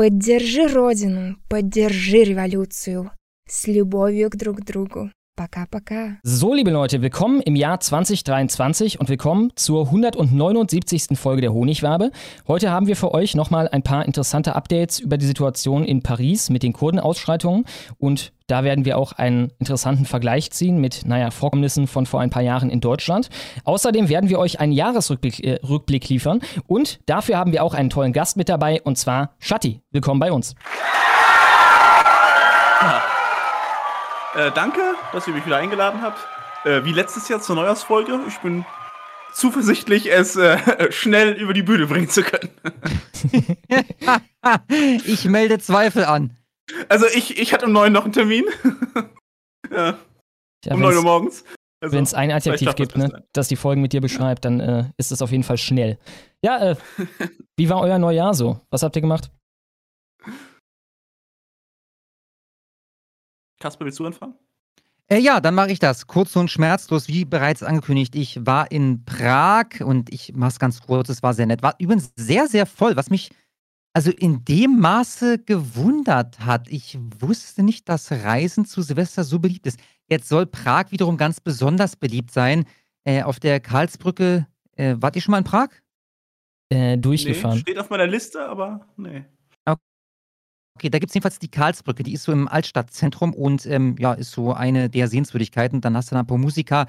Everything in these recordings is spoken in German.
Поддержи Родину, поддержи революцию. С любовью к друг другу. Baka, baka. So, liebe Leute, willkommen im Jahr 2023 und willkommen zur 179. Folge der Honigwabe. Heute haben wir für euch nochmal ein paar interessante Updates über die Situation in Paris mit den Kurdenausschreitungen und da werden wir auch einen interessanten Vergleich ziehen mit, naja, Vorkommnissen von vor ein paar Jahren in Deutschland. Außerdem werden wir euch einen Jahresrückblick äh, Rückblick liefern und dafür haben wir auch einen tollen Gast mit dabei und zwar Shati. Willkommen bei uns. Ja. Äh, danke, dass ihr mich wieder eingeladen habt. Äh, wie letztes Jahr zur Neujahrsfolge. Ich bin zuversichtlich, es äh, schnell über die Bühne bringen zu können. ich melde Zweifel an. Also ich, ich hatte um neun noch einen Termin. ja. ja. um neun Uhr morgens. Also, Wenn es ein Adjektiv gibt, ne, das die Folgen mit dir beschreibt, dann äh, ist es auf jeden Fall schnell. Ja, äh, wie war euer Neujahr so? Was habt ihr gemacht? Kasper, willst du anfangen? Äh, ja, dann mache ich das. Kurz und schmerzlos, wie bereits angekündigt. Ich war in Prag und ich mache es ganz kurz, es war sehr nett. War übrigens sehr, sehr voll, was mich also in dem Maße gewundert hat. Ich wusste nicht, dass Reisen zu Silvester so beliebt ist. Jetzt soll Prag wiederum ganz besonders beliebt sein. Äh, auf der Karlsbrücke, äh, wart ihr schon mal in Prag? Äh, durchgefahren. Nee, steht auf meiner Liste, aber nee. Okay, da gibt es jedenfalls die Karlsbrücke, die ist so im Altstadtzentrum und ähm, ja, ist so eine der Sehenswürdigkeiten. Dann hast du da ein paar Musiker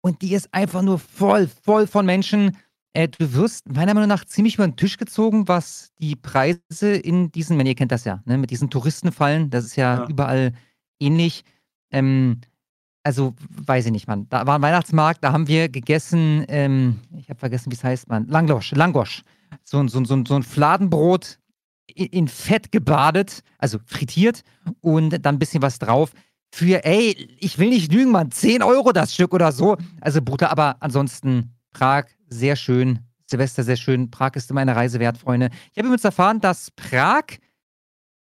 und die ist einfach nur voll, voll von Menschen. Äh, du wirst meiner Meinung nach ziemlich über den Tisch gezogen, was die Preise in diesen, wenn ihr kennt das ja, ne, mit diesen Touristenfallen, das ist ja, ja. überall ähnlich. Ähm, also, weiß ich nicht, Mann. Da war ein Weihnachtsmarkt, da haben wir gegessen, ähm, ich habe vergessen, wie es heißt, Mann. Langosch, Langosch. So, so, so, so ein Fladenbrot in Fett gebadet, also frittiert und dann ein bisschen was drauf. Für, ey, ich will nicht lügen, Mann, 10 Euro das Stück oder so. Also brutal, aber ansonsten Prag, sehr schön. Silvester sehr schön. Prag ist immer eine Reise wert, Freunde. Ich habe übrigens erfahren, dass Prag,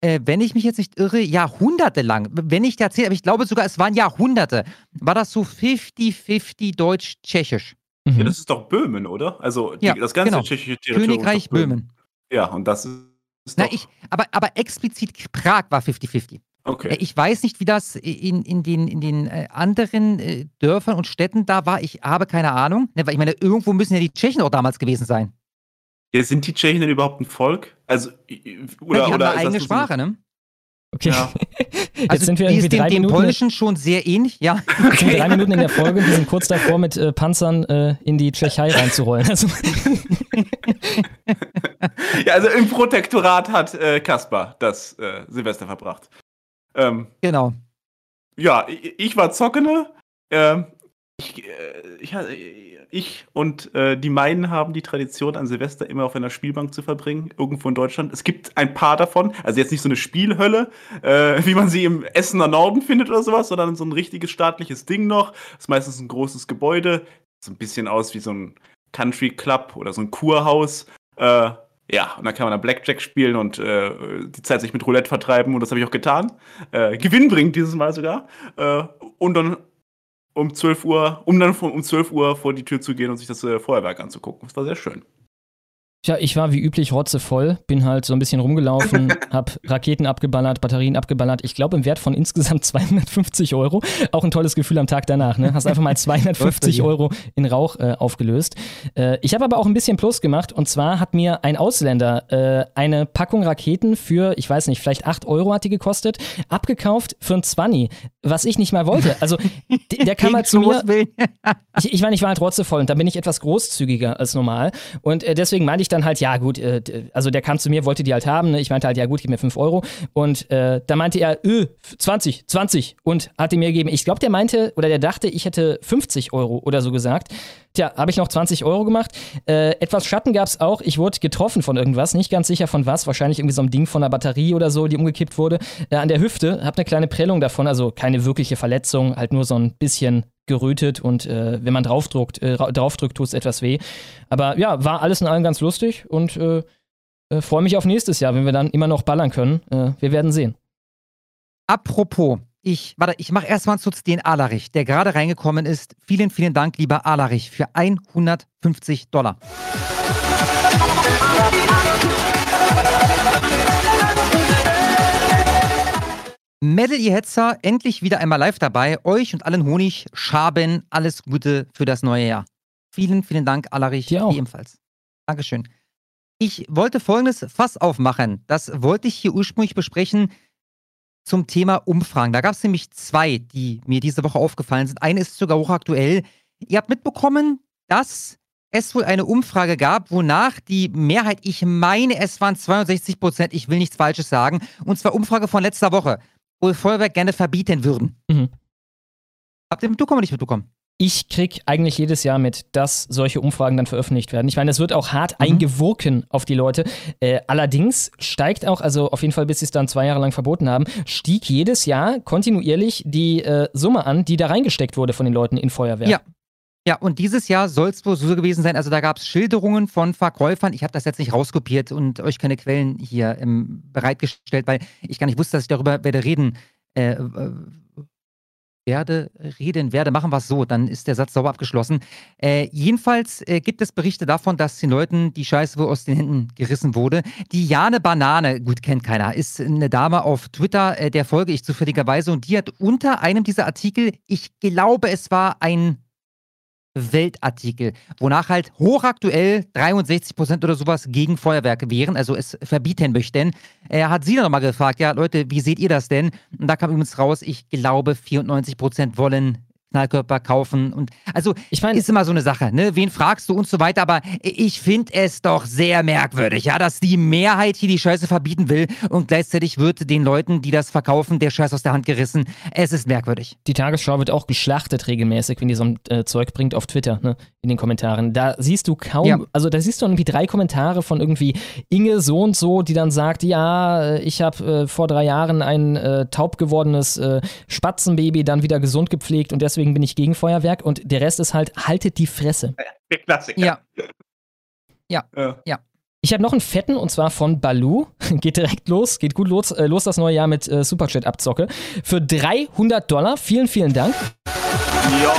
äh, wenn ich mich jetzt nicht irre, jahrhundertelang, wenn ich da erzähle, aber ich glaube sogar, es waren Jahrhunderte, war das so 50-50 deutsch-tschechisch. Mhm. Ja, das ist doch Böhmen, oder? Also die, ja, das ganze genau. tschechische Territorium. Königreich Böhmen. Böhmen. Ja, und das ist na, ich, aber, aber explizit Prag war 50-50. Okay. Äh, ich weiß nicht, wie das in, in den, in den äh, anderen äh, Dörfern und Städten da war. Ich habe keine Ahnung. Ne, weil ich meine, irgendwo müssen ja die Tschechen auch damals gewesen sein. Ja, sind die Tschechen denn überhaupt ein Volk? Also, oder, ja, die haben eine eigene Sprache, ne? Okay. Ja. Jetzt also sind wir irgendwie drei dem, Minuten. Polnischen schon sehr ähnlich, ja. Okay. drei Minuten in der Folge. Wir sind kurz davor, mit äh, Panzern äh, in die Tschechei reinzurollen. Also. ja, also im Protektorat hat äh, Kaspar das äh, Silvester verbracht. Ähm, genau. Ja, ich, ich war Zockene. Ähm, ich, äh, ich, ich, und äh, die meinen haben die Tradition, an Silvester immer auf einer Spielbank zu verbringen, irgendwo in Deutschland. Es gibt ein paar davon, also jetzt nicht so eine Spielhölle, äh, wie man sie im Essener Norden findet oder sowas, sondern so ein richtiges staatliches Ding noch. Das ist meistens ein großes Gebäude, so ein bisschen aus wie so ein Country Club oder so ein Kurhaus. Äh, ja, und dann kann man dann Blackjack spielen und äh, die Zeit sich mit Roulette vertreiben und das habe ich auch getan. Äh, Gewinn bringt dieses Mal sogar. Äh, und dann um 12 Uhr, um dann um 12 Uhr vor die Tür zu gehen und sich das äh, Feuerwerk anzugucken. Das war sehr schön. Tja, ich war wie üblich rotzevoll, bin halt so ein bisschen rumgelaufen, hab Raketen abgeballert, Batterien abgeballert. Ich glaube im Wert von insgesamt 250 Euro. Auch ein tolles Gefühl am Tag danach, ne? Hast einfach mal 250 Euro in Rauch äh, aufgelöst. Äh, ich habe aber auch ein bisschen Plus gemacht und zwar hat mir ein Ausländer äh, eine Packung Raketen für, ich weiß nicht, vielleicht 8 Euro hat die gekostet, abgekauft für ein 20. was ich nicht mal wollte. Also der kam mal zu mir. Ich, ich meine, ich war halt rotzevoll und da bin ich etwas großzügiger als normal. Und äh, deswegen meinte ich dann halt, ja gut, äh, also der kam zu mir, wollte die halt haben. Ne? Ich meinte halt, ja gut, gib mir 5 Euro. Und äh, da meinte er, öh, 20, 20 und hat die mir gegeben. Ich glaube, der meinte oder der dachte, ich hätte 50 Euro oder so gesagt. Tja, habe ich noch 20 Euro gemacht. Äh, etwas Schatten gab es auch. Ich wurde getroffen von irgendwas, nicht ganz sicher von was. Wahrscheinlich irgendwie so ein Ding von einer Batterie oder so, die umgekippt wurde. Äh, an der Hüfte, habe eine kleine Prellung davon, also keine wirkliche Verletzung, halt nur so ein bisschen gerötet und äh, wenn man draufdruckt, äh, ra- draufdrückt, tut es etwas weh. Aber ja, war alles in allem ganz lustig und äh, äh, freue mich auf nächstes Jahr, wenn wir dann immer noch ballern können. Äh, wir werden sehen. Apropos, ich, warte, ich mache erstmal kurz den Alarich, der gerade reingekommen ist. Vielen, vielen Dank, lieber Alarich, für 150 Dollar. Medal, ihr Hetzer, endlich wieder einmal live dabei. Euch und allen Honig, Schaben, alles Gute für das neue Jahr. Vielen, vielen Dank, Alarich, Dir auch. ebenfalls. Dankeschön. Ich wollte folgendes Fass aufmachen. Das wollte ich hier ursprünglich besprechen zum Thema Umfragen. Da gab es nämlich zwei, die mir diese Woche aufgefallen sind. Eine ist sogar hochaktuell. Ihr habt mitbekommen, dass es wohl eine Umfrage gab, wonach die Mehrheit, ich meine, es waren 62 Prozent, ich will nichts Falsches sagen, und zwar Umfrage von letzter Woche, wohl Feuerwerk gerne verbieten würden. Mhm. Habt ihr mitbekommen oder nicht mitbekommen? Ich krieg eigentlich jedes Jahr mit, dass solche Umfragen dann veröffentlicht werden. Ich meine, es wird auch hart Mhm. eingewurken auf die Leute. Äh, allerdings steigt auch, also auf jeden Fall, bis sie es dann zwei Jahre lang verboten haben, stieg jedes Jahr kontinuierlich die äh, Summe an, die da reingesteckt wurde von den Leuten in Feuerwehr. Ja. Ja, und dieses Jahr soll es wohl so gewesen sein, also da gab es Schilderungen von Verkäufern. Ich habe das jetzt nicht rauskopiert und euch keine Quellen hier ähm, bereitgestellt, weil ich gar nicht wusste, dass ich darüber werde reden äh, äh, werde, reden werde. Machen es so, dann ist der Satz sauber abgeschlossen. Äh, jedenfalls äh, gibt es Berichte davon, dass den Leuten die Scheiße wohl aus den Händen gerissen wurde. Die Jane Banane, gut, kennt keiner, ist eine Dame auf Twitter, äh, der folge ich zufälligerweise und die hat unter einem dieser Artikel, ich glaube, es war ein Weltartikel, wonach halt hochaktuell 63% oder sowas gegen Feuerwerke wären, also es verbieten möchten. Er hat sie dann nochmal gefragt, ja Leute, wie seht ihr das denn? Und da kam übrigens raus, ich glaube 94% wollen Knallkörper kaufen und also Ich meine, ist immer so eine Sache, ne? Wen fragst du und so weiter, aber ich finde es doch sehr merkwürdig, ja, dass die Mehrheit hier die Scheiße verbieten will und gleichzeitig wird den Leuten, die das verkaufen, der Scheiß aus der Hand gerissen. Es ist merkwürdig. die Tagesschau wird auch geschlachtet regelmäßig, wenn die so ein äh, Zeug bringt auf Twitter, ne, in den Kommentaren. Da siehst du kaum, Ja. also da siehst du irgendwie drei Kommentare von irgendwie Inge so und so, die dann sagt, ja, äh, ich habe äh, vor drei Jahren ein äh, taub gewordenes äh, Spatzenbaby dann wieder gesund gepflegt und deswegen bin ich gegen Feuerwerk und der Rest ist halt, haltet die Fresse. Der Klassiker. Ja. Ja. Ich habe noch einen fetten und zwar von Baloo. geht direkt los, geht gut los, äh, los das neue Jahr mit äh, Superchat abzocke. Für 300 Dollar. Vielen, vielen Dank. ja.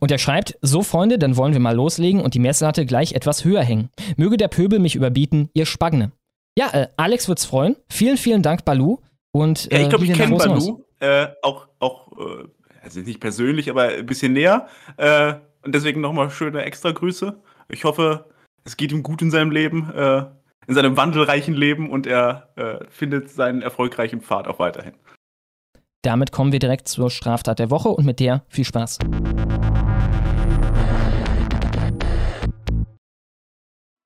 Und er schreibt, so Freunde, dann wollen wir mal loslegen und die Messlatte gleich etwas höher hängen. Möge der Pöbel mich überbieten, ihr Spagne. Ja, äh, Alex wird's freuen. Vielen, vielen Dank, Baloo. Und, Ja, ich äh, glaube, ich kenne Balu äh, auch, auch äh, also nicht persönlich, aber ein bisschen näher. Äh, und deswegen nochmal schöne extra Grüße. Ich hoffe, es geht ihm gut in seinem Leben, äh, in seinem wandelreichen Leben und er äh, findet seinen erfolgreichen Pfad auch weiterhin. Damit kommen wir direkt zur Straftat der Woche und mit der viel Spaß.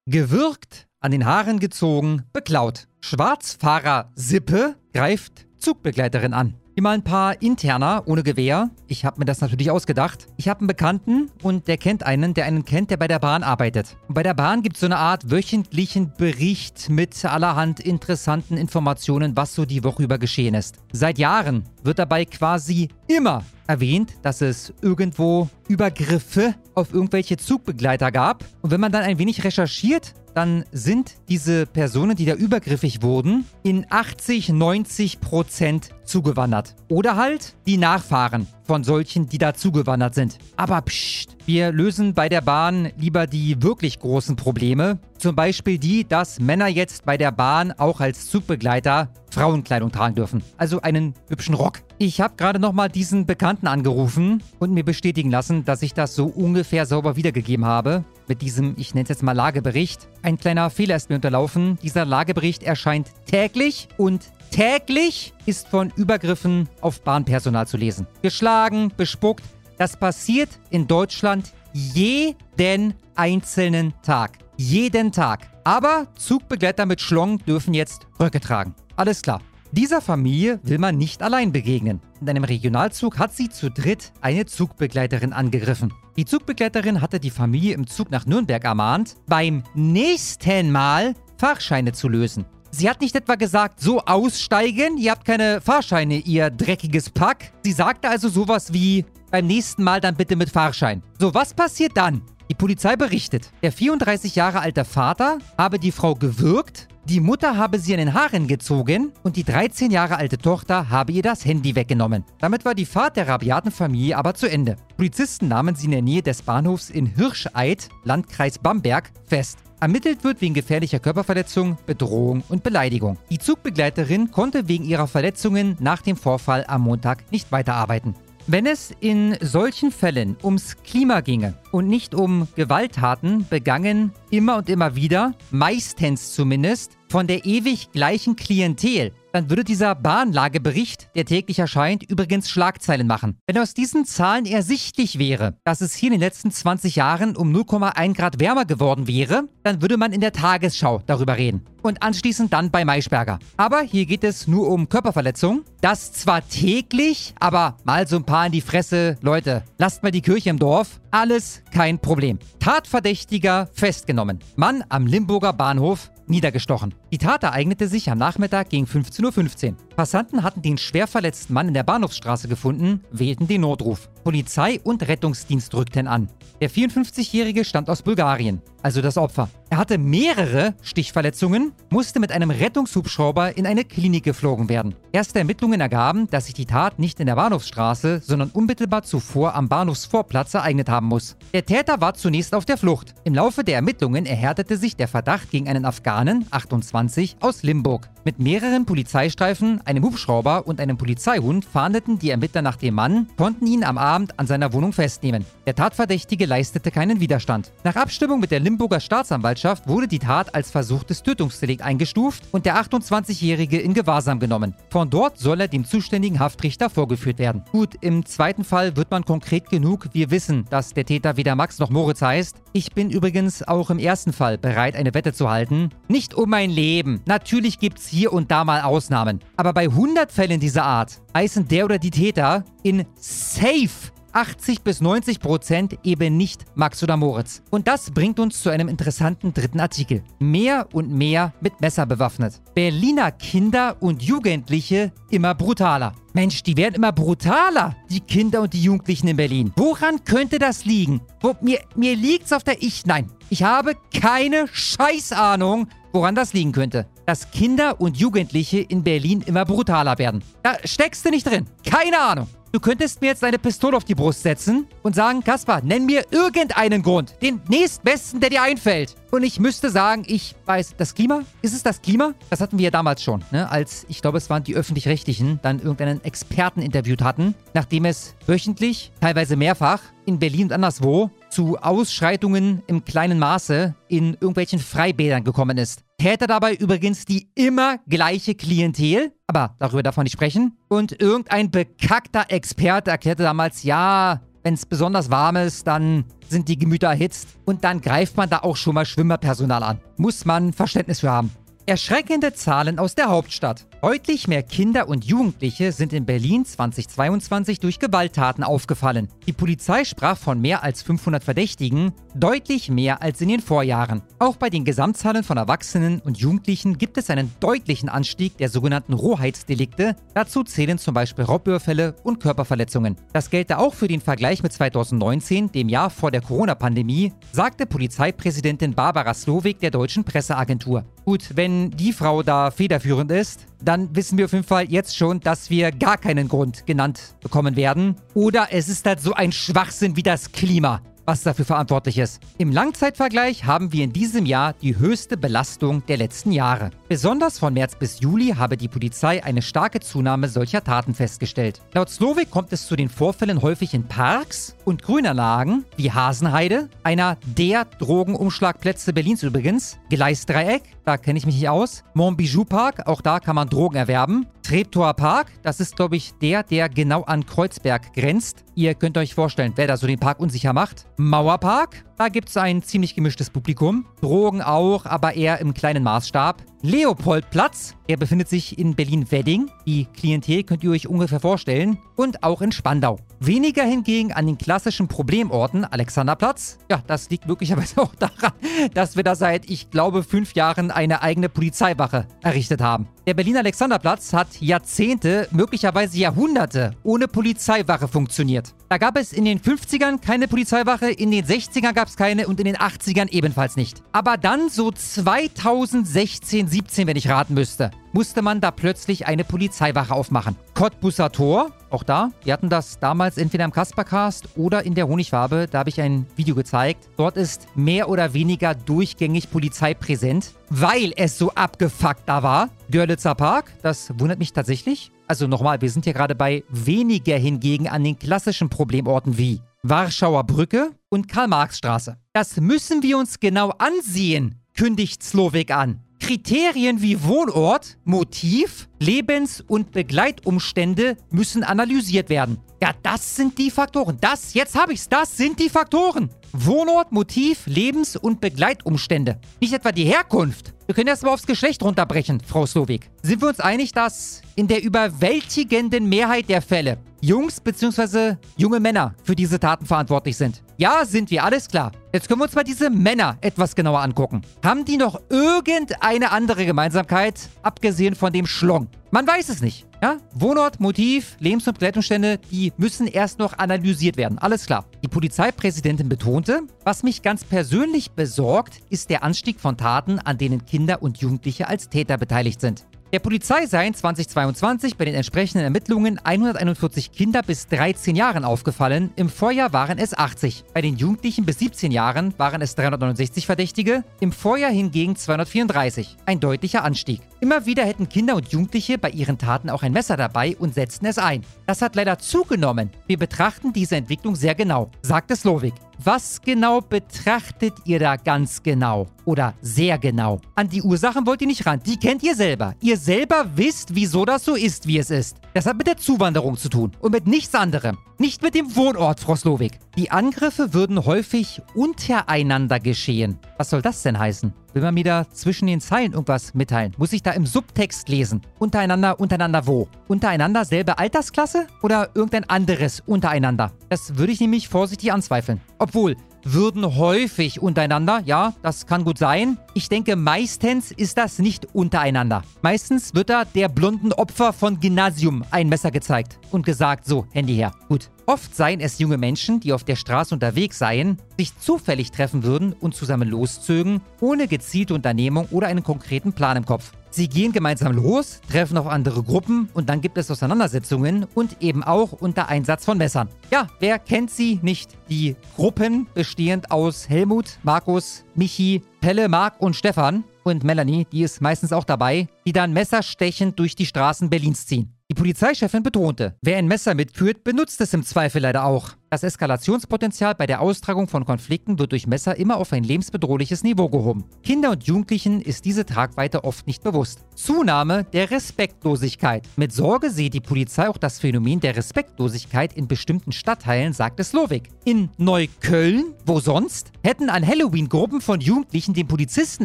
Gewürgt, an den Haaren gezogen, beklaut. Schwarzfahrer Sippe greift Zugbegleiterin an. Mal ein paar interner ohne Gewehr. Ich habe mir das natürlich ausgedacht. Ich habe einen Bekannten und der kennt einen, der einen kennt, der bei der Bahn arbeitet. Und bei der Bahn gibt es so eine Art wöchentlichen Bericht mit allerhand interessanten Informationen, was so die Woche über geschehen ist. Seit Jahren wird dabei quasi immer erwähnt, dass es irgendwo Übergriffe auf irgendwelche Zugbegleiter gab. Und wenn man dann ein wenig recherchiert, dann sind diese Personen, die da übergriffig wurden, in 80, 90 Prozent zugewandert. Oder halt die Nachfahren von solchen, die da zugewandert sind. Aber pst, wir lösen bei der Bahn lieber die wirklich großen Probleme. Zum Beispiel die, dass Männer jetzt bei der Bahn auch als Zugbegleiter Frauenkleidung tragen dürfen. Also einen hübschen Rock. Ich habe gerade nochmal diesen Bekannten angerufen und mir bestätigen lassen, dass ich das so ungefähr sauber wiedergegeben habe. mit diesem, ich nenne es jetzt mal Lagebericht. Ein kleiner Fehler ist mir unterlaufen. Dieser Lagebericht erscheint täglich und täglich ist von Übergriffen auf Bahnpersonal zu lesen. Geschlagen, bespuckt. Das passiert in Deutschland jeden einzelnen Tag. Jeden Tag. Aber Zugbegleiter mit Schlong dürfen jetzt Röcke tragen. Alles klar. Dieser Familie will man nicht allein begegnen. In einem Regionalzug hat sie zu dritt eine Zugbegleiterin angegriffen. Die Zugbegleiterin hatte die Familie im Zug nach Nürnberg ermahnt, beim nächsten Mal Fahrscheine zu lösen. Sie hat nicht etwa gesagt, so aussteigen, ihr habt keine Fahrscheine, ihr dreckiges Pack. Sie sagte also sowas wie, beim nächsten Mal dann bitte mit Fahrschein. So, was passiert dann? Die Polizei berichtet, der 34 Jahre alte Vater habe die Frau gewürgt, die Mutter habe sie an den Haaren gezogen und die 13 Jahre alte Tochter habe ihr das Handy weggenommen. Damit war die Fahrt der rabiaten Familie aber zu Ende. Polizisten nahmen sie in der Nähe des Bahnhofs in Hirscheid, Landkreis Bamberg, fest. Ermittelt wird wegen gefährlicher Körperverletzung, Bedrohung und Beleidigung. Die Zugbegleiterin konnte wegen ihrer Verletzungen nach dem Vorfall am Montag nicht weiterarbeiten. Wenn es in solchen Fällen ums Klima ginge und nicht um Gewalttaten begangen immer und immer wieder, meistens zumindest, von der ewig gleichen Klientel, dann würde dieser Bahnlagebericht, der täglich erscheint, übrigens Schlagzeilen machen. Wenn aus diesen Zahlen ersichtlich wäre, dass es hier in den letzten 20 Jahren um 0,1 Grad wärmer geworden wäre, dann würde man in der Tagesschau darüber reden. Und anschließend dann bei Maischberger. Aber hier geht es nur um Körperverletzung. Das zwar täglich, aber mal so ein paar in die Fresse. Leute, lasst mal die Kirche im Dorf. Alles kein Problem. Tatverdächtiger festgenommen. Mann am Limburger Bahnhof niedergestochen. Die Tat ereignete sich am Nachmittag gegen 15.15 Uhr. Passanten hatten den schwer verletzten Mann in der Bahnhofsstraße gefunden, wählten den Notruf. Polizei und Rettungsdienst rückten an. Der 54-Jährige stammt aus Bulgarien, also das Opfer. Er hatte mehrere Stichverletzungen, musste mit einem Rettungshubschrauber in eine Klinik geflogen werden. Erste Ermittlungen ergaben, dass sich die Tat nicht in der Bahnhofsstraße, sondern unmittelbar zuvor am Bahnhofsvorplatz ereignet haben muss. Der Täter war zunächst auf der Flucht. Im Laufe der Ermittlungen erhärtete sich der Verdacht gegen einen Afghanen, 28, aus Limburg. Mit mehreren Polizeistreifen, einem Hubschrauber und einem Polizeihund fahndeten die Ermittler nach dem Mann, konnten ihn am Abend an seiner Wohnung festnehmen. Der Tatverdächtige leistete keinen Widerstand. Nach Abstimmung mit der Limburger Staatsanwaltschaft wurde die Tat als versuchtes Tötungsdelikt eingestuft und der 28-Jährige in Gewahrsam genommen. Von dort soll er dem zuständigen Haftrichter vorgeführt werden. Gut, im zweiten Fall wird man konkret genug. Wir wissen, dass der Täter weder Max noch Moritz heißt. Ich bin übrigens auch im ersten Fall bereit, eine Wette zu halten. Nicht um mein Leben. Natürlich gibt es hier und da mal Ausnahmen. Aber bei 100 Fällen dieser Art heißen der oder die Täter in safe 80 bis 90 Prozent eben nicht Max oder Moritz. Und das bringt uns zu einem interessanten dritten Artikel. Mehr und mehr mit Messer bewaffnet. Berliner Kinder und Jugendliche immer brutaler. Mensch, die werden immer brutaler, die Kinder und die Jugendlichen in Berlin. Woran könnte das liegen? Wo, mir, mir liegt's auf der Ich. Nein, ich habe keine Scheißahnung, woran das liegen könnte. Dass Kinder und Jugendliche in Berlin immer brutaler werden. Da steckst du nicht drin. Keine Ahnung. Du könntest mir jetzt deine Pistole auf die Brust setzen und sagen, Kaspar, nenn mir irgendeinen Grund, den nächstbesten, der dir einfällt. Und ich müsste sagen, ich weiß, das Klima? Ist es das Klima? Das hatten wir ja damals schon, ne? als, ich glaube, es waren die Öffentlich-Rechtlichen, dann irgendeinen Experten interviewt hatten, nachdem es wöchentlich, teilweise mehrfach, in Berlin und anderswo zu Ausschreitungen im kleinen Maße in irgendwelchen Freibädern gekommen ist. Täter dabei übrigens die immer gleiche Klientel, aber darüber darf man nicht sprechen. Und irgendein bekackter Experte erklärte damals, ja, wenn es besonders warm ist, dann sind die Gemüter erhitzt und dann greift man da auch schon mal Schwimmerpersonal an. Muss man Verständnis für haben. Erschreckende Zahlen aus der Hauptstadt. Deutlich mehr Kinder und Jugendliche sind in Berlin 2022 durch Gewalttaten aufgefallen. Die Polizei sprach von mehr als 500 Verdächtigen, deutlich mehr als in den Vorjahren. Auch bei den Gesamtzahlen von Erwachsenen und Jugendlichen gibt es einen deutlichen Anstieg der sogenannten Rohheitsdelikte. Dazu zählen zum Beispiel Raubüberfälle und Körperverletzungen. Das gelte auch für den Vergleich mit 2019, dem Jahr vor der Corona-Pandemie, sagte Polizeipräsidentin Barbara Slowik der deutschen Presseagentur. Gut, wenn die Frau da federführend ist, dann wissen wir auf jeden Fall jetzt schon, dass wir gar keinen Grund genannt bekommen werden. Oder es ist halt so ein Schwachsinn wie das Klima, was dafür verantwortlich ist. Im Langzeitvergleich haben wir in diesem Jahr die höchste Belastung der letzten Jahre. Besonders von März bis Juli habe die Polizei eine starke Zunahme solcher Taten festgestellt. Laut Slowik kommt es zu den Vorfällen häufig in Parks und Grünanlagen wie Hasenheide, einer der Drogenumschlagplätze Berlins übrigens, Gleisdreieck, da kenne ich mich nicht aus, Montbijou Park, auch da kann man Drogen erwerben, Treptower Park, das ist glaube ich der, der genau an Kreuzberg grenzt. Ihr könnt euch vorstellen, wer da so den Park unsicher macht. Mauerpark, da gibt es ein ziemlich gemischtes Publikum. Drogen auch, aber eher im kleinen Maßstab. Leopoldplatz, er befindet sich in Berlin-Wedding. Die Klientel könnt ihr euch ungefähr vorstellen. Und auch in Spandau. Weniger hingegen an den klassischen Problemorten Alexanderplatz. Ja, das liegt möglicherweise auch daran, dass wir da seit, ich glaube, fünf Jahren eine eigene Polizeiwache errichtet haben. Der Berliner Alexanderplatz hat Jahrzehnte, möglicherweise Jahrhunderte ohne Polizeiwache funktioniert. Da gab es in den 50ern keine Polizeiwache, in den 60ern gab es keine und in den 80ern ebenfalls nicht. Aber dann so 2016, 17, wenn ich raten müsste, musste man da plötzlich eine Polizeiwache aufmachen. Cottbusser Tor, auch da, wir hatten das damals entweder im Kaspercast oder in der Honigwabe, da habe ich ein Video gezeigt. Dort ist mehr oder weniger durchgängig Polizei präsent, weil es so abgefuckt da war. Görlitzer Park, das wundert mich tatsächlich. Also nochmal, wir sind hier gerade bei weniger hingegen an den klassischen Problemorten wie Warschauer Brücke und Karl-Marx-Straße. Das müssen wir uns genau ansehen, kündigt Slowik an. Kriterien wie Wohnort, Motiv, Lebens- und Begleitumstände müssen analysiert werden. Ja, das sind die Faktoren. Das, jetzt habe ich's, das sind die Faktoren. Wohnort, Motiv, Lebens- und Begleitumstände. Nicht etwa die Herkunft. Wir können erstmal aufs Geschlecht runterbrechen, Frau Slowik. Sind wir uns einig, dass in der überwältigenden Mehrheit der Fälle Jungs bzw. junge Männer für diese Taten verantwortlich sind? Ja, sind wir, alles klar. Jetzt können wir uns mal diese Männer etwas genauer angucken. Haben die noch irgendeine andere Gemeinsamkeit, abgesehen von dem Schlong? Man weiß es nicht. Ja? Wohnort, Motiv, Lebens- und Begleitungsstände, die müssen erst noch analysiert werden. Alles klar. Die Polizeipräsidentin betonte, was mich ganz persönlich besorgt, ist der Anstieg von Taten, an denen Kinder und Jugendliche als Täter beteiligt sind. Der Polizei seien 2022 bei den entsprechenden Ermittlungen 141 Kinder bis 13 Jahren aufgefallen. Im Vorjahr waren es 80. Bei den Jugendlichen bis 17 Jahren waren es 369 Verdächtige, im Vorjahr hingegen 234. Ein deutlicher Anstieg. Immer wieder hätten Kinder und Jugendliche bei ihren Taten auch ein Messer dabei und setzten es ein. Das hat leider zugenommen. Wir betrachten diese Entwicklung sehr genau, sagte Slowik. Was genau betrachtet ihr da ganz genau? Oder sehr genau? An die Ursachen wollt ihr nicht ran. Die kennt ihr selber. Ihr selber wisst, wieso das so ist, wie es ist. Das hat mit der Zuwanderung zu tun und mit nichts anderem. Nicht mit dem Wohnort, Frau Slowik. Die Angriffe würden häufig untereinander geschehen. Was soll das denn heißen? Will man mir da zwischen den Zeilen irgendwas mitteilen? Muss ich da im Subtext lesen? Untereinander, untereinander wo? Untereinander selbe Altersklasse? Oder irgendein anderes untereinander? Das würde ich nämlich vorsichtig anzweifeln. Obwohl, würden häufig untereinander, ja, das kann gut sein. Ich denke, meistens ist das nicht untereinander. Meistens wird da der blonden Opfer von Gymnasium ein Messer gezeigt und gesagt, so, Handy her. Gut. Oft seien es junge Menschen, die auf der Straße unterwegs seien, sich zufällig treffen würden und zusammen loszögen, ohne gezielte Unternehmung oder einen konkreten Plan im Kopf. Sie gehen gemeinsam los, treffen auf andere Gruppen und dann gibt es Auseinandersetzungen und eben auch unter Einsatz von Messern. Ja, wer kennt sie nicht? Die Gruppen bestehend aus Helmut, Markus, Michi, Pelle, Marc und Stefan und Melanie, die ist meistens auch dabei, die dann messerstechend durch die Straßen Berlins ziehen. Die Polizeichefin betonte, wer ein Messer mitführt, benutzt es im Zweifel leider auch. Das Eskalationspotenzial bei der Austragung von Konflikten wird durch Messer immer auf ein lebensbedrohliches Niveau gehoben. Kinder und Jugendlichen ist diese Tragweite oft nicht bewusst. Zunahme der Respektlosigkeit. Mit Sorge sehe die Polizei auch das Phänomen der Respektlosigkeit in bestimmten Stadtteilen, sagte Slowik. In Neukölln, wo sonst, hätten an Halloween Gruppen von Jugendlichen den Polizisten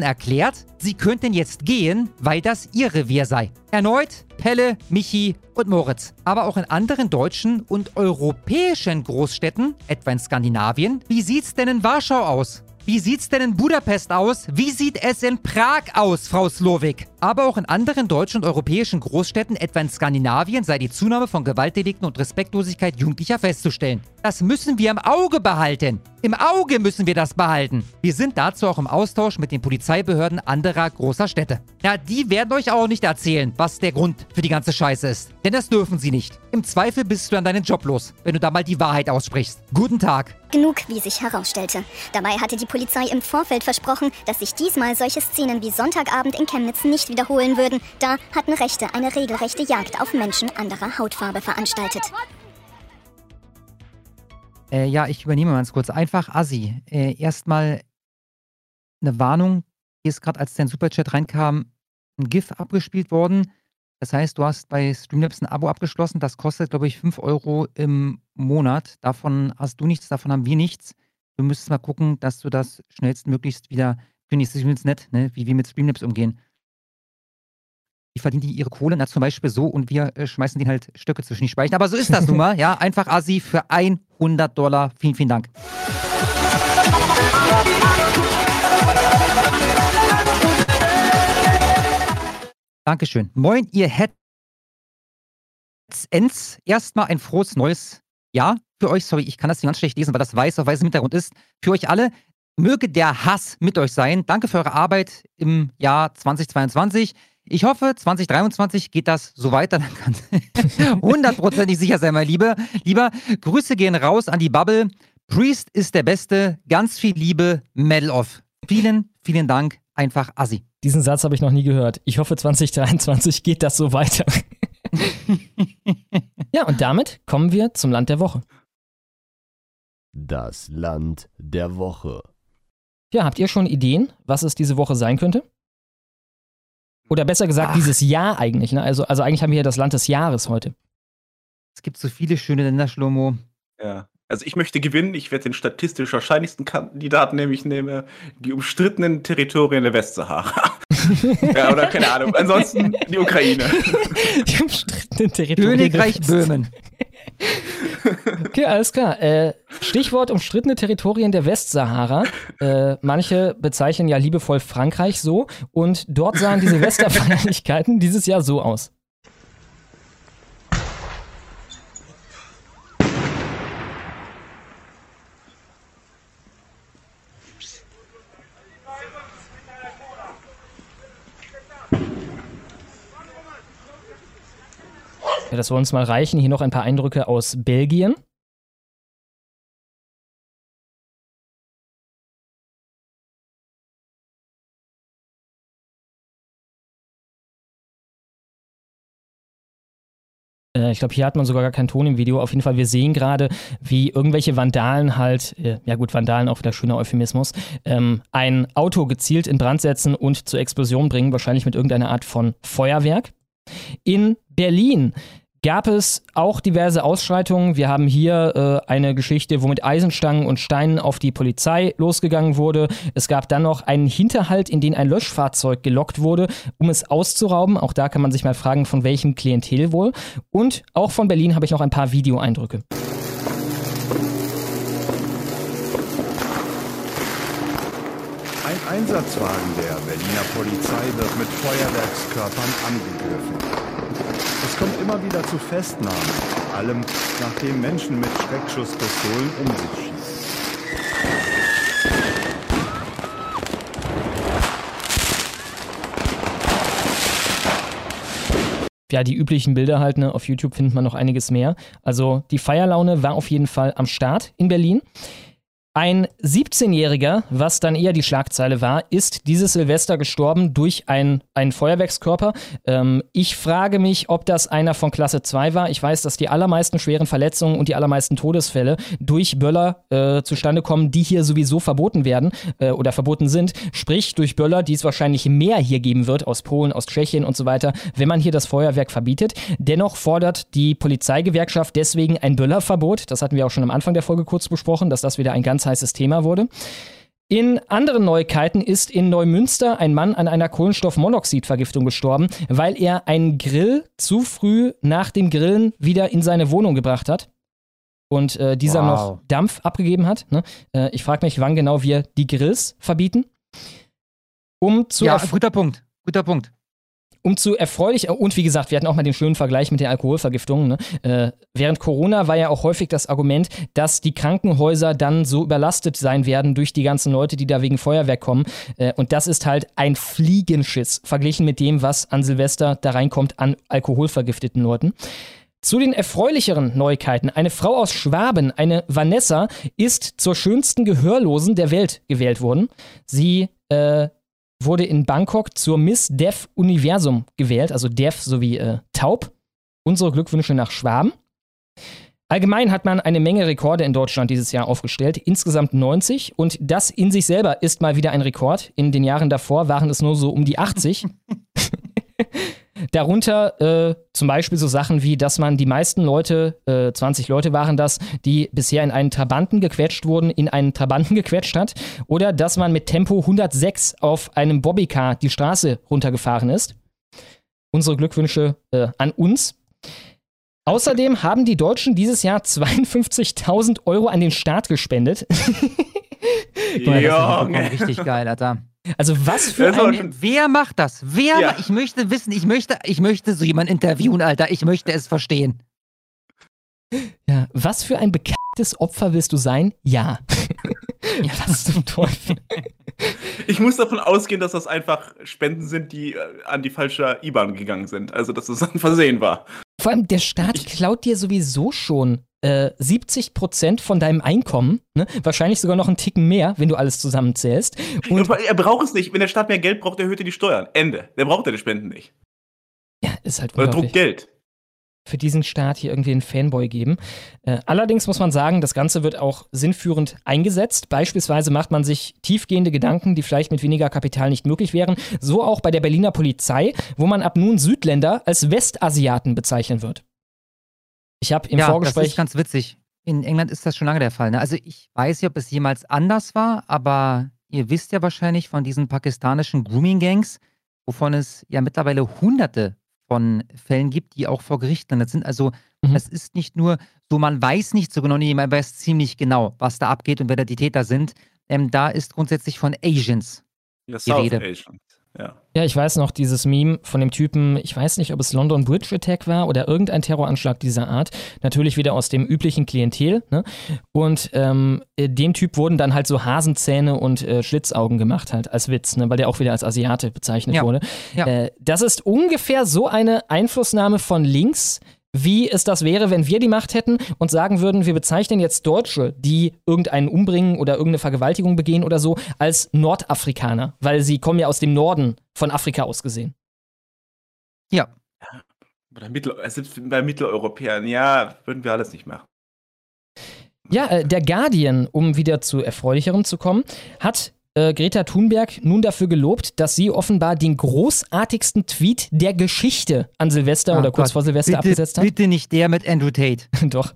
erklärt, sie könnten jetzt gehen, weil das ihr Revier sei. Erneut Pelle, Michi und Moritz. Aber auch in anderen deutschen und europäischen Großstädten, etwa in Skandinavien. Wie sieht's denn in Warschau aus? Wie sieht's denn in Budapest aus? Wie sieht es in Prag aus, Frau Slowik? Aber auch in anderen deutschen und europäischen Großstädten, etwa in Skandinavien, sei die Zunahme von Gewaltdelikten und Respektlosigkeit Jugendlicher festzustellen. Das müssen wir im Auge behalten. Im Auge müssen wir das behalten. Wir sind dazu auch im Austausch mit den Polizeibehörden anderer großer Städte. Ja, die werden euch auch nicht erzählen, was der Grund für die ganze Scheiße ist. Denn das dürfen sie nicht. Im Zweifel bist du an deinen Job los, wenn du da mal die Wahrheit aussprichst. Guten Tag. Genug, wie sich herausstellte. Dabei hatte die Polizei im Vorfeld versprochen, dass sich diesmal solche Szenen wie Sonntagabend in Chemnitz nicht wiederholen würden. Da hatten Rechte eine regelrechte Jagd auf Menschen anderer Hautfarbe veranstaltet. Äh, ja, ich übernehme mal ganz kurz. Einfach Assi. Äh, erstmal eine Warnung. Hier ist gerade, als dein Superchat reinkam, ein GIF abgespielt worden. Das heißt, du hast bei Streamlabs ein Abo abgeschlossen. Das kostet, glaube ich, 5 Euro im Monat. Davon hast du nichts, davon haben wir nichts. Du müsstest mal gucken, dass du das schnellstmöglichst wieder kündigst. Ist übrigens nett, ne? wie wir mit Streamlabs umgehen. Wie verdienen die ihre Kohle? Na, zum Beispiel so und wir äh, schmeißen denen halt Stöcke zwischen die Speichen. Aber so ist das nun mal, ja. Einfach Asi für 100 Dollar. Vielen, vielen Dank. Dankeschön. Moin, ihr Heads. Erstmal ein frohes neues Jahr für euch. Sorry, ich kann das nicht ganz schlecht lesen, weil das weiß auf weißem Hintergrund ist. Für euch alle. Möge der Hass mit euch sein. Danke für eure Arbeit im Jahr 2022. Ich hoffe, 2023 geht das so weiter. Dann kann hundertprozentig sicher sein, mein Lieber. Lieber, Grüße gehen raus an die Bubble. Priest ist der Beste. Ganz viel Liebe. Medal of. Vielen, vielen Dank. Einfach Assi. Diesen Satz habe ich noch nie gehört. Ich hoffe, 2023 geht das so weiter. ja, und damit kommen wir zum Land der Woche. Das Land der Woche. Ja, habt ihr schon Ideen, was es diese Woche sein könnte? Oder besser gesagt, Ach. dieses Jahr eigentlich. Ne? Also, also eigentlich haben wir ja das Land des Jahres heute. Es gibt so viele schöne Länder, Schlomo. Ja. Also ich möchte gewinnen. Ich werde den statistisch wahrscheinlichsten Kandidaten, nämlich nehme die umstrittenen Territorien der Westsahara. ja, oder keine Ahnung. Ansonsten die Ukraine. Die umstrittenen Territorien. Königreich Böhmen. Okay, alles klar. Äh, Stichwort umstrittene Territorien der Westsahara. Äh, manche bezeichnen ja liebevoll Frankreich so. Und dort sahen die Silvesterfeierlichkeiten dieses Jahr so aus. Das soll uns mal reichen. Hier noch ein paar Eindrücke aus Belgien. Äh, ich glaube, hier hat man sogar gar keinen Ton im Video. Auf jeden Fall, wir sehen gerade, wie irgendwelche Vandalen halt, äh, ja gut, Vandalen auch wieder schöner Euphemismus, ähm, ein Auto gezielt in Brand setzen und zur Explosion bringen, wahrscheinlich mit irgendeiner Art von Feuerwerk. In Berlin gab es auch diverse Ausschreitungen. Wir haben hier äh, eine Geschichte, wo mit Eisenstangen und Steinen auf die Polizei losgegangen wurde. Es gab dann noch einen Hinterhalt, in den ein Löschfahrzeug gelockt wurde, um es auszurauben. Auch da kann man sich mal fragen, von welchem Klientel wohl. Und auch von Berlin habe ich noch ein paar Videoeindrücke. Ein Einsatzwagen der Berliner Polizei wird mit Feuerwerkskörpern angegriffen. Es kommt immer wieder zu Festnahmen, vor allem nachdem Menschen mit Schreckschusspistolen um sich schießen. ja, die üblichen Bilder halt, ne? auf YouTube findet man noch einiges mehr. Also die Feierlaune war auf jeden Fall am Start in Berlin. Ein 17-Jähriger, was dann eher die Schlagzeile war, ist dieses Silvester gestorben durch ein, einen Feuerwerkskörper. Ähm, ich frage mich, ob das einer von Klasse 2 war. Ich weiß, dass die allermeisten schweren Verletzungen und die allermeisten Todesfälle durch Böller äh, zustande kommen, die hier sowieso verboten werden äh, oder verboten sind. Sprich, durch Böller, die es wahrscheinlich mehr hier geben wird, aus Polen, aus Tschechien und so weiter, wenn man hier das Feuerwerk verbietet. Dennoch fordert die Polizeigewerkschaft deswegen ein Böllerverbot. Das hatten wir auch schon am Anfang der Folge kurz besprochen, dass das wieder ein ganz heißes Thema wurde. In anderen Neuigkeiten ist in Neumünster ein Mann an einer Kohlenstoffmonoxidvergiftung gestorben, weil er einen Grill zu früh nach dem Grillen wieder in seine Wohnung gebracht hat und äh, dieser wow. noch Dampf abgegeben hat. Ne? Äh, ich frage mich, wann genau wir die Grills verbieten. Um zu ja, guter Punkt. Guter Punkt um zu erfreulich, und wie gesagt, wir hatten auch mal den schönen Vergleich mit den Alkoholvergiftungen. Ne? Äh, während Corona war ja auch häufig das Argument, dass die Krankenhäuser dann so überlastet sein werden durch die ganzen Leute, die da wegen Feuerwerk kommen. Äh, und das ist halt ein Fliegenschiss verglichen mit dem, was an Silvester da reinkommt an alkoholvergifteten Leuten. Zu den erfreulicheren Neuigkeiten. Eine Frau aus Schwaben, eine Vanessa, ist zur schönsten Gehörlosen der Welt gewählt worden. Sie äh, wurde in Bangkok zur Miss Deaf Universum gewählt, also Deaf sowie äh, taub. Unsere Glückwünsche nach Schwaben. Allgemein hat man eine Menge Rekorde in Deutschland dieses Jahr aufgestellt, insgesamt 90 und das in sich selber ist mal wieder ein Rekord. In den Jahren davor waren es nur so um die 80. Darunter äh, zum Beispiel so Sachen wie, dass man die meisten Leute, äh, 20 Leute waren das, die bisher in einen Trabanten gequetscht wurden, in einen Trabanten gequetscht hat. Oder dass man mit Tempo 106 auf einem Bobbycar die Straße runtergefahren ist. Unsere Glückwünsche äh, an uns. Außerdem haben die Deutschen dieses Jahr 52.000 Euro an den Staat gespendet. Ja, richtig geil, Alter. Also was für Das aber ein... Wer macht das? Wer? Ja. ma- Ich möchte wissen, ich möchte, ich möchte so jemanden interviewen, Alter. Ich möchte es verstehen. Ja, was für ein bekanntes Opfer willst du sein? Ja. ja was zum Teufel. Ich muss davon ausgehen, dass das einfach Spenden sind, die äh, an die falsche IBAN gegangen sind. Also, dass es ein Versehen war. Vor allem, der Staat Ich- klaut dir sowieso schon äh, 70% von deinem Einkommen. Ne? Wahrscheinlich sogar noch einen Ticken mehr, wenn du alles zusammenzählst. Und er braucht es nicht. Wenn der Staat mehr Geld braucht, erhöht er die Steuern. Ende. Der braucht die Spenden nicht. ja, ist halt Oder druckt Geld. für diesen Staat hier irgendwie einen Fanboy geben. Äh, allerdings muss man sagen, das Ganze wird auch sinnführend eingesetzt. Beispielsweise macht man sich tiefgehende Gedanken, die vielleicht mit weniger Kapital nicht möglich wären. So auch bei der Berliner Polizei, wo man ab nun Südländer als Westasiaten bezeichnen wird. Ich habe im ja, das Vorgespräch. ist ganz witzig. In England ist das schon lange der Fall. Ne? Also ich weiß nicht, ob es jemals anders war, aber ihr wisst ja wahrscheinlich von diesen pakistanischen Grooming-Gangs, wovon es ja mittlerweile hunderte von Fällen gibt, die auch vor Gericht landet sind. Also Mhm. es ist nicht nur so, man weiß nicht so genau, nee, man weiß ziemlich genau, was da abgeht und wer da die Täter sind. Ähm, da ist grundsätzlich von Asians. Ja, Die Rede. Asian. Ja. Ja, ich weiß noch, dieses Meme von dem Typen, ich weiß nicht, ob es London Bridge Attack war oder irgendein Terroranschlag dieser Art. Natürlich wieder aus dem üblichen Klientel. Ne? Und ähm, äh, dem Typ wurden dann halt so Hasenzähne und äh, Schlitzaugen gemacht, halt als Witz, ne? weil der auch wieder als Asiate bezeichnet Ja. wurde. Ja. Äh, das ist ungefähr so eine Einflussnahme von links, wie es das wäre, wenn wir die Macht hätten und sagen würden, wir bezeichnen jetzt Deutsche, die irgendeinen umbringen oder irgendeine Vergewaltigung begehen oder so, als Nordafrikaner, weil sie kommen ja aus dem Norden von Afrika aus gesehen. Ja, Oder Mittel, selbst bei Mitteleuropäern, ja, würden wir alles nicht machen. Ja, äh, der Guardian, um wieder zu erfreulicherem zu kommen, hat äh, Greta Thunberg nun dafür gelobt, dass sie offenbar den großartigsten Tweet der Geschichte an Silvester Oh oder kurz Gott. vor Silvester bitte, abgesetzt hat. bitte nicht der mit Andrew Tate. Doch.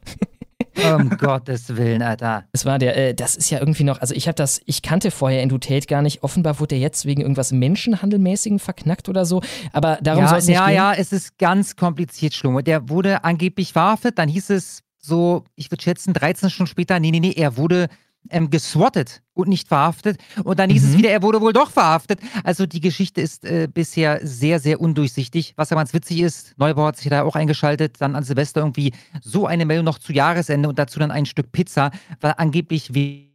Um Gottes Willen, Alter. Es war der, äh, das ist ja irgendwie noch, also ich habe das, ich kannte vorher Andrew Tate gar nicht. Offenbar wurde er jetzt wegen irgendwas Menschenhandelmäßigen verknackt oder so. Aber darum soll ja, es nicht ja, gehen. ja, es ist ganz kompliziert, Schlumme. Der wurde angeblich verhaftet, dann hieß es so, ich würde schätzen, 13 Stunden später, nee, nee, nee, er wurde ähm, geswattet und nicht verhaftet. Und dann hieß Mhm. es wieder, er wurde wohl doch verhaftet. Also die Geschichte ist äh, bisher sehr, sehr undurchsichtig. Was aber ganz witzig ist, Neubau hat sich da auch eingeschaltet, dann an Silvester irgendwie so eine Meldung noch zu Jahresende und dazu dann ein Stück Pizza, weil angeblich wie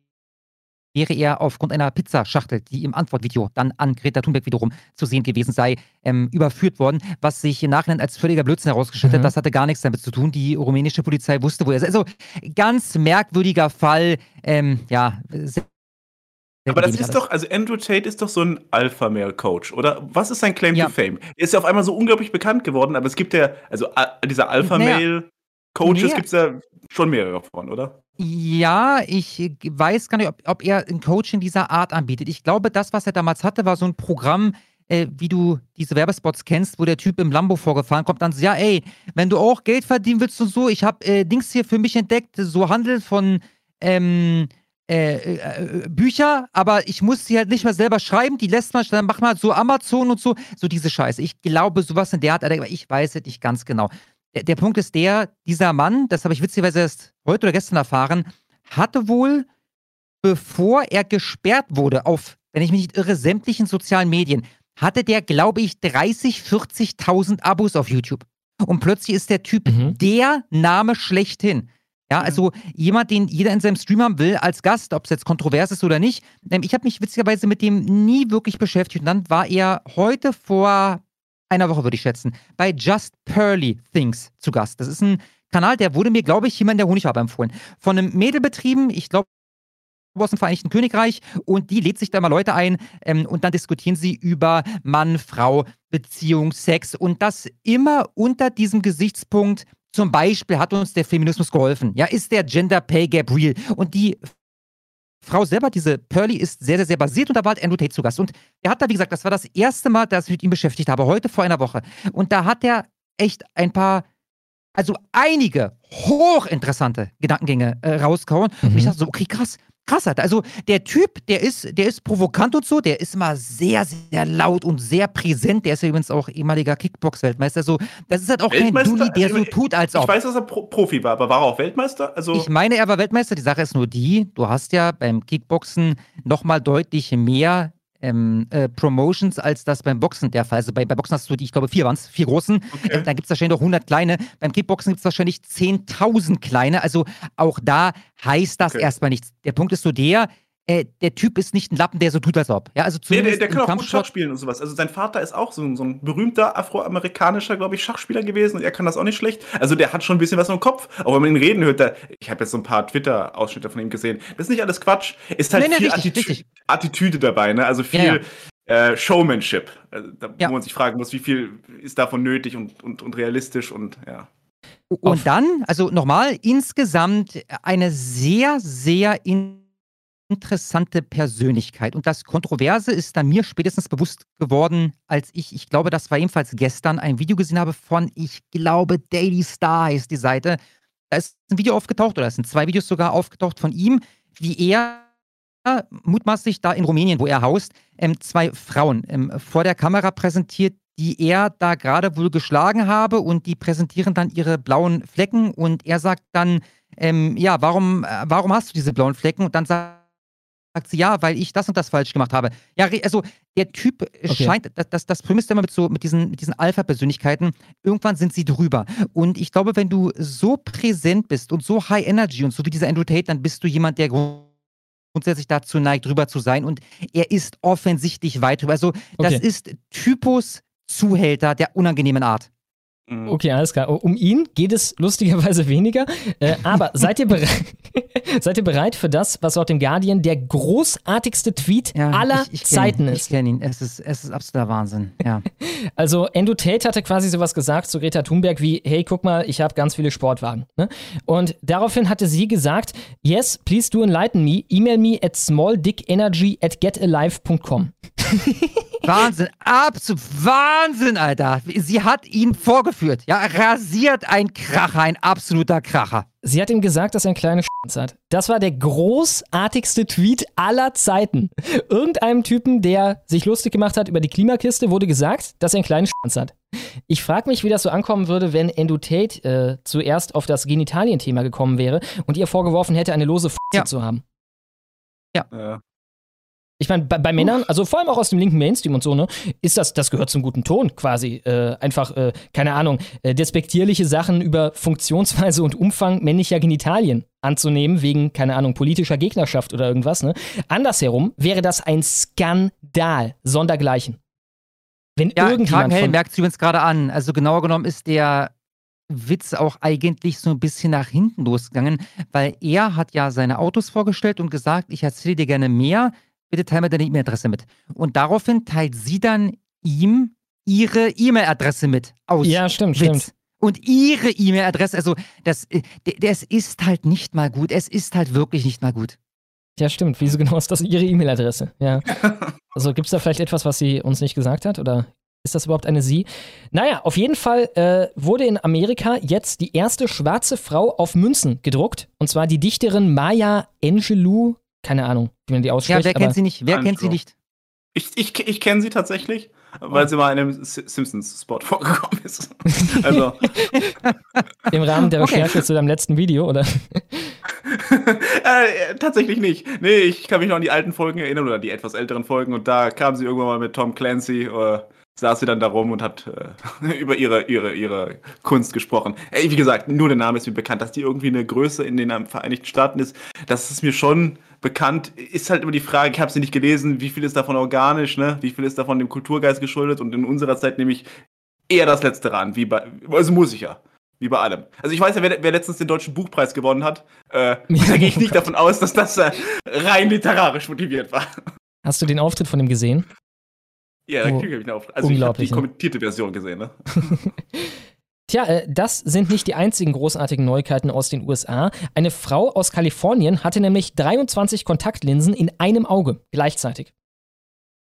wäre er aufgrund einer Pizzaschachtel, die im Antwortvideo dann an Greta Thunberg wiederum zu sehen gewesen sei, ähm, überführt worden, was sich im Nachhinein als völliger Blödsinn herausgestellt Mhm. hat. Das hatte gar nichts damit zu tun. Die rumänische Polizei wusste, wo er ist. Also ganz merkwürdiger Fall. Ähm, ja, Aber das ist doch, also Andrew Tate ist doch so ein Alpha-Male-Coach, oder? Was ist sein Claim Ja. to Fame? Er ist ja auf einmal so unglaublich bekannt geworden, aber es gibt ja, also dieser Alpha-Male-Coaches Naja. gibt es ja schon mehrere von, oder? Ja, ich weiß gar nicht, ob, ob er ein Coaching dieser Art anbietet. Ich glaube, das, was er damals hatte, war so ein Programm, äh, wie du diese Werbespots kennst, wo der Typ im Lambo vorgefahren kommt, dann so, ja, ey, wenn du auch Geld verdienen willst und so, ich habe äh, Dings hier für mich entdeckt, so Handel von ähm, äh, äh, Bücher, aber ich muss sie halt nicht mehr selber schreiben, die lässt man, dann macht man halt so Amazon und so, so diese Scheiße. Ich glaube, sowas in der Art, aber ich weiß es nicht ganz genau. Der, der Punkt ist der, dieser Mann, das habe ich witzigerweise erst heute oder gestern erfahren, hatte wohl, bevor er gesperrt wurde auf, wenn ich mich nicht irre, sämtlichen sozialen Medien, hatte der, glaube ich, 30, 40.000 Abos auf YouTube. Und plötzlich ist der Typ Mhm. der Name schlechthin. Ja, also jemand, den jeder in seinem Stream haben will als Gast, ob es jetzt kontrovers ist oder nicht. Ähm, Ich habe mich witzigerweise mit dem nie wirklich beschäftigt. Und dann war er heute vor einer Woche, würde ich schätzen, bei Just Pearly Things zu Gast. Das ist ein Kanal, der wurde mir, glaube ich, jemand der Honigwabe empfohlen. Von einem Mädel betrieben, ich glaube, aus dem Vereinigten Königreich und die lädt sich da mal Leute ein ähm, und dann diskutieren sie über Mann, Frau, Beziehung, Sex und das immer unter diesem Gesichtspunkt. Zum Beispiel hat uns der Feminismus geholfen. Ja, ist der Gender Pay Gap real? Und die Frau selber, diese Pearly, ist sehr, sehr, sehr basiert und da war halt Andrew Tate zu Gast. Und er hat da, wie gesagt, das war das erste Mal, dass ich mit ihm beschäftigt habe, heute vor einer Woche. Und da hat er echt ein paar, also einige hochinteressante Gedankengänge äh, rausgehauen. Mhm. Und ich dachte so, okay, krass, krass hat. Also der Typ, der ist, der ist provokant und so, der ist immer sehr, sehr laut und sehr präsent. Der ist ja übrigens auch ehemaliger Kickbox-Weltmeister. Also, das ist halt auch kein Dulli, der so tut, als ob. Ich weiß, dass er Pro Profi war, aber war er auch Weltmeister? Also ich meine, er war Weltmeister. Die Sache ist nur die, du hast ja beim Kickboxen nochmal deutlich mehr ähm, äh, Promotions, als das beim Boxen der Fall ist. Also bei, bei Boxen hast du die, ich glaube, vier waren es, vier großen. Okay. Äh, dann gibt es wahrscheinlich noch 100 kleine. Beim Kickboxen gibt es wahrscheinlich 10.000 kleine. Also auch da heißt das okay. erstmal nichts. Der Punkt ist so der, äh, der Typ ist nicht ein Lappen, der so tut, als ob. Ja, also nee, der, der kann auch gut Schach spielen und sowas. Also sein Vater ist auch so, ein, so ein berühmter afroamerikanischer, glaube ich, Schachspieler gewesen und er kann das auch nicht schlecht. Also der hat schon ein bisschen was im Kopf. Auch wenn man ihn reden hört, da, ich habe jetzt so ein paar Twitter-Ausschnitte von ihm gesehen. Das ist nicht alles Quatsch. Ist halt nee, nee, viel richtig, Attitü richtig. Attitüde dabei, ne? Also viel ja, ja. Äh, Showmanship. Also, da, ja. Wo man sich fragen muss, wie viel ist davon nötig und, und, und realistisch und ja. Und dann, also nochmal, insgesamt eine sehr, sehr in interessante Persönlichkeit. Und das Kontroverse ist dann mir spätestens bewusst geworden, als ich, ich glaube, das war ebenfalls gestern, ein Video gesehen habe von, ich glaube, Daily Star ist die Seite. Da ist ein Video aufgetaucht, oder es sind zwei Videos sogar aufgetaucht von ihm, wie er mutmaßlich da in Rumänien, wo er haust, ähm, zwei Frauen ähm, vor der Kamera präsentiert, die er da gerade wohl geschlagen habe und die präsentieren dann ihre blauen Flecken und er sagt dann, ähm, ja, warum, äh, warum hast du diese blauen Flecken? Und dann sagt sagt sie, ja, weil ich das und das falsch gemacht habe. Ja, also der Typ okay. scheint, das, das, das Problem ist immer mit so, mit diesen, mit diesen Alpha-Persönlichkeiten, irgendwann sind sie drüber. Und ich glaube, wenn du so präsent bist und so High Energy und so wie dieser Andrew Tate, dann bist du jemand, der grundsätzlich dazu neigt, drüber zu sein. Und er ist offensichtlich weit drüber. Also, das okay. ist Typus Zuhälter der unangenehmen Art. Mhm. Okay, alles klar. Um ihn geht es lustigerweise weniger. Äh, aber seid ihr, seid ihr bereit für das, was laut dem Guardian der großartigste Tweet ja, aller ich, ich Zeiten ihn, ist? Ich kenne ihn. Es ist, es ist absoluter Wahnsinn. Ja. also, Andrew Tate hatte quasi sowas gesagt zu Greta Thunberg wie: Hey, guck mal, ich habe ganz viele Sportwagen. Ne? Und daraufhin hatte sie gesagt: Yes, please do enlighten me. Email me at smalldickenergy at getalive.com. Wahnsinn, absolut Wahnsinn, Alter. Sie hat ihn vorgeführt. Ja, rasiert ein Kracher, ein absoluter Kracher. Sie hat ihm gesagt, dass er einen kleinen Schwanz hat. Das war der großartigste Tweet aller Zeiten. Irgendeinem Typen, der sich lustig gemacht hat über die Klimakiste, wurde gesagt, dass er einen kleinen Schwanz hat. Ich frage mich, wie das so ankommen würde, wenn Endo Tate äh, zuerst auf das Genitalien-Thema gekommen wäre und ihr vorgeworfen hätte, eine lose F ja. zu haben. Ja. ja. Ich meine, bei, bei, Männern, also vor allem auch aus dem linken Mainstream und so, ne, ist das, das gehört zum guten Ton quasi. Äh, einfach, äh, keine Ahnung, äh, despektierliche Sachen über Funktionsweise und Umfang männlicher Genitalien anzunehmen, wegen, keine Ahnung, politischer Gegnerschaft oder irgendwas, ne. Andersherum wäre das ein Skandal, sondergleichen. Wenn ja, irgendjemand. Hell merkt es übrigens gerade an. Also genauer genommen ist der Witz auch eigentlich so ein bisschen nach hinten losgegangen, weil er hat ja seine Autos vorgestellt und gesagt, ich erzähle dir gerne mehr bitte teile mir deine E-Mail-Adresse mit. Und daraufhin teilt sie dann ihm ihre E-Mail-Adresse mit aus. Ja, stimmt, Witz. stimmt. Und ihre E-Mail-Adresse, also das, das ist halt nicht mal gut. Es ist halt wirklich nicht mal gut. Ja, stimmt. Wieso genau ist das ihre E-Mail-Adresse? Ja. Also gibt es da vielleicht etwas, was sie uns nicht gesagt hat? Oder ist das überhaupt eine sie? Naja, auf jeden Fall äh, wurde in Amerika jetzt die erste schwarze Frau auf Münzen gedruckt. Und zwar die Dichterin Maya Angelou keine Ahnung, wie man die ausspricht. Ja, wer kennt sie nicht? Wer kennt sie nicht? Ich, ich, ich kenne sie tatsächlich, weil sie mal in einem Simpsons-Spot vorgekommen ist. Also. Im Rahmen der Recherche okay. zu deinem letzten Video, oder? äh, tatsächlich nicht. Nee, ich kann mich noch an die alten Folgen erinnern oder die etwas älteren Folgen und da kam sie irgendwann mal mit Tom Clancy. Äh, saß sie dann da rum und hat äh, über ihre, ihre, ihre Kunst gesprochen. Ey, wie gesagt, nur der Name ist mir bekannt, dass die irgendwie eine Größe in den Vereinigten Staaten ist. Das ist mir schon bekannt. Ist halt immer die Frage, ich habe sie nicht gelesen, wie viel ist davon organisch, ne? wie viel ist davon dem Kulturgeist geschuldet und in unserer Zeit nehme ich eher das Letzte an, wie bei, also muss ich ja. Wie bei allem. Also ich weiß ja, wer, wer letztens den Deutschen Buchpreis gewonnen hat. Äh, da gehe ich nicht davon aus, dass das äh, rein literarisch motiviert war. Hast du den Auftritt von ihm gesehen? Ja, Oh, natürlich habe ich auf. Also ich habe unglaublich, die ne? kommentierte Version gesehen, ne? Tja, äh, das sind nicht die einzigen großartigen Neuigkeiten aus den USA. Eine Frau aus Kalifornien hatte nämlich 23 Kontaktlinsen in einem Auge gleichzeitig.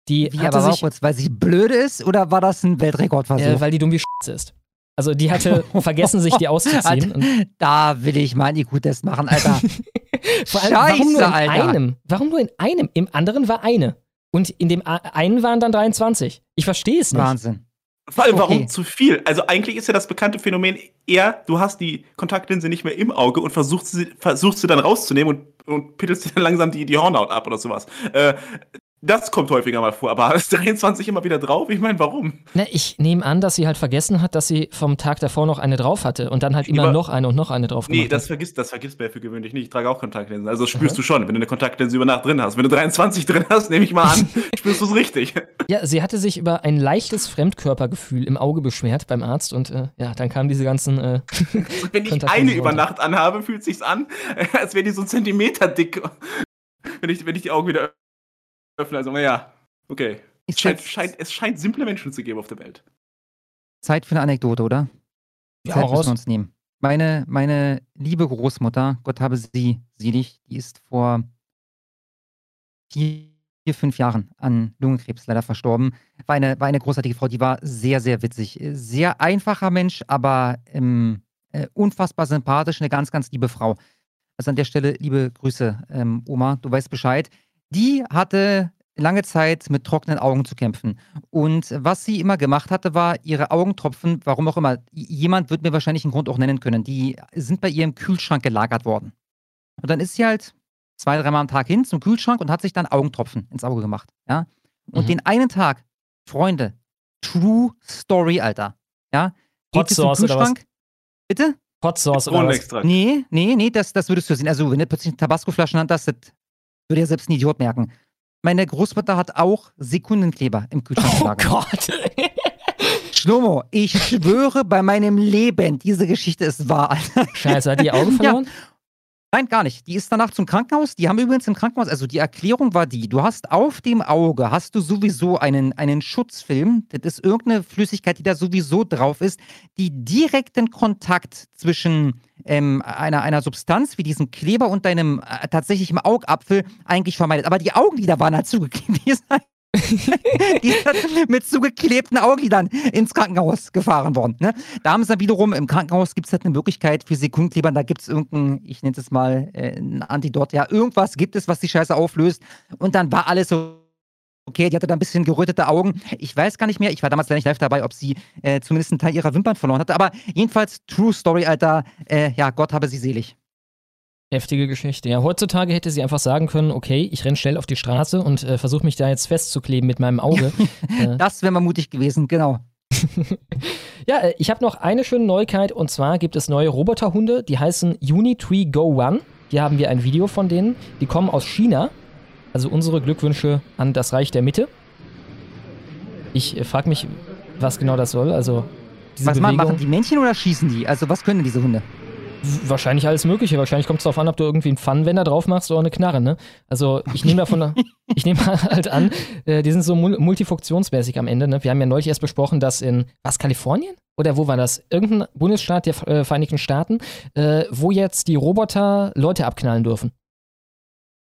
Die Wie, hatte aber sich, auch kurz, weil sie blöde ist oder war das ein Weltrekordversuch? äh, weil die dumm wie Sch ist. Also die hatte vergessen, sich die auszuziehen. Und da will ich mal einen IQ-Test machen, Alter. vor allem, warum nur in Scheiße, Alter. einem? Warum nur in einem? Im anderen war eine. Und in dem einen waren dann 23. Ich verstehe es nicht. Wahnsinn. Vor allem, warum Okay. zu viel? Also eigentlich ist ja das bekannte Phänomen eher, du hast die Kontaktlinse nicht mehr im Auge und versuchst sie, versuchst sie dann rauszunehmen und, und pittelst dir dann langsam die, die Hornhaut ab oder sowas. Äh, das kommt häufiger mal vor, aber ist 23 immer wieder drauf? Ich meine, warum? Na, ich nehme an, dass sie halt vergessen hat, dass sie vom Tag davor noch eine drauf hatte und dann halt immer Aber- noch eine und noch eine drauf Nee, das hat. vergisst, das vergisst man für gewöhnlich nicht. Ich trage auch Kontaktlinsen. Also das spürst du schon, wenn du eine Kontaktlinse über Nacht drin hast. Wenn du 23 drin hast, nehme ich mal an, spürst du es richtig. Ja, sie hatte sich über ein leichtes Fremdkörpergefühl im Auge beschwert beim Arzt und äh, ja, dann kamen diese ganzen. Äh, Wenn ich eine über. Nacht anhabe, fühlt sich's an, als wäre die so einen Zentimeter dick. Wenn ich, wenn ich die Augen wieder öffne. Also, naja, okay. Es scheint, scheint, es scheint simple Menschen zu geben auf der Welt. Zeit für eine Anekdote, oder? Ja, Zeit müssen wir uns nehmen. Meine, meine liebe Großmutter, Gott habe sie selig, die ist vor vier, vier, fünf Jahren an Lungenkrebs leider verstorben. War eine, war eine großartige Frau, die war sehr, sehr witzig. Sehr einfacher Mensch, aber ähm, äh, unfassbar sympathisch, eine ganz, ganz liebe Frau. Also an der Stelle liebe Grüße, ähm, Oma, du weißt Bescheid. Die hatte lange Zeit mit trockenen Augen zu kämpfen. Und was sie immer gemacht hatte, war ihre Augentropfen, warum auch immer, jemand wird mir wahrscheinlich einen Grund auch nennen können, die sind bei ihr im Kühlschrank gelagert worden. Und dann ist sie halt zwei, dreimal am Tag hin zum Kühlschrank und hat sich dann Augentropfen ins Auge gemacht. Ja? Und Mhm. den einen Tag, Freunde, True Story, Alter. Ja? Hot Geht zum Sauce oder was? Kühlschrank? Bitte? Hot Sauce oder was? Nee, nee, nee, das, das würdest du sehen. Also, wenn du plötzlich eine Tabasco-Flasche hast, das würde ja selbst ein Idiot merken. Meine Großmutter hat auch Sekundenkleber im Kühlschrank Oh. Gott. Schlomo, ich schwöre bei meinem Leben, diese Geschichte ist wahr, Alter. Scheiße, hat die Augen Ja. Nein, gar nicht. Die ist danach zum Krankenhaus. Die haben übrigens im Krankenhaus, also die Erklärung war die, du hast auf dem Auge, hast du sowieso einen, einen Schutzfilm, das ist irgendeine Flüssigkeit, die da sowieso drauf ist, die direkten Kontakt zwischen ähm, einer, einer Substanz wie diesem Kleber und deinem äh, tatsächlichen Augapfel eigentlich vermeidet. Aber die Augenlider waren halt zugeklebt. Die ist die ist mit zugeklebten Augenlidern ins Krankenhaus gefahren worden. Ne? Da haben sie dann wiederum, im Krankenhaus gibt es halt eine Möglichkeit für Sekundenkleber, da gibt es irgendein, ich nenne es mal, äh, ein Antidot, ja, irgendwas gibt es, was die Scheiße auflöst. Und dann war alles so. Okay, die hatte da ein bisschen gerötete Augen. Ich weiß gar nicht mehr, ich war damals leider nicht live dabei, ob sie äh, zumindest einen Teil ihrer Wimpern verloren hatte. Aber jedenfalls, True Story, Alter. Äh, ja, Gott habe sie selig. Heftige Geschichte. Ja, heutzutage hätte sie einfach sagen können, okay, ich renn schnell auf die Straße und äh, versuche mich da jetzt festzukleben mit meinem Auge. äh, Das wäre mal mutig gewesen, genau. ja, äh, ich habe noch eine schöne Neuigkeit und zwar gibt es neue Roboterhunde, die heißen Unitree Go One. Hier haben wir ein Video von denen. Die kommen aus China. Also unsere Glückwünsche an das Reich der Mitte. Ich äh, frage mich, was genau das soll. Also diese Was Bewegung. machen die Männchen oder schießen die? Also, was können diese Hunde? Wahrscheinlich alles Mögliche. Wahrscheinlich kommt es darauf an, ob du irgendwie einen Pfannenwender drauf machst oder eine Knarre, ne? Also ich nehme davon, ich nehme halt an, äh, die sind so mul multifunktionsmäßig am Ende, ne? Wir haben ja neulich erst besprochen, dass in, was, Kalifornien? Oder wo war das? Irgendein Bundesstaat der äh, Vereinigten Staaten, äh, wo jetzt die Roboter Leute abknallen dürfen.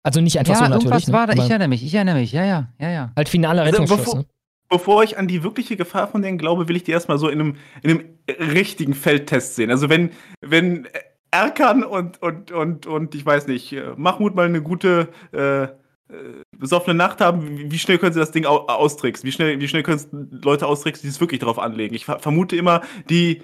Also nicht einfach ja, so natürlich. irgendwas Ne? war da. Ich erinnere mich, ich erinnere mich. Ja, ja, ja, ja. halt finaler Also, Rettungsschluss, bevor- ne? Bevor ich an die wirkliche Gefahr von denen glaube, will ich die erstmal so in einem, in einem richtigen Feldtest sehen. Also wenn, wenn Erkan und, und, und, und ich weiß nicht, äh, Mahmoud mal eine gute äh, äh, besoffene Nacht haben, wie, schnell können sie das Ding au austricksen? Wie schnell, wie schnell können Leute austricksen, die es wirklich darauf anlegen? Ich ver vermute immer, die,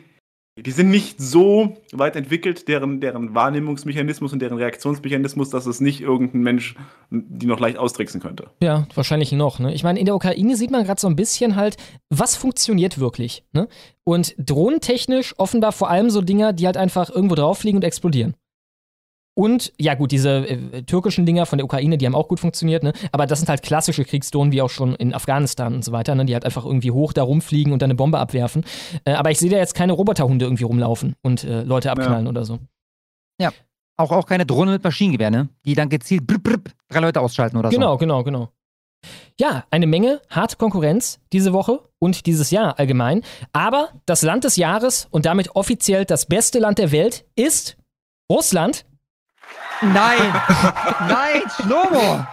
die sind nicht so weit entwickelt, deren, deren Wahrnehmungsmechanismus und deren Reaktionsmechanismus, dass es nicht irgendein Mensch die noch leicht austricksen könnte. Ja, wahrscheinlich noch. Ne? Ich meine, in der Ukraine sieht man gerade so ein bisschen halt, was funktioniert wirklich. Ne? Und drohnentechnisch offenbar vor allem so Dinger, die halt einfach irgendwo drauf fliegen und explodieren. Und ja, gut, diese äh, türkischen Dinger von der Ukraine, die haben auch gut funktioniert, ne? Aber das sind halt klassische Kriegsdrohnen, wie auch schon in Afghanistan und so weiter, ne? Die halt einfach irgendwie hoch da rumfliegen und dann eine Bombe abwerfen. Äh, aber ich sehe da jetzt keine Roboterhunde irgendwie rumlaufen und äh, Leute abknallen oder so. Ja. Auch, auch keine Drohne mit Maschinengewehr, ne? Die dann gezielt blub, blub, drei Leute ausschalten oder Genau, so. genau, genau. Ja, eine Menge harte Konkurrenz diese Woche und dieses Jahr allgemein. Aber das Land des Jahres und damit offiziell das beste Land der Welt ist Russland. Nein! Nein, Schlomo!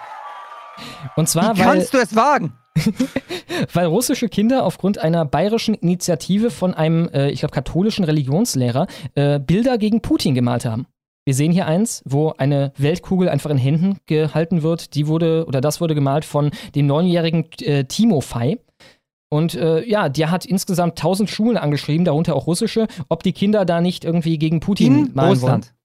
Und zwar, Wie weil, kannst du es wagen? weil russische Kinder aufgrund einer bayerischen Initiative von einem, äh, ich glaube, katholischen Religionslehrer äh, Bilder gegen Putin gemalt haben. Wir sehen hier eins, wo eine Weltkugel einfach in Händen gehalten wird. Die wurde, oder das wurde gemalt von dem neunjährigen äh, Timo Fei. Und äh, ja, der hat insgesamt 1000 Schulen angeschrieben, darunter auch russische, ob die Kinder da nicht irgendwie gegen Putin In malen Russland. wollen.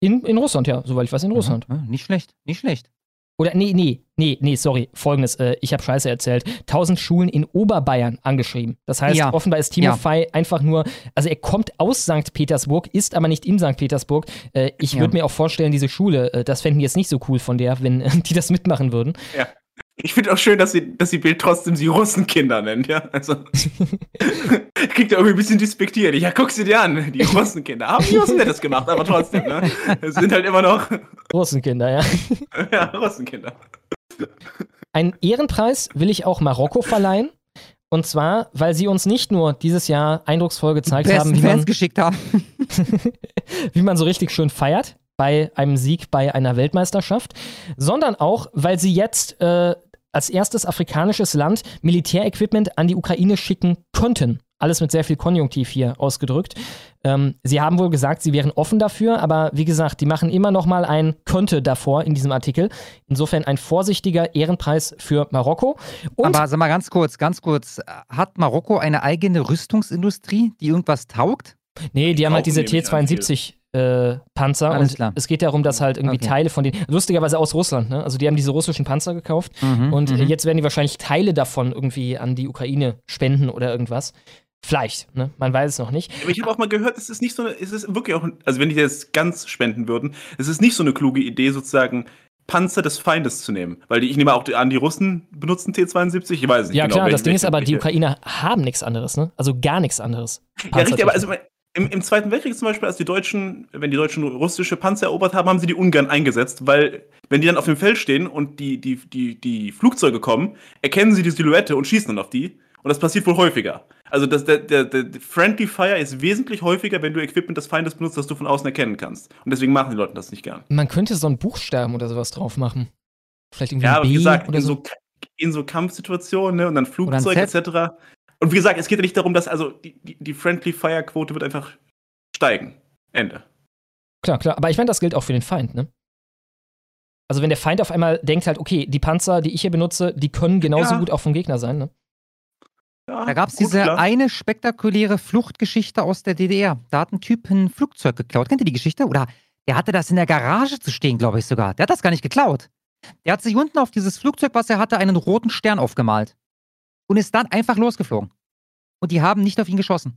In, in Russland, ja, soweit ich weiß, in Russland. Ja, nicht schlecht, nicht schlecht. Oder nee, nee, nee, nee, sorry, folgendes, äh, ich habe Scheiße erzählt. 1000 Schulen in Oberbayern angeschrieben. Das heißt, Ja. offenbar ist Timo Ja. Fei einfach nur, also er kommt aus St. Petersburg, ist aber nicht in St. Petersburg. Äh, ich Ja. würde mir auch vorstellen, diese Schule, äh, das fänden die jetzt nicht so cool von der, wenn äh, die das mitmachen würden. Ich finde auch schön, dass sie, dass sie Bild trotzdem sie Russenkinder nennt, ja. Also kriegt er irgendwie ein bisschen despektiert. Ja, guck sie dir an, die Russenkinder. Haben die was Nettes gemacht, aber trotzdem, ne? Es sind halt immer noch Russenkinder, ja. ja, Russenkinder. Einen Ehrenpreis will ich auch Marokko verleihen. Und zwar, weil sie uns nicht nur dieses Jahr eindrucksvoll gezeigt haben, Besten wie Fans man, geschickt haben. wie man so richtig schön feiert bei einem Sieg bei einer Weltmeisterschaft, sondern auch, weil sie jetzt äh, als erstes afrikanisches Land Militärequipment an die Ukraine schicken könnten. Alles mit sehr viel Konjunktiv hier ausgedrückt. Ähm, sie haben wohl gesagt, sie wären offen dafür, aber wie gesagt, die machen immer noch mal ein könnte davor in diesem Artikel. Insofern ein vorsichtiger Ehrenpreis für Marokko. Und Aber sag mal ganz kurz, ganz kurz. Hat Marokko eine eigene Rüstungsindustrie, die irgendwas taugt? Nee, die haben halt diese Kaufen nämlich an T-72 äh, Panzer Alles und klar. es geht darum, dass halt irgendwie Okay. Teile von denen, lustigerweise aus Russland, ne? Also die haben diese russischen Panzer gekauft Mhm, und mhm. jetzt werden die wahrscheinlich Teile davon irgendwie an die Ukraine spenden oder irgendwas. Vielleicht, ne? Man weiß es noch nicht. Aber ich habe auch mal gehört, es ist nicht so eine, es ist wirklich auch, also wenn die das ganz spenden würden, es ist nicht so eine kluge Idee, sozusagen Panzer des Feindes zu nehmen. Weil die, ich nehme auch die- an, die Russen benutzen T72, ich weiß nicht Ja genau. klar, welche- das Ding ist welche- aber, die Ukrainer haben nichts anderes, ne? Also gar nichts anderes. Ja, richtig, aber also. Im, im Zweiten Weltkrieg zum Beispiel, als die Deutschen, wenn die Deutschen russische Panzer erobert haben, haben sie die Ungarn eingesetzt, weil wenn die dann auf dem Feld stehen und die, die, die, die Flugzeuge kommen, erkennen sie die Silhouette und schießen dann auf die. Und das passiert wohl häufiger. Also das, der, der, der Friendly Fire ist wesentlich häufiger, wenn du Equipment des Feindes benutzt, das du von außen erkennen kannst. Und deswegen machen die Leute das nicht gern. Man könnte so einen Buchstaben oder sowas drauf machen. Vielleicht irgendwie Ja, ein aber wie gesagt, oder in so. so, in so Kampfsituationen ne, und dann Flugzeug ein etc. Und wie gesagt, es geht ja nicht darum, dass also die, die, die Friendly Fire Quote wird einfach steigen. Ende. Klar, klar. Aber ich meine, das gilt auch für den Feind, ne? Also wenn der Feind auf einmal denkt halt, okay, die Panzer, die ich hier benutze, die können genauso Ja. gut auch vom Gegner sein, ne? Ja, Da gab es diese klar. eine spektakuläre Fluchtgeschichte aus der DDR. Da hat ein Typ ein Flugzeug geklaut. Kennt ihr die Geschichte? Oder der hatte das in der Garage zu stehen, glaube ich sogar. Der hat das gar nicht geklaut. Der hat sich unten auf dieses Flugzeug, was er hatte, einen roten Stern aufgemalt. Und ist dann einfach losgeflogen. Und die haben nicht auf ihn geschossen.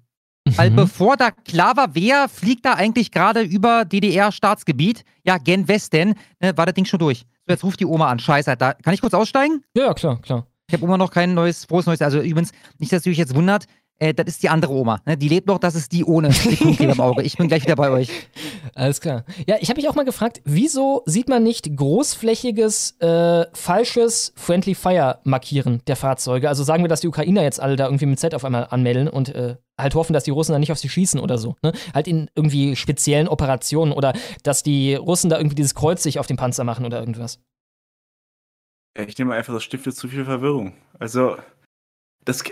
Weil Mhm. bevor da klar war, wer fliegt da eigentlich gerade über DDR-Staatsgebiet, ja, gen Westen, ne, war das Ding schon durch. So, jetzt ruft die Oma an. Scheiße, da, kann ich kurz aussteigen? Ja, ja, klar, klar. Ich habe immer noch kein neues, frohes Neues. Also übrigens, nicht, dass ihr euch jetzt wundert, äh, das ist die andere Oma. Ne? Die lebt noch, das ist die ohne im Auge. Ich bin gleich wieder bei euch. Alles klar. Ja, ich habe mich auch mal gefragt, wieso sieht man nicht großflächiges, äh, falsches Friendly Fire markieren der Fahrzeuge? Also sagen wir, dass die Ukrainer jetzt alle da irgendwie mit Z auf einmal anmelden und äh, halt hoffen, dass die Russen dann nicht auf sie schießen oder so. Ne? Halt in irgendwie speziellen Operationen oder dass die Russen da irgendwie dieses Kreuz sich auf den Panzer machen oder irgendwas. Ich nehme einfach, das stiftet zu viel Verwirrung. Also, das,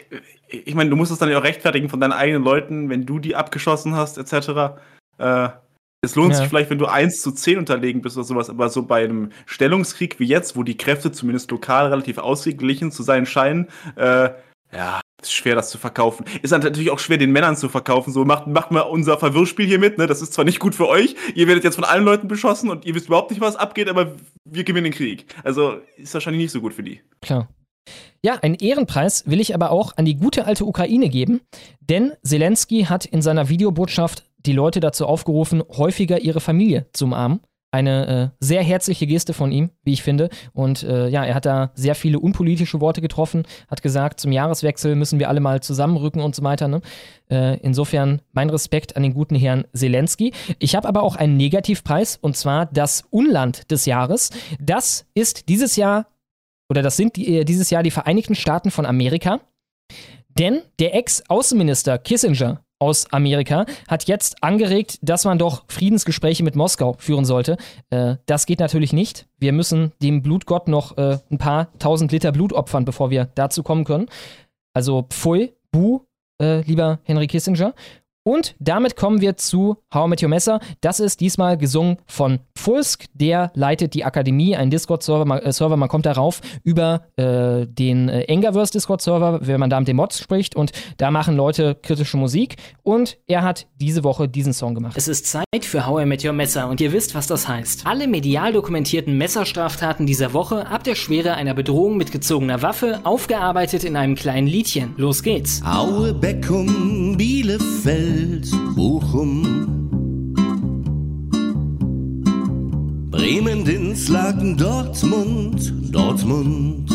ich meine, du musst es dann ja auch rechtfertigen von deinen eigenen Leuten, wenn du die abgeschossen hast, etc. Äh, es lohnt Ja. sich vielleicht, wenn du 1 zu 10 unterlegen bist oder sowas, aber so bei einem Stellungskrieg wie jetzt, wo die Kräfte zumindest lokal relativ ausgeglichen zu sein scheinen, äh, ja, ist schwer, das zu verkaufen. Ist dann natürlich auch schwer, den Männern zu verkaufen. So, macht, macht mal unser Verwirrspiel hier mit, ne? Das ist zwar nicht gut für euch, ihr werdet jetzt von allen Leuten beschossen und ihr wisst überhaupt nicht, was abgeht, aber wir gewinnen den Krieg. Also, ist wahrscheinlich nicht so gut für die. Klar. Ja, einen Ehrenpreis will ich aber auch an die gute alte Ukraine geben, denn Zelensky hat in seiner Videobotschaft die Leute dazu aufgerufen, häufiger ihre Familie zu umarmen. Eine äh, sehr herzliche Geste von ihm, wie ich finde. Und äh, ja, er hat da sehr viele unpolitische Worte getroffen, hat gesagt, zum Jahreswechsel müssen wir alle mal zusammenrücken und so weiter. Ne? Äh, insofern mein Respekt an den guten Herrn Zelensky. Ich habe aber auch einen Negativpreis und zwar das Unland des Jahres. Das ist dieses Jahr, oder das sind die, äh, dieses Jahr die Vereinigten Staaten von Amerika. Denn der Ex-Außenminister Kissinger aus Amerika hat jetzt angeregt, dass man doch Friedensgespräche mit Moskau führen sollte. Äh, das geht natürlich nicht. Wir müssen dem Blutgott noch äh, ein paar tausend Liter Blut opfern, bevor wir dazu kommen können. Also Pfui, Bu, äh, lieber Henry Kissinger. Und damit kommen wir zu How I Met Your Messer. Das ist diesmal gesungen von Fulsk. Der leitet die Akademie, ein Discord-Server. Äh, Server, man kommt darauf über äh, den äh, Engaverse Discord-Server, wenn man da mit den Mods spricht. Und da machen Leute kritische Musik. Und er hat diese Woche diesen Song gemacht. Es ist Zeit für How I Met Your Messer. Und ihr wisst, was das heißt. Alle medial dokumentierten Messerstraftaten dieser Woche ab der Schwere einer Bedrohung mit gezogener Waffe, aufgearbeitet in einem kleinen Liedchen. Los geht's. Aue, Beckum, Bielefeld. Bochum. Bremen, Dinslaken, Dortmund, Dortmund.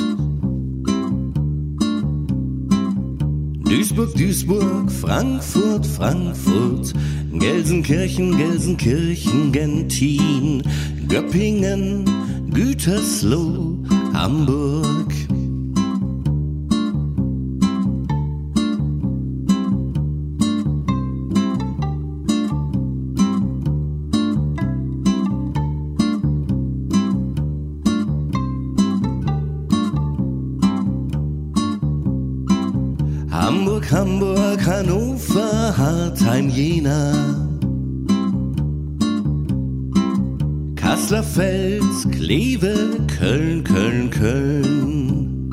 Duisburg, Duisburg, Frankfurt, Frankfurt, Gelsenkirchen, Gelsenkirchen, Gentin, Göppingen, Gütersloh, Hamburg. Hamburg, Hannover, Hartheim, Jena. Kassler Fels, Kleve, Köln, Köln, Köln.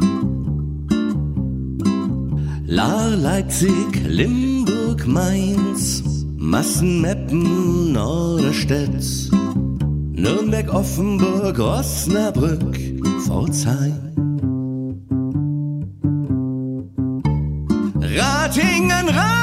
Lahr, Leipzig, Limburg, Mainz, Massen, Meppen, Norderstedt, Nürnberg, Offenburg, Osnabrück, Pforzheim. Göttingen rein.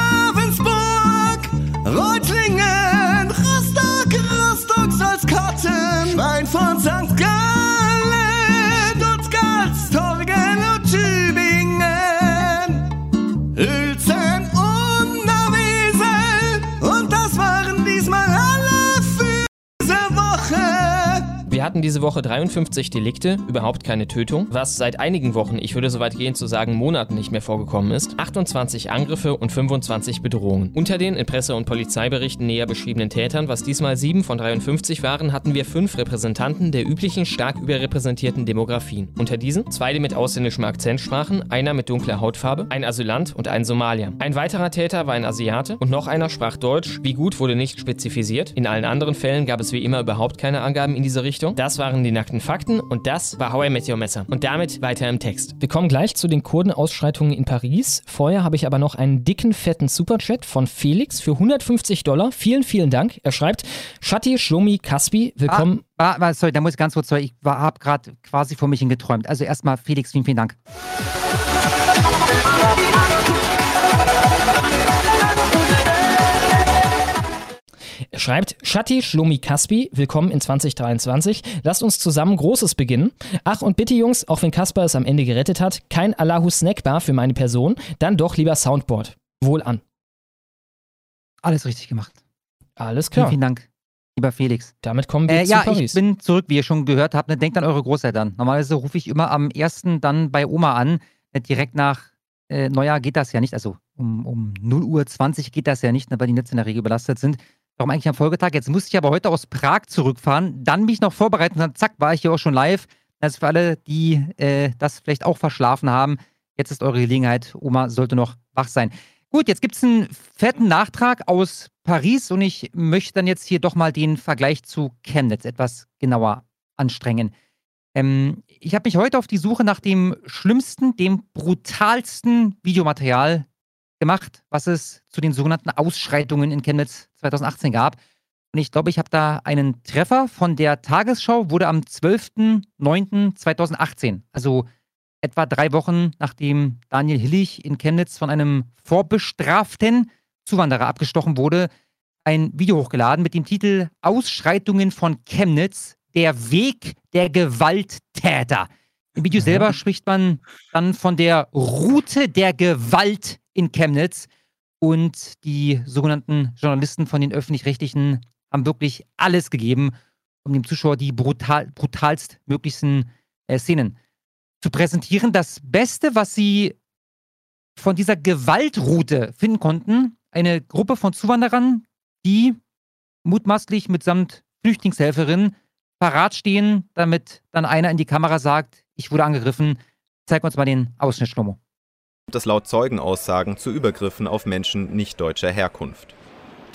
Wir hatten diese Woche 53 Delikte, überhaupt keine Tötung, was seit einigen Wochen, ich würde so weit gehen zu sagen Monaten nicht mehr vorgekommen ist, 28 Angriffe und 25 Bedrohungen. Unter den in Presse- und Polizeiberichten näher beschriebenen Tätern, was diesmal 7 von 53 waren, hatten wir fünf Repräsentanten der üblichen stark überrepräsentierten Demografien. Unter diesen zwei, die mit ausländischem Akzent sprachen, einer mit dunkler Hautfarbe, ein Asylant und ein Somalier. Ein weiterer Täter war ein Asiate und noch einer sprach Deutsch, wie gut wurde nicht spezifiziert. In allen anderen Fällen gab es wie immer überhaupt keine Angaben in diese Richtung. Das waren die nackten Fakten und das war How I Met Your Messer. Und damit weiter im Text. Wir kommen gleich zu den Kurdenausschreitungen in Paris. Vorher habe ich aber noch einen dicken, fetten Superchat von Felix für 150 Dollar. Vielen, vielen Dank. Er schreibt, Shati Shlomi Kaspi, willkommen. Ah, ah, sorry, da muss ich ganz kurz, sorry, ich habe gerade quasi vor mich hingeträumt. Also erstmal Felix, vielen, vielen Dank. Er schreibt, Shati Shlomi Kaspi, willkommen in 2023. Lasst uns zusammen Großes beginnen. Ach und bitte Jungs, auch wenn Kasper es am Ende gerettet hat, kein Allahu Snackbar für meine Person, dann doch lieber Soundboard. Wohl an. Alles richtig gemacht. Alles Vielen, klar. vielen Dank, lieber Felix. Damit kommen wir Äh, zu ja, Paris. ich bin zurück, wie ihr schon gehört habt. Ne, denkt an eure Großeltern. Normalerweise rufe ich immer am 1. dann bei Oma an. Ne, direkt nach äh, Neujahr geht das ja nicht. Also um, um 0 Uhr 20 geht das ja nicht, ne, weil die Netze in der Regel belastet sind. Darum eigentlich am Folgetag. Jetzt musste ich aber heute aus Prag zurückfahren, dann mich noch vorbereiten und dann zack, war ich hier auch schon live. Das ist für alle, die äh, das vielleicht auch verschlafen haben. Jetzt ist eure Gelegenheit. Oma sollte noch wach sein. Gut, jetzt gibt es einen fetten Nachtrag aus Paris und ich möchte dann jetzt hier doch mal den Vergleich zu Chemnitz etwas genauer anstrengen. Ähm, ich habe mich heute auf die Suche nach dem schlimmsten, dem brutalsten Videomaterial gemacht, was es zu den sogenannten Ausschreitungen in Chemnitz 2018 gab. Und ich glaube, ich habe da einen Treffer von der Tagesschau, wurde am 12.09.2018, also etwa drei Wochen nachdem Daniel Hillig in Chemnitz von einem vorbestraften Zuwanderer abgestochen wurde, ein Video hochgeladen mit dem Titel Ausschreitungen von Chemnitz, der Weg der Gewalttäter. Im Video selber spricht man dann von der Route der Gewalt in Chemnitz. Und die sogenannten Journalisten von den öffentlich-rechtlichen haben wirklich alles gegeben, um dem Zuschauer die brutal, brutalst möglichsten äh, Szenen zu präsentieren. Das Beste, was sie von dieser Gewaltroute finden konnten, eine Gruppe von Zuwanderern, die mutmaßlich mitsamt Flüchtlingshelferin parat stehen, damit dann einer in die Kamera sagt, ich wurde angegriffen. Zeig uns mal den Ausschnitt, Schlomo. Das laut Zeugenaussagen zu Übergriffen auf Menschen nicht deutscher Herkunft.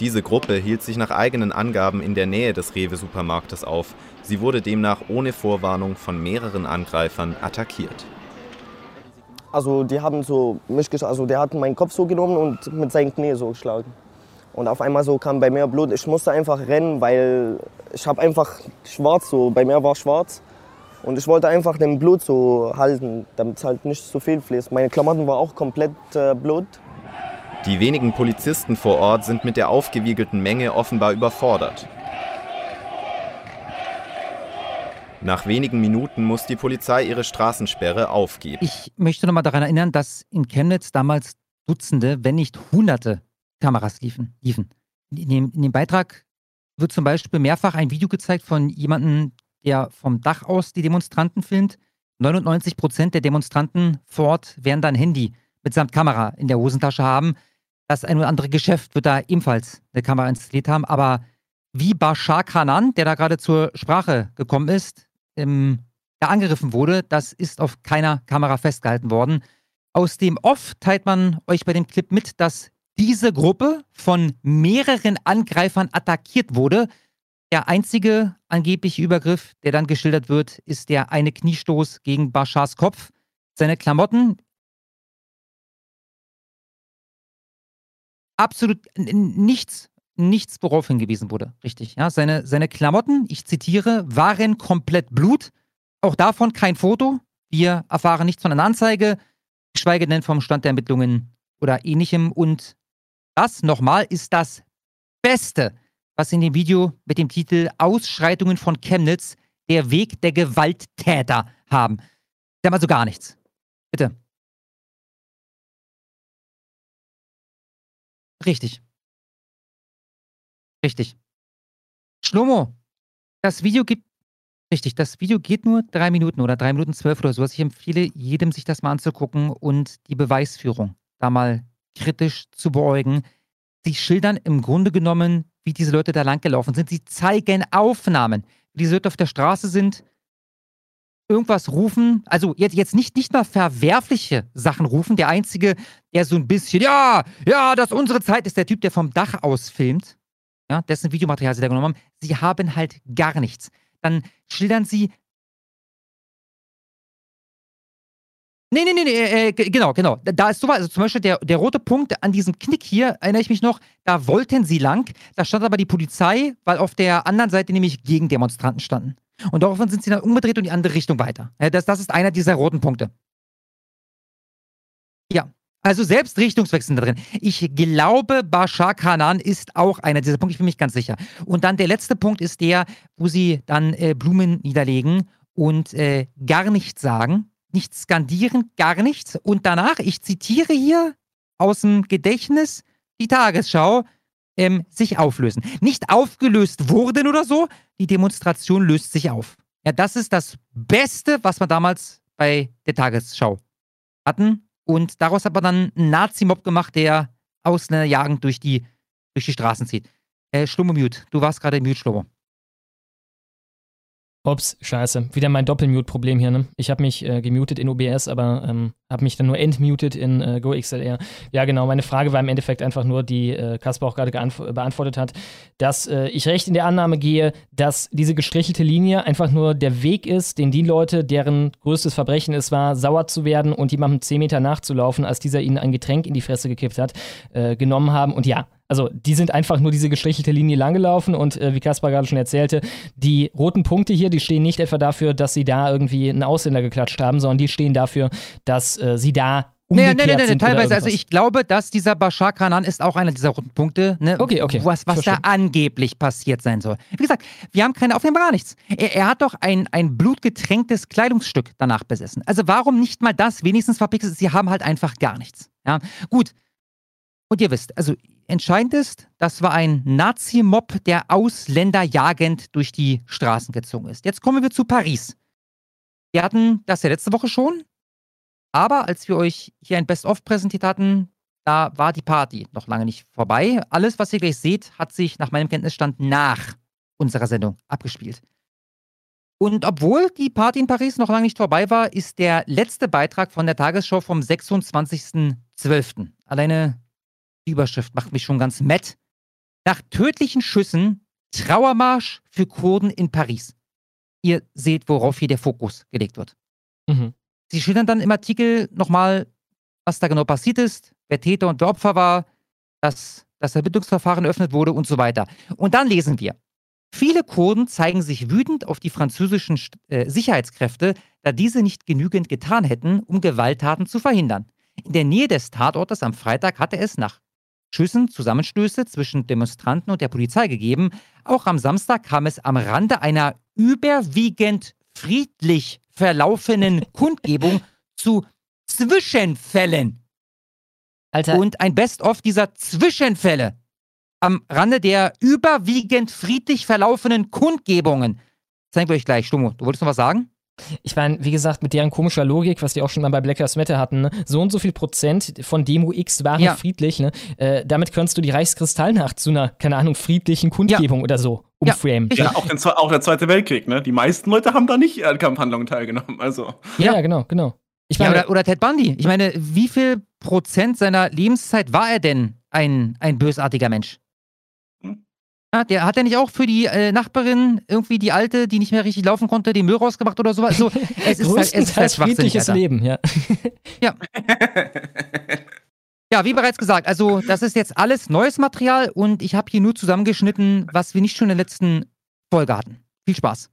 Diese Gruppe hielt sich nach eigenen Angaben in der Nähe des Rewe-Supermarktes auf. Sie wurde demnach ohne Vorwarnung von mehreren Angreifern attackiert. Also die haben so mich, also der hat meinen Kopf so genommen und mit seinen Knie so geschlagen. Und auf einmal so kam bei mir Blut. Ich musste einfach rennen, weil ich habe einfach schwarz so, bei mir war schwarz. Und ich wollte einfach den Blut so halten, damit es halt nicht so viel fließt. Meine Klamotten war auch komplett äh, Blut. Die wenigen Polizisten vor Ort sind mit der aufgewiegelten Menge offenbar überfordert. Nach wenigen Minuten muss die Polizei ihre Straßensperre aufgeben. Ich möchte nochmal daran erinnern, dass in Chemnitz damals Dutzende, wenn nicht Hunderte Kameras liefen. liefen. In, dem, in dem Beitrag wird zum Beispiel mehrfach ein Video gezeigt von jemandem, der vom Dach aus die Demonstranten filmt. 99 Prozent der Demonstranten vor Ort werden dann Handy mitsamt Kamera in der Hosentasche haben. Das ein oder andere Geschäft wird da ebenfalls eine Kamera installiert haben. Aber wie Bashar Kanan, der da gerade zur Sprache gekommen ist, ähm, da angegriffen wurde, das ist auf keiner Kamera festgehalten worden. Aus dem Off teilt man euch bei dem Clip mit, dass diese Gruppe von mehreren Angreifern attackiert wurde. Der einzige angebliche Übergriff, der dann geschildert wird, ist der eine Kniestoß gegen Bashars Kopf. Seine Klamotten. Absolut nichts, nichts, worauf hingewiesen wurde. Richtig. Ja, seine, seine Klamotten, ich zitiere, waren komplett Blut. Auch davon kein Foto. Wir erfahren nichts von einer Anzeige, geschweige denn vom Stand der Ermittlungen oder ähnlichem. Und das nochmal ist das Beste, was in dem Video mit dem Titel Ausschreitungen von Chemnitz, der Weg der Gewalttäter haben. Da mal so gar nichts. Bitte. Richtig. Richtig. Schlomo, das Video gibt. Richtig, das Video geht nur drei Minuten oder drei Minuten zwölf oder sowas. Ich empfehle jedem, sich das mal anzugucken und die Beweisführung da mal kritisch zu beäugen. Sie schildern im Grunde genommen, wie diese Leute da langgelaufen sind. Sie zeigen Aufnahmen, wie diese Leute auf der Straße sind, irgendwas rufen, also jetzt, jetzt nicht, nicht mal verwerfliche Sachen rufen. Der Einzige, der so ein bisschen, ja, ja, das ist unsere Zeit, ist der Typ, der vom Dach aus filmt. Ja, dessen Videomaterial sie da genommen haben. Sie haben halt gar nichts. Dann schildern sie. Nee, nee, nee, nee, äh, g- genau, genau. Da- ist sowas, also zum Beispiel der, der rote Punkt an diesem Knick hier, erinnere ich mich noch, da wollten sie lang, da stand aber die Polizei, weil auf der anderen Seite nämlich Gegendemonstranten standen. Und daraufhin sind sie dann umgedreht und die andere Richtung weiter. Ja, das, das ist einer dieser roten Punkte. Ja, also selbst Richtungswechsel da drin. Ich glaube, Bashar Kanan ist auch einer dieser Punkte, ich bin mir ganz sicher. Und dann der letzte Punkt ist der, wo sie dann äh, Blumen niederlegen und äh, gar nichts sagen, nichts skandieren, gar nichts. Und danach, ich zitiere hier aus dem Gedächtnis die Tagesschau, ähm, sich auflösen. Nicht aufgelöst wurden oder so, die Demonstration löst sich auf. Ja, das ist das Beste, was wir damals bei der Tagesschau hatten. Und daraus hat man dann einen Nazi-Mob gemacht, der Ausländerjagend durch die, durch die Straßen zieht. Äh, Schlummo Mute, du warst gerade Mute, Schlummo. Ups, scheiße. Wieder mein Doppelmute-Problem hier, ne? Ich habe mich äh, gemutet in OBS, aber ähm, habe mich dann nur entmutet in äh, GoXLR. Ja, genau. Meine Frage war im Endeffekt einfach nur, die äh, Kasper auch gerade geantw- beantwortet hat, dass äh, ich recht in der Annahme gehe, dass diese gestrichelte Linie einfach nur der Weg ist, den die Leute, deren größtes Verbrechen es war, sauer zu werden und jemandem 10 Meter nachzulaufen, als dieser ihnen ein Getränk in die Fresse gekippt hat, äh, genommen haben. Und ja, also die sind einfach nur diese gestrichelte Linie langgelaufen und äh, wie Kaspar gerade schon erzählte, die roten Punkte hier, die stehen nicht etwa dafür, dass sie da irgendwie einen Ausländer geklatscht haben, sondern die stehen dafür, dass äh, sie da nee, nee, sind oder teilweise. Also ich glaube, dass dieser Bashar Kanan ist auch einer dieser roten Punkte, ne, Okay, okay. was, was da angeblich passiert sein soll. Wie gesagt, wir haben keine Aufnahme, gar nichts. Er, er hat doch ein, ein blutgetränktes Kleidungsstück danach besessen. Also warum nicht mal das wenigstens verpixelt? Sie haben halt einfach gar nichts. Ja, gut. Und ihr wisst, also entscheidend ist, das war ein Nazi-Mob, der Ausländer jagend durch die Straßen gezogen ist. Jetzt kommen wir zu Paris. Wir hatten das ja letzte Woche schon, aber als wir euch hier ein Best-of präsentiert hatten, da war die Party noch lange nicht vorbei. Alles, was ihr gleich seht, hat sich nach meinem Kenntnisstand nach unserer Sendung abgespielt. Und obwohl die Party in Paris noch lange nicht vorbei war, ist der letzte Beitrag von der Tagesschau vom 26.12. Alleine die Überschrift macht mich schon ganz matt. Nach tödlichen Schüssen Trauermarsch für Kurden in Paris. Ihr seht, worauf hier der Fokus gelegt wird. Mhm. Sie schildern dann im Artikel nochmal, was da genau passiert ist, wer Täter und wer Opfer war, dass das Ermittlungsverfahren eröffnet wurde und so weiter. Und dann lesen wir. Viele Kurden zeigen sich wütend auf die französischen äh, Sicherheitskräfte, da diese nicht genügend getan hätten, um Gewalttaten zu verhindern. In der Nähe des Tatortes am Freitag hatte es nach Schüssen Zusammenstöße zwischen Demonstranten und der Polizei gegeben. Auch am Samstag kam es am Rande einer überwiegend friedlich verlaufenden Kundgebung zu Zwischenfällen. Alter. Und ein Best-of dieser Zwischenfälle am Rande der überwiegend friedlich verlaufenden Kundgebungen. Zeigen wir euch gleich. Stummo, du wolltest noch was sagen? Ich meine, wie gesagt, mit deren komischer Logik, was die auch schon mal bei Black Lives Matter hatten, ne? so und so viel Prozent von Demo X waren Ja. friedlich. Ne? Äh, damit könntest du die Reichskristallnacht zu einer, keine Ahnung, friedlichen Kundgebung oder so umframen. Ja, auch, den, auch der Zweite Weltkrieg, ne? Die meisten Leute haben da nicht an Kampfhandlungen teilgenommen. Also. Ja, ja, genau, genau. Ich ja, meine, oder, oder Ted Bundy. Ich meine, wie viel Prozent seiner Lebenszeit war er denn ein, ein bösartiger Mensch? Ja, der hat er nicht auch für die äh, Nachbarin irgendwie die alte, die nicht mehr richtig laufen konnte, den Müll rausgemacht oder sowas? So, es ist halt, es ist halt friedliches Alter. Leben, ja. Ja, wie bereits gesagt, also das ist jetzt alles neues Material und ich habe hier nur zusammengeschnitten, was wir nicht schon in der letzten Folge hatten. Viel Spaß.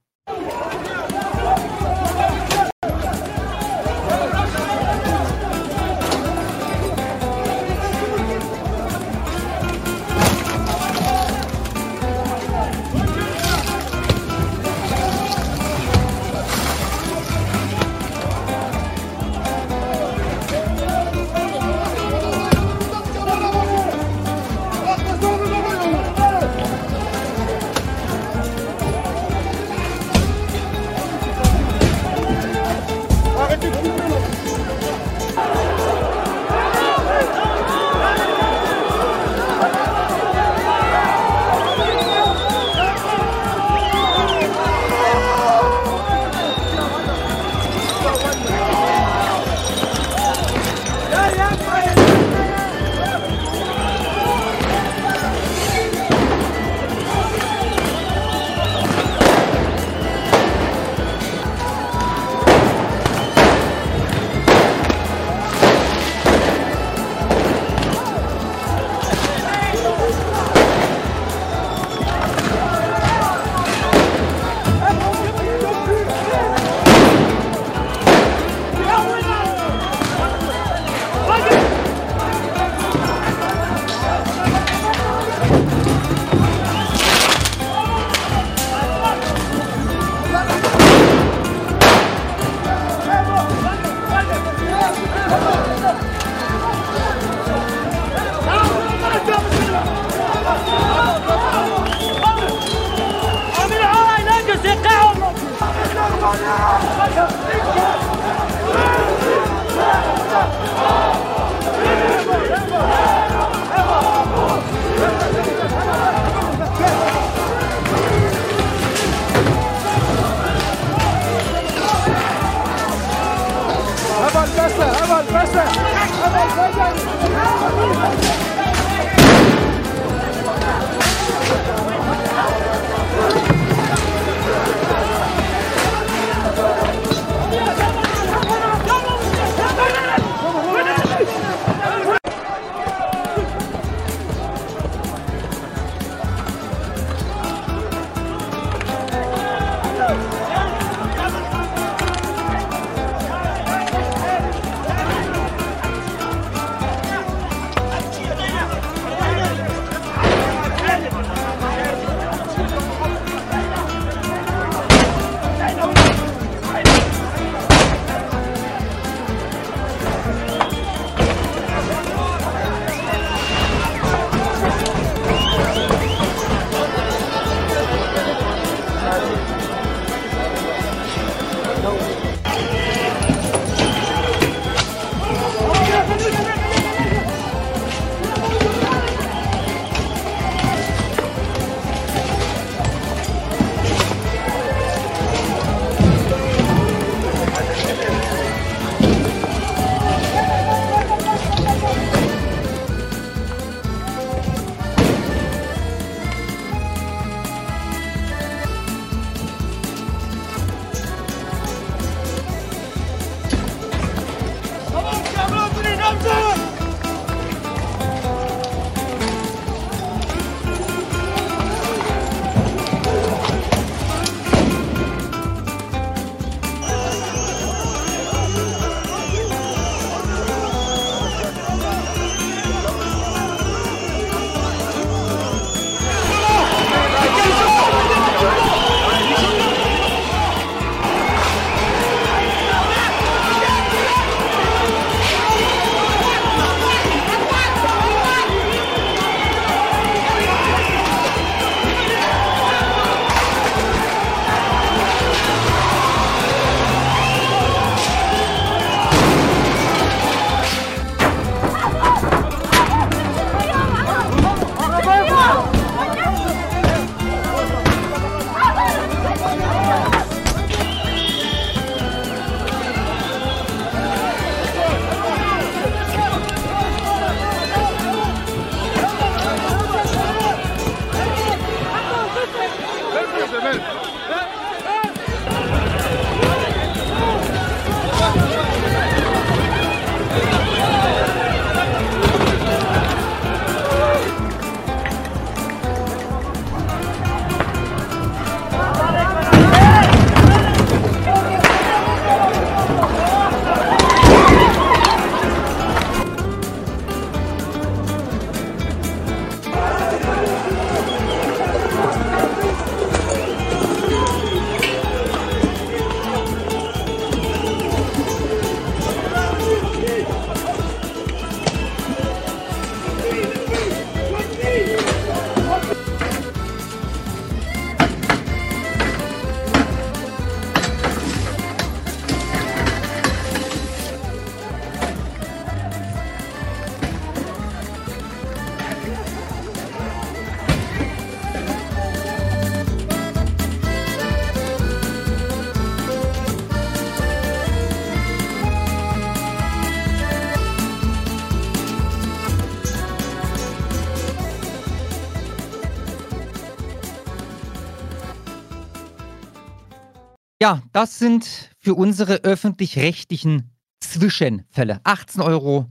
Das sind für unsere öffentlich-rechtlichen Zwischenfälle. 18,36 Euro,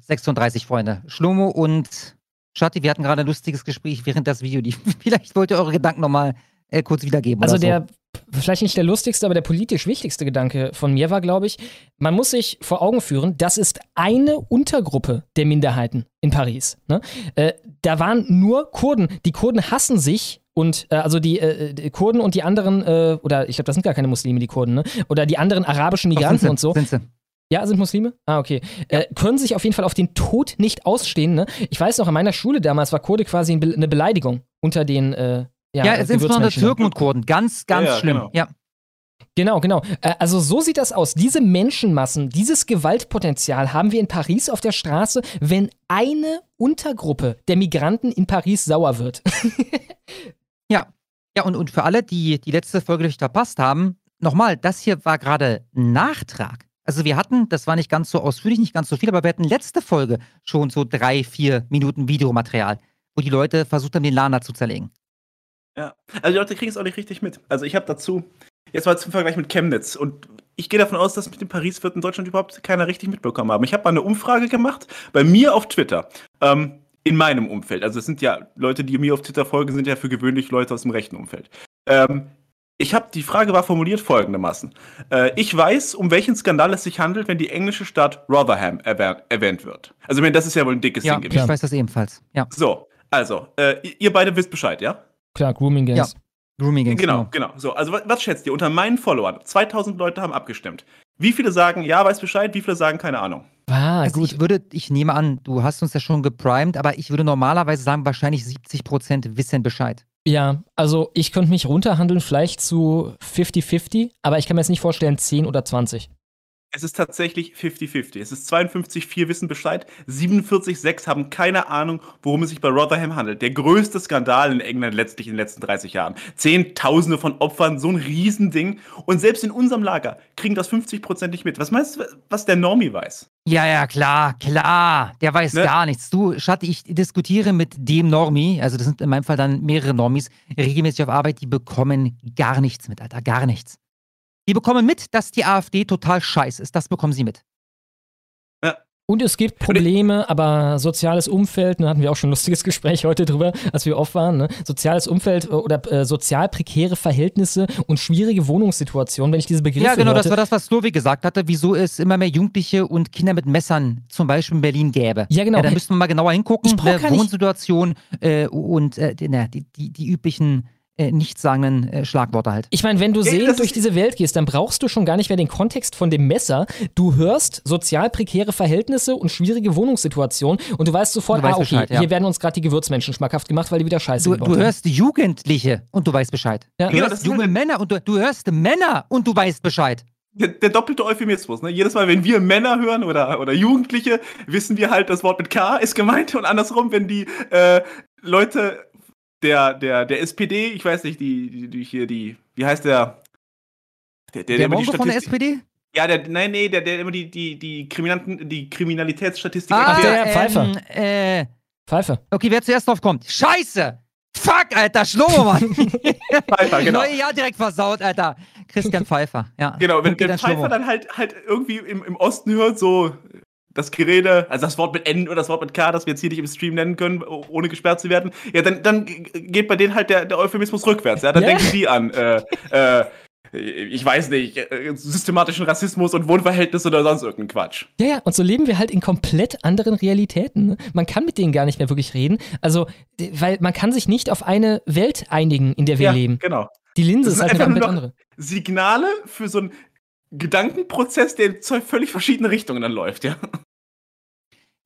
Freunde. Schlomo und Schatti, wir hatten gerade ein lustiges Gespräch während das Video lief. Vielleicht wollt ihr eure Gedanken nochmal äh, kurz wiedergeben. Also oder so. der, vielleicht nicht der lustigste, aber der politisch wichtigste Gedanke von mir war, glaube ich, man muss sich vor Augen führen, das ist eine Untergruppe der Minderheiten in Paris. Ne? Äh, da waren nur Kurden. Die Kurden hassen sich und äh, also die, äh, die Kurden und die anderen, äh, oder ich glaube, das sind gar keine Muslime, die Kurden, ne? Oder die anderen arabischen Doch, Migranten sind sie, und so. Sind sie. Ja, sind Muslime? Ah, okay. Äh, können sich auf jeden Fall auf den Tod nicht ausstehen. Ne? Ich weiß noch, in meiner Schule damals war Kurde quasi ein Be- eine Beleidigung unter den äh, ja, Ja, äh, es sind insbesondere Gewürzmenschen. Türken und Kurden. Ganz, ganz Ja, ja, schlimm. genau. Ja. Genau, genau. Äh, Also so sieht das aus. Diese Menschenmassen, dieses Gewaltpotenzial haben wir in Paris auf der Straße, wenn eine Untergruppe der Migranten in Paris sauer wird. Ja, ja und, und für alle, die die letzte Folge nicht verpasst haben, nochmal, das hier war gerade Nachtrag. Also wir hatten, das war nicht ganz so ausführlich, nicht ganz so viel, aber wir hatten letzte Folge schon so drei, vier Minuten Videomaterial, wo die Leute versucht haben, den Lana zu zerlegen. Ja, also die Leute kriegen es auch nicht richtig mit. Also ich habe dazu, jetzt mal zum Vergleich mit Chemnitz und ich gehe davon aus, dass mit dem Paris wird in Deutschland überhaupt keiner richtig mitbekommen haben. Ich habe mal eine Umfrage gemacht bei mir auf Twitter, ähm, in meinem Umfeld. Also es sind ja Leute, die mir auf Twitter folgen, sind ja für gewöhnlich Leute aus dem rechten Umfeld. Ähm, ich habe die Frage war formuliert folgendermaßen: äh, Ich weiß, um welchen Skandal es sich handelt, wenn die englische Stadt Rotherham erwähnt, wird. Also ich meine, das ist ja wohl ein dickes Ja, Ding ich gewesen. weiß das ebenfalls. Ja, So, also äh, ihr beide wisst Bescheid, ja? Klar, Grooming ja. Gangs. Grooming Gangs, Genau, genau. So, also was, was schätzt ihr? Unter meinen Followern, 2000 Leute haben abgestimmt. Wie viele sagen, ja, weiß Bescheid, wie viele sagen, keine Ahnung? Ah, Also gut. ich würde, ich nehme an, du hast uns ja schon geprimed, aber ich würde normalerweise sagen, wahrscheinlich 70% wissen Bescheid. Ja, also ich könnte mich runterhandeln, vielleicht zu 50-50, aber ich kann mir jetzt nicht vorstellen 10 oder 20. Es ist tatsächlich 50-50. Es ist 52, 4 wissen Bescheid, 47, 6 haben keine Ahnung, worum es sich bei Rotherham handelt. Der größte Skandal in England letztlich in den letzten 30 Jahren. Zehntausende von Opfern, so ein Riesending. Und selbst in unserem Lager kriegen das 50% nicht mit. Was meinst du, was der Normie weiß? Ja, ja, klar, klar. Der weiß Ne? gar nichts. Du, Schatti, ich diskutiere mit dem Normie, also das sind in meinem Fall dann mehrere Normies, regelmäßig auf Arbeit, die bekommen gar nichts mit, Alter, gar nichts. Die bekommen mit, dass die AfD total scheiße ist. Das bekommen sie mit. Und es gibt Probleme, aber soziales Umfeld, da hatten wir auch schon ein lustiges Gespräch heute drüber, als wir off waren, ne? soziales Umfeld äh, oder äh, sozial prekäre Verhältnisse und schwierige Wohnungssituationen, wenn ich diese Begriffe ja, genau, hörte. das war das, was Slovi gesagt hatte, wieso es immer mehr Jugendliche und Kinder mit Messern zum Beispiel in Berlin gäbe. Ja, genau. da müssten wir mal genauer hingucken. Ne, Wohnsituation äh, und äh, die, ne, die, die, die üblichen äh, nichtssagenden äh, Schlagworte halt. Ich meine, wenn du Ja, sehend durch diese Welt gehst, dann brauchst du schon gar nicht mehr den Kontext von dem Messer. Du hörst sozial prekäre Verhältnisse und schwierige Wohnungssituationen und du weißt sofort, Du weißt ah, okay, Bescheid, ja. hier werden uns gerade die Gewürzmenschen schmackhaft gemacht, weil die wieder Scheiße Du, du hörst Jugendliche und du weißt Bescheid. Ja. Du hörst junge halt- Männer und du, du hörst Männer und du weißt Bescheid. Der, der doppelte Euphemismus. Ne? Jedes Mal, wenn wir Männer hören oder, oder Jugendliche, wissen wir halt, das Wort mit K ist gemeint. Und andersrum, wenn die äh, Leute der, der, der SPD, ich weiß nicht, die, die, die hier, die, wie heißt der? Der, Der, immer die Mongo von der SPD? Ja, der, nein, nee, der, der immer die, die, die, Kriminanten, die Kriminalitätsstatistik Ach, der. Pfeiffer. Ähm, äh, Pfeife. okay, wer zuerst drauf kommt. Scheiße! Fuck, Alter, Schlomo, Mann. Pfeiffer, genau. Neue Jahr direkt versaut, Alter. Christian Pfeiffer, ja. Genau, wenn der Schlomo. Pfeiffer dann halt, halt irgendwie im, im Osten hört, so das Gerede, also das Wort mit N oder das Wort mit K, das wir jetzt hier nicht im Stream nennen können, ohne gesperrt zu werden, ja, dann, dann geht bei denen halt der, der Euphemismus rückwärts. Ja? Dann Ja. denken die an, äh, äh, ich weiß nicht, äh, systematischen Rassismus und Wohnverhältnisse oder sonst irgendeinen Quatsch. Ja, ja, und so leben wir halt in komplett anderen Realitäten. ne? Man kann mit denen gar nicht mehr wirklich reden. Also, d- weil man kann sich nicht auf eine Welt einigen, in der wir ja, leben. genau. Die Linse ist halt eine komplett andere. Signale für so einen Gedankenprozess, der in zwei völlig verschiedene Richtungen dann läuft, ja.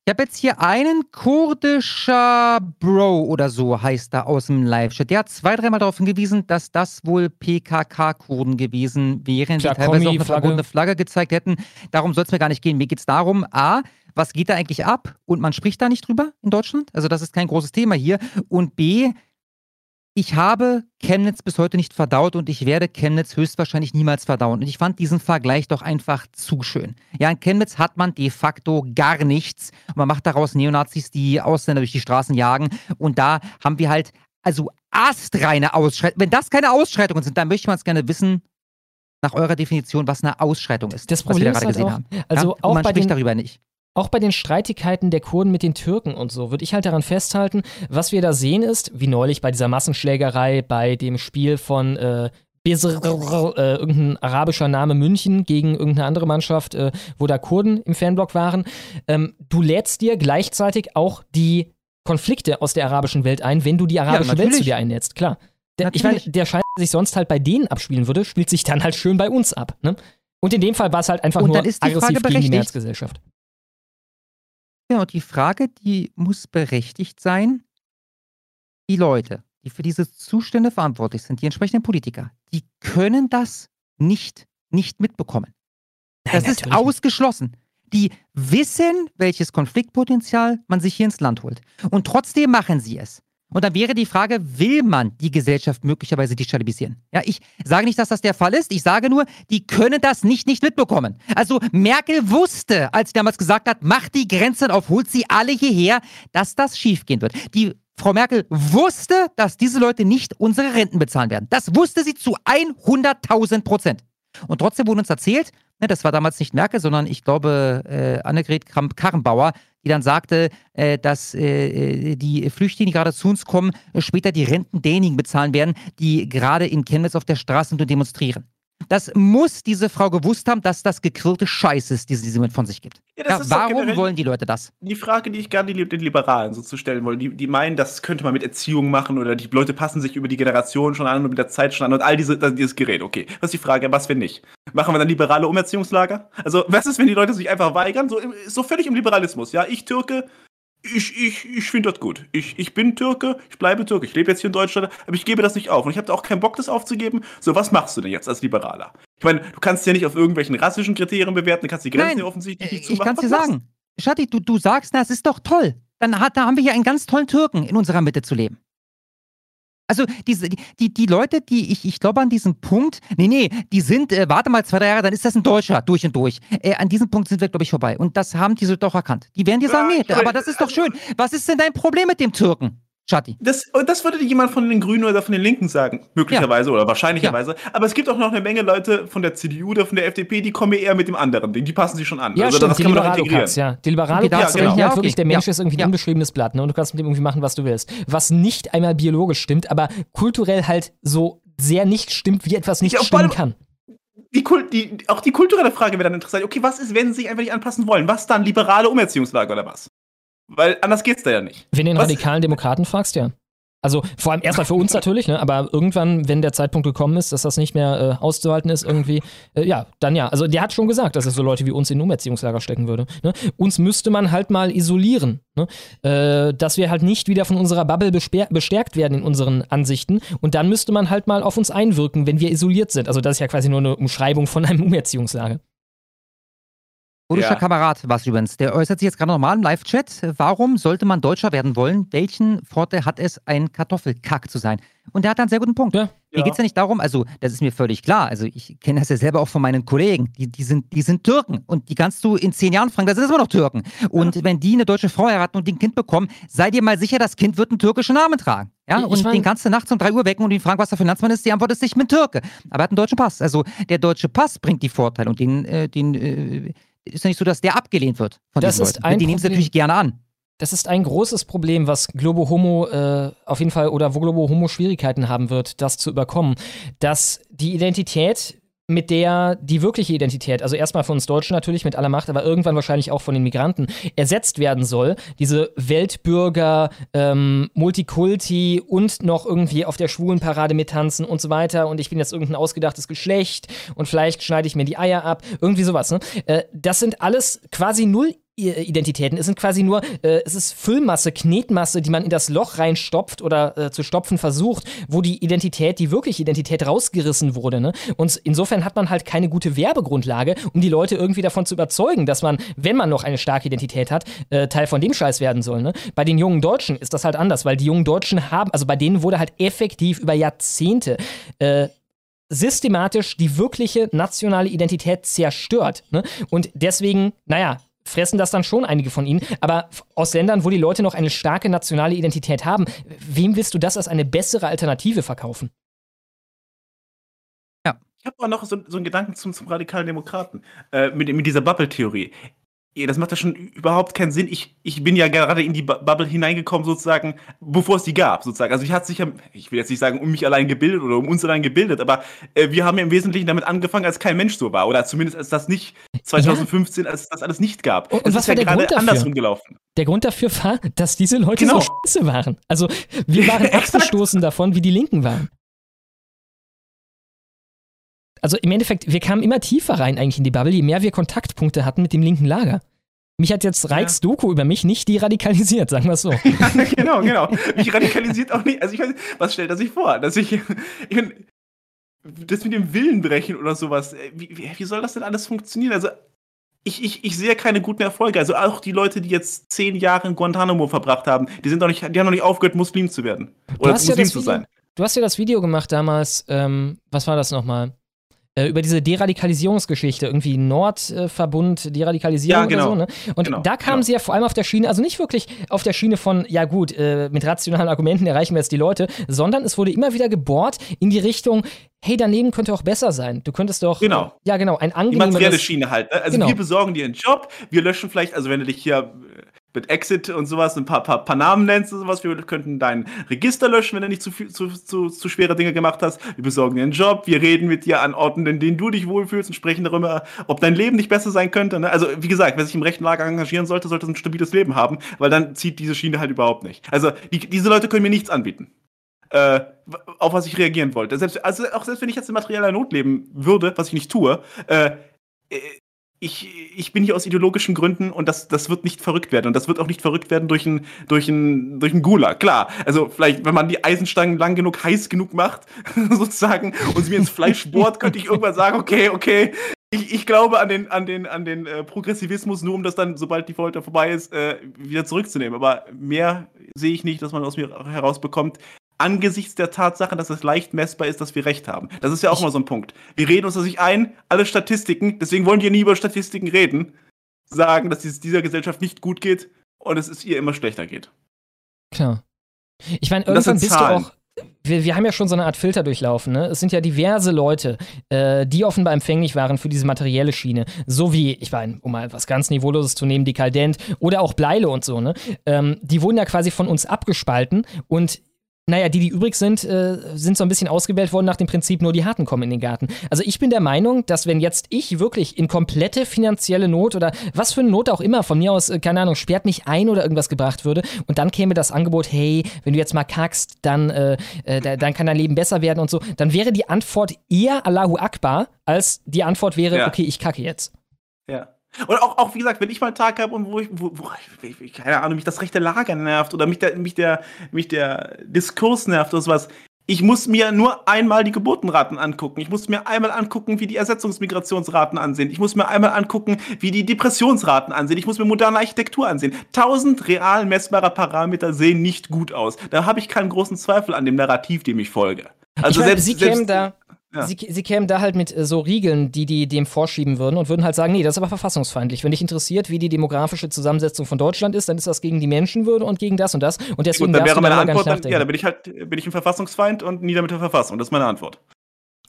Ich habe jetzt hier einen kurdischer Bro oder so heißt er aus dem Live-Chat. Der hat zwei, dreimal darauf hingewiesen, dass das wohl PKK-Kurden gewesen wären, Klar, die teilweise auch eine verbundene Flagge gezeigt hätten. Darum soll es mir gar nicht gehen. Mir geht es darum, A, was geht da eigentlich ab? Und man spricht da nicht drüber in Deutschland. Also das ist kein großes Thema hier. Und B, ich habe Chemnitz bis heute nicht verdaut und ich werde Chemnitz höchstwahrscheinlich niemals verdauen. Und ich fand diesen Vergleich doch einfach zu schön. Ja, in Chemnitz hat man de facto gar nichts. Und man macht daraus Neonazis, die Ausländer durch die Straßen jagen. Und da haben wir halt, also astreine Ausschreitungen. Wenn das keine Ausschreitungen sind, dann möchte man es gerne wissen, nach eurer Definition, was eine Ausschreitung ist, Das was wir Problem da ist gerade halt gesehen auch, haben. also ja? auch Und man bei spricht den, darüber nicht. Auch bei den Streitigkeiten der Kurden mit den Türken und so würde ich halt daran festhalten, was wir da sehen ist, wie neulich bei dieser Massenschlägerei bei dem Spiel von äh, Bezr, äh, irgendein arabischer Name München gegen irgendeine andere Mannschaft, äh, wo da Kurden im Fanblock waren. Ähm, du lädst dir gleichzeitig auch die Konflikte aus der arabischen Welt ein, wenn du die arabische Welt zu dir einlädst, klar. Der, ich meine, der Scheiß, der sich sonst halt bei denen abspielen würde, spielt sich dann halt schön bei uns ab. Ne? Und in dem Fall war es halt einfach Und nur aggressiv Frage gegen die. Mehrheitsgesellschaft. Ja, und die Frage, die muss berechtigt sein, die Leute, die für diese Zustände verantwortlich sind, die entsprechenden Politiker, die können das nicht, nicht mitbekommen. Das ist ausgeschlossen. Die wissen, welches Konfliktpotenzial man sich hier ins Land holt. Und trotzdem machen sie es. Und dann wäre die Frage, will man die Gesellschaft möglicherweise destabilisieren? Ja, ich sage nicht, dass das der Fall ist. Ich sage nur, die können das nicht nicht mitbekommen. Also Merkel wusste, als sie damals gesagt hat, macht die Grenzen auf, holt sie alle hierher, dass das schiefgehen wird. Die Frau Merkel wusste, dass diese Leute nicht unsere Renten bezahlen werden. Das wusste sie zu 100.000 Prozent. Und trotzdem wurde uns erzählt, ne, das war damals nicht Merkel, sondern ich glaube äh, Annegret Kramp-Karrenbauer, die dann sagte, äh, dass äh, die Flüchtlinge, die gerade zu uns kommen, äh, später die Renten derjenigen bezahlen werden, die gerade in Chemnitz auf der Straße sind und demonstrieren. Das muss diese Frau gewusst haben, dass das gegrillte Scheiß ist, die sie mit von sich gibt. Ja, Ja, warum wollen die Leute das? Die Frage, die ich gerne den Liberalen so zu stellen wollte, die, die meinen, das könnte man mit Erziehung machen oder die Leute passen sich über die Generation schon an und mit der Zeit schon an und all diese, das- dieses Gerät. Okay, was ist die Frage, was wenn nicht? Machen wir dann liberale Umerziehungslager? Also, was ist, wenn die Leute sich einfach weigern? So, so völlig im Liberalismus. Ja, ich Türke, ich, ich, ich finde das gut. Ich, ich bin Türke, ich bleibe Türke, ich lebe jetzt hier in Deutschland, aber ich gebe das nicht auf. Und ich habe da auch keinen Bock, das aufzugeben. So, was machst du denn jetzt als Liberaler? Ich meine, du kannst ja nicht auf irgendwelchen rassischen Kriterien bewerten, du kannst die Grenzen Nein, ja offensichtlich nicht Ich zumachen. kann es dir sagen. Schatti, du, du sagst, das ist doch toll. Dann hat, da haben wir hier einen ganz tollen Türken in unserer Mitte zu leben. Also diese, die, die, Leute, die ich, ich glaube an diesem Punkt, nee, nee, die sind, äh, warte mal zwei, drei Jahre, dann ist das ein Deutscher, durch und durch. Äh, an diesem Punkt sind wir, glaube ich, vorbei. Und das haben diese doch erkannt. Die werden dir sagen, nee, aber das ist doch schön. Was ist denn dein Problem mit dem Türken, Schatti? Das, und das würde dir jemand von den Grünen oder von den Linken sagen, möglicherweise oder wahrscheinlicherweise. Aber es gibt auch noch eine Menge Leute von der CDU oder von der FDP, die kommen eher mit dem anderen Ding. Die passen sich schon an. Ja, also stimmt, das die kann man doch Liberalo-Katz, integrieren. ja. Die liberalo Okay, Katz genau. denken Ja, okay. wirklich, der Mensch Ja. ist irgendwie ein Ja. unbeschriebenes Blatt ne? und du kannst mit dem irgendwie machen, was du willst. Was nicht einmal biologisch stimmt, aber kulturell halt so sehr nicht stimmt, wie etwas nicht Ja, stimmen kann. Die, Kult, die, auch die kulturelle Frage wäre dann interessant. Okay, was ist, wenn sie sich einfach nicht anpassen wollen? Was dann? Liberale Umerziehungslager oder was? Weil anders geht's da ja nicht. Wenn du den Was- radikalen Demokraten fragst, ja. Also vor allem erstmal für uns natürlich, ne? aber irgendwann, wenn der Zeitpunkt gekommen ist, dass das nicht mehr äh, auszuhalten ist, irgendwie, äh, ja, dann ja. Also der hat schon gesagt, dass es so Leute wie uns in ein Umerziehungslager stecken würde. Ne? Uns müsste man halt mal isolieren, ne? äh, dass wir halt nicht wieder von unserer Bubble bestärkt werden in unseren Ansichten. Und dann müsste man halt mal auf uns einwirken, wenn wir isoliert sind. Also das ist ja quasi nur eine Umschreibung von einem Umerziehungslager. Kurdischer Ja. Kamerad was übrigens. Der äußert sich jetzt gerade nochmal im Live-Chat. Warum sollte man Deutscher werden wollen? Welchen Vorteil hat es, ein Kartoffelkack zu sein? Und der hat einen sehr guten Punkt. Ja. Hier geht es ja nicht darum, also das ist mir völlig klar. Also ich kenne das ja selber auch von meinen Kollegen. Die, die, sind, die sind Türken und die kannst du in zehn Jahren fragen, da sind es immer noch Türken. Und wenn die eine deutsche Frau heiraten und ein Kind bekommen, sei dir mal sicher, das Kind wird einen türkischen Namen tragen. Ja, Ich- ich und mein- den kannst du nachts um 3 Uhr wecken und ihn fragen, was der Finanzmann ist. Die Antwort ist, ich bin Türke. Aber er hat einen deutschen Pass. Also der deutsche Pass bringt die Vorteile und den, äh, den äh, ist ja nicht so, dass der abgelehnt wird von Das ist Leuten. ein die nehmen es natürlich gerne an. Das ist ein großes Problem, was Globo Homo äh, auf jeden Fall oder wo Globo Homo Schwierigkeiten haben wird, das zu überkommen. Dass die Identität, mit der die wirkliche Identität, also erstmal von uns Deutschen natürlich mit aller Macht, aber irgendwann wahrscheinlich auch von den Migranten, ersetzt werden soll. Diese Weltbürger, ähm, Multikulti und noch irgendwie auf der Schwulenparade mittanzen und so weiter und ich bin jetzt irgendein ausgedachtes Geschlecht und vielleicht schneide ich mir die Eier ab, irgendwie sowas. Ne? Äh, das sind alles quasi null Identitäten. Es sind quasi nur, äh, es ist Füllmasse, Knetmasse, die man in das Loch reinstopft oder äh, zu stopfen versucht, wo die Identität, die wirkliche Identität rausgerissen wurde. Ne? Und insofern hat man halt keine gute Werbegrundlage, um die Leute irgendwie davon zu überzeugen, dass man, wenn man noch eine starke Identität hat, äh, Teil von dem Scheiß werden soll. Ne? Bei den jungen Deutschen ist das halt anders, weil die jungen Deutschen haben, also bei denen wurde halt effektiv über Jahrzehnte äh, systematisch die wirkliche nationale Identität zerstört. Ne? Und deswegen, naja, fressen das dann schon einige von ihnen. Aber aus Ländern, wo die Leute noch eine starke nationale Identität haben, wem willst du das als eine bessere Alternative verkaufen? habe auch noch so, so einen Gedanken zum, zum radikalen Demokraten. Äh, mit, mit dieser Bubble-Theorie. Ja, Das macht ja schon überhaupt keinen Sinn. Ich, ich bin ja gerade in die Bu- Bubble hineingekommen, sozusagen, bevor es die gab, sozusagen. Also ich hatte sich ja, ich will jetzt nicht sagen, um mich allein gebildet oder um uns allein gebildet, aber äh, wir haben ja im Wesentlichen damit angefangen, als kein Mensch so war. Oder zumindest als das nicht 2015, als das alles nicht gab. Und- und das was ist war ja der gerade Grund dafür? andersrum gelaufen. Der Grund dafür war, dass diese Leute Genau. so scheiße waren. Also wir waren abgestoßen davon, wie die Linken waren. Also im Endeffekt, wir kamen immer tiefer rein eigentlich in die Bubble, je mehr wir Kontaktpunkte hatten mit dem linken Lager. Mich hat jetzt Reichs Doku über mich nicht deradikalisiert, sagen wir es so. genau, genau. Mich radikalisiert auch nicht. Also ich weiß, was stellt er sich vor? Dass ich, ich das mit dem Willen brechen oder sowas, äh, wie, wie, soll das denn alles funktionieren? Also ich, ich, ich sehe keine guten Erfolge. Also auch die Leute, die jetzt zehn Jahre in Guantanamo verbracht haben, die sind doch nicht, die haben noch nicht aufgehört, Muslim zu werden. Oder ja Muslim das zu sein. Du hast ja das Video gemacht damals, ähm, was war das nochmal? Äh, über diese Deradikalisierungsgeschichte, irgendwie Nordverbund Deradikalisierung Ja, genau. oder so, ne? Und Genau, da kamen sie ja vor allem auf der Schiene, also nicht wirklich auf der Schiene von, ja gut, äh, mit rationalen Argumenten erreichen wir jetzt die Leute, sondern es wurde immer wieder gebohrt in die Richtung, hey, daneben könnte auch besser sein. Du könntest doch, Genau. ja genau, ein Die angenehmeres... materielle Schiene halt. Ne? Also Genau. wir besorgen dir einen Job, wir löschen vielleicht, also wenn du dich hier äh, mit Exit und sowas ein paar, paar, paar Namen nennst und sowas, wir könnten dein Register löschen, wenn du nicht zu, viel, zu, zu, zu schwere Dinge gemacht hast. Wir besorgen dir einen Job, wir reden mit dir an Orten, in denen du dich wohlfühlst und sprechen darüber, ob dein Leben nicht besser sein könnte. Ne? Also wie gesagt, wer sich im rechten Lager engagieren sollte, sollte ein stabiles Leben haben, weil dann zieht diese Schiene halt überhaupt nicht. Also die, diese Leute können mir nichts anbieten. Äh, auf was ich reagieren wollte. Selbst, also auch selbst wenn ich jetzt in materieller Not leben würde, was ich nicht tue, äh, äh, ich, ich bin hier aus ideologischen Gründen und das, das wird nicht verrückt werden. Und das wird auch nicht verrückt werden durch ein, durch durch ein Gulag. Klar, also vielleicht, wenn man die Eisenstangen lang genug, heiß genug macht, sozusagen, und sie mir ins Fleisch bohrt, könnte ich irgendwann sagen, okay, okay, ich, ich glaube an den, an den, an den äh, Progressivismus, nur um das dann, sobald die Folter vorbei ist, äh, wieder zurückzunehmen. Aber mehr sehe ich nicht, dass man aus mir herausbekommt. Angesichts der Tatsache, dass es leicht messbar ist, dass wir recht haben. Das ist ja auch mal so ein Punkt. Wir reden uns das nicht ein, alle Statistiken, deswegen wollen wir nie über Statistiken reden, sagen, dass es dieser Gesellschaft nicht gut geht und es ist ihr immer schlechter geht. Klar. Ich meine, irgendwann bist Zahlen. du auch. Wir, wir haben ja schon so eine Art Filter durchlaufen. Ne? Es sind ja diverse Leute, äh, die offenbar empfänglich waren für diese materielle Schiene. So wie, ich meine, um mal was ganz Niveauloses zu nehmen, Dekadent oder auch Bleile und so. Ne? Ähm, die wurden ja quasi von uns abgespalten und naja, die, die übrig sind, äh, sind so ein bisschen ausgewählt worden nach dem Prinzip, nur die Harten kommen in den Garten. Also ich bin der Meinung, dass wenn jetzt ich wirklich in komplette finanzielle Not oder was für eine Not auch immer, von mir aus, äh, keine Ahnung, sperrt mich ein oder irgendwas gebracht würde und dann käme das Angebot, hey, wenn du jetzt mal kackst, dann, äh, äh, da- dann kann dein Leben besser werden und so, dann wäre die Antwort eher Allahu Akbar, als die Antwort wäre, Ja. okay, ich kacke jetzt. Ja. Und auch, auch wie gesagt, wenn ich mal einen Tag habe und wo ich, wo, wo ich, keine Ahnung, mich das rechte Lager nervt oder mich der, mich der, mich der Diskurs nervt oder sowas, ich muss mir nur einmal die Geburtenraten angucken. Ich muss mir einmal angucken, wie die Ersetzungsmigrationsraten ansehen. Ich muss mir einmal angucken, wie die Depressionsraten ansehen. Ich muss mir moderne Architektur ansehen. Tausend real messbare Parameter sehen nicht gut aus. Da habe ich keinen großen Zweifel an dem Narrativ, dem ich folge. Also ich mein, selbst, sie selbst kämen da. Ja. Sie, sie kämen da halt mit äh, so Riegeln, die die dem vorschieben würden und würden halt sagen, nee, das ist aber verfassungsfeindlich. Wenn dich interessiert, wie die demografische Zusammensetzung von Deutschland ist, dann ist das gegen die Menschenwürde und gegen das und das. Und deswegen Gut, dann wäre meine Antwort, dann, ja, dann bin ich halt, bin ich ein Verfassungsfeind und nieder mit der Verfassung. Das ist meine Antwort.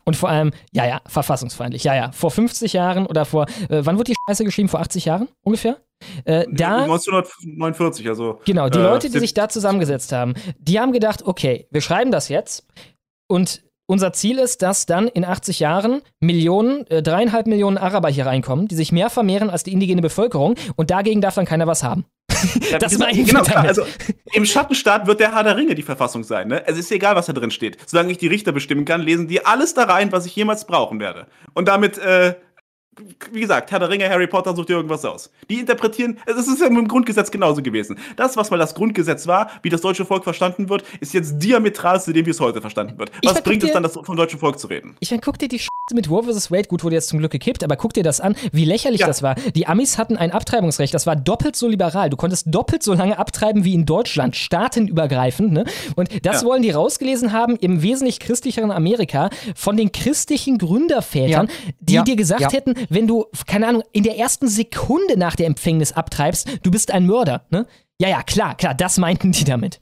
Und vor allem, ja, ja, verfassungsfeindlich. Ja, ja. Vor 50 Jahren oder vor, äh, wann wurde die Scheiße geschrieben? Vor 80 Jahren ungefähr? Äh, da, 1949, also. genau, die äh, Leute, die sich da zusammengesetzt haben, die haben gedacht, okay, wir schreiben das jetzt und unser Ziel ist, dass dann in 80 Jahren Millionen, äh, dreieinhalb Millionen Araber hier reinkommen, die sich mehr vermehren als die indigene Bevölkerung und dagegen darf dann keiner was haben. Ja, das gesagt, genau, klar, also im Schattenstaat wird der Herr der Ringe die Verfassung sein. Ne? Es ist egal, was da drin steht. Solange ich die Richter bestimmen kann, lesen die alles da rein, was ich jemals brauchen werde. Und damit, äh, wie gesagt, Herr der Ringe, Harry Potter sucht dir irgendwas aus. Die interpretieren, es ist ja mit dem Grundgesetz genauso gewesen. Das, was mal das Grundgesetz war, wie das deutsche Volk verstanden wird, ist jetzt diametral zu dem, wie es heute verstanden wird. Was bringt guck es dir- dann, das vom deutschen Volk zu reden? Ich meine, guck dir die Scheiße mit Roe vs. Wade, gut, wurde jetzt zum Glück gekippt, aber guck dir das an, wie lächerlich Ja. das war. Die Amis hatten ein Abtreibungsrecht, das war doppelt so liberal. Du konntest doppelt so lange abtreiben wie in Deutschland, staatenübergreifend. Ne? Und das Ja. wollen die rausgelesen haben im wesentlich christlicheren Amerika von den christlichen Gründervätern, Ja. die Ja. dir gesagt Ja. hätten, wenn du, keine Ahnung, in der ersten Sekunde nach der Empfängnis abtreibst, du bist ein Mörder. Ne? Ja, ja, klar, klar, das meinten die damit.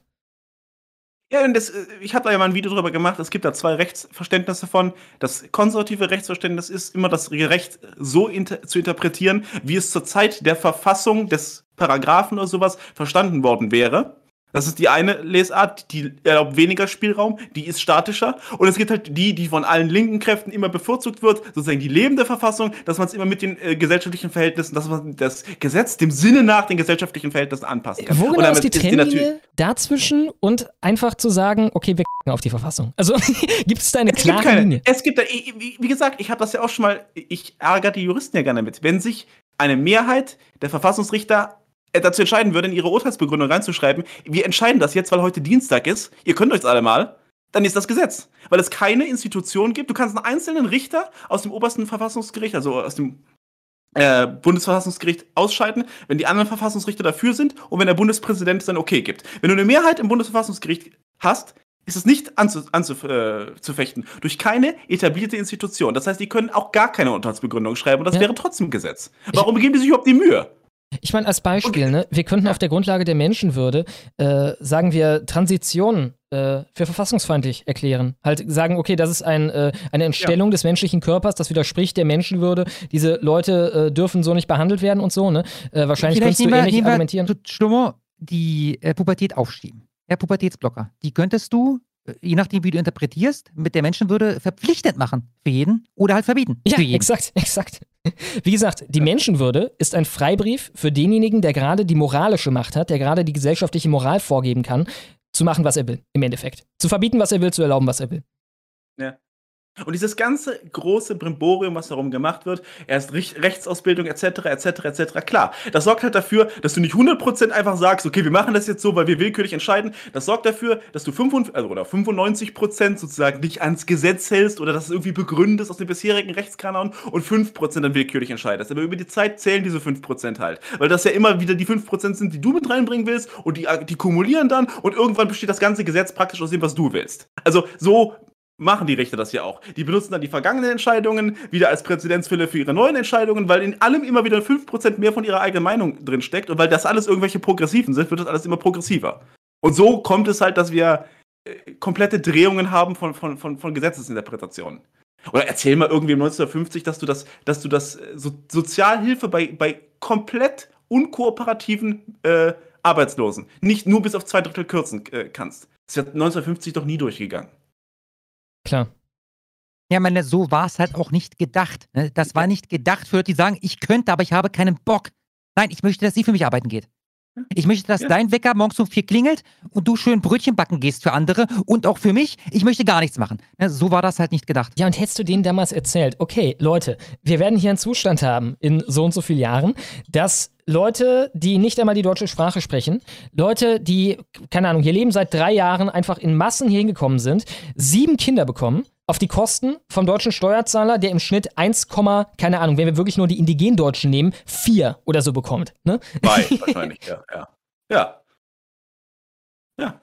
Ja, und das, äh, ich habe da ja mal ein Video drüber gemacht. Es gibt da zwei Rechtsverständnisse von. Das konservative Rechtsverständnis ist immer das Recht so inter zu interpretieren, wie es zur Zeit der Verfassung des Paragraphen oder sowas verstanden worden wäre. Das ist die eine Lesart, die erlaubt weniger Spielraum, die ist statischer. Und es gibt halt die, die von allen linken Kräften immer bevorzugt wird, sozusagen die lebende Verfassung, dass man es immer mit den äh, gesellschaftlichen Verhältnissen, dass man das Gesetz dem Sinne nach den gesellschaftlichen Verhältnissen anpassen kann. Wo Und genau damit ist die Trennlinie dazwischen und einfach zu sagen, okay, wir auf die Verfassung? Also gibt es da eine Es gibt klare keine. Linie? Es gibt, da- wie gesagt, ich habe das ja auch schon mal, ich ärgere die Juristen ja gerne mit. Wenn sich eine Mehrheit der Verfassungsrichter dazu entscheiden würde, in ihre Urteilsbegründung reinzuschreiben, wir entscheiden das jetzt, weil heute Dienstag ist, ihr könnt euch alle mal, dann ist das Gesetz. Weil es keine Institution gibt. Du kannst einen einzelnen Richter aus dem obersten Verfassungsgericht, also aus dem äh, Bundesverfassungsgericht ausscheiden, wenn die anderen Verfassungsrichter dafür sind und wenn der Bundespräsident dann okay gibt. Wenn du eine Mehrheit im Bundesverfassungsgericht hast, ist es nicht anzufechten anzu, äh, durch keine etablierte Institution. Das heißt, die können auch gar keine Urteilsbegründung schreiben und das Ja. wäre trotzdem Gesetz. Warum geben die sich überhaupt die Mühe? Ich meine, als Beispiel, ne, wir könnten auf der Grundlage der Menschenwürde, äh, sagen wir, Transition äh, für verfassungsfeindlich erklären. Halt sagen, okay, das ist ein, äh, eine Entstellung des menschlichen Körpers, das widerspricht der Menschenwürde. Diese Leute äh, dürfen so nicht behandelt werden und so, ne? Äh, wahrscheinlich könntest du nehmen wir- ähnlich argumentieren. Schlummer die äh, Pubertät aufschieben. Der Pubertätsblocker. Die könntest du, je nachdem, wie du interpretierst, mit der Menschenwürde verpflichtend machen. Für jeden. Oder halt verbieten. Ja, für jeden. exakt, exakt. Wie gesagt, die Menschenwürde ist ein Freibrief für denjenigen, der gerade die moralische Macht hat, der gerade die gesellschaftliche Moral vorgeben kann, zu machen, was er will, im Endeffekt. Zu verbieten, was er will, zu erlauben, was er will. Ja. Und dieses ganze große Brimborium, was darum gemacht wird, erst Rech- Rechtsausbildung etc., etc., etc., klar, das sorgt halt dafür, dass du nicht 100% einfach sagst, okay, wir machen das jetzt so, weil wir willkürlich entscheiden. Das sorgt dafür, dass du 55, also, oder 95% sozusagen dich ans Gesetz hältst oder dass es irgendwie begründest aus dem bisherigen Rechtskanon und 5% dann willkürlich entscheidest. Aber über die Zeit zählen diese 5% halt. Weil das ja immer wieder die 5% sind, die du mit reinbringen willst und die, die kumulieren dann und irgendwann besteht das ganze Gesetz praktisch aus dem, was du willst. Also so machen die Richter das ja auch. Die benutzen dann die vergangenen Entscheidungen wieder als Präzedenzfälle für ihre neuen Entscheidungen, weil in allem immer wieder 5% mehr von ihrer eigenen Meinung drin steckt und weil das alles irgendwelche Progressiven sind, wird das alles immer progressiver. Und so kommt es halt, dass wir äh, komplette Drehungen haben von, von, von, von Gesetzesinterpretationen. Oder erzähl mal irgendwie im 1950, dass du das, dass du das äh, so, Sozialhilfe bei, bei komplett unkooperativen äh, Arbeitslosen nicht nur bis auf zwei Drittel kürzen äh, kannst. Das wird 1950 doch nie durchgegangen. Klar. Ja, meine, so war es halt auch nicht gedacht. Ne? Das war nicht gedacht für Leute, die sagen, ich könnte, aber ich habe keinen Bock. Nein, ich möchte, dass sie für mich arbeiten geht. Ich möchte, dass Ja. dein Wecker morgens um vier klingelt und du schön Brötchen backen gehst für andere und auch für mich. Ich möchte gar nichts machen. Ne? So war das halt nicht gedacht. Ja, und hättest du denen damals erzählt, okay, Leute, wir werden hier einen Zustand haben in so und so vielen Jahren, dass Leute, die nicht einmal die deutsche Sprache sprechen, Leute, die, keine Ahnung, hier leben seit drei Jahren, einfach in Massen hier hingekommen sind, sieben Kinder bekommen, auf die Kosten vom deutschen Steuerzahler, der im Schnitt 1, keine Ahnung, wenn wir wirklich nur die indigenen Deutschen nehmen, vier oder so bekommt. Ne? Zwei wahrscheinlich, ja. Ja. ja. Ja.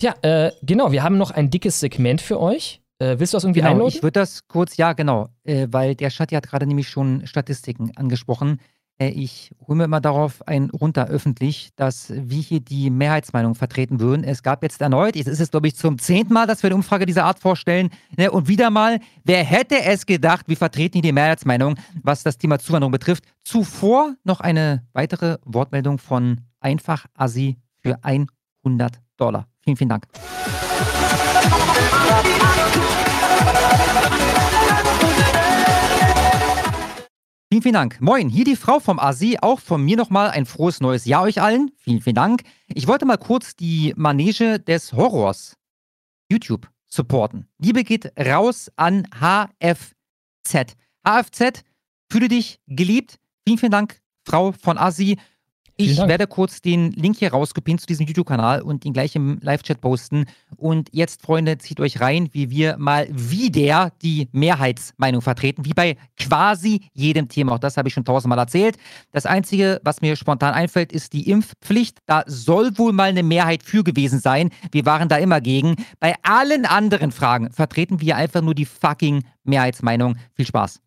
Ja, äh, genau, wir haben noch ein dickes Segment für euch. Äh, willst du das irgendwie Genau, einläuten? ich würde das kurz, ja genau, äh, weil der Schatzi hat gerade nämlich schon Statistiken angesprochen. Äh, ich hole mir mal darauf ein runter öffentlich, dass wir hier die Mehrheitsmeinung vertreten würden. Es gab jetzt erneut, es ist jetzt glaube ich zum zehnten Mal, dass wir eine Umfrage dieser Art vorstellen. Ne? Und wieder mal, wer hätte es gedacht, wir vertreten hier die Mehrheitsmeinung, was das Thema Zuwanderung betrifft. Zuvor noch eine weitere Wortmeldung von Einfach Assi für 100 Dollar. Vielen, vielen Dank. Vielen, vielen Dank. Moin, hier die Frau vom Asi. Auch von mir nochmal ein frohes neues Jahr euch allen. Vielen, vielen Dank. Ich wollte mal kurz die Manege des Horrors YouTube supporten. Liebe geht raus an HFZ. HFZ, fühle dich geliebt. Vielen, vielen Dank, Frau von Asi. Ich werde kurz den Link hier rauskopieren zu diesem YouTube-Kanal und ihn gleich im Live-Chat posten. Und jetzt, Freunde, zieht euch rein, wie wir mal wieder die Mehrheitsmeinung vertreten, wie bei quasi jedem Thema. Auch das habe ich schon tausendmal erzählt. Das Einzige, was mir spontan einfällt, ist die Impfpflicht. Da soll wohl mal eine Mehrheit für gewesen sein. Wir waren da immer gegen. Bei allen anderen Fragen vertreten wir einfach nur die fucking Mehrheitsmeinung. Viel Spaß.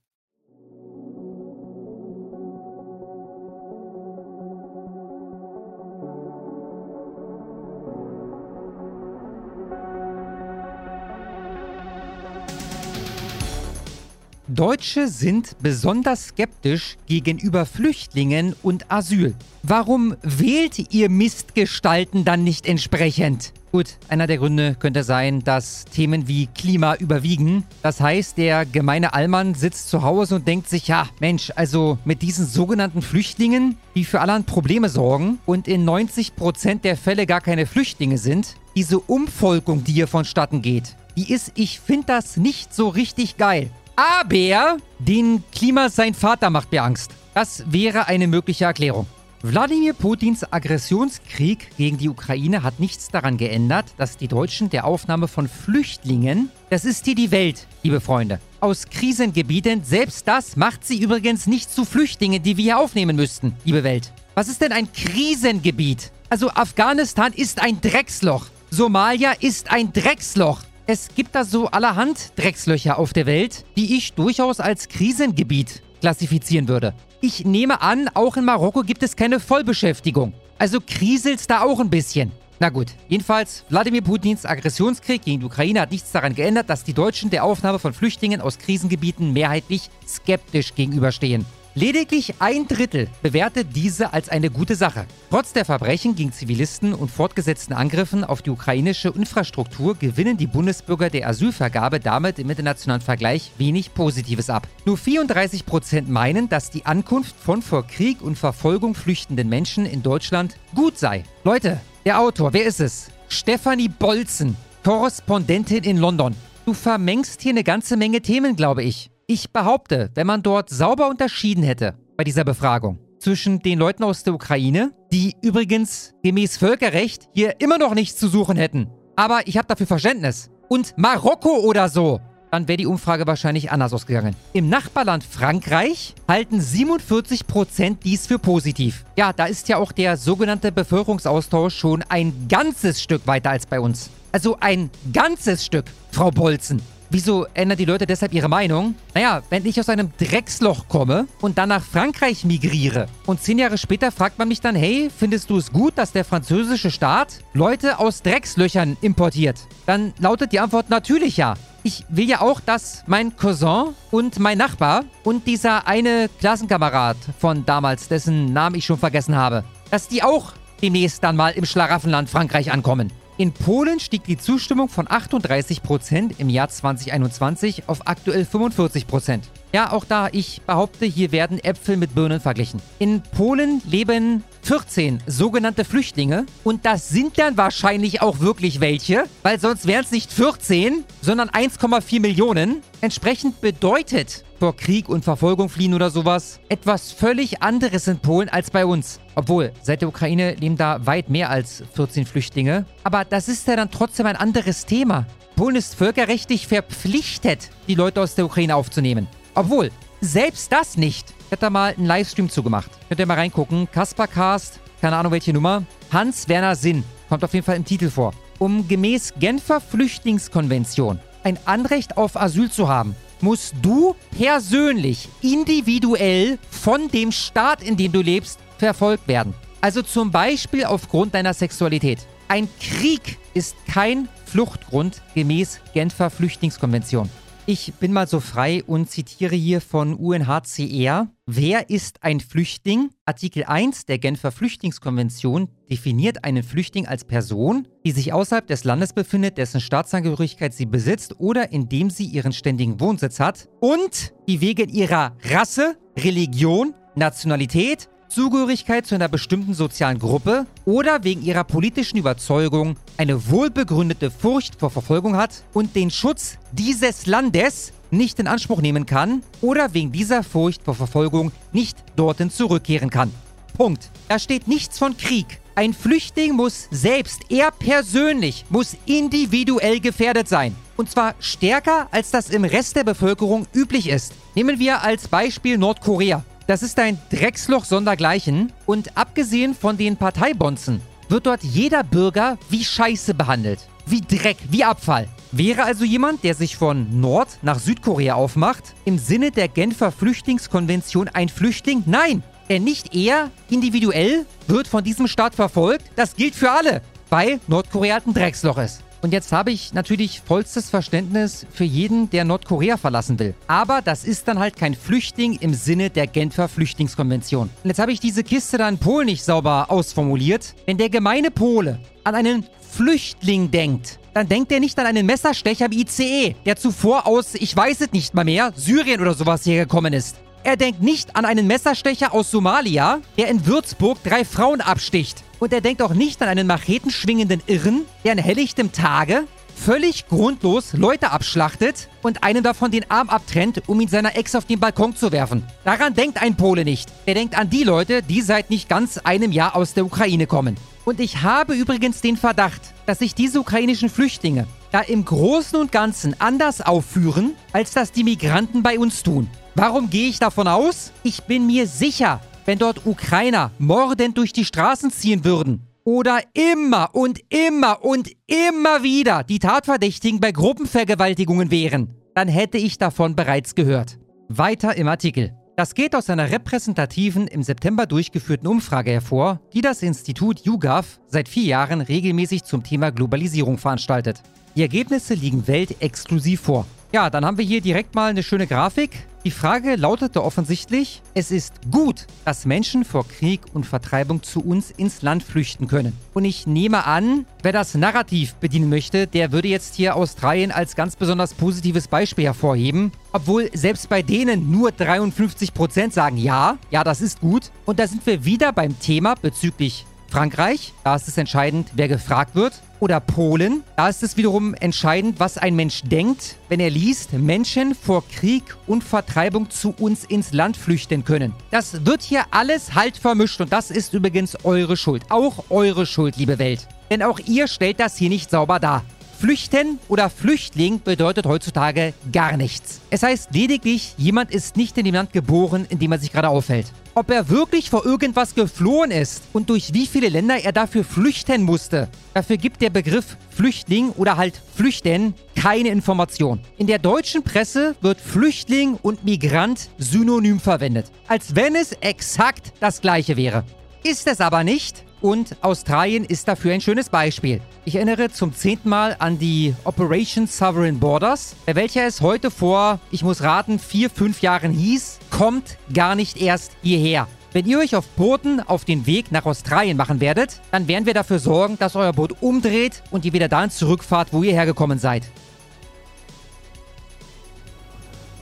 Deutsche sind besonders skeptisch gegenüber Flüchtlingen und Asyl. Warum wählt ihr Mistgestalten dann nicht entsprechend? Gut, einer der Gründe könnte sein, dass Themen wie Klima überwiegen. Das heißt, der gemeine Allmann sitzt zu Hause und denkt sich, ja, Mensch, also mit diesen sogenannten Flüchtlingen, die für allerhand Probleme sorgen und in 90% der Fälle gar keine Flüchtlinge sind, diese Umvolkung, die hier vonstatten geht, die ist, ich finde das nicht so richtig geil. Aber den Klima sein Vater macht mir Angst. Das wäre eine mögliche Erklärung. Wladimir Putins Aggressionskrieg gegen die Ukraine hat nichts daran geändert, dass die Deutschen der Aufnahme von Flüchtlingen, das ist hier die Welt, liebe Freunde, aus Krisengebieten, selbst das macht sie übrigens nicht zu Flüchtlingen, die wir hier aufnehmen müssten, liebe Welt. Was ist denn ein Krisengebiet? Also Afghanistan ist ein Drecksloch. Somalia ist ein Drecksloch. Es gibt da so allerhand Dreckslöcher auf der Welt, die ich durchaus als Krisengebiet klassifizieren würde. Ich nehme an, auch in Marokko gibt es keine Vollbeschäftigung. Also kriselt's da auch ein bisschen. Na gut, jedenfalls, Wladimir Putins Aggressionskrieg gegen die Ukraine hat nichts daran geändert, dass die Deutschen der Aufnahme von Flüchtlingen aus Krisengebieten mehrheitlich skeptisch gegenüberstehen. Lediglich ein Drittel bewertet diese als eine gute Sache. Trotz der Verbrechen gegen Zivilisten und fortgesetzten Angriffen auf die ukrainische Infrastruktur gewinnen die Bundesbürger der Asylvergabe damit im internationalen Vergleich wenig Positives ab. Nur 34 Prozent meinen, dass die Ankunft von vor Krieg und Verfolgung flüchtenden Menschen in Deutschland gut sei. Leute, der Autor, wer ist es? Stefanie Bolzen, Korrespondentin in London. Du vermengst hier eine ganze Menge Themen, glaube ich. Ich behaupte, wenn man dort sauber unterschieden hätte bei dieser Befragung zwischen den Leuten aus der Ukraine, die übrigens gemäß Völkerrecht hier immer noch nichts zu suchen hätten, aber ich habe dafür Verständnis, und Marokko oder so, dann wäre die Umfrage wahrscheinlich anders ausgegangen. Im Nachbarland Frankreich halten 47% dies für positiv. Ja, da ist ja auch der sogenannte Bevölkerungsaustausch schon ein ganzes Stück weiter als bei uns. Also ein ganzes Stück, Frau Bolzen. Wieso ändern die Leute deshalb ihre Meinung? Naja, wenn ich aus einem Drecksloch komme und dann nach Frankreich migriere und zehn Jahre später fragt man mich dann, hey, findest du es gut, dass der französische Staat Leute aus Dreckslöchern importiert? Dann lautet die Antwort natürlich ja. Ich will ja auch, dass mein Cousin und mein Nachbar und dieser eine Klassenkamerad von damals, dessen Namen ich schon vergessen habe, dass die auch demnächst dann mal im Schlaraffenland Frankreich ankommen. In Polen stieg die Zustimmung von 38% im Jahr 2021 auf aktuell 45%. Ja, auch da, ich behaupte, hier werden Äpfel mit Birnen verglichen. In Polen leben 14 sogenannte Flüchtlinge und das sind dann wahrscheinlich auch wirklich welche, weil sonst wären es nicht 14, sondern 1,4 Millionen. Entsprechend bedeutet vor Krieg und Verfolgung fliehen oder sowas. Etwas völlig anderes in Polen als bei uns. Obwohl, seit der Ukraine leben da weit mehr als 14 Flüchtlinge. Aber das ist ja dann trotzdem ein anderes Thema. Polen ist völkerrechtlich verpflichtet, die Leute aus der Ukraine aufzunehmen. Obwohl, selbst das nicht. Ich hätte da mal einen Livestream zugemacht. Könnt ihr mal reingucken. Kaspercast, keine Ahnung welche Nummer. Hans-Werner Sinn. Kommt auf jeden Fall im Titel vor. Um gemäß Genfer Flüchtlingskonvention ein Anrecht auf Asyl zu haben, musst du persönlich, individuell von dem Staat, in dem du lebst, verfolgt werden. Also zum Beispiel aufgrund deiner Sexualität. Ein Krieg ist kein Fluchtgrund gemäß Genfer Flüchtlingskonvention. Ich bin mal so frei und zitiere hier von UNHCR. Wer ist ein Flüchtling? Artikel 1 der Genfer Flüchtlingskonvention definiert einen Flüchtling als Person, die sich außerhalb des Landes befindet, dessen Staatsangehörigkeit sie besitzt oder in dem sie ihren ständigen Wohnsitz hat und die wegen ihrer Rasse, Religion, Nationalität, Zugehörigkeit zu einer bestimmten sozialen Gruppe oder wegen ihrer politischen Überzeugung eine wohlbegründete Furcht vor Verfolgung hat und den Schutz dieses Landes nicht in Anspruch nehmen kann oder wegen dieser Furcht vor Verfolgung nicht dorthin zurückkehren kann. Punkt. Da steht nichts von Krieg. Ein Flüchtling muss selbst, er persönlich, muss individuell gefährdet sein. Und zwar stärker, als das im Rest der Bevölkerung üblich ist. Nehmen wir als Beispiel Nordkorea. Das ist ein Drecksloch sondergleichen und abgesehen von den Parteibonzen wird dort jeder Bürger wie Scheiße behandelt. Wie Dreck, wie Abfall. Wäre also jemand, der sich von Nord nach Südkorea aufmacht, im Sinne der Genfer Flüchtlingskonvention ein Flüchtling? Nein! Er nicht er individuell wird von diesem Staat verfolgt. Das gilt für alle, weil Nordkorea halt ein Drecksloch ist. Und jetzt habe ich natürlich vollstes Verständnis für jeden, der Nordkorea verlassen will. Aber das ist dann halt kein Flüchtling im Sinne der Genfer Flüchtlingskonvention. Und jetzt habe ich diese Kiste da in Polen nicht sauber ausformuliert. Wenn der gemeine Pole an einen Flüchtling denkt, dann denkt er nicht an einen Messerstecher im ICE, der zuvor aus, ich weiß es nicht mal mehr, Syrien oder sowas hier gekommen ist. Er denkt nicht an einen Messerstecher aus Somalia, der in Würzburg drei Frauen absticht. Und er denkt auch nicht an einen machetenschwingenden Irren, der an helllichtem Tage völlig grundlos Leute abschlachtet und einem davon den Arm abtrennt, um ihn seiner Ex auf den Balkon zu werfen. Daran denkt ein Pole nicht. Er denkt an die Leute, die seit nicht ganz einem Jahr aus der Ukraine kommen. Und ich habe übrigens den Verdacht, dass sich diese ukrainischen Flüchtlinge da im Großen und Ganzen anders aufführen, als das die Migranten bei uns tun. Warum gehe ich davon aus? Ich bin mir sicher, wenn dort Ukrainer mordend durch die Straßen ziehen würden oder immer und immer und immer wieder die Tatverdächtigen bei Gruppenvergewaltigungen wären, dann hätte ich davon bereits gehört. Weiter im Artikel. Das geht aus einer repräsentativen, im September durchgeführten Umfrage hervor, die das Institut YouGov seit vier Jahren regelmäßig zum Thema Globalisierung veranstaltet. Die Ergebnisse liegen weltexklusiv vor. Ja, dann haben wir hier direkt mal eine schöne Grafik. Die Frage lautete offensichtlich, es ist gut, dass Menschen vor Krieg und Vertreibung zu uns ins Land flüchten können. Und ich nehme an, wer das Narrativ bedienen möchte, der würde jetzt hier Australien als ganz besonders positives Beispiel hervorheben. Obwohl selbst bei denen nur 53% sagen ja, ja, das ist gut. Und da sind wir wieder beim Thema bezüglich Frankreich, da ist es entscheidend, wer gefragt wird. Oder Polen, da ist es wiederum entscheidend, was ein Mensch denkt, wenn er liest, Menschen vor Krieg und Vertreibung zu uns ins Land flüchten können. Das wird hier alles halt vermischt und das ist übrigens eure Schuld. Auch eure Schuld, liebe Welt. Denn auch ihr stellt das hier nicht sauber dar. Flüchten oder Flüchtling bedeutet heutzutage gar nichts. Es heißt lediglich, jemand ist nicht in dem Land geboren, in dem er sich gerade aufhält. Ob er wirklich vor irgendwas geflohen ist und durch wie viele Länder er dafür flüchten musste, dafür gibt der Begriff Flüchtling oder halt Flüchten keine Information. In der deutschen Presse wird Flüchtling und Migrant synonym verwendet, als wenn es exakt das gleiche wäre. Ist es aber nicht, und Australien ist dafür ein schönes Beispiel. Ich erinnere zum zehnten Mal an die Operation Sovereign Borders, bei welcher es heute vor, ich muss raten, vier, fünf Jahren hieß, kommt gar nicht erst hierher. Wenn ihr euch auf Booten auf den Weg nach Australien machen werdet, dann werden wir dafür sorgen, dass euer Boot umdreht und ihr wieder dahin zurückfahrt, wo ihr hergekommen seid.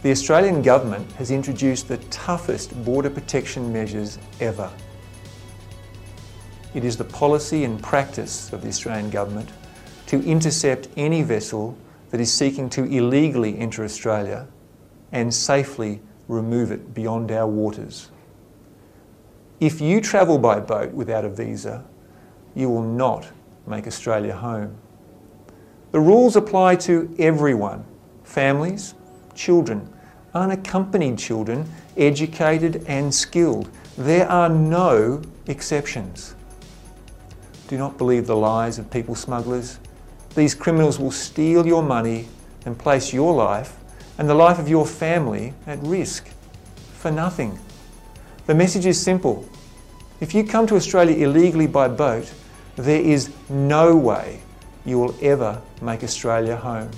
The Australian government has introduced the toughest border protection measures ever. It is the policy and practice of the Australian Government to intercept any vessel that is seeking to illegally enter Australia and safely remove it beyond our waters. If you travel by boat without a visa, you will not make Australia home. The rules apply to everyone families, children, unaccompanied children, educated and skilled. There are no exceptions. Do not believe the lies of people smugglers. These criminals will steal your money and place your life and the life of your family at risk for nothing. The message is simple. If you come to Australia illegally by boat, there is no way you will ever make Australia home.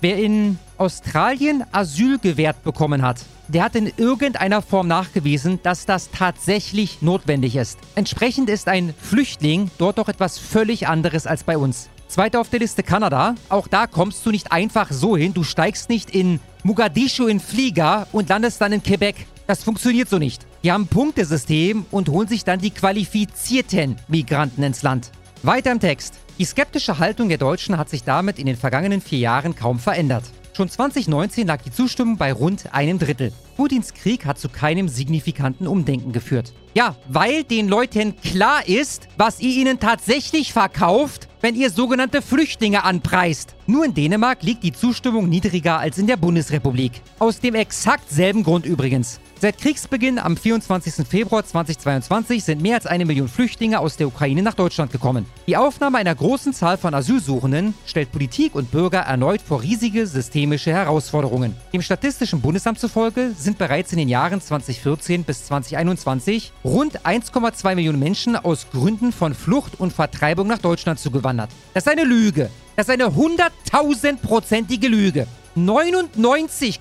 Wer in Australien Asyl gewährt bekommen hat, der hat in irgendeiner Form nachgewiesen, dass das tatsächlich notwendig ist. Entsprechend ist ein Flüchtling dort doch etwas völlig anderes als bei uns. Zweiter auf der Liste Kanada. Auch da kommst du nicht einfach so hin. Du steigst nicht in Mogadischu in Flieger und landest dann in Quebec. Das funktioniert so nicht. Die haben ein Punktesystem und holen sich dann die qualifizierten Migranten ins Land. Weiter im Text. Die skeptische Haltung der Deutschen hat sich damit in den vergangenen vier Jahren kaum verändert. Schon 2019 lag die Zustimmung bei rund einem Drittel. Putins Krieg hat zu keinem signifikanten Umdenken geführt. Ja, weil den Leuten klar ist, was ihr ihnen tatsächlich verkauft, wenn ihr sogenannte Flüchtlinge anpreist. Nur in Dänemark liegt die Zustimmung niedriger als in der Bundesrepublik. Aus dem exakt selben Grund übrigens. Seit Kriegsbeginn am 24. Februar 2022 sind mehr als eine Million Flüchtlinge aus der Ukraine nach Deutschland gekommen. Die Aufnahme einer großen Zahl von Asylsuchenden stellt Politik und Bürger erneut vor riesige systemische Herausforderungen. Dem Statistischen Bundesamt zufolge sind bereits in den Jahren 2014 bis 2021 rund 1,2 Millionen Menschen aus Gründen von Flucht und Vertreibung nach Deutschland zugewandert. Das ist eine Lüge. Das ist eine hunderttausendprozentige Lüge. 99,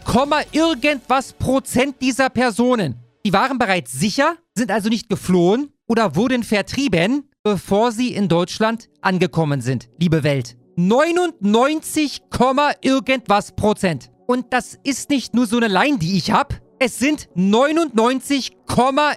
irgendwas Prozent dieser Personen, die waren bereits sicher, sind also nicht geflohen oder wurden vertrieben, bevor sie in Deutschland angekommen sind, liebe Welt. 99, irgendwas Prozent. Und das ist nicht nur so eine Line, die ich habe. Es sind 99,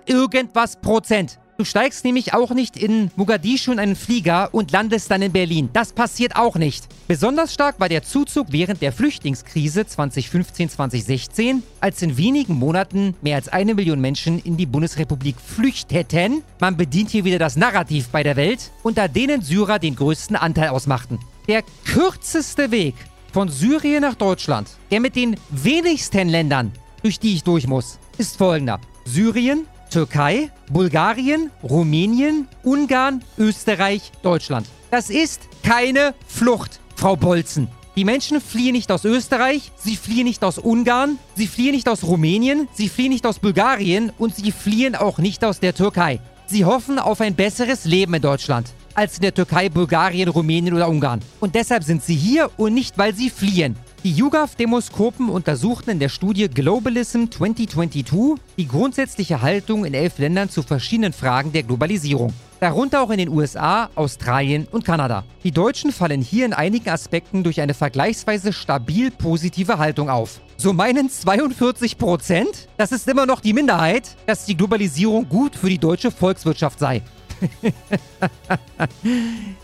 irgendwas Prozent. Du steigst nämlich auch nicht in Mogadischu in einen Flieger und landest dann in Berlin. Das passiert auch nicht. Besonders stark war der Zuzug während der Flüchtlingskrise 2015-2016, als in wenigen Monaten mehr als eine Million Menschen in die Bundesrepublik flüchteten. Man bedient hier wieder das Narrativ bei der Welt, unter denen Syrer den größten Anteil ausmachten. Der kürzeste Weg von Syrien nach Deutschland, der mit den wenigsten Ländern, durch die ich durch muss, ist folgender. Syrien, Türkei, Bulgarien, Rumänien, Ungarn, Österreich, Deutschland. Das ist keine Flucht, Frau Bolzen. Die Menschen fliehen nicht aus Österreich, sie fliehen nicht aus Ungarn, sie fliehen nicht aus Rumänien, sie fliehen nicht aus Bulgarien und sie fliehen auch nicht aus der Türkei. Sie hoffen auf ein besseres Leben in Deutschland als in der Türkei, Bulgarien, Rumänien oder Ungarn. Und deshalb sind sie hier und nicht, weil sie fliehen. Die YouGov-Demoskopen untersuchten in der Studie Globalism 2022 die grundsätzliche Haltung in elf Ländern zu verschiedenen Fragen der Globalisierung. Darunter auch in den USA, Australien und Kanada. Die Deutschen fallen hier in einigen Aspekten durch eine vergleichsweise stabil positive Haltung auf. So meinen 42 Prozent, das ist immer noch die Minderheit, dass die Globalisierung gut für die deutsche Volkswirtschaft sei.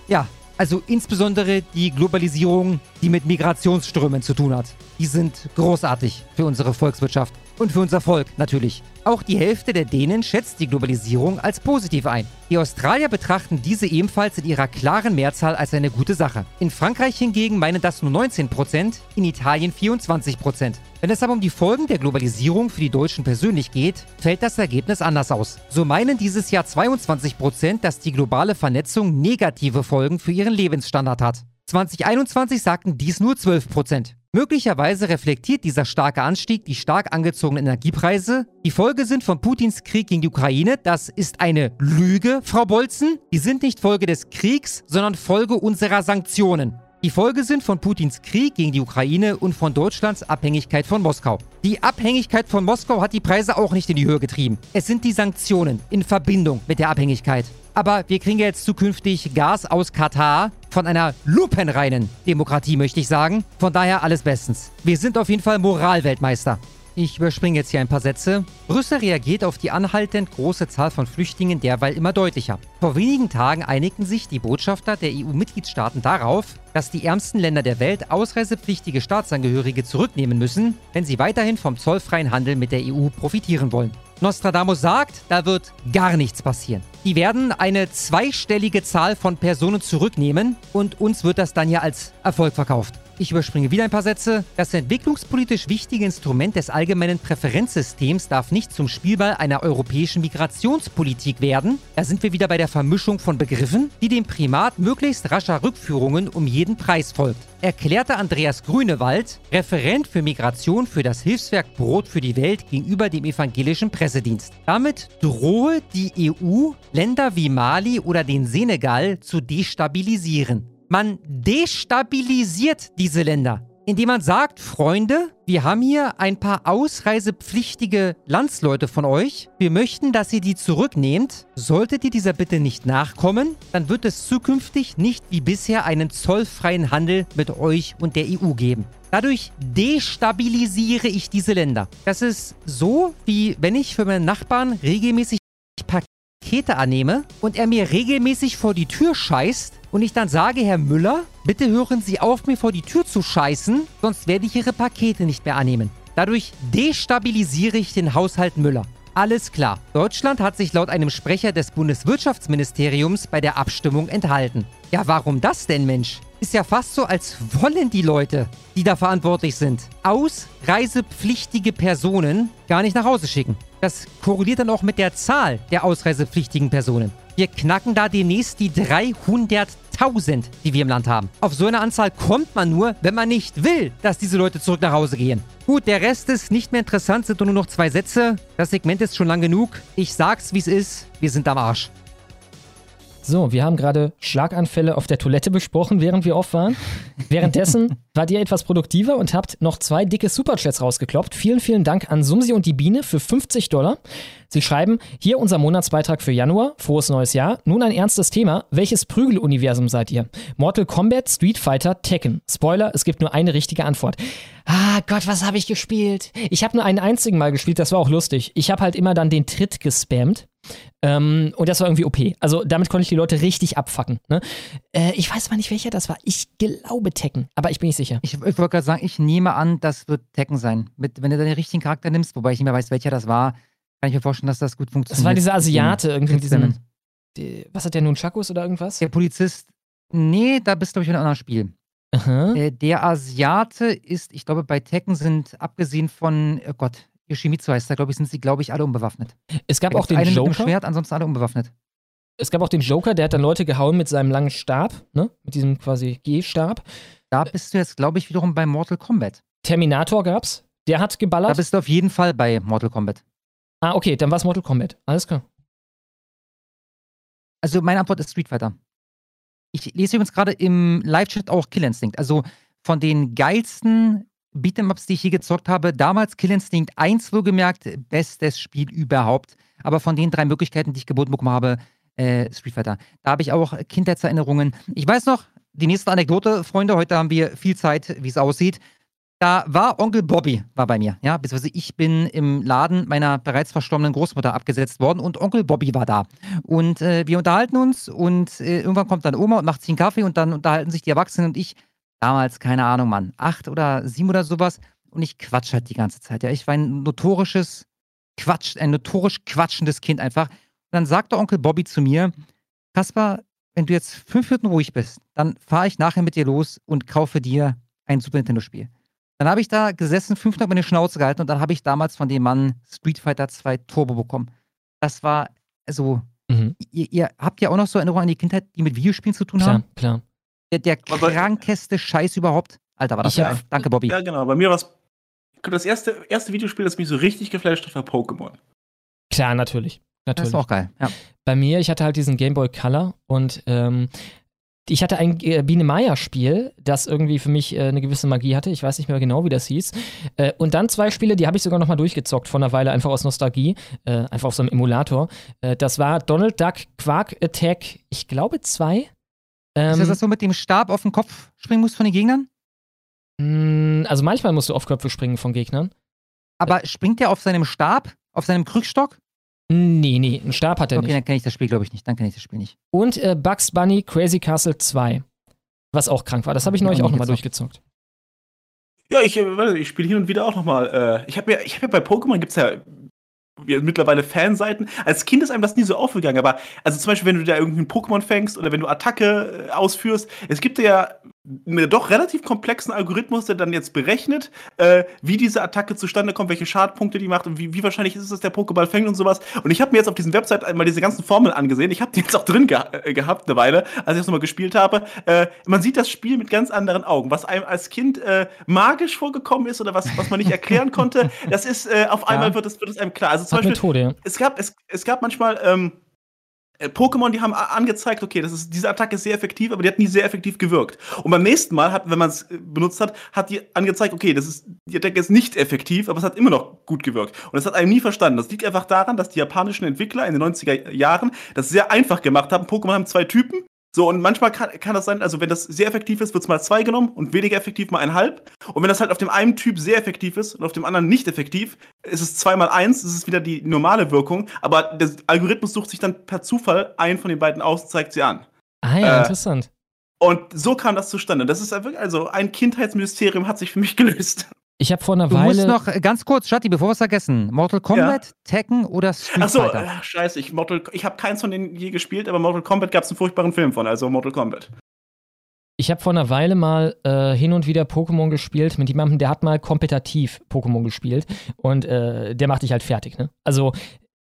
ja, also insbesondere die Globalisierung, die mit Migrationsströmen zu tun hat. Die sind großartig für unsere Volkswirtschaft und für unser Volk natürlich. Auch die Hälfte der Dänen schätzt die Globalisierung als positiv ein. Die Australier betrachten diese ebenfalls in ihrer klaren Mehrzahl als eine gute Sache. In Frankreich hingegen meinen das nur 19%, in Italien 24%. Wenn es aber um die Folgen der Globalisierung für die Deutschen persönlich geht, fällt das Ergebnis anders aus. So meinen dieses Jahr 22%, dass die globale Vernetzung negative Folgen für ihren Lebensstandard hat. 2021 sagten dies nur 12%. Möglicherweise reflektiert dieser starke Anstieg die stark angezogenen Energiepreise. Die Folge sind von Putins Krieg gegen die Ukraine. Das ist eine Lüge, Frau Bolzen. Die sind nicht Folge des Kriegs, sondern Folge unserer Sanktionen. Die Folge sind von Putins Krieg gegen die Ukraine und von Deutschlands Abhängigkeit von Moskau. Die Abhängigkeit von Moskau hat die Preise auch nicht in die Höhe getrieben. Es sind die Sanktionen in Verbindung mit der Abhängigkeit. Aber wir kriegen jetzt zukünftig Gas aus Katar von einer lupenreinen Demokratie, möchte ich sagen. Von daher alles bestens. Wir sind auf jeden Fall Moralweltmeister. Ich überspringe jetzt hier ein paar Sätze. Brüssel reagiert auf die anhaltend große Zahl von Flüchtlingen derweil immer deutlicher. Vor wenigen Tagen einigten sich die Botschafter der EU-Mitgliedstaaten darauf, dass die ärmsten Länder der Welt ausreisepflichtige Staatsangehörige zurücknehmen müssen, wenn sie weiterhin vom zollfreien Handel mit der EU profitieren wollen. Nostradamus sagt, da wird gar nichts passieren. Die werden eine zweistellige Zahl von Personen zurücknehmen und uns wird das dann ja als Erfolg verkauft. Ich überspringe wieder ein paar Sätze. Das entwicklungspolitisch wichtige Instrument des allgemeinen Präferenzsystems darf nicht zum Spielball einer europäischen Migrationspolitik werden. Da sind wir wieder bei der Vermischung von Begriffen, die dem Primat möglichst rascher Rückführungen um jeden Preis folgt. Erklärte Andreas Grünewald, Referent für Migration für das Hilfswerk Brot für die Welt gegenüber dem evangelischen Pressedienst. Damit drohe die EU, Länder wie Mali oder den Senegal zu destabilisieren. Man destabilisiert diese Länder, indem man sagt, Freunde, wir haben hier ein paar ausreisepflichtige Landsleute von euch. Wir möchten, dass ihr die zurücknehmt. Solltet ihr dieser Bitte nicht nachkommen, dann wird es zukünftig nicht wie bisher einen zollfreien Handel mit euch und der EU geben. Dadurch destabilisiere ich diese Länder. Das ist so, wie wenn ich für meinen Nachbarn regelmäßig Pakete annehme und er mir regelmäßig vor die Tür scheißt und ich dann sage, Herr Müller, bitte hören Sie auf, mir vor die Tür zu scheißen, sonst werde ich Ihre Pakete nicht mehr annehmen. Dadurch destabilisiere ich den Haushalt Müller. Alles klar. Deutschland hat sich laut einem Sprecher des Bundeswirtschaftsministeriums bei der Abstimmung enthalten. Ja, warum das denn, Mensch? Ist ja fast so, als wollen die Leute, die da verantwortlich sind, ausreisepflichtige Personen gar nicht nach Hause schicken. Das korreliert dann auch mit der Zahl der ausreisepflichtigen Personen. Wir knacken da demnächst die 300.000, die wir im Land haben. Auf so eine Anzahl kommt man nur, wenn man nicht will, dass diese Leute zurück nach Hause gehen. Gut, der Rest ist nicht mehr interessant, sind nur noch zwei Sätze. Das Segment ist schon lang genug. Ich sag's, wie es ist. Wir sind am Arsch. So, wir haben gerade Schlaganfälle auf der Toilette besprochen, während wir off waren. Währenddessen wart ihr etwas produktiver und habt noch zwei dicke Superchats rausgekloppt. Vielen, vielen Dank an Sumsi und die Biene für 50 Dollar. Sie schreiben, hier unser Monatsbeitrag für Januar, frohes neues Jahr. Nun ein ernstes Thema. Welches Prügeluniversum seid ihr? Mortal Kombat, Street Fighter, Tekken. Spoiler, es gibt nur eine richtige Antwort. Ah Gott, was habe ich gespielt? Ich habe nur einen einzigen Mal gespielt, das war auch lustig. Ich habe halt immer dann den Tritt gespammt. Ähm, und das war irgendwie OP. Also damit konnte ich die Leute richtig abfacken. Ne? Äh, ich weiß mal nicht, welcher das war. Ich glaube Tekken, aber ich bin nicht sicher. Ich, ich wollte gerade sagen, ich nehme an, das wird Tekken sein. Mit, wenn du den richtigen Charakter nimmst, wobei ich nicht mehr weiß, welcher das war, kann ich mir vorstellen, dass das gut funktioniert. Das war dieser Asiate, irgendwie mit diesem. Die, was hat der nun, Chakus oder irgendwas? Der Polizist. Nee, da bist du, glaube ich, in einem anderen Spiel. Äh, der Asiate ist, ich glaube, bei Tekken sind, abgesehen von, oh Gott, Yoshimitsu heißt da, glaube ich, sind sie, glaube ich, alle unbewaffnet. Es gab auch den einen Joker. Mit dem Schwert, ansonsten alle unbewaffnet. Es gab auch den Joker, der hat dann Leute gehauen mit seinem langen Stab, ne? Mit diesem quasi G-Stab. Da bist du jetzt, glaube ich, wiederum bei Mortal Kombat. Terminator gab's. Der hat geballert. Da bist du auf jeden Fall bei Mortal Kombat. Ah, okay, dann war es Mortal Kombat. Alles klar. Also meine Antwort ist Street Fighter. Ich lese übrigens gerade im Live-Chat auch Kill Instinct. Also von den geilsten Beat'em-Ups, die ich je gezockt habe, damals Kill Instinct 1 wohlgemerkt, bestes Spiel überhaupt. Aber von den drei Möglichkeiten, die ich geboten bekommen habe, äh, Street Fighter. Da habe ich auch Kindheitserinnerungen. Ich weiß noch, die nächste Anekdote, Freunde, heute haben wir viel Zeit, wie es aussieht. Da war Onkel Bobby, war bei mir, ja, beziehungsweise ich bin im Laden meiner bereits verstorbenen Großmutter abgesetzt worden und Onkel Bobby war da. Und äh, wir unterhalten uns und äh, irgendwann kommt dann Oma und macht sich einen Kaffee und dann unterhalten sich die Erwachsenen und ich, damals, keine Ahnung, Mann, acht oder sieben oder sowas und ich quatsch halt die ganze Zeit, ja. Ich war ein notorisches Quatsch, ein notorisch quatschendes Kind einfach. Und dann sagte Onkel Bobby zu mir, Kaspar, wenn du jetzt fünf Minuten ruhig bist, dann fahre ich nachher mit dir los und kaufe dir ein Super Nintendo-Spiel. Dann habe ich da gesessen, fünf Minuten meine Schnauze gehalten und dann habe ich damals von dem Mann Street Fighter 2 Turbo bekommen. Das war, also, Mhm. ihr, ihr habt ja auch noch so Erinnerungen an die Kindheit, die mit Videospielen zu tun Klar, haben? klar. Der, der krankeste Scheiß überhaupt. Alter, war das hab- Danke, Bobby. Ja, genau. Bei mir war es. Das erste, erste Videospiel, das mich so richtig geflasht hat, war Pokémon. Klar, natürlich. Das natürlich. ist auch geil. Ja. Bei mir, ich hatte halt diesen Game Boy Color und ähm, ich hatte ein äh, Biene Maya Spiel, das irgendwie für mich äh, eine gewisse Magie hatte. Ich weiß nicht mehr genau, wie das hieß. Äh, und dann zwei Spiele, die habe ich sogar noch mal durchgezockt vor einer Weile, einfach aus Nostalgie, äh, einfach auf so einem Emulator. Äh, das war Donald Duck Quark Attack, ich glaube zwei. Ähm, ist das das so mit dem Stab auf den Kopf springen musst von den Gegnern? mh, also manchmal musst du auf Köpfe springen von Gegnern. Aber springt der auf seinem Stab? Auf seinem Krückstock? Nee, nee, einen Stab hat er Okay, nicht. dann kenne ich das Spiel, glaube ich, nicht. Dann kenne ich das Spiel nicht. Und äh, Bugs Bunny Crazy Castle 2. Was auch krank war. Das habe ich neulich auch nochmal gezockt. durchgezockt. Ja, ich, äh, ich spiele hin und wieder auch nochmal. Äh, ich habe ja, ich hab ja bei Pokémon gibt es ja, mittlerweile Fanseiten. Als Kind ist einem das nie so aufgegangen, aber also zum Beispiel, wenn du da irgendeinen Pokémon fängst oder wenn du Attacke äh, ausführst, es gibt ja einen doch relativ komplexen Algorithmus, der dann jetzt berechnet, äh, wie diese Attacke zustande kommt, welche Schadpunkte die macht und wie, wie wahrscheinlich ist es, dass der Pokéball fängt und sowas. Und ich habe mir jetzt auf diesen Website einmal diese ganzen Formeln angesehen. Ich habe die jetzt auch drin geha äh, gehabt eine Weile, als ich das nochmal gespielt habe. Äh, man sieht das Spiel mit ganz anderen Augen. Was einem als Kind äh, magisch vorgekommen ist oder was, was man nicht erklären konnte, das ist äh, auf einmal wird es, wird es einem klar. Also zum Beispiel, Methode, ja. es gab, es, es gab manchmal ähm, äh, Pokémon, die haben angezeigt, okay, das ist, diese Attacke ist sehr effektiv, aber die hat nie sehr effektiv gewirkt. Und beim nächsten Mal, hat, wenn man es äh, benutzt hat, hat die angezeigt, okay, das ist, die Attacke ist nicht effektiv, aber es hat immer noch gut gewirkt. Und das hat einem nie verstanden. Das liegt einfach daran, dass die japanischen Entwickler in den 90er Jahren das sehr einfach gemacht haben. Pokémon haben zwei Typen. So, und manchmal kann, kann das sein, also wenn das sehr effektiv ist, wird es mal zwei genommen und weniger effektiv mal ein halb. Und wenn das halt auf dem einen Typ sehr effektiv ist und auf dem anderen nicht effektiv, ist es zweimal eins, das ist wieder die normale Wirkung, aber der Algorithmus sucht sich dann per Zufall einen von den beiden aus und zeigt sie an. Ah ja, Äh, interessant. Und so kam das zustande. Das ist also ein Kindheitsmysterium hat sich für mich gelöst. Ich habe vor einer Du Weile. musst noch äh, ganz kurz, Shatti, bevor wir es vergessen. Mortal Kombat, Tekken oder Street Achso, Fighter? äh, scheiße, ich, Mortal- ich habe keins von denen je gespielt, aber Mortal Kombat gab es einen furchtbaren Film von, also Mortal Kombat. Ich habe vor einer Weile mal äh, hin und wieder Pokémon gespielt mit jemandem, der hat mal kompetitiv Pokémon gespielt und äh, der macht dich halt fertig. Ne? Also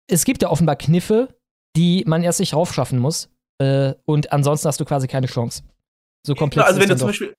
es gibt ja offenbar Kniffe, die man erst sich raufschaffen muss äh, und ansonsten hast du quasi keine Chance. So komplex. also wenn du zum doch. Beispiel,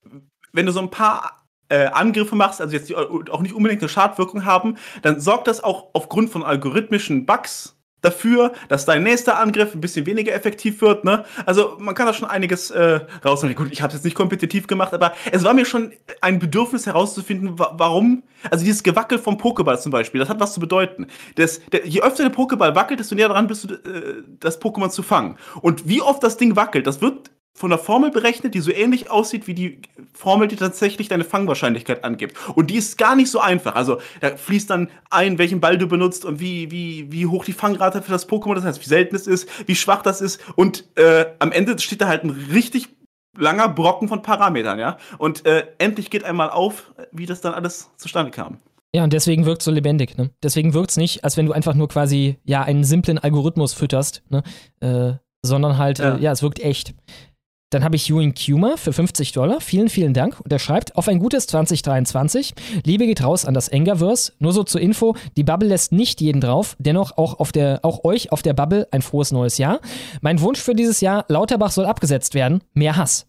wenn du so ein paar äh, Angriffe machst, also jetzt die auch nicht unbedingt eine Schadwirkung haben, dann sorgt das auch aufgrund von algorithmischen Bugs dafür, dass dein nächster Angriff ein bisschen weniger effektiv wird. Ne? Also man kann da schon einiges äh, rausholen. Gut, ich habe es jetzt nicht kompetitiv gemacht, aber es war mir schon ein Bedürfnis herauszufinden, wa warum. Also dieses Gewackel vom Pokéball zum Beispiel, das hat was zu bedeuten. Das, der, je öfter der Pokéball wackelt, desto näher dran bist du, äh, das Pokémon zu fangen. Und wie oft das Ding wackelt, das wird von der Formel berechnet, die so ähnlich aussieht wie die Formel, die tatsächlich deine Fangwahrscheinlichkeit angibt. Und die ist gar nicht so einfach. Also da fließt dann ein, welchen Ball du benutzt und wie, wie, wie hoch die Fangrate für das Pokémon, das heißt, wie selten es ist, wie schwach das ist. Und äh, am Ende steht da halt ein richtig langer Brocken von Parametern, ja. Und äh, endlich geht einmal auf, wie das dann alles zustande kam. Ja, und deswegen wirkt es so lebendig. Ne? Deswegen wirkt es nicht, als wenn du einfach nur quasi ja einen simplen Algorithmus fütterst, ne? äh, sondern halt, ja. Äh, ja, es wirkt echt. Dann habe ich Ewan Kumer für 50 Dollar. Vielen, vielen Dank. Und er schreibt, auf ein gutes 2023. Liebe geht raus an das Engerverse. Nur so zur Info, die Bubble lässt nicht jeden drauf. Dennoch auch, auf der, auch euch auf der Bubble ein frohes neues Jahr. Mein Wunsch für dieses Jahr, Lauterbach soll abgesetzt werden. Mehr Hass.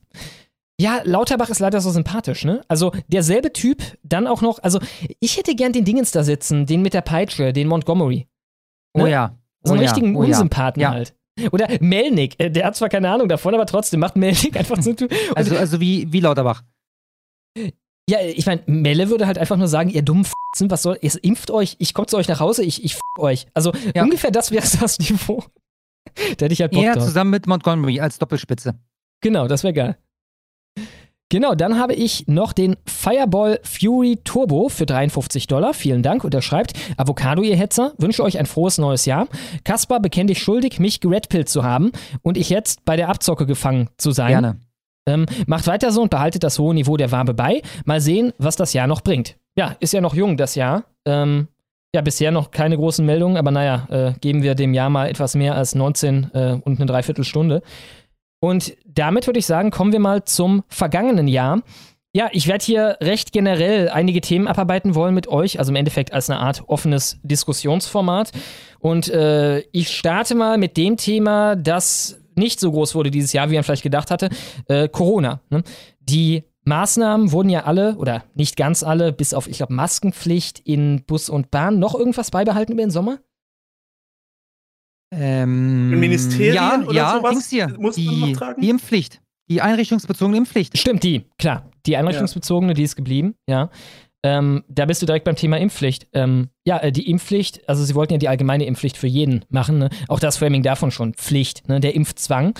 Ja, Lauterbach ist leider so sympathisch, ne? Also derselbe Typ, dann auch noch, also ich hätte gern den Dingens da sitzen, den mit der Peitsche, den Montgomery. Oh ja. So einen oh ja. richtigen oh. Unsympathen Ja. halt. Oder Melnick, äh, der hat zwar keine Ahnung davon, aber trotzdem macht Melnick einfach so. Und Also, also wie, wie Lauterbach. Ja, ich meine, Melle würde halt einfach nur sagen, ihr dummen F***en, was soll, ihr impft euch, ich komme zu euch nach Hause, ich, ich f*** euch. Also ungefähr das wäre das Niveau. da hätte ich halt Bock Er drauf. zusammen mit Montgomery als Doppelspitze. Genau, das wäre geil. Genau, dann habe ich noch den Fireball Fury Turbo für 53 Dollar. Vielen Dank. Und er schreibt, Avocado, ihr Hetzer, wünsche euch ein frohes neues Jahr. Kaspar bekennt dich schuldig, mich geredpillt zu haben und ich jetzt bei der Abzocke gefangen zu sein. Gerne. Ähm, macht weiter so und behaltet das hohe Niveau der Wabe bei. Mal sehen, was das Jahr noch bringt. Ja, ist ja noch jung, das Jahr. Ähm, ja, bisher noch keine großen Meldungen, aber naja, äh, geben wir dem Jahr mal etwas mehr als 19 äh, und eine Dreiviertelstunde. Und damit würde ich sagen, kommen wir mal zum vergangenen Jahr. Ja, ich werde hier recht generell einige Themen abarbeiten wollen mit euch, also im Endeffekt als eine Art offenes Diskussionsformat. Und äh, ich starte mal mit dem Thema, das nicht so groß wurde dieses Jahr, wie man vielleicht gedacht hatte, äh, Corona. Ne? Die Maßnahmen wurden ja alle, oder nicht ganz alle, bis auf, ich glaube, Maskenpflicht in Bus und Bahn, noch irgendwas beibehalten über den Sommer? Ähm, Ministerien ja, oder ja, sowas hier. muss man die, noch tragen? die Impfpflicht. Die einrichtungsbezogene Impfpflicht. Stimmt, die, klar. Die einrichtungsbezogene, die ist geblieben, ja. Ähm, da bist du direkt beim Thema Impfpflicht. Ähm, ja, äh, die Impfpflicht, also sie wollten ja die allgemeine Impfpflicht für jeden machen. Ne? Auch das Framing davon schon. Pflicht, ne? der Impfzwang.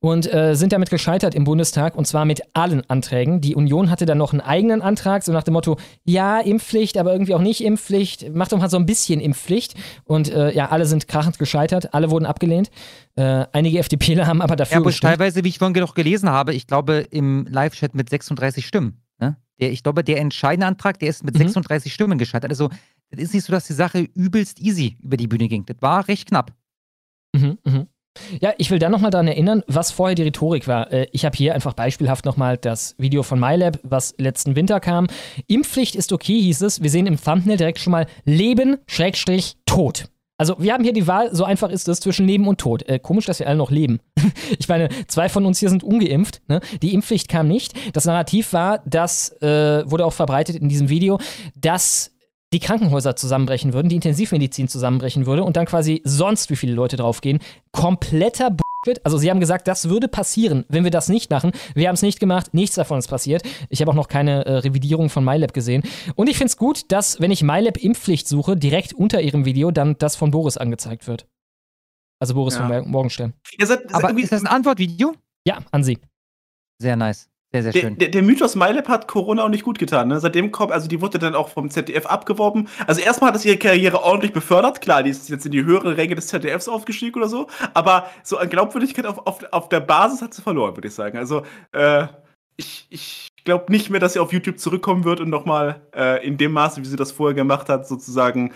Und äh, sind damit gescheitert im Bundestag und zwar mit allen Anträgen. Die Union hatte dann noch einen eigenen Antrag, so nach dem Motto: Ja, Impfpflicht, aber irgendwie auch nicht Impfpflicht. Macht doch mal so ein bisschen Impfpflicht. Und äh, ja, alle sind krachend gescheitert. Alle wurden abgelehnt. Äh, einige FDPler haben aber dafür Ja, aber gestimmt. teilweise, wie ich vorhin noch gelesen habe, ich glaube im Live-Chat mit 36 Stimmen. Der, ich glaube, der entscheidende Antrag, der ist mit Mhm. 36 Stimmen gescheitert. Also, das ist nicht so, dass die Sache übelst easy über die Bühne ging. Das war recht knapp. Mhm, mhm. Ja, ich will dann nochmal daran erinnern, was vorher die Rhetorik war. Äh, Ich habe hier einfach beispielhaft nochmal das Video von MyLab, was letzten Winter kam. Impfpflicht ist okay, hieß es. Wir sehen im Thumbnail direkt schon mal Leben, Schrägstrich, Tod. Also wir haben hier die Wahl, so einfach ist es, zwischen Leben und Tod. Äh, komisch, dass wir alle noch leben. ich meine, zwei von uns hier sind ungeimpft. Ne? Die Impfpflicht kam nicht. Das Narrativ war, das äh, wurde auch verbreitet in diesem Video, dass die Krankenhäuser zusammenbrechen würden, die Intensivmedizin zusammenbrechen würde und dann quasi sonst wie viele Leute draufgehen. Kompletter Bullshit. Also sie haben gesagt, das würde passieren, wenn wir das nicht machen. Wir haben es nicht gemacht, nichts davon ist passiert. Ich habe auch noch keine äh, Revidierung von MyLab gesehen. Und ich finde es gut, dass, wenn ich MyLab Impfpflicht suche, direkt unter ihrem Video dann das von Boris angezeigt wird. Also Boris Ja. von Mor- Morgenstern. Ihr seid, Aber ist das ein Antwortvideo? Ja, an sie. Sehr nice. Sehr, sehr Der, schön. der, der Mythos MyLab hat Corona auch nicht gut getan. Ne? Seitdem kommt, also die wurde dann auch vom ZDF abgeworben. Also erstmal hat es ihre Karriere ordentlich befördert. Klar, die ist jetzt in die höhere Ränge des ZDFs aufgestiegen oder so. Aber so an Glaubwürdigkeit auf, auf, auf der Basis hat sie verloren, würde ich sagen. Also äh, ich, ich glaube nicht mehr, dass sie auf YouTube zurückkommen wird und nochmal äh, in dem Maße, wie sie das vorher gemacht hat, sozusagen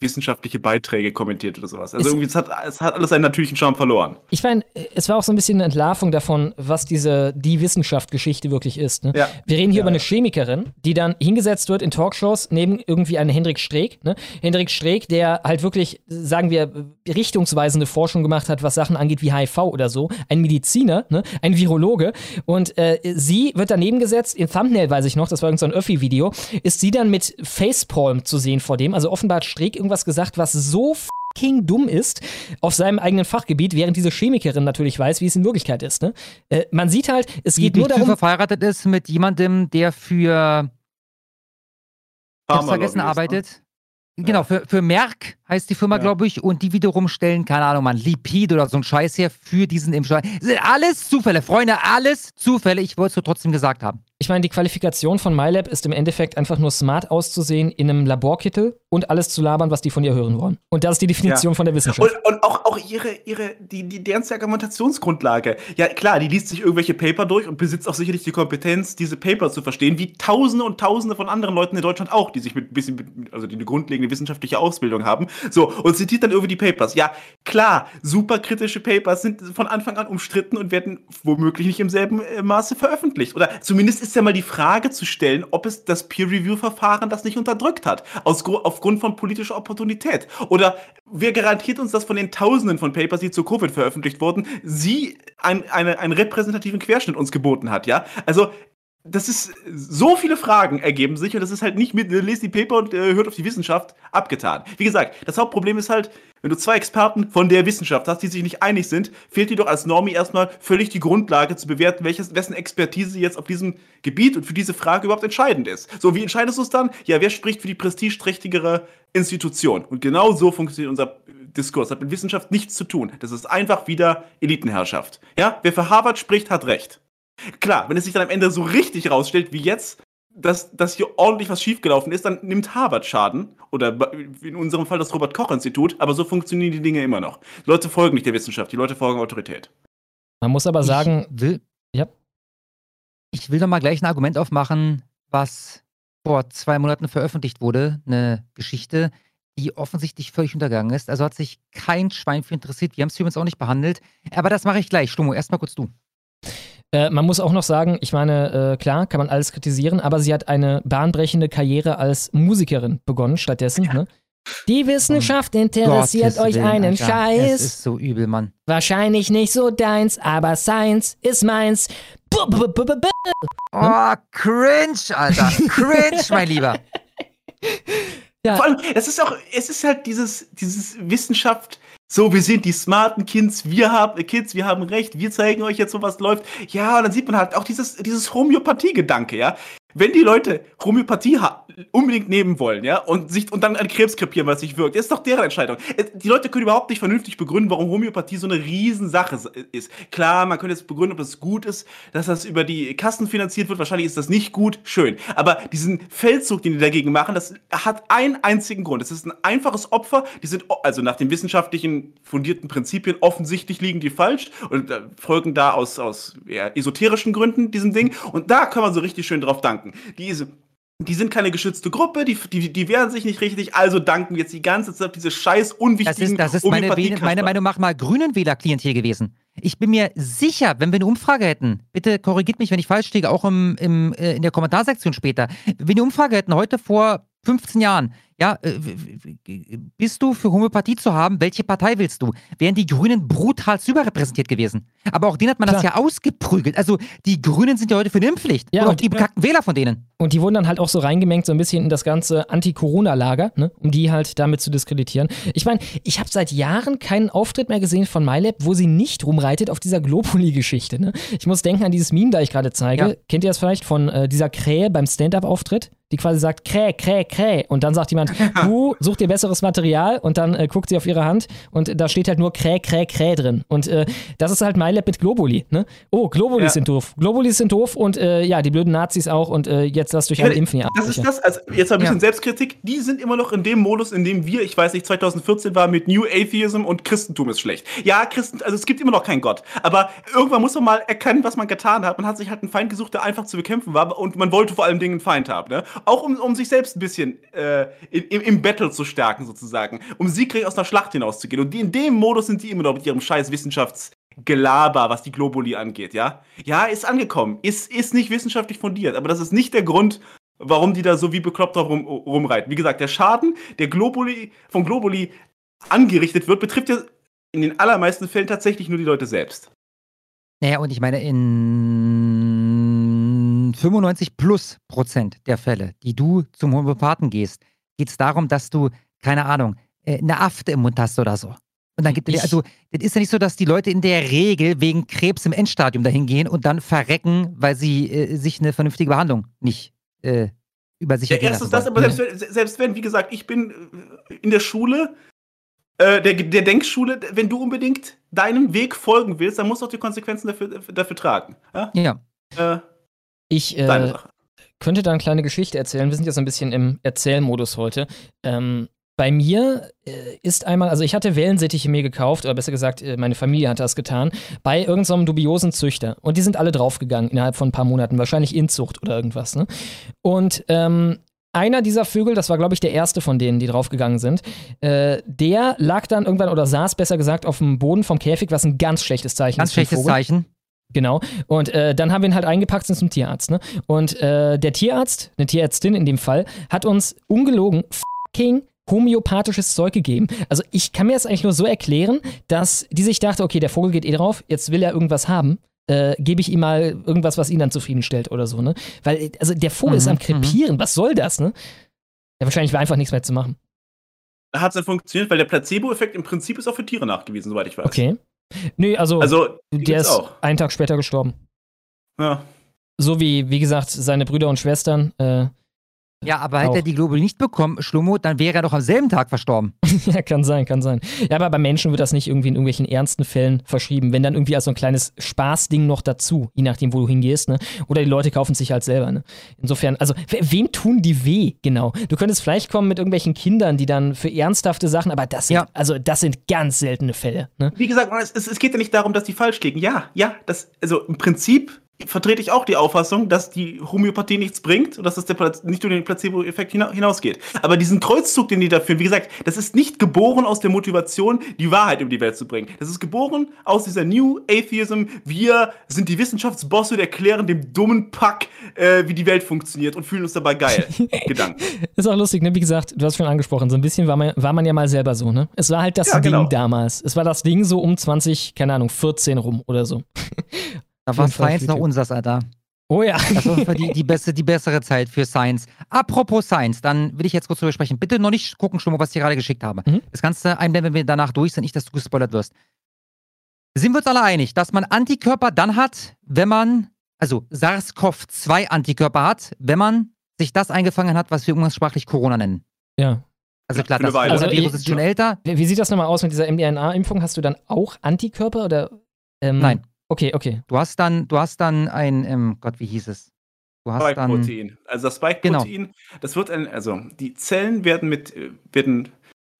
wissenschaftliche Beiträge kommentiert oder sowas. Also irgendwie, es hat, es hat alles seinen natürlichen Charme verloren. Ich meine, es war auch so ein bisschen eine Entlarvung davon, was diese die Wissenschaft-Geschichte wirklich ist. Ne? Ja. Wir reden hier Ja, über eine. Chemikerin, die dann hingesetzt wird in Talkshows neben irgendwie einen Hendrik Streeck. Ne? Hendrik Streeck, der halt wirklich, sagen wir, richtungsweisende Forschung gemacht hat, was Sachen angeht wie HIV oder so. Ein Mediziner, ne? ein Virologe. Und äh, sie wird daneben gesetzt, im Thumbnail weiß ich noch, das war irgendein so ein Öffi-Video, ist sie dann mit Facepalm zu sehen vor dem. Also offenbar hat Streeck irgendwas gesagt, was so fucking dumm ist auf seinem eigenen Fachgebiet, während diese Chemikerin natürlich weiß, wie es in Wirklichkeit ist. Ne? Äh, man sieht halt, es geht die nur darum. verheiratet ist mit jemandem, der für ich hab's vergessen ist, ne? arbeitet. Genau, für, für Merck heißt die Firma, Ja. glaube ich, und die wiederum stellen, keine Ahnung, man, Lipid oder so ein Scheiß her für diesen Impfstoff. Sind Alles Zufälle, Freunde, alles Zufälle. Ich wollte es so trotzdem gesagt haben. Ich meine, die Qualifikation von MyLab ist im Endeffekt einfach nur smart auszusehen in einem Laborkittel und alles zu labern, was die von ihr hören wollen. Und das ist die Definition Ja. von der Wissenschaft. Und, und auch, auch ihre, ihre, die, die, deren Argumentationsgrundlage. Ja, klar, die liest sich irgendwelche Paper durch und besitzt auch sicherlich die Kompetenz, diese Paper zu verstehen, wie Tausende und Tausende von anderen Leuten in Deutschland auch, die sich mit ein bisschen, also die eine grundlegende wissenschaftliche Ausbildung haben. So, und zitiert dann irgendwie die Papers. Ja, klar, superkritische Papers sind von Anfang an umstritten und werden womöglich nicht im selben äh, Maße veröffentlicht. Oder zumindest ist ja mal die Frage zu stellen, ob es das Peer-Review-Verfahren das nicht unterdrückt hat. Aus, Gru- aufgrund von politischer Opportunität. Oder wer garantiert uns, dass von den Tausenden von Papers, die zu Covid veröffentlicht wurden, sie ein, eine, einen repräsentativen Querschnitt uns geboten hat, ja? Also, das ist, so viele Fragen ergeben sich und das ist halt nicht mit, äh, lest die Paper und äh, hört auf die Wissenschaft abgetan. Wie gesagt, das Hauptproblem ist halt, wenn du zwei Experten von der Wissenschaft hast, die sich nicht einig sind, fehlt dir doch als Normie erstmal völlig die Grundlage zu bewerten, welches, wessen Expertise jetzt auf diesem Gebiet und für diese Frage überhaupt entscheidend ist. So, wie entscheidest du es dann? Ja, wer spricht für die prestigeträchtigere Institution? Und genau so funktioniert unser Diskurs. Hat mit Wissenschaft nichts zu tun. Das ist einfach wieder Elitenherrschaft. Ja, wer für Harvard spricht, hat recht. Klar, wenn es sich dann am Ende so richtig rausstellt, wie jetzt, dass, dass hier ordentlich was schiefgelaufen ist, dann nimmt Harvard Schaden. Oder in unserem Fall das Robert-Koch-Institut. Aber so funktionieren die Dinge immer noch. Die Leute folgen nicht der Wissenschaft, die Leute folgen Autorität. Man muss aber sagen, Ich will, ja. ich will doch mal gleich ein Argument aufmachen, was vor zwei Monaten veröffentlicht wurde. Eine Geschichte, die offensichtlich völlig untergegangen ist. Also hat sich kein Schwein für interessiert. Wir haben es übrigens auch nicht behandelt. Aber das mache ich gleich. Stummo, erstmal kurz du. Äh, man muss auch noch sagen, ich meine, äh, klar, kann man alles kritisieren, aber sie hat eine bahnbrechende Karriere als Musikerin begonnen stattdessen. Ne? Die Wissenschaft interessiert Gottes euch Willen, einen Alter. Scheiß. ist so übel, Mann. Wahrscheinlich nicht so deins, aber Science ist meins. Bu- bu- bu- Oh, cringe, Alter. Cringe, mein Lieber. Vor allem, es ist auch, es ist halt dieses, dieses Wissenschaft, so, wir sind die smarten Kids, wir haben, Kids, wir haben recht, wir zeigen euch jetzt, so was läuft. Ja, und dann sieht man halt auch dieses, dieses Homöopathie-Gedanke, ja. Wenn die Leute Homöopathie ha- unbedingt nehmen wollen, ja, und sich und dann an Krebs krepieren, was sich wirkt, ist doch deren Entscheidung. Äh, Die Leute können überhaupt nicht vernünftig begründen, warum Homöopathie so eine Riesensache s- ist. Klar, man könnte jetzt begründen, ob es gut ist, dass das über die Kassen finanziert wird. Wahrscheinlich ist das nicht gut, schön. Aber diesen Feldzug, den die dagegen machen, das hat einen einzigen Grund. Es ist ein einfaches Opfer. Die sind, also nach den wissenschaftlichen fundierten Prinzipien, offensichtlich liegen die falsch und äh, folgen da aus, aus eher esoterischen Gründen diesem Ding. Und da kann man so richtig schön drauf danken. Diese die sind keine geschützte Gruppe, die, die, die wehren sich nicht richtig, also danken jetzt die ganze Zeit diese scheiß Das unwichtigen ist, das ist meine, meine Meinung nach mal grünen Wählerklientel gewesen. Ich bin mir sicher, wenn wir eine Umfrage hätten, bitte korrigiert mich, wenn ich falsch liege, auch im, im, äh, in der Kommentarsektion später, wenn wir eine Umfrage hätten, heute vor 15 Jahren, ja, äh, bist du für Homöopathie zu haben, welche Partei willst du? Wären die Grünen brutal überrepräsentiert gewesen. Aber auch denen hat man das Klar. ja ausgeprügelt. Also die Grünen sind ja heute für eine Impfpflicht. Ja, und auch und- die bekackten Wähler von denen. Und die wurden dann halt auch so reingemengt, so ein bisschen in das ganze Anti-Corona-Lager, ne? um die halt damit zu diskreditieren. Ich meine, ich habe seit Jahren keinen Auftritt mehr gesehen von MyLab, wo sie nicht rumreitet auf dieser Globuli-Geschichte. Ne? Ich muss denken an dieses Meme, da ich gerade zeige. Ja. Kennt ihr das vielleicht von äh, dieser Krähe beim Stand-Up-Auftritt? Die quasi sagt, Kräh, Kräh, Kräh. Und dann sagt jemand, du such dir besseres Material und dann äh, guckt sie auf ihre Hand und da steht halt nur Kräh, Kräh, Kräh drin. Und äh, das ist halt MyLab mit Globuli. Ne? Oh, Globulis Ja. sind doof. Globulis sind doof und äh, ja, die blöden Nazis auch und äh, jetzt lasst euch alle impfen, ihr Das ist das, also jetzt mal ein bisschen Ja. Selbstkritik. Die sind immer noch in dem Modus, in dem wir, ich weiß nicht, 2014 war mit New Atheism und Christentum ist schlecht. Ja, Christen, also es gibt immer noch keinen Gott. Aber irgendwann muss man mal erkennen, was man getan hat. Man hat sich halt einen Feind gesucht, der einfach zu bekämpfen war und man wollte vor allem Dingen einen Feind haben. Ne? Auch um, um sich selbst ein bisschen äh, im, im Battle zu stärken, sozusagen, um siegreich aus einer Schlacht hinauszugehen. Und die, in dem Modus sind die immer noch mit ihrem scheiß Wissenschaftsgelaber, was die Globuli angeht, ja? Ja, ist angekommen, ist, ist nicht wissenschaftlich fundiert, aber das ist nicht der Grund, warum die da so wie bekloppt drauf rum, rumreiten. Wie gesagt, der Schaden, der Globuli, von Globuli angerichtet wird, betrifft ja in den allermeisten Fällen tatsächlich nur die Leute selbst. Naja, und ich meine, in 95 plus Prozent der Fälle, die du zum Homöopathen gehst, geht es darum, dass du, keine Ahnung, äh, eine Afte im Mund hast oder so. Und dann gibt es, also, das ist ja nicht so, dass die Leute in der Regel wegen Krebs im Endstadium dahin gehen und dann verrecken, weil sie äh, sich eine vernünftige Behandlung nicht äh, über sich ja, erstens das, aber selbst, wenn, selbst wenn, wie gesagt, ich bin äh, in der Schule, äh, der, der Denkschule, wenn du unbedingt deinem Weg folgen willst, dann musst du auch die Konsequenzen dafür, dafür tragen. Ja. ja. Äh, ich äh, könnte da eine kleine Geschichte erzählen. Wir sind so ein bisschen im Erzählmodus heute. Ähm, bei mir äh, ist einmal, also ich hatte Wellensittiche mir gekauft, oder besser gesagt, äh, meine Familie hat das getan, bei irgendeinem so dubiosen Züchter. Und die sind alle draufgegangen innerhalb von ein paar Monaten, wahrscheinlich Inzucht oder irgendwas. Ne? Und ähm, einer dieser Vögel, das war, glaube ich, der erste von denen, die draufgegangen sind, äh, der lag dann irgendwann oder saß besser gesagt auf dem Boden vom Käfig, was ein ganz schlechtes Zeichen ganz ist. Ganz schlechtes Zeichen. Genau. Und äh, dann haben wir ihn halt eingepackt sind zum Tierarzt. Ne? Und äh, der Tierarzt, eine Tierärztin in dem Fall, hat uns ungelogen fucking homöopathisches Zeug gegeben. Also ich kann mir das eigentlich nur so erklären, dass die sich dachte, okay, der Vogel geht eh drauf, jetzt will er irgendwas haben. Äh, gebe ich ihm mal irgendwas, was ihn dann zufriedenstellt oder so, ne? Weil, also der Vogel mhm, ist am mhm. Krepieren, was soll das, ne? Ja, wahrscheinlich war einfach nichts mehr zu machen. Hat es dann funktioniert, weil der Placebo-Effekt im Prinzip ist auch für Tiere nachgewiesen, soweit ich weiß. Okay. Nee, also, also der ist auch. einen Tag später gestorben. Ja. So wie, wie gesagt, seine Brüder und Schwestern. Äh, ja, aber hätte er die Globule nicht bekommen, Schlummo, dann wäre er doch am selben Tag verstorben. ja, kann sein, kann sein. Ja, aber bei Menschen wird das nicht irgendwie in irgendwelchen ernsten Fällen verschrieben. Wenn dann irgendwie als so ein kleines Spaßding noch dazu, je nachdem, wo du hingehst, ne? Oder die Leute kaufen sich halt selber, ne? Insofern, also, wem tun die weh, genau? Du könntest vielleicht kommen mit irgendwelchen Kindern, die dann für ernsthafte Sachen, aber das sind, ja. also, das sind ganz seltene Fälle, ne? Wie gesagt, es, es geht ja nicht darum, dass die falsch liegen. Ja, ja, das, also im Prinzip vertrete ich auch die Auffassung, dass die Homöopathie nichts bringt und dass der nicht über den Placebo-Effekt hinausgeht. Aber diesen Kreuzzug, den die da führen, wie gesagt, das ist nicht geboren aus der Motivation, die Wahrheit über die Welt zu bringen. Das ist geboren aus dieser New Atheism. Wir sind die Wissenschaftsbosse und erklären dem dummen Pack, äh, wie die Welt funktioniert und fühlen uns dabei geil. Gedanken. Ist auch lustig, ne? Wie gesagt, du hast schon angesprochen, so ein bisschen war man, war man ja mal selber so, ne? Es war halt das ja, Ding genau. damals. Es war das Ding so um 20, keine Ahnung, 14 rum oder so. Da war Science noch unsers, Alter. Oh ja. Das war die, die, beste, die bessere Zeit für Science. Apropos Science, dann will ich jetzt kurz drüber sprechen. Bitte noch nicht gucken, Schlummer, was ich gerade geschickt habe. Mhm. Das kannst du einblenden, wenn wir danach durch sind, nicht, dass du gespoilert wirst. Sind wir uns alle einig, dass man Antikörper dann hat, wenn man, also SARS-CoV-2-Antikörper hat, wenn man sich das eingefangen hat, was wir umgangssprachlich Corona nennen? Ja. Also klar, das also, Virus ist schon älter. Wie sieht das nochmal aus mit dieser mRNA-Impfung? Hast du dann auch Antikörper oder? Ähm, Nein. Okay, okay. Du hast dann, du hast dann ein, ähm, Gott, wie hieß es? Du hast Spike-Protein. Also das Spike-Protein, genau. das wird ein, also die Zellen werden mit, äh, werden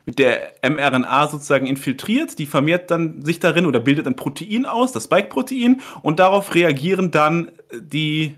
mit der mRNA sozusagen infiltriert, die vermehrt dann sich darin oder bildet ein Protein aus, das Spike-Protein, und darauf reagieren dann die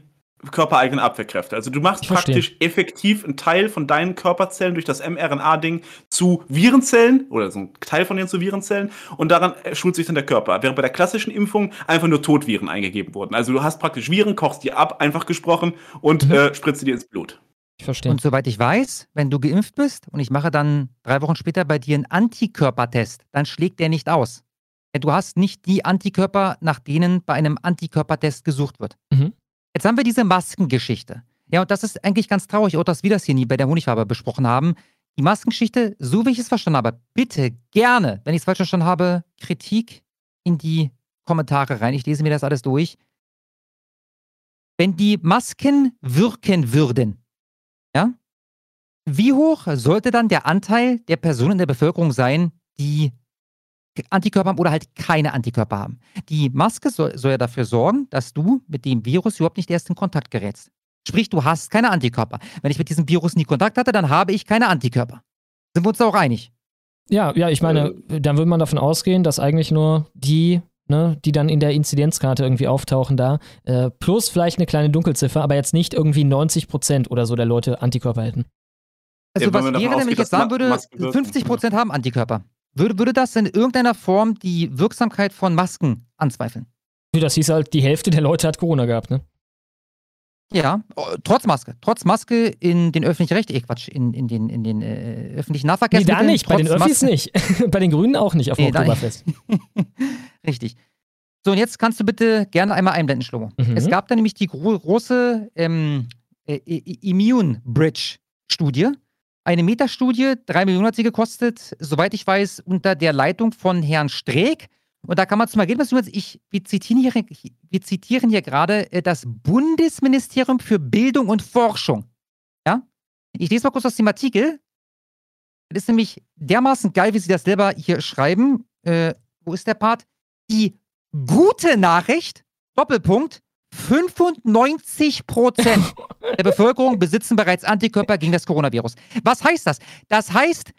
körpereigene Abwehrkräfte. Also du machst praktisch effektiv einen Teil von deinen Körperzellen durch das mRNA-Ding zu Virenzellen oder so ein Teil von denen zu Virenzellen und daran schult sich dann der Körper. Während bei der klassischen Impfung einfach nur Totviren eingegeben wurden. Also du hast praktisch Viren, kochst die ab, einfach gesprochen und mhm. äh, spritzt die ins Blut. Ich verstehe. Und soweit ich weiß, wenn du geimpft bist und ich mache dann drei Wochen später bei dir einen Antikörpertest, dann schlägt der nicht aus. Du hast nicht die Antikörper, nach denen bei einem Antikörpertest gesucht wird. Mhm. Jetzt haben wir diese Maskengeschichte. Ja, und das ist eigentlich ganz traurig, auch dass wir das hier nie bei der Honigfarbe besprochen haben. Die Maskengeschichte, so wie ich es verstanden habe, bitte gerne, wenn ich es falsch verstanden habe, Kritik in die Kommentare rein. Ich lese mir das alles durch. Wenn die Masken wirken würden, ja, wie hoch sollte dann der Anteil der Personen in der Bevölkerung sein, die Antikörper haben oder halt keine Antikörper haben. Die Maske soll, soll ja dafür sorgen, dass du mit dem Virus überhaupt nicht erst in Kontakt gerätst. Sprich, du hast keine Antikörper. Wenn ich mit diesem Virus nie Kontakt hatte, dann habe ich keine Antikörper. Sind wir uns da auch einig? Ja, ja, ich meine, dann würde man davon ausgehen, dass eigentlich nur die, ne, die dann in der Inzidenzkarte irgendwie auftauchen da, äh, plus vielleicht eine kleine Dunkelziffer, aber jetzt nicht irgendwie 90 Prozent oder so der Leute Antikörper hätten. Also Ja, was wäre, wenn ich jetzt sagen würde, Masken wirken, 50% haben Antikörper? Würde, würde das in irgendeiner Form die Wirksamkeit von Masken anzweifeln? Das hieß halt, die Hälfte der Leute hat Corona gehabt, ne? Ja, oh, trotz Maske. Trotz Maske in den öffentlichen Recht, äh, Quatsch, in, in den, in den äh, öffentlichen Nee, Nahverkehrsmitteln. da nicht, bei den Öffis Maske- nicht. bei den Grünen auch nicht auf dem Nee, Oktoberfest. Richtig. So, und jetzt kannst du bitte gerne einmal einblenden, Schlomo. Mhm. Es gab da nämlich die gro große ähm, äh, I- Immune Bridge Studie. Eine Metastudie, drei Millionen hat sie gekostet, soweit ich weiß, unter der Leitung von Herrn Streeck. Und da kann man zum Ergebnis, ich, wir zitieren hier, wir zitieren hier gerade äh, das Bundesministerium für Bildung und Forschung. Ja? Ich lese mal kurz aus dem Artikel. Das ist nämlich dermaßen geil, wie sie das selber hier schreiben. Äh, wo ist der Part? Die gute Nachricht, Doppelpunkt, 95 Prozent der Bevölkerung besitzen bereits Antikörper gegen das Coronavirus. Was heißt das? Das heißt,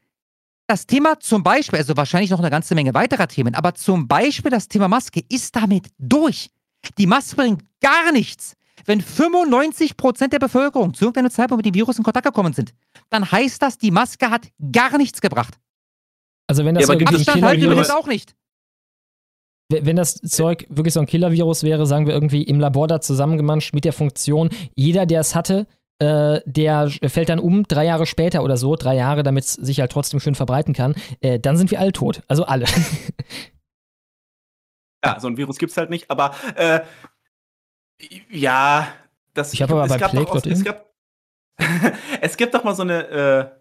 das Thema zum Beispiel, also wahrscheinlich noch eine ganze Menge weiterer Themen, aber zum Beispiel das Thema Maske ist damit durch. Die Maske bringt gar nichts. Wenn 95 Prozent der Bevölkerung zu irgendeinem Zeitpunkt mit dem Virus in Kontakt gekommen sind, dann heißt das, die Maske hat gar nichts gebracht. Also wenn das Ja, aber ein Abstand halten übrigens auch nicht. Wenn das Zeug wirklich so ein Killer-Virus wäre, sagen wir irgendwie im Labor da zusammengemanscht mit der Funktion, jeder, der es hatte, äh, der fällt dann um, drei Jahre später oder so, drei Jahre, damit es sich halt trotzdem schön verbreiten kann, äh, dann sind wir alle tot. Also alle. Ja, so ein Virus gibt's halt nicht, aber äh, ja, das Ich habe aber es bei Plague.in es gab, es gibt doch mal so eine äh,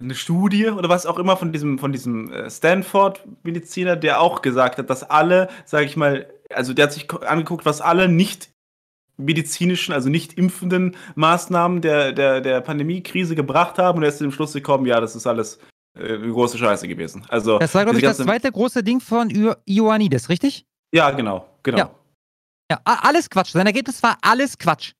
eine Studie oder was auch immer von diesem von diesem äh, Stanford Mediziner, der auch gesagt hat, dass alle, sage ich mal, also der hat sich angeguckt, was alle nicht medizinischen, also nicht impfenden Maßnahmen der, der, der Pandemiekrise gebracht haben und er ist zu dem Schluss gekommen, ja, das ist alles äh, große Scheiße gewesen. Also Das war, glaube ich, das zweite große Ding von Io- Ioannidis, richtig? Ja, genau, genau. Ja. Ja, alles Quatsch. Sein Ergebnis war alles Quatsch.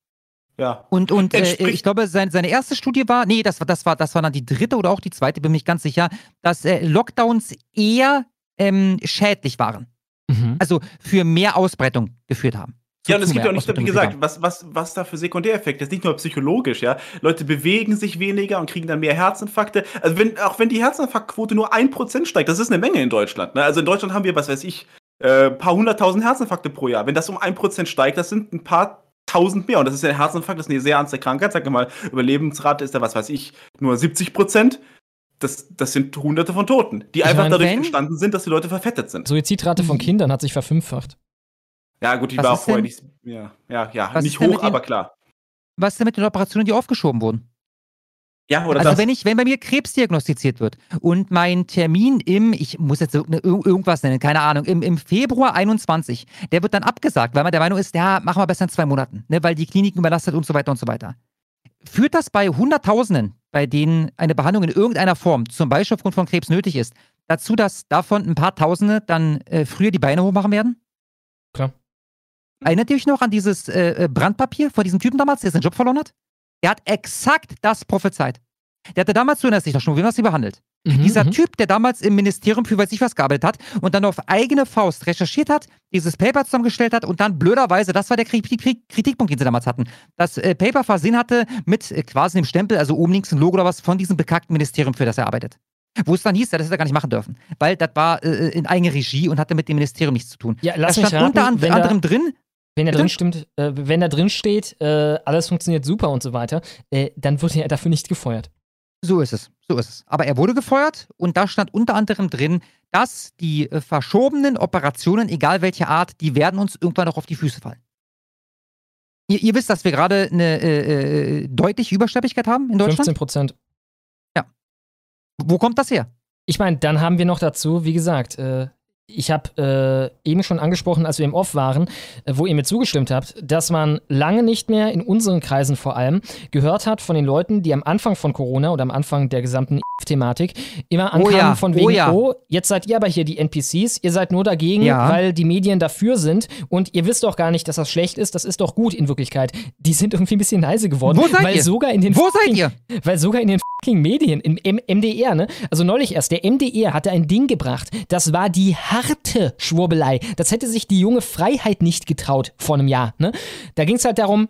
Ja. Und, und äh, ich glaube, sein, seine erste Studie war, nee, das war, das, war, das war dann die dritte oder auch die zweite, bin nicht ganz sicher, dass äh, Lockdowns eher ähm, schädlich waren. Mhm. Also für mehr Ausbreitung geführt haben. Ja, und es gibt ja auch nicht, wie gesagt, was, was, was da für Sekundäreffekte ist. Nicht nur psychologisch, ja. Leute bewegen sich weniger und kriegen dann mehr Herzinfarkte. Also, wenn, auch wenn die Herzinfarktquote nur 1% steigt, das ist eine Menge in Deutschland. Ne? Also, in Deutschland haben wir, was weiß ich, äh, paar hunderttausend Herzinfarkte pro Jahr. Wenn das um 1% steigt, das sind ein paar tausend mehr. Und das ist ja ein Herzinfarkt, das ist eine sehr ernste Krankheit. Sag mal, Überlebensrate ist da, was weiß ich, nur 70 Prozent. Das, das sind hunderte von Toten, die Ich einfach mein, dadurch entstanden sind, dass die Leute verfettet sind. Suizidrate von Kindern hat sich verfünffacht. Ja, gut, die Was war ist vorher denn- nicht. Ja, ja, ja Was nicht hoch, aber klar. Was ist denn mit den Operationen, die aufgeschoben wurden? Ja, oder also das. wenn ich, wenn bei mir Krebs diagnostiziert wird und mein Termin im, ich muss jetzt irgendwas nennen, keine Ahnung, im, im Februar 21, der wird dann abgesagt, weil man der Meinung ist, ja, machen wir besser in zwei Monaten, ne, weil die Kliniken überlastet und so weiter und so weiter. Führt das bei Hunderttausenden, bei denen eine Behandlung in irgendeiner Form, zum Beispiel aufgrund von Krebs nötig ist, dazu, dass davon ein paar Tausende dann äh, früher die Beine hochmachen werden? Klar. Erinnert ihr euch noch an dieses äh, äh, Brandpapier von diesem Typen damals, der seinen Job verloren hat? Der hat exakt das prophezeit. Der hatte damals, dich doch schon, wie das hier behandelt. Mhm, Dieser mhm. Typ, der damals im Ministerium für weiß ich was gearbeitet hat und dann auf eigene Faust recherchiert hat, dieses Paper zusammengestellt hat und dann blöderweise, das war der Kritik, Kritik, Kritikpunkt, den sie damals hatten, das äh, Paper versehen hatte mit äh, quasi dem Stempel, also oben links ein Logo oder was von diesem bekackten Ministerium, für das er arbeitet. Wo es dann hieß, ja, das hätte er gar nicht machen dürfen. Weil das war äh, in eigener Regie und hatte mit dem Ministerium nichts zu tun. Ja, lass da mich stand raten, unter an, wenn da- anderem drin, Wenn da drin stimmt, äh, wenn da drin steht, äh, alles funktioniert super und so weiter, äh, dann wird er dafür nicht gefeuert. So ist es, so ist es. Aber er wurde gefeuert und da stand unter anderem drin, dass die äh, verschobenen Operationen, egal welche Art, die werden uns irgendwann noch auf die Füße fallen. Ihr, ihr wisst, dass wir gerade eine äh, äh, deutliche Übersterblichkeit haben in 15 Deutschland. Prozent. Wo kommt das her? Ich meine, dann haben wir noch dazu, wie gesagt, äh, ich habe äh, eben schon angesprochen, als wir im Off waren, äh, wo ihr mir zugestimmt habt, dass man lange nicht mehr in unseren Kreisen vor allem gehört hat von den Leuten, die am Anfang von Corona oder am Anfang der gesamten Thematik immer Oh ankamen ja, von oh wegen, ja. oh, jetzt seid ihr aber hier die NPCs, ihr seid nur dagegen, Ja. weil die Medien dafür sind und ihr wisst doch gar nicht, dass das schlecht ist, das ist doch gut in Wirklichkeit. Die sind irgendwie ein bisschen leise geworden, Wo seid weil ihr? sogar in den Wo seid fucking- ihr? weil sogar in den fucking Medien, im, im MDR, ne? Also neulich erst, der MDR hatte ein Ding gebracht. Das war die harte Schwurbelei. Das hätte sich die junge Freiheit nicht getraut vor einem Jahr, ne? Da ging es halt darum,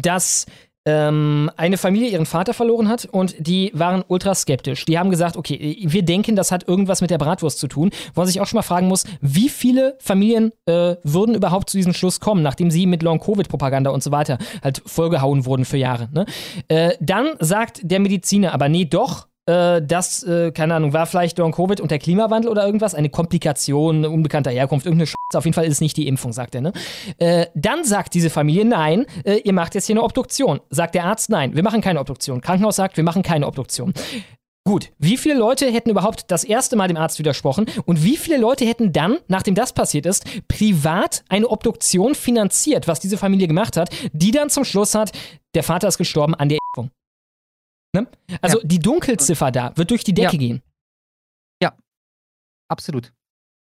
dass ähm, eine Familie ihren Vater verloren hat und die waren ultra skeptisch. Die haben gesagt, okay, wir denken, das hat irgendwas mit der Bratwurst zu tun. Wo man sich auch schon mal fragen muss, wie viele Familien äh, würden überhaupt zu diesem Schluss kommen, nachdem sie mit Long-Covid-Propaganda und so weiter halt vollgehauen wurden für Jahre. Ne? Äh, dann sagt der Mediziner aber, nee, doch, äh, das, äh, keine Ahnung, war vielleicht Long Covid und der Klimawandel oder irgendwas, eine Komplikation unbekannter Herkunft, irgendeine Scheiße. Auf jeden Fall ist es nicht die Impfung, sagt er. Ne? Äh, dann sagt diese Familie, nein, äh, ihr macht jetzt hier eine Obduktion. Sagt der Arzt, nein, wir machen keine Obduktion. Krankenhaus sagt, wir machen keine Obduktion. Gut, wie viele Leute hätten überhaupt das erste Mal dem Arzt widersprochen und wie viele Leute hätten dann, nachdem das passiert ist, privat eine Obduktion finanziert, was diese Familie gemacht hat, die dann zum Schluss hat, der Vater ist gestorben an der. Ne? Also Ja. die Dunkelziffer da wird durch die Decke Ja. gehen. Ja, absolut.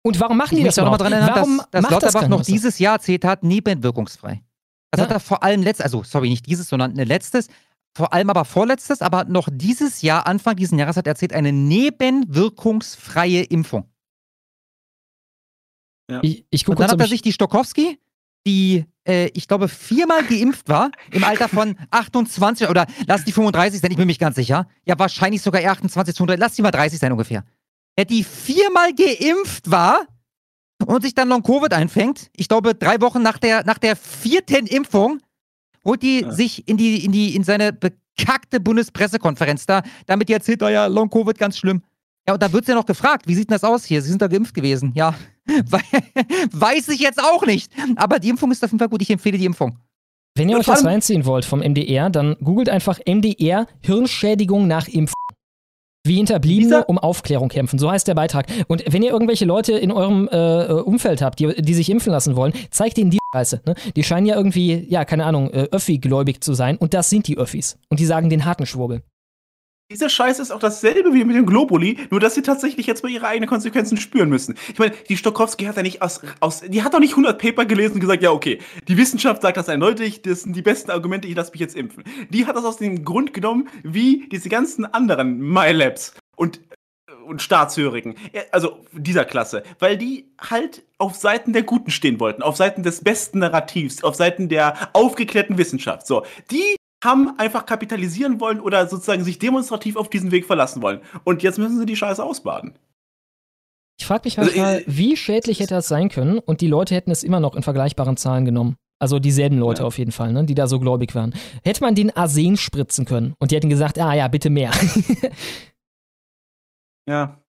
Und warum machen Ich die das überhaupt? dran erinnern, Warum dass, dass macht das Lauterbach noch das? dieses Jahr erzählt hat, nebenwirkungsfrei. Das Ja. hat er vor allem letztes, also sorry, nicht dieses, sondern ein letztes, vor allem aber vorletztes, aber noch dieses Jahr, Anfang dieses Jahres hat er erzählt, eine nebenwirkungsfreie Impfung. Ich, ich Und gucke dann kurz, hat er ich, sich die Stokowski, die, äh, ich glaube, viermal geimpft war, im Alter von 28 oder lass die 35 sein, ich bin mir nicht ganz sicher. Ja, wahrscheinlich sogar eher 28, 32, lass die mal 30 sein ungefähr. Der, die viermal geimpft war und sich dann Long-Covid einfängt, ich glaube, drei Wochen nach der, nach der vierten Impfung, holt die sich in die, in die, in seine bekackte Bundespressekonferenz da, damit die erzählt, oh ja, Long-Covid ganz schlimm. Ja, und da wird sie ja noch gefragt, wie sieht denn das aus hier? Sie sind da geimpft gewesen. Ja, weiß ich jetzt auch nicht. Aber die Impfung ist auf jeden Fall gut. Ich empfehle die Impfung. wenn ihr euch das allem- reinziehen wollt vom MDR, dann googelt einfach MDR Hirnschädigung nach Impfung. Wie Hinterbliebene um Aufklärung kämpfen. So heißt der Beitrag. Und wenn ihr irgendwelche Leute in eurem äh, Umfeld habt, die, die sich impfen lassen wollen, zeigt ihnen die Scheiße. Ne? Die scheinen ja irgendwie, ja, keine Ahnung, äh, Öffi-gläubig zu sein. Und das sind die Öffis. Und die sagen den harten Schwurbel. Dieser Scheiß ist auch dasselbe wie mit dem Globuli, nur dass sie tatsächlich jetzt mal ihre eigenen Konsequenzen spüren müssen. Ich meine, die Stokowski hat ja nicht aus, aus die hat doch nicht 100 Paper gelesen und gesagt, ja, okay, die Wissenschaft sagt das eindeutig, das sind die besten Argumente, ich lasse mich jetzt impfen. Die hat das aus dem Grund genommen, wie diese ganzen anderen MyLabs und und Staatshörigen, Ja, also dieser Klasse, weil die halt auf Seiten der Guten stehen wollten, auf Seiten des besten Narrativs, auf Seiten der aufgeklärten Wissenschaft. So, die haben einfach kapitalisieren wollen oder sozusagen sich demonstrativ auf diesen Weg verlassen wollen. Und jetzt müssen sie die Scheiße ausbaden. Ich frage mich Also, manchmal, wie schädlich hätte das sein können und die Leute hätten es immer noch in vergleichbaren Zahlen genommen. Also dieselben Leute auf jeden Fall, ne, die da so gläubig waren. Hätte man den Arsen spritzen können und die hätten gesagt, ah ja, bitte mehr. Ja.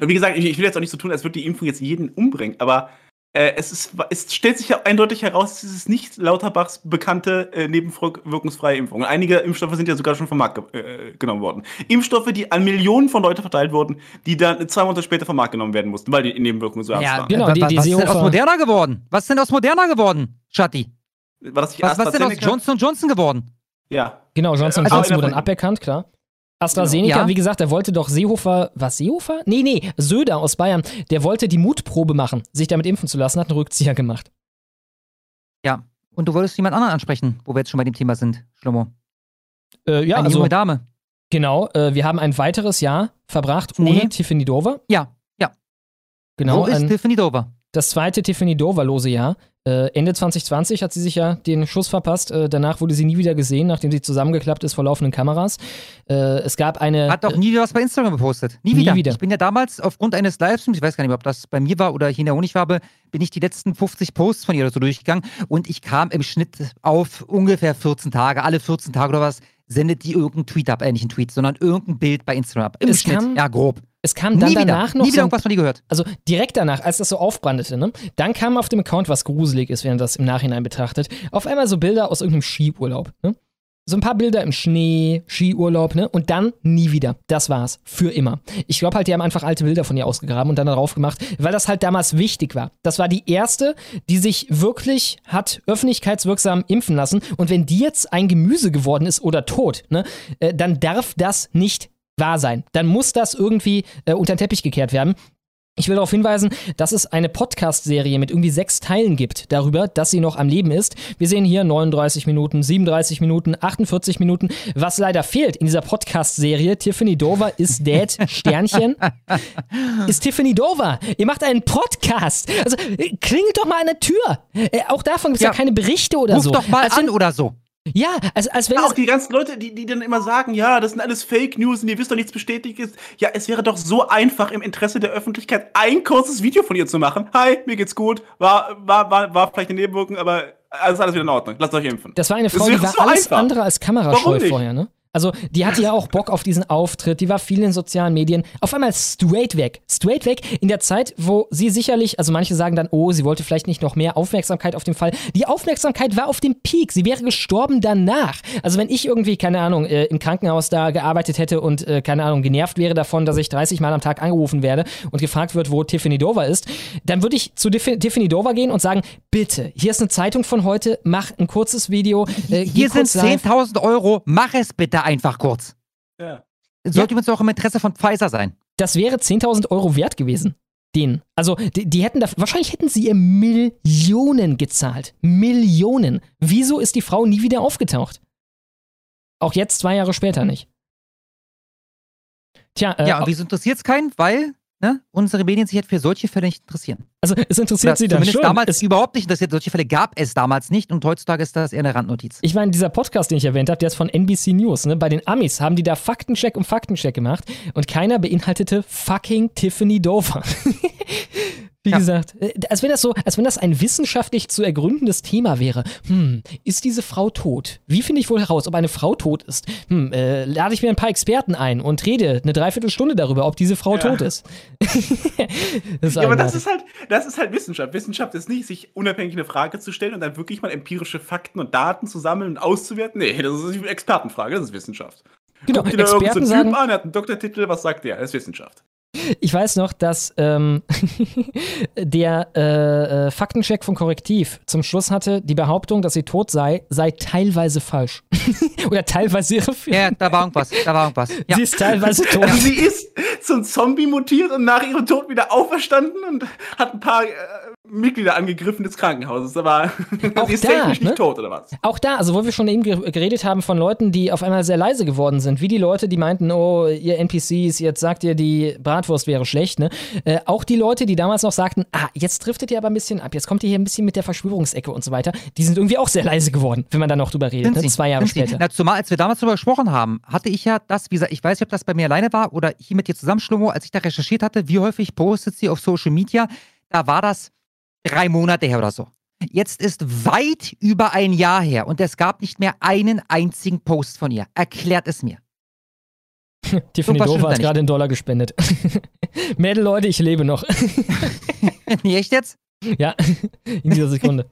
Und wie gesagt, ich, ich will jetzt auch nicht so tun, als würde die Impfung jetzt jeden umbringen, aber äh, es, ist, es stellt sich ja eindeutig heraus, es ist nicht Lauterbachs bekannte äh, nebenwirkungsfreie Impfung. Und einige Impfstoffe sind ja sogar schon vom Markt ge äh, genommen worden. Impfstoffe, die an Millionen von Leuten verteilt wurden, die dann zwei Monate später vom Markt genommen werden mussten, weil die Nebenwirkungen so ernst Ja, waren. Genau, die- die was ist denn aus Moderna geworden? Was ist denn aus Moderna geworden, Schatti? War das nicht Was, was ist denn aus? Johnson Johnson geworden? Ja. Genau, Johnson Also Johnson wurde dann aberkannt, klar. AstraZeneca. Ja. wie gesagt, der wollte doch Seehofer, was Seehofer? Nee, nee, Söder aus Bayern, der wollte die Mutprobe machen, sich damit impfen zu lassen, hat einen Rückzieher gemacht. Ja. Und du wolltest jemand anderen ansprechen, wo wir jetzt schon bei dem Thema sind, Schlomo. Äh, ja, Eine also junge Dame. genau, äh, wir haben ein weiteres Jahr verbracht ohne Nee. Tiffany Dover. Ja, ja. Genau, Wo ist ein, Tiffany Dover? das zweite Tiffany Dover-lose Jahr. Äh, Ende 2020 hat sie sich ja den Schuss verpasst. Äh, danach wurde sie nie wieder gesehen, nachdem sie zusammengeklappt ist vor laufenden Kameras. Äh, es gab eine. Hat auch nie wieder was bei Instagram gepostet. Nie nie wieder. wieder. Ich bin ja damals aufgrund eines Livestreams, ich weiß gar nicht, ob das bei mir war oder hier in der Honigwabe, bin ich die letzten 50 Posts von ihr oder so durchgegangen und ich kam im Schnitt auf ungefähr 14 Tage. Alle 14 Tage oder was sendet die irgendeinen Tweet ab, äh, nicht einen Tweet, sondern irgendein Bild bei Instagram ab. Im Es Schnitt. ja, grob. Es kam dann nie wieder. danach noch Nie so wieder ein- irgendwas von dir gehört. also direkt danach, als das so aufbrandete, ne, dann kam auf dem Account was gruselig ist, wenn man das im Nachhinein betrachtet. Auf einmal so Bilder aus irgendeinem Skiurlaub, ne? So ein paar Bilder im Schnee, Skiurlaub, ne? Und dann nie wieder. Das war's. Für immer. Ich glaube halt, die haben einfach alte Bilder von ihr ausgegraben und dann darauf gemacht, weil das halt damals wichtig war. Das war die erste, die sich wirklich hat öffentlichkeitswirksam impfen lassen. Und wenn die jetzt ein Gemüse geworden ist oder tot, ne, äh, dann darf das nicht wahr sein. Dann muss das irgendwie äh, unter den Teppich gekehrt werden. Ich will darauf hinweisen, dass es eine Podcast-Serie mit irgendwie sechs Teilen gibt darüber, dass sie noch am Leben ist. Wir sehen hier 39 Minuten, 37 Minuten, 48 Minuten. Was leider fehlt in dieser Podcast-Serie, Tiffany Dover ist dead, Sternchen, ist Tiffany Dover. Ihr macht einen Podcast. Also äh, klingelt doch mal an der Tür. Äh, auch davon gibt es ja. Ja. keine Berichte oder Ruf so. doch mal Als an oder so. Ja, als, als wenn auch die ganzen Leute, die, die dann immer sagen, ja, das sind alles Fake News und ihr wisst doch nichts Bestätigtes. Ja, es wäre doch so einfach im Interesse der Öffentlichkeit ein kurzes Video von ihr zu machen. Hi, mir geht's gut. War, war, war, war vielleicht eine Nebenwirkung, aber alles, alles wieder in Ordnung. Lasst euch impfen. Das war eine Frau, die war so alles einfach. andere als kamerascheu vorher, ne? Also, die hatte ja auch Bock auf diesen Auftritt, die war viel in sozialen Medien. Auf einmal straight weg. Straight weg in der Zeit, wo sie sicherlich, also manche sagen dann, oh, sie wollte vielleicht nicht noch mehr Aufmerksamkeit auf den Fall. Die Aufmerksamkeit war auf dem Peak. Sie wäre gestorben danach. Also, wenn ich irgendwie, keine Ahnung, äh, im Krankenhaus da gearbeitet hätte und, äh, keine Ahnung, genervt wäre davon, dass ich 30 Mal am Tag angerufen werde und gefragt wird, wo Tiffany Dover ist, dann würde ich zu Tiff- Tiffany Dover gehen und sagen, bitte, hier ist eine Zeitung von heute, mach ein kurzes Video. Äh, Hier sind kurz live. 10.000 Euro, mach es bitte einfach kurz. Ja. Sollte übrigens auch im Interesse von Pfizer sein. Das wäre 10.000 Euro wert gewesen. Denen. Also, die, die hätten da, wahrscheinlich hätten sie ihr Millionen gezahlt. Millionen. Wieso ist die Frau nie wieder aufgetaucht? Auch jetzt, zwei Jahre später nicht. Tja, äh, ja, und wieso interessiert es keinen? Weil ne, unsere Medien sich halt für solche Fälle nicht interessieren. also es interessiert Oder sie dann schon. damals Es, überhaupt nicht interessiert. Solche Fälle gab es damals nicht und heutzutage ist das eher eine Randnotiz. ich meine, dieser Podcast, den ich erwähnt habe, der ist von NBC News. Ne? Bei den Amis haben die da Faktencheck um Faktencheck gemacht und keiner beinhaltete fucking Tiffany Dover. Wie Ja. gesagt, äh, als wenn das so, als wenn das ein wissenschaftlich zu ergründendes Thema wäre. Hm, ist diese Frau tot? Wie finde ich wohl heraus, ob eine Frau tot ist? Hm, äh, lade ich mir ein paar Experten ein und rede eine Dreiviertelstunde darüber, ob diese Frau Ja. tot ist. ist Ja, aber das ist halt, das ist halt Wissenschaft. Wissenschaft ist nicht, sich unabhängig eine Frage zu stellen und dann wirklich mal empirische Fakten und Daten zu sammeln und auszuwerten. Nee, das ist eine Expertenfrage, das ist Wissenschaft. Genau, Guck dir da Experten so sagen, Typ an, er hat einen Doktortitel, was sagt der? Das ist Wissenschaft. Ich weiß noch, dass ähm, der äh, äh, Faktencheck von Korrektiv zum Schluss hatte, die Behauptung, dass sie tot sei, sei teilweise falsch. Oder teilweise irreführend. Ja, da war irgendwas. Da war irgendwas. Ja. Sie ist teilweise tot. Sie ist zum Zombie mutiert und nach ihrem Tod wieder auferstanden und hat ein paar äh, Mitglieder angegriffen des Krankenhauses. Aber Auch sie ist da, technisch ne? nicht tot, oder was? Auch da, also wo wir schon eben ge- geredet haben von Leuten, die auf einmal sehr leise geworden sind, wie die Leute, die meinten, oh, ihr NPCs, jetzt sagt ihr, die Bratwurst wäre schlecht, ne? Äh, auch die Leute, die damals noch sagten, ah, jetzt driftet ihr aber ein bisschen ab, jetzt kommt ihr hier ein bisschen mit der Verschwörungsecke und so weiter, die sind irgendwie auch sehr leise geworden, wenn man dann noch drüber redet, Sind ne? sie, Zwei Jahre sind sie. später. Na, zumal, als wir damals darüber gesprochen haben, hatte ich ja das, wie gesagt, ich weiß nicht, ob das bei mir alleine war oder hier mit dir zusammen, Schlomo, als ich da recherchiert hatte, wie häufig postet sie auf Social Media, da war das drei Monate her oder so. Jetzt ist weit über ein Jahr her und es gab nicht mehr einen einzigen Post von ihr. Erklärt es mir. Tiffany Dover hat gerade einen Dollar gespendet. Mädel, Leute, ich lebe noch. nee, echt jetzt? ja, in dieser Sekunde.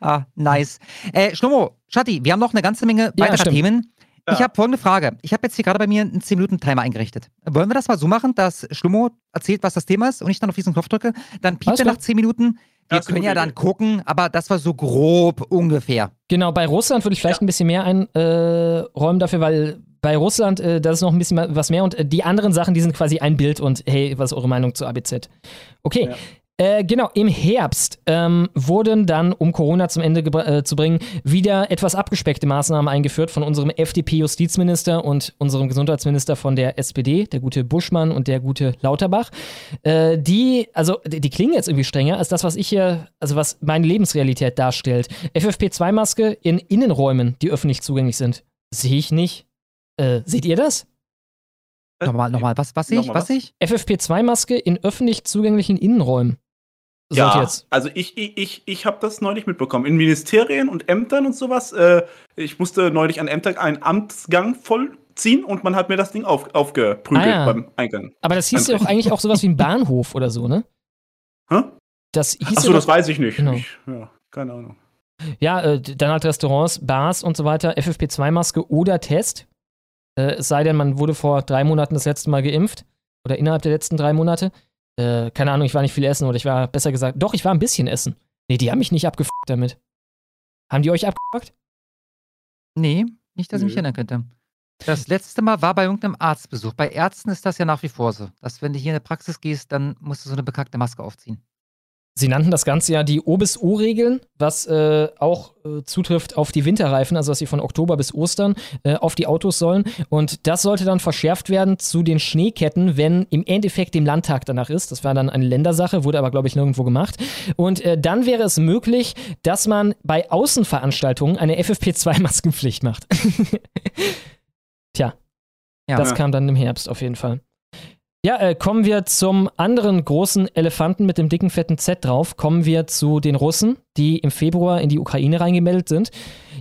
Ah, nice. Äh, Schlomo, Schatti, wir haben noch eine ganze Menge Ja, weiterer stimmt. Themen. Ich Ja. habe folgende Frage. Ich habe jetzt hier gerade bei mir einen 10-Minuten-Timer eingerichtet. Wollen wir das mal so machen, dass Schlummo erzählt, was das Thema ist und ich dann auf diesen Knopf drücke? Dann piept er nach 10 Minuten. Wir können ja dann gucken, aber das war so grob ungefähr. Genau, bei Russland würde ich vielleicht ein bisschen mehr einräumen äh, räumen dafür, weil bei Russland, äh, das ist noch ein bisschen was mehr und äh, die anderen Sachen, die sind quasi ein Bild und hey, was ist eure Meinung zu ABZ? Okay. Äh, genau, im Herbst ähm, wurden dann, um Corona zum Ende äh, zu bringen, wieder etwas abgespeckte Maßnahmen eingeführt von unserem FDP-Justizminister und unserem Gesundheitsminister von der SPD, der gute Buschmann und der gute Lauterbach. Äh, die, also die, die klingen jetzt irgendwie strenger als das, was ich hier, also was meine Lebensrealität darstellt. FFP2-Maske in Innenräumen, die öffentlich zugänglich sind. Sehe ich nicht. Äh, seht ihr das? Nochmal, nochmal, was, was sehe ich? Nochmal Was sehe ich? FFP2-Maske in öffentlich zugänglichen Innenräumen. Ja, jetzt. also ich, ich, ich, ich habe das neulich mitbekommen. In Ministerien und Ämtern und sowas. Äh, ich musste neulich an Ämter einen Amtsgang vollziehen und man hat mir das Ding auf, aufgeprügelt Ah, ja. beim Eingang. Aber das hieß ja auch eigentlich auch sowas wie ein Bahnhof oder so, ne? Hä? Das hieß Achso, das weiß ich nicht. Genau. Ich, ja, keine Ahnung. Ja, äh, dann halt Restaurants, Bars und so weiter, FFP2-Maske oder Test. Äh, es sei denn, man wurde vor drei Monaten das letzte Mal geimpft. Oder innerhalb der letzten drei Monate. Äh, keine Ahnung, ich war nicht viel essen oder ich war, besser gesagt, doch, ich war ein bisschen essen. Nee, die haben mich nicht abgefuckt damit. Haben die euch abgefuckt? Nee, nicht, dass ich mich erinnern könnte. Das letzte Mal war bei irgendeinem Arztbesuch. Bei Ärzten ist das ja nach wie vor so, dass wenn du hier in der Praxis gehst, dann musst du so eine bekackte Maske aufziehen. Sie nannten das Ganze ja die O bis O-Regeln, was äh, auch äh, zutrifft auf die Winterreifen, also dass sie von Oktober bis Ostern äh, auf die Autos sollen. Und das sollte dann verschärft werden zu den Schneeketten, wenn im Endeffekt dem Landtag danach ist. Das war dann eine Ländersache, wurde aber, glaube ich, nirgendwo gemacht. Und äh, dann wäre es möglich, dass man bei Außenveranstaltungen eine FFP2-Maskenpflicht macht. Tja, Ja. das Ja. kam dann im Herbst auf jeden Fall. Ja, äh, kommen wir zum anderen großen Elefanten mit dem dicken, fetten Z drauf. Kommen wir zu den Russen, die im Februar in die Ukraine reingemeldet sind.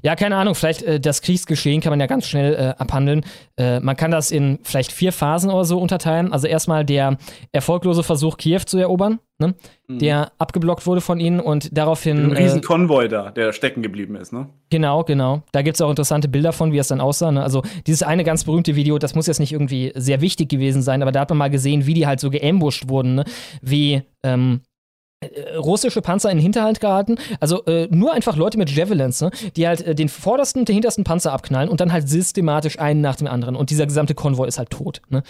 Ja, keine Ahnung, vielleicht äh, das Kriegsgeschehen kann man ja ganz schnell äh, abhandeln. Äh, man kann das in vielleicht vier Phasen oder so unterteilen. Also erstmal der erfolglose Versuch, Kiew zu erobern, ne? Mhm. der abgeblockt wurde von ihnen und daraufhin. Ein äh, riesen Konvoi da, der stecken geblieben ist, ne? Genau, genau. Da gibt es auch interessante Bilder von, wie es dann aussah. Ne? Also dieses eine ganz berühmte Video, das muss jetzt nicht irgendwie sehr wichtig gewesen sein, aber da hat man mal gesehen, wie die halt so geambusht wurden, ne? wie ähm, äh, russische Panzer in den Hinterhalt gehalten. Also äh, nur einfach Leute mit Javelins, ne? die halt äh, den vordersten und den hintersten Panzer abknallen und dann halt systematisch einen nach dem anderen. Und dieser gesamte Konvoi ist halt tot. Ne?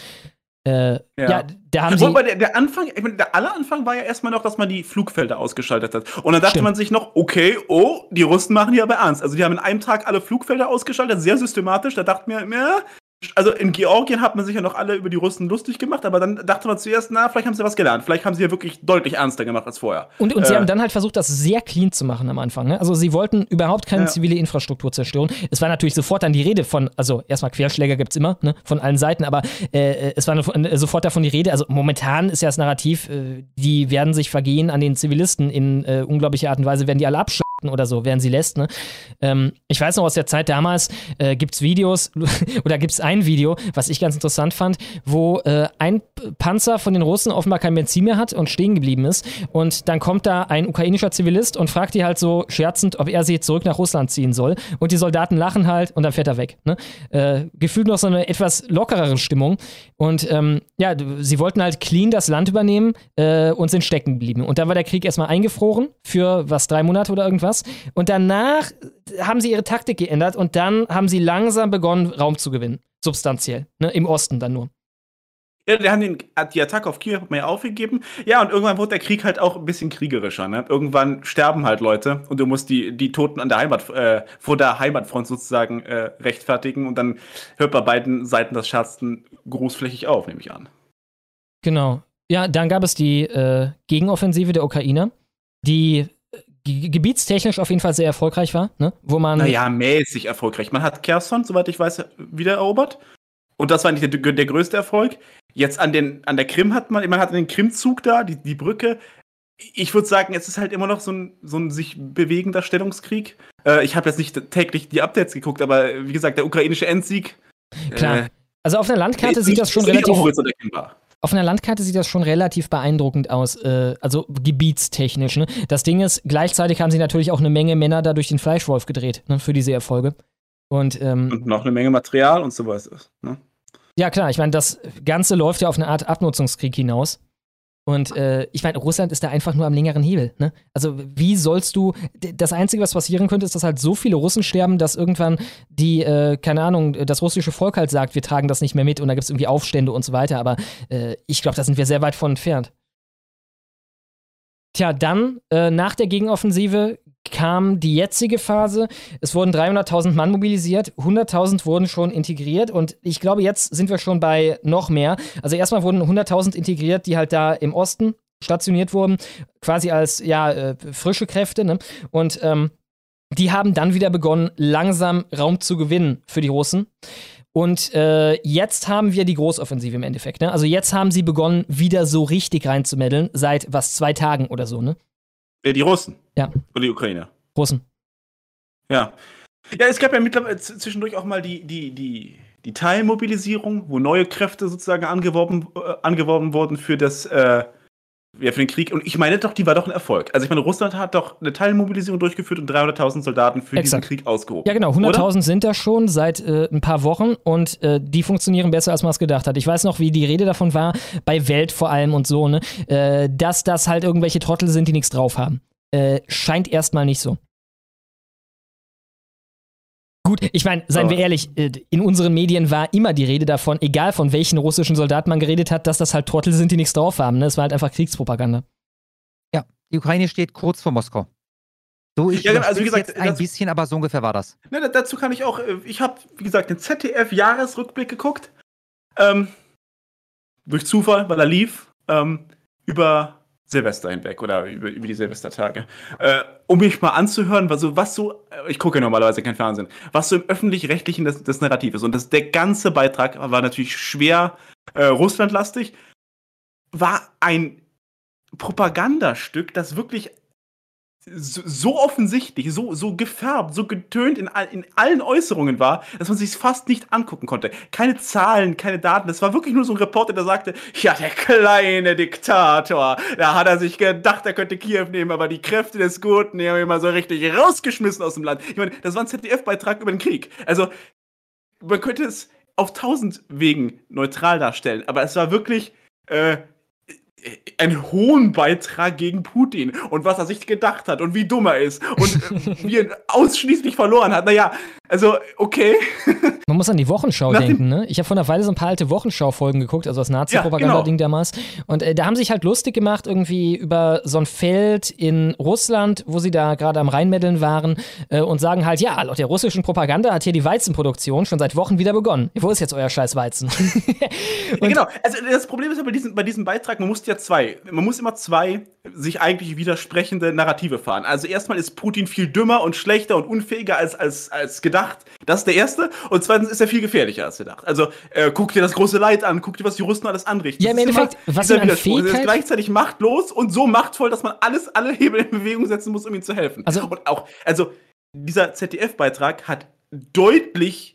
Äh, ja. da haben Obwohl, sie. bei der, der Anfang, ich meine, der aller Anfang war ja erstmal noch, dass man die Flugfelder ausgeschaltet hat. Und dann dachte Stimmt. man sich noch, okay, oh, die Russen machen hier aber ernst. Also die haben in einem Tag alle Flugfelder ausgeschaltet, sehr systematisch. Da dachte man, ja, also in Georgien hat man sich ja noch alle über die Russen lustig gemacht, aber dann dachte man zuerst, na, vielleicht haben sie was gelernt. Vielleicht haben sie ja wirklich deutlich ernster gemacht als vorher. Und, und sie Äh, haben dann halt versucht, das sehr clean zu machen am Anfang. Ne? Also sie wollten überhaupt keine Ja. zivile Infrastruktur zerstören. Es war natürlich sofort dann die Rede von, also erstmal Querschläger gibt's immer, ne? von allen Seiten, aber äh, es war äh, sofort davon die Rede. Also momentan ist ja das Narrativ, äh, die werden sich vergehen an den Zivilisten in äh, unglaublicher Art und Weise, werden die alle abschlachten oder so, während sie lässt. Ne? Ähm, ich weiß noch aus der Zeit damals, äh, gibt's Videos oder gibt's ein Video, was ich ganz interessant fand, wo äh, ein Panzer von den Russen offenbar kein Benzin mehr hat und stehen geblieben ist. Und dann kommt da ein ukrainischer Zivilist und fragt die halt so scherzend, ob er sie zurück nach Russland ziehen soll. Und die Soldaten lachen halt und dann fährt er weg. Ne? Äh, gefühlt noch so eine etwas lockerere Stimmung. Und ähm, ja, sie wollten halt clean das Land übernehmen äh, und sind stecken geblieben. Und dann war der Krieg erstmal eingefroren für was, drei Monate oder irgendwas. Und danach haben sie ihre Taktik geändert und dann haben sie langsam begonnen, Raum zu gewinnen. Substanziell. Ne? Im Osten dann nur. Ja, die haben den, die Attacke auf Kiew ja aufgegeben. Ja, und irgendwann wurde der Krieg halt auch ein bisschen kriegerischer. Ne? Irgendwann sterben halt Leute und du musst die, die Toten an der Heimat, äh, vor der Heimatfront sozusagen äh, rechtfertigen und dann hört bei beiden Seiten das Scherzen großflächig auf, nehme ich an. Genau. Ja, dann gab es die äh, Gegenoffensive der Ukrainer, die ge- gebietstechnisch auf jeden Fall sehr erfolgreich war, ne? wo man. Naja, mäßig erfolgreich. Man hat Kherson, soweit ich weiß, wiedererobert. Und das war nicht der, der größte Erfolg. Jetzt an, den, an der Krim hat man, man hat den Krimzug da, die, die Brücke. Ich würde sagen, es ist halt immer noch so ein, so ein sich bewegender Stellungskrieg. Äh, ich habe jetzt nicht täglich die Updates geguckt, aber wie gesagt, der ukrainische Endsieg. Klar. äh, Also auf einer Landkarte ist sieht das schon relativ. Auf einer Landkarte sieht das schon relativ beeindruckend aus, äh, also gebietstechnisch. Ne? Das Ding ist, gleichzeitig haben sie natürlich auch eine Menge Männer da durch den Fleischwolf gedreht, ne, für diese Erfolge. Und, ähm, Und noch eine Menge Material und sowas. Ne? ja, klar, ich meine, das Ganze läuft ja auf eine Art Abnutzungskrieg hinaus. Und äh, ich meine, Russland ist da einfach nur am längeren Hebel. Ne? Also, wie sollst du. Das Einzige, was passieren könnte, ist, dass halt so viele Russen sterben, dass irgendwann die, äh, keine Ahnung, das russische Volk halt sagt, wir tragen das nicht mehr mit und da gibt es irgendwie Aufstände und so weiter. Aber äh, ich glaube, da sind wir sehr weit von entfernt. Tja, dann, äh, nach der Gegenoffensive kam die jetzige Phase. Es wurden 300.000 Mann mobilisiert, 100.000 wurden schon integriert und ich glaube, jetzt sind wir schon bei noch mehr. Also erstmal wurden 100.000 integriert, die halt da im Osten stationiert wurden, quasi als ja äh, frische Kräfte. Ne? Und ähm, die haben dann wieder begonnen, langsam Raum zu gewinnen für die Russen. Und äh, jetzt haben wir die Großoffensive im Endeffekt. Ne? Also jetzt haben sie begonnen, wieder so richtig reinzumeddeln, seit was, zwei Tagen oder so, ne? Äh, Die Russen. Ja. Oder die Ukrainer. Russen. Ja. Ja, es gab ja mittlerweile zwischendurch auch mal die, die, die, die Teilmobilisierung, wo neue Kräfte sozusagen angeworben, äh, angeworben wurden für das, äh, ja, für den Krieg. Und ich meine doch, die war doch ein Erfolg. Also ich meine, Russland hat doch eine Teilmobilisierung durchgeführt und 300.000 Soldaten für Exakt. diesen Krieg ausgehoben. Ja, genau. oder? 100.000 sind da schon seit äh, ein paar Wochen und äh, die funktionieren besser, als man es gedacht hat. Ich weiß noch, wie die Rede davon war, bei Welt vor allem und so, ne, äh, dass das halt irgendwelche Trottel sind, die nichts drauf haben. Äh, scheint erstmal nicht so. Gut, ich meine, seien wir ehrlich, äh, in unseren Medien war immer die Rede davon, egal von welchen russischen Soldaten man geredet hat, dass das halt Trottel sind, die nichts drauf haben. Ne? Es war halt einfach Kriegspropaganda. Ja, die Ukraine steht kurz vor Moskau. So, ich Ja, genau, also wie gesagt, jetzt ein das- bisschen, aber so ungefähr war das. Ne, da- dazu kann ich auch, äh, ich habe, wie gesagt, den ZDF-Jahresrückblick geguckt. Ähm, durch Zufall, weil er lief, ähm, über Silvester hinweg oder über, über die Silvestertage. Äh, um mich mal anzuhören, was so, was so, äh, ich gucke ja normalerweise kein Fernsehen, was so im Öffentlich-Rechtlichen das, das Narrativ ist. Und das, der ganze Beitrag war natürlich schwer äh, russlandlastig, war ein Propagandastück, das wirklich so, offensichtlich, so, so gefärbt, so getönt in, all, in allen Äußerungen war, dass man sich fast nicht angucken konnte. Keine Zahlen, keine Daten. Das war wirklich nur so ein Reporter, der sagte, ja, der kleine Diktator, da hat er sich gedacht, er könnte Kiew nehmen, aber die Kräfte des Guten, die haben ihn mal so richtig rausgeschmissen aus dem Land. Ich meine, das war ein ZDF-Beitrag über den Krieg. Also, man könnte es auf tausend Wegen neutral darstellen, aber es war wirklich, äh, einen hohen Beitrag gegen Putin und was er sich gedacht hat und wie dumm er ist und äh, wie er ausschließlich verloren hat. Naja, also okay. Man muss an die Wochenschau Nach denken, ne? Ich habe vor einer Weile so ein paar alte Wochenschau-Folgen geguckt, also das Nazi-Propaganda-Ding damals. Und äh, da haben sie sich halt lustig gemacht, irgendwie über so ein Feld in Russland, wo sie da gerade am Rheinmeddeln waren äh, und sagen halt, ja, laut der russischen Propaganda hat hier die Weizenproduktion schon seit Wochen wieder begonnen. Wo ist jetzt euer scheiß Weizen? Ja, genau. Also das Problem ist ja bei diesem, bei diesem Beitrag, man muss ja zwei, man muss immer zwei sich eigentlich widersprechende Narrative fahren. Also erstmal ist Putin viel dümmer und schlechter und unfähiger als, als, als gedacht. Das ist der erste. Und zweitens ist er viel gefährlicher als gedacht. Also äh, guck dir das große Leid an, guck dir, was die Russen alles anrichten. Ja, im ist Endeffekt, was dieser ihn an Widerspruch. Er ist Fähigkeit- gleichzeitig machtlos und so machtvoll, dass man alles, alle Hebel in Bewegung setzen muss, um ihm zu helfen. Also- und auch, also dieser ZDF-Beitrag hat deutlich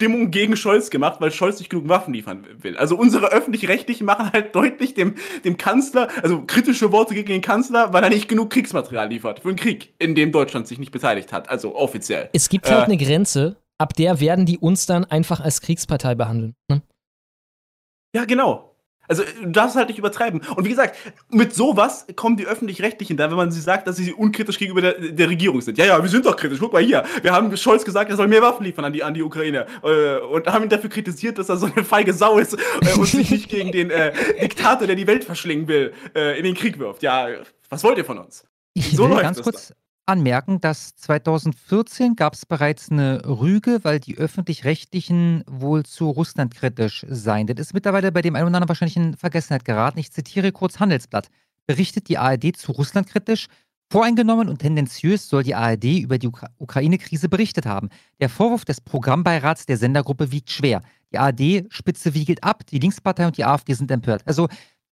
Stimmung gegen Scholz gemacht, weil Scholz nicht genug Waffen liefern will. Also unsere öffentlich-rechtlichen machen halt deutlich dem, dem Kanzler, also kritische Worte gegen den Kanzler, weil er nicht genug Kriegsmaterial liefert für einen Krieg, in dem Deutschland sich nicht beteiligt hat, also offiziell. es gibt halt Äh, eine Grenze, ab der werden die uns dann einfach als Kriegspartei behandeln. Ne? Ja, genau. Also du darfst halt nicht übertreiben. Und wie gesagt, mit sowas kommen die Öffentlich-Rechtlichen da, wenn man sie sagt, dass sie unkritisch gegenüber der, der Regierung sind. Ja, ja, wir sind doch kritisch. Guck mal hier. Wir haben Scholz gesagt, er soll mehr Waffen liefern an die, an die Ukraine. Äh, und haben ihn dafür kritisiert, dass er so eine feige Sau ist äh, und sich nicht gegen den äh, Diktator, der die Welt verschlingen will, äh, in den Krieg wirft. Ja, was wollt ihr von uns? Ich So will läuft ganz kurz anmerken, dass 2014 gab es bereits eine Rüge, weil die Öffentlich-Rechtlichen wohl zu Russland kritisch seien. Das ist mittlerweile bei dem einen oder anderen wahrscheinlich in Vergessenheit geraten. Ich zitiere kurz Handelsblatt. Berichtet die ARD zu Russland kritisch? Voreingenommen und tendenziös soll die ARD über die Ukra Ukraine-Krise berichtet haben. Der Vorwurf des Programmbeirats der Sendergruppe wiegt schwer. Die ARD-Spitze wiegelt ab, die Linkspartei und die AfD sind empört. Also,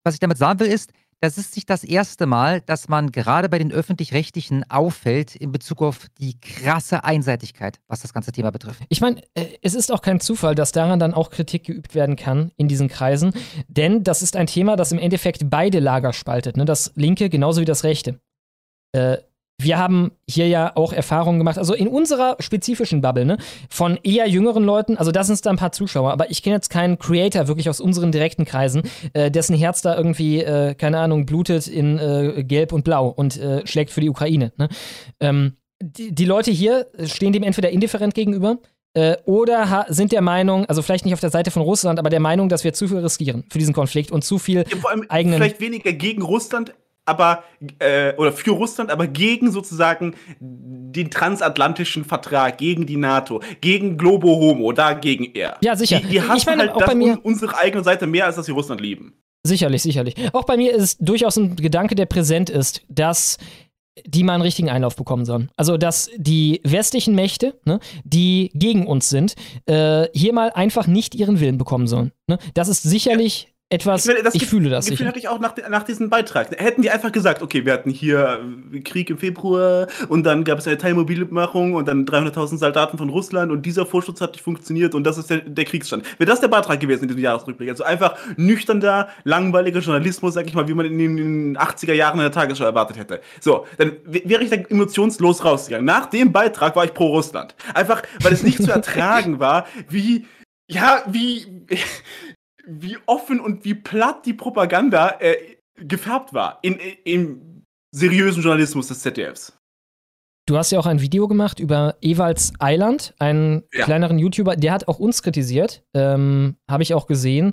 was ich damit sagen will, ist, das ist nicht das erste Mal, dass man gerade bei den Öffentlich-Rechtlichen auffällt in Bezug auf die krasse Einseitigkeit, was das ganze Thema betrifft. Ich meine, äh, es ist auch kein Zufall, dass daran dann auch Kritik geübt werden kann in diesen Kreisen, denn das ist ein Thema, das im Endeffekt beide Lager spaltet, ne? das linke genauso wie das rechte. Äh, wir haben hier ja auch Erfahrungen gemacht, also in unserer spezifischen Bubble, ne, von eher jüngeren Leuten, also da sind da ein paar Zuschauer, aber ich kenne jetzt keinen Creator wirklich aus unseren direkten Kreisen, äh, dessen Herz da irgendwie, äh, keine Ahnung, blutet in äh, Gelb und Blau und äh, schlägt für die Ukraine. Ne? Ähm, die, die Leute hier stehen dem entweder indifferent gegenüber äh, oder sind der Meinung, also vielleicht nicht auf der Seite von Russland, aber der Meinung, dass wir zu viel riskieren für diesen Konflikt und zu viel Ja, vor allem eigenen. vielleicht weniger gegen Russland, aber äh, oder für Russland, aber gegen sozusagen den transatlantischen Vertrag, gegen die NATO, gegen Globo Homo, dagegen er. Ja, sicher. Die, die Ich hassen meine, halt auch bei mir- un unsere eigene Seite mehr, als dass sie Russland lieben. Sicherlich, sicherlich. Auch bei mir ist durchaus ein Gedanke, der präsent ist, dass die mal einen richtigen Einlauf bekommen sollen. Also, dass die westlichen Mächte, ne, die gegen uns sind, äh, hier mal einfach nicht ihren Willen bekommen sollen. Ne? Das ist sicherlich etwas, meine, das ich fühle das Gefühl sicher. hatte ich auch nach, nach diesem Beitrag. Hätten die einfach gesagt, okay, wir hatten hier äh, Krieg im Februar und dann gab es eine Teilmobilmachung und dann 300.000 Soldaten von Russland und dieser Vorschutz hat nicht funktioniert und das ist der, der Kriegsstand. Wäre das der Beitrag gewesen in diesem Jahresrückblick? Also einfach nüchterner, langweiliger Journalismus, sag ich mal, wie man in den, in den 80er Jahren in der Tagesschau erwartet hätte. So, dann wäre ich da emotionslos rausgegangen. Nach dem Beitrag war ich pro Russland. Einfach, weil es nicht zu ertragen war, wie, ja, wie, wie offen und wie platt die Propaganda äh, gefärbt war in, im seriösen Journalismus des ZDFs. Du hast ja auch ein Video gemacht über Ewalds Eiland, einen Ja. kleineren YouTuber, der hat auch uns kritisiert, ähm, habe ich auch gesehen.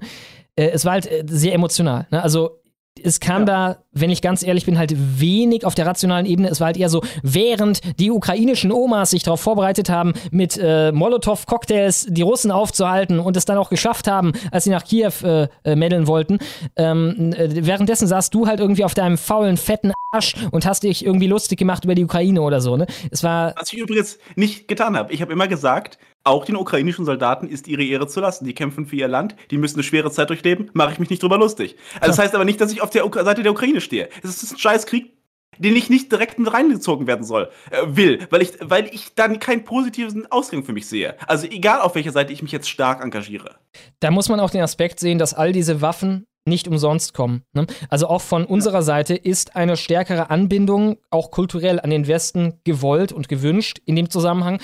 Äh, es war halt äh, sehr emotional. Ne? Also es kam da, wenn ich ganz ehrlich bin, halt wenig auf der rationalen Ebene. Es war halt eher so, während die ukrainischen Omas sich darauf vorbereitet haben, mit äh, Molotow-Cocktails die Russen aufzuhalten und es dann auch geschafft haben, als sie nach Kiew äh, äh, meddeln wollten. Ähm, äh, währenddessen saßt du halt irgendwie auf deinem faulen, fetten Arsch und hast dich irgendwie lustig gemacht über die Ukraine oder so. Ne? Es war. Was ich übrigens nicht getan habe. Ich habe immer gesagt, auch den ukrainischen Soldaten ist ihre Ehre zu lassen. Die kämpfen für ihr Land, die müssen eine schwere Zeit durchleben, mache ich mich nicht drüber lustig. Also das heißt aber nicht, dass ich auf der Seite der Ukraine stehe. Es ist ein Scheißkrieg, den ich nicht direkt mit reingezogen werden soll, äh, will, weil ich, weil ich dann keinen positiven Ausgang für mich sehe. Also egal auf welcher Seite ich mich jetzt stark engagiere. Da muss man auch den Aspekt sehen, dass all diese Waffen nicht umsonst kommen. Ne? Also auch von unserer Seite ist eine stärkere Anbindung auch kulturell an den Westen gewollt und gewünscht in dem Zusammenhang.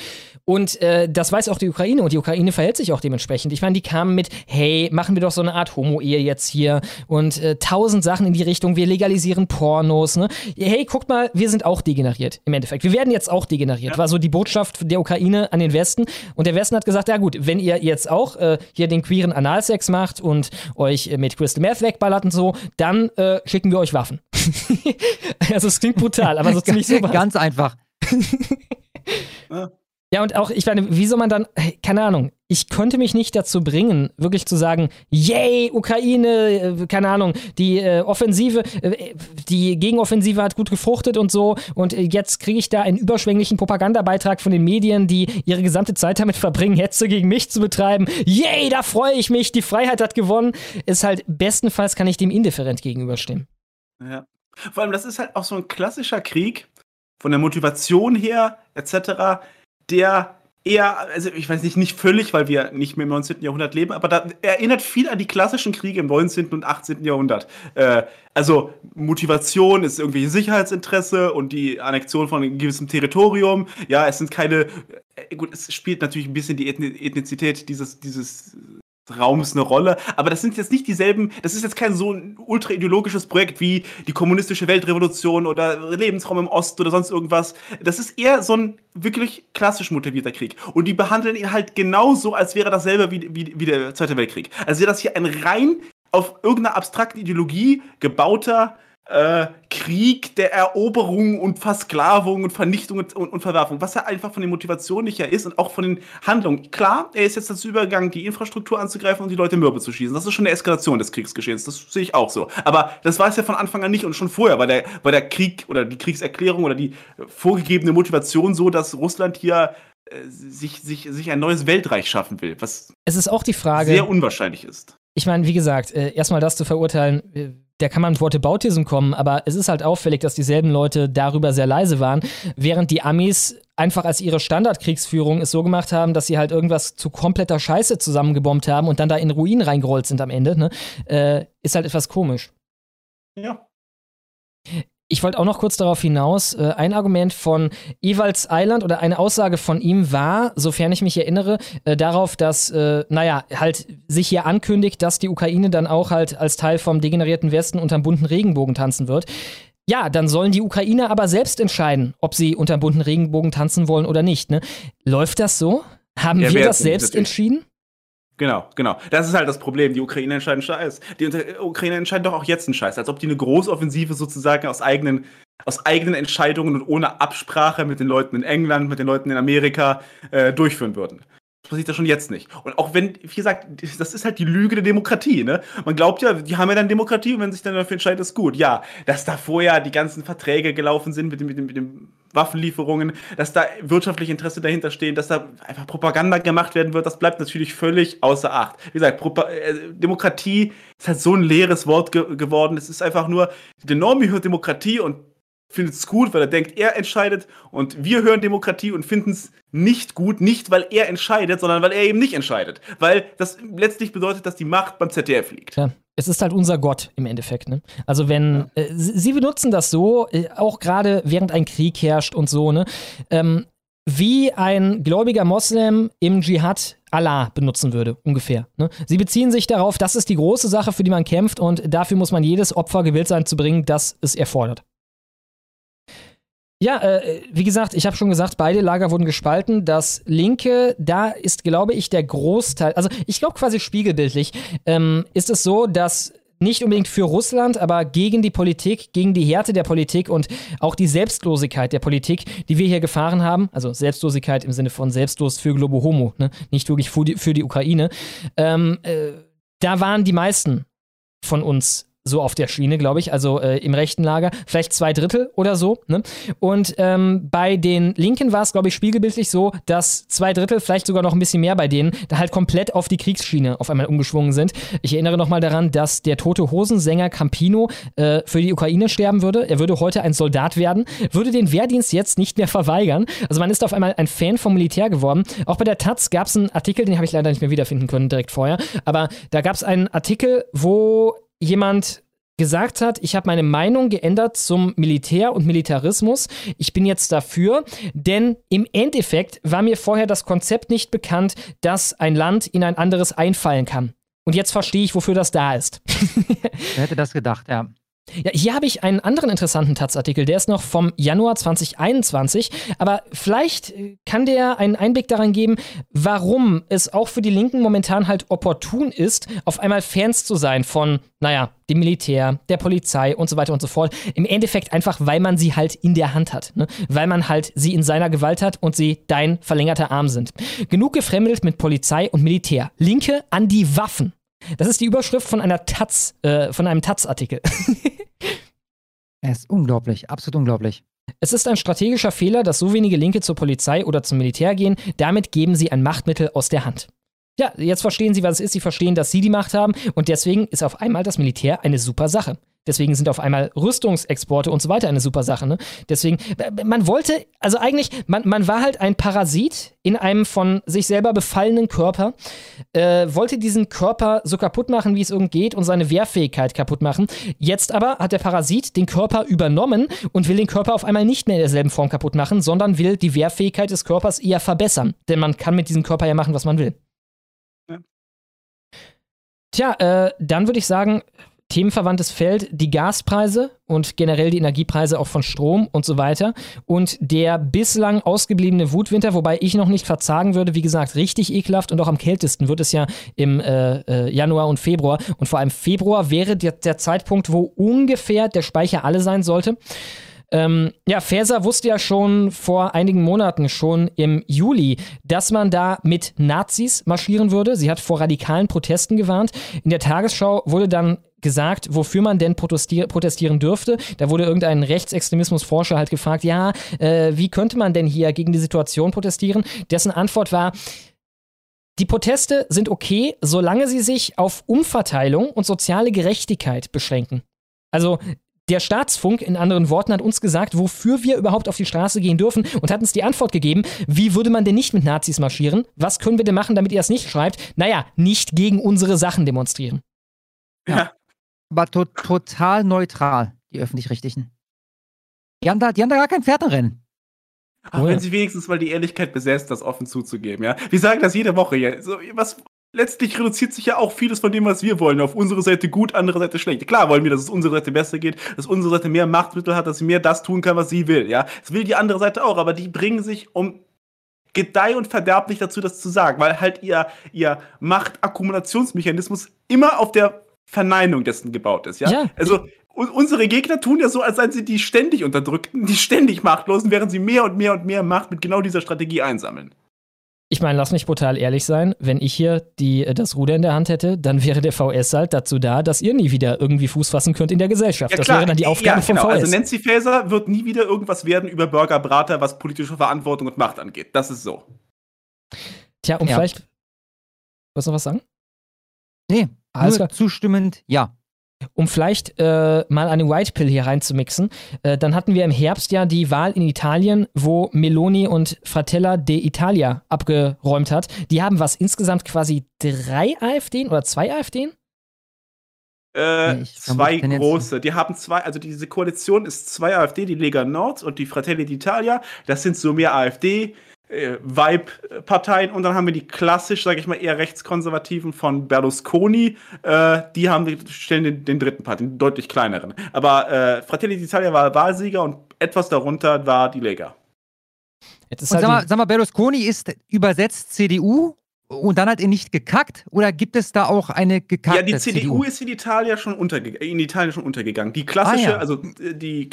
Und äh, das weiß auch die Ukraine und die Ukraine verhält sich auch dementsprechend. Ich meine, die kamen mit, hey, machen wir doch so eine Art Homo-Ehe jetzt hier und äh, tausend Sachen in die Richtung, wir legalisieren Pornos. Ne? Hey, guckt mal, wir sind auch degeneriert im Endeffekt. Wir werden jetzt auch degeneriert. Ja. War so die Botschaft der Ukraine an den Westen. Und der Westen hat gesagt, ja gut, wenn ihr jetzt auch äh, hier den queeren Analsex macht und euch äh, mit Crystal Meth wegballert und so, dann äh, schicken wir euch Waffen. also es klingt brutal, aber so ziemlich so. Ganz einfach. ja. Ja, und auch, ich meine, wie soll man dann, keine Ahnung, ich konnte mich nicht dazu bringen, wirklich zu sagen, yay, Ukraine, äh, keine Ahnung, die äh, Offensive, äh, die Gegenoffensive hat gut gefruchtet und so und jetzt kriege ich da einen überschwänglichen Propagandabeitrag von den Medien, die ihre gesamte Zeit damit verbringen, Hetze gegen mich zu betreiben. Yay, da freue ich mich, die Freiheit hat gewonnen. Ist halt, bestenfalls kann ich dem indifferent gegenüberstehen. Ja. Vor allem, das ist halt auch so ein klassischer Krieg, von der Motivation her, etc., der eher, also ich weiß nicht, nicht völlig, weil wir nicht mehr im 19. Jahrhundert leben, aber da erinnert viel an die klassischen Kriege im 19. und 18. Jahrhundert. Äh, also Motivation ist irgendwie Sicherheitsinteresse und die Annexion von einem gewissen Territorium. Ja, es sind keine, äh, gut, es spielt natürlich ein bisschen die Ethnizität dieses, dieses Raums eine Rolle. Aber das sind jetzt nicht dieselben, das ist jetzt kein so ultra ideologisches Projekt wie die kommunistische Weltrevolution oder Lebensraum im Osten oder sonst irgendwas. Das ist eher so ein wirklich klassisch motivierter Krieg. Und die behandeln ihn halt genauso, als wäre dasselbe wie, wie, wie der Zweite Weltkrieg. Also wäre das hier ein rein auf irgendeiner abstrakten Ideologie gebauter äh, Krieg der Eroberung und Versklavung und Vernichtung und, und, und, Verwerfung, was er einfach von den Motivationen nicht ja ist und auch von den Handlungen. Klar, er ist jetzt dazu übergegangen, die Infrastruktur anzugreifen und die Leute Mürbe zu schießen. Das ist schon eine Eskalation des Kriegsgeschehens, das sehe ich auch so. Aber das war es ja von Anfang an nicht und schon vorher war der, war der Krieg oder die Kriegserklärung oder die vorgegebene Motivation so, dass Russland hier äh, sich, sich, sich ein neues Weltreich schaffen will, was es ist auch die Frage, sehr unwahrscheinlich ist. Ich meine, wie gesagt, äh, erstmal das zu verurteilen, äh, da kann man Worte Bautism kommen, aber es ist halt auffällig, dass dieselben Leute darüber sehr leise waren, während die Amis einfach als ihre Standardkriegsführung es so gemacht haben, dass sie halt irgendwas zu kompletter Scheiße zusammengebombt haben und dann da in Ruinen reingerollt sind am Ende, ne? äh, ist halt etwas komisch. Ja. Ich wollte auch noch kurz darauf hinaus, äh, ein Argument von Ewalds Island oder eine Aussage von ihm war, sofern ich mich erinnere, äh, darauf, dass, äh, naja, halt sich hier ankündigt, dass die Ukraine dann auch halt als Teil vom degenerierten Westen unterm bunten Regenbogen tanzen wird. Ja, dann sollen die Ukrainer aber selbst entscheiden, ob sie unterm bunten Regenbogen tanzen wollen oder nicht. Ne? Läuft das so? Haben ja, wir das selbst entschieden? Genau, genau. Das ist halt das Problem. Die Ukraine entscheiden Scheiß. Die Ukraine entscheiden doch auch jetzt einen Scheiß, als ob die eine Großoffensive sozusagen aus eigenen, aus eigenen Entscheidungen und ohne Absprache mit den Leuten in England, mit den Leuten in Amerika äh, durchführen würden. Das passiert ja schon jetzt nicht. Und auch wenn, wie gesagt, das ist halt die Lüge der Demokratie, ne? Man glaubt ja, die haben ja dann Demokratie und wenn sich dann dafür entscheidet, ist gut. Ja, dass da vorher die ganzen Verträge gelaufen sind mit dem, mit dem, mit dem Waffenlieferungen, dass da wirtschaftliche Interesse dahinter stehen, dass da einfach Propaganda gemacht werden wird, das bleibt natürlich völlig außer Acht. Wie gesagt, Propa äh, Demokratie ist halt so ein leeres Wort ge geworden. Es ist einfach nur, der Normi hört Demokratie und findet es gut, weil er denkt, er entscheidet und wir hören Demokratie und finden es nicht gut, nicht weil er entscheidet, sondern weil er eben nicht entscheidet. Weil das letztlich bedeutet, dass die Macht beim ZDF liegt. Ja es ist halt unser Gott im Endeffekt. Ne? Also wenn ja. äh, sie benutzen das so, äh, auch gerade während ein Krieg herrscht und so, ne? Ähm, wie ein gläubiger Moslem im Dschihad Allah benutzen würde, ungefähr. Ne? Sie beziehen sich darauf, das ist die große Sache, für die man kämpft und dafür muss man jedes Opfer gewillt sein zu bringen, das es erfordert. Ja, äh, wie gesagt, ich habe schon gesagt, beide Lager wurden gespalten. Das linke, da ist, glaube ich, der Großteil, also ich glaube quasi spiegelbildlich, ähm, ist es so, dass nicht unbedingt für Russland, aber gegen die Politik, gegen die Härte der Politik und auch die Selbstlosigkeit der Politik, die wir hier gefahren haben. Also Selbstlosigkeit im Sinne von selbstlos für Globo Homo, ne? nicht wirklich für die, für die Ukraine. Ähm, äh, da waren die meisten von uns so auf der Schiene, glaube ich, also äh, im rechten Lager, vielleicht zwei Drittel oder so. Ne? Und ähm, bei den Linken war es, glaube ich, spiegelbildlich so, dass zwei Drittel, vielleicht sogar noch ein bisschen mehr bei denen, da halt komplett auf die Kriegsschiene auf einmal umgeschwungen sind. Ich erinnere nochmal daran, dass der tote Hosensänger Campino äh, für die Ukraine sterben würde. Er würde heute ein Soldat werden, würde den Wehrdienst jetzt nicht mehr verweigern. Also man ist auf einmal ein Fan vom Militär geworden. Auch bei der Taz gab es einen Artikel, den habe ich leider nicht mehr wiederfinden können direkt vorher, aber da gab es einen Artikel, wo jemand gesagt hat, ich habe meine Meinung geändert zum Militär und Militarismus. Ich bin jetzt dafür, denn im Endeffekt war mir vorher das Konzept nicht bekannt, dass ein Land in ein anderes einfallen kann. Und jetzt verstehe ich, wofür das da ist. Wer hätte das gedacht, ja. Ja, hier habe ich einen anderen interessanten Taz-Artikel, der ist noch vom Januar 2021, aber vielleicht äh, kann der einen Einblick daran geben, warum es auch für die Linken momentan halt opportun ist, auf einmal Fans zu sein von, naja, dem Militär, der Polizei und so weiter und so fort. Im Endeffekt einfach, weil man sie halt in der Hand hat, ne? weil man halt sie in seiner Gewalt hat und sie dein verlängerter Arm sind. Genug gefremdelt mit Polizei und Militär. Linke an die Waffen. Das ist die Überschrift von einer Taz, äh, von einem Taz-Artikel. Es ist unglaublich, absolut unglaublich. Es ist ein strategischer Fehler, dass so wenige Linke zur Polizei oder zum Militär gehen. Damit geben sie ein Machtmittel aus der Hand. Ja, jetzt verstehen sie, was es ist. Sie verstehen, dass sie die Macht haben und deswegen ist auf einmal das Militär eine super Sache. Deswegen sind auf einmal Rüstungsexporte und so weiter eine super Sache. Ne? Deswegen, man wollte, also eigentlich, man, man war halt ein Parasit in einem von sich selber befallenen Körper, äh, wollte diesen Körper so kaputt machen, wie es irgend geht und seine Wehrfähigkeit kaputt machen. Jetzt aber hat der Parasit den Körper übernommen und will den Körper auf einmal nicht mehr in derselben Form kaputt machen, sondern will die Wehrfähigkeit des Körpers eher verbessern. Denn man kann mit diesem Körper ja machen, was man will. Ja. Tja, äh, dann würde ich sagen, themenverwandtes Feld, die Gaspreise und generell die Energiepreise auch von Strom und so weiter. Und der bislang ausgebliebene Wutwinter, wobei ich noch nicht verzagen würde, wie gesagt, richtig ekelhaft und auch am kältesten wird es ja im äh, äh, Januar und Februar. Und vor allem Februar wäre der, der Zeitpunkt, wo ungefähr der Speicher alle sein sollte. Ähm, ja, Faeser wusste ja schon vor einigen Monaten, schon im Juli, dass man da mit Nazis marschieren würde. Sie hat vor radikalen Protesten gewarnt. In der Tagesschau wurde dann gesagt, wofür man denn protestier protestieren dürfte. Da wurde irgendein Rechtsextremismusforscher halt gefragt, ja, äh, wie könnte man denn hier gegen die Situation protestieren? Dessen Antwort war, die Proteste sind okay, solange sie sich auf Umverteilung und soziale Gerechtigkeit beschränken. Also der Staatsfunk, in anderen Worten, hat uns gesagt, wofür wir überhaupt auf die Straße gehen dürfen und hat uns die Antwort gegeben, wie würde man denn nicht mit Nazis marschieren? Was können wir denn machen, damit ihr es nicht schreibt? Naja, nicht gegen unsere Sachen demonstrieren. Ja. Aber to total neutral, die Öffentlich-Rechtlichen. Die, haben da, die haben da gar kein Pferderennen. Ach, wenn sie wenigstens mal die Ehrlichkeit besäßen, das offen zuzugeben, ja. Wir sagen das jede Woche hier. So, was, letztlich reduziert sich ja auch vieles von dem, was wir wollen. Auf unsere Seite gut, andere Seite schlecht. Klar wollen wir, dass es unsere Seite besser geht, dass unsere Seite mehr Machtmittel hat, dass sie mehr das tun kann, was sie will. Ja, das will die andere Seite auch, aber die bringen sich um Gedeih und Verderb nicht dazu, das zu sagen, weil halt ihr, ihr Machtakkumulationsmechanismus immer auf der Verneinung dessen gebaut ist. Ja, ja. also unsere Gegner tun ja so, als seien sie die ständig Unterdrückten, die ständig Machtlosen, während sie mehr und mehr und mehr Macht mit genau dieser Strategie einsammeln. Ich meine, lass mich brutal ehrlich sein, wenn ich hier die, äh, das Ruder in der Hand hätte, dann wäre der VS halt dazu da, dass ihr nie wieder irgendwie Fuß fassen könnt in der Gesellschaft. Ja, das klar. wäre dann die Aufgabe ja, vom genau. VS. Also Nancy Faeser wird nie wieder irgendwas werden über Burger Brater, was politische Verantwortung und Macht angeht. Das ist so. Tja, um Ja. vielleicht. Wolltest du noch was sagen? Nee, Alles nur klar. zustimmend, ja. Um vielleicht äh, mal eine White Pill hier reinzumixen, äh, dann hatten wir im Herbst ja die Wahl in Italien, wo Meloni und Fratella d'Italia abgeräumt hat. Die haben was insgesamt quasi drei AfDen oder zwei AfDen? Äh, Nee, zwei große. Die haben zwei, also diese Koalition ist zwei AfD, die Lega Nord und die Fratelli d'Italia. Das sind so mehr AfD. Äh, Vibe-Parteien und dann haben wir die klassisch, sage ich mal, eher rechtskonservativen von Berlusconi. Äh, die haben stellen den, den dritten Part, den deutlich kleineren. Aber äh, Fratelli d'Italia war Wahlsieger und etwas darunter war die Lega. Jetzt halt sag mal, sag mal, Berlusconi ist übersetzt CDU und dann hat er nicht gekackt? Oder gibt es da auch eine gekackte Ja, die CDU, ist in Italien schon, unterge in Italien schon untergegangen. Die klassische, Ah, ja. also äh, die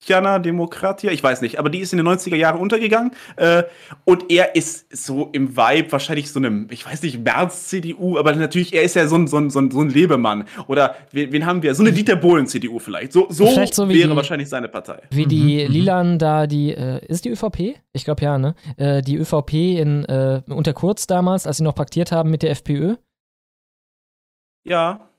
Christiana Demokratia, ich weiß nicht, aber die ist in den 90er Jahren untergegangen. Äh, und er ist so im Vibe wahrscheinlich so einem, ich weiß nicht, März-CDU, aber natürlich, er ist ja so ein, so ein, so ein, so ein Lebemann. Oder wen, wen haben wir? So eine Dieter Bohlen-CDU vielleicht. So, so, Vielleicht so wäre die- wahrscheinlich seine Partei. Wie die Lilan da, die, äh, ist die ÖVP? Ich glaube ja, ne? Äh, die ÖVP in, äh, unter Kurz damals, als sie noch paktiert haben mit der FPÖ. Ja.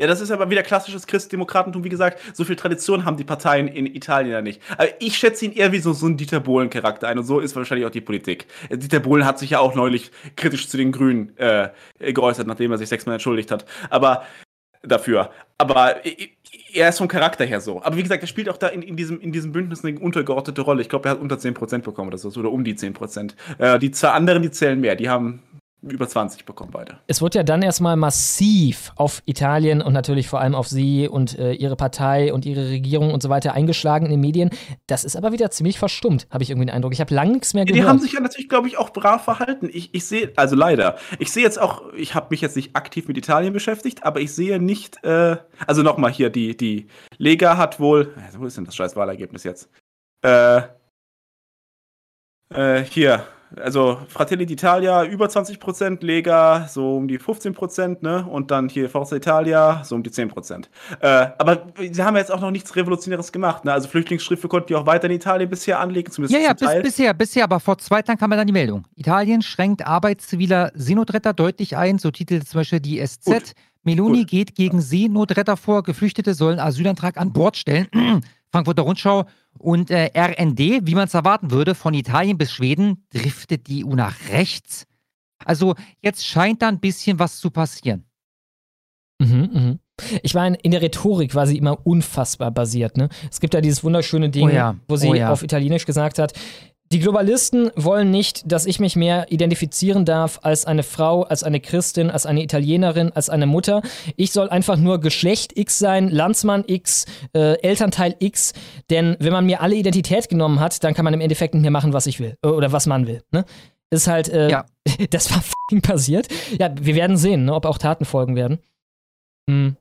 Ja, das ist aber wieder klassisches Christdemokratentum. Wie gesagt, so viel Tradition haben die Parteien in Italien ja nicht. Aber ich schätze ihn eher wie so, so ein Dieter Bohlen-Charakter ein. Und so ist wahrscheinlich auch die Politik. Äh, Dieter Bohlen hat sich ja auch neulich kritisch zu den Grünen äh, geäußert, nachdem er sich sechsmal entschuldigt hat. Aber dafür. Aber er ist vom Charakter her so. Aber wie gesagt, er spielt auch da in, in, diesem, in diesem Bündnis eine untergeordnete Rolle. Ich glaube, er hat unter 10% bekommen oder so. Oder um die 10%. Äh, die zwei anderen, die zählen mehr. Die haben über 20 bekommen beide. Es wurde ja dann erstmal massiv auf Italien und natürlich vor allem auf sie und äh, ihre Partei und ihre Regierung und so weiter eingeschlagen in den Medien. Das ist aber wieder ziemlich verstummt, habe ich irgendwie den Eindruck. Ich habe lange nichts mehr Die gehört. haben sich ja natürlich, glaube ich, auch brav verhalten. Ich, ich sehe, also leider, ich sehe jetzt auch, ich habe mich jetzt nicht aktiv mit Italien beschäftigt, aber ich sehe nicht, äh, also nochmal hier, die, die Lega hat wohl, äh, wo ist denn das scheiß Wahlergebnis jetzt? Äh, äh, hier, also Fratelli d'Italia über 20%, Lega so um die 15%, ne? Und dann hier Forza Italia so um die 10%. Äh, aber sie haben jetzt auch noch nichts Revolutionäres gemacht, ne? Also Flüchtlingsschiffe konnten die auch weiter in Italien bisher anlegen, zumindest Ja, ja, zum bis, bisher, bisher, aber vor zwei Tagen kam ja dann die Meldung. Italien schränkt Arbeit ziviler Seenotretter deutlich ein, so titelte zum Beispiel die SZ. Gut. Meloni geht gegen Seenotretter vor, Geflüchtete sollen Asylantrag an Bord stellen. Frankfurter Rundschau und äh, RND, wie man es erwarten würde, von Italien bis Schweden, driftet die EU nach rechts. Also jetzt scheint da ein bisschen was zu passieren. Mhm, mhm. Ich meine, in der Rhetorik war sie immer unfassbar basiert. Ne? Es gibt ja dieses wunderschöne Ding, Oh ja, wo sie oh ja. auf Italienisch gesagt hat, die Globalisten wollen nicht, dass ich mich mehr identifizieren darf als eine Frau, als eine Christin, als eine Italienerin, als eine Mutter. Ich soll einfach nur Geschlecht X sein, Landsmann X, äh, Elternteil X. Denn wenn man mir alle Identität genommen hat, dann kann man im Endeffekt nicht mehr machen, was ich will. Äh, Oder was man will. Ne? Ist halt, äh, Ja. das war fucking passiert. Ja, wir werden sehen, ne, ob auch Taten folgen werden. Hm.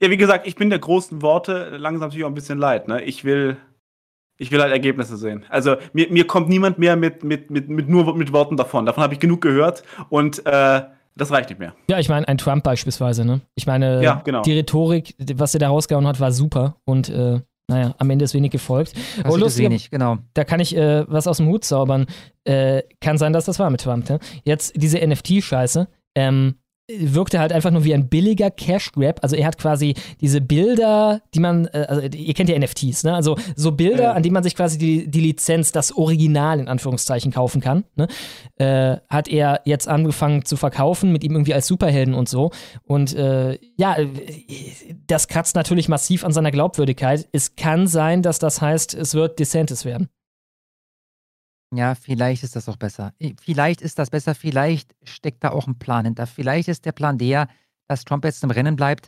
Ja, wie gesagt, ich bin der großen Worte langsam natürlich auch ein bisschen leid. Ne? Ich will, ich will halt Ergebnisse sehen. Also mir, mir kommt niemand mehr mit, mit, mit, mit nur mit Worten davon. Davon habe ich genug gehört und äh, das reicht nicht mehr. Ja, ich meine, ein Trump beispielsweise, ne? Ich meine, Ja, genau. die Rhetorik, was er da rausgehauen hat, war super und äh, naja, am Ende ist wenig gefolgt. Das Oh, lustig, wenig, genau. da kann ich äh, was aus dem Hut zaubern. Äh, kann sein, dass das war mit Trump, ne? Jetzt diese NFT-Scheiße, ähm, wirkte halt einfach nur wie ein billiger Cash-Grab. Also er hat quasi diese Bilder, die man, äh, also ihr kennt ja NFTs, ne? Also so Bilder, Ja. an denen man sich quasi die, die Lizenz, das Original in Anführungszeichen kaufen kann, ne? Äh, hat er jetzt angefangen zu verkaufen, mit ihm irgendwie als Superhelden und so. Und äh, ja, das kratzt natürlich massiv an seiner Glaubwürdigkeit. Es kann sein, dass das heißt, es wird DeSantis werden. Ja, vielleicht ist das auch besser. Vielleicht ist das besser, vielleicht steckt da auch ein Plan hinter. Vielleicht ist der Plan der, dass Trump jetzt im Rennen bleibt.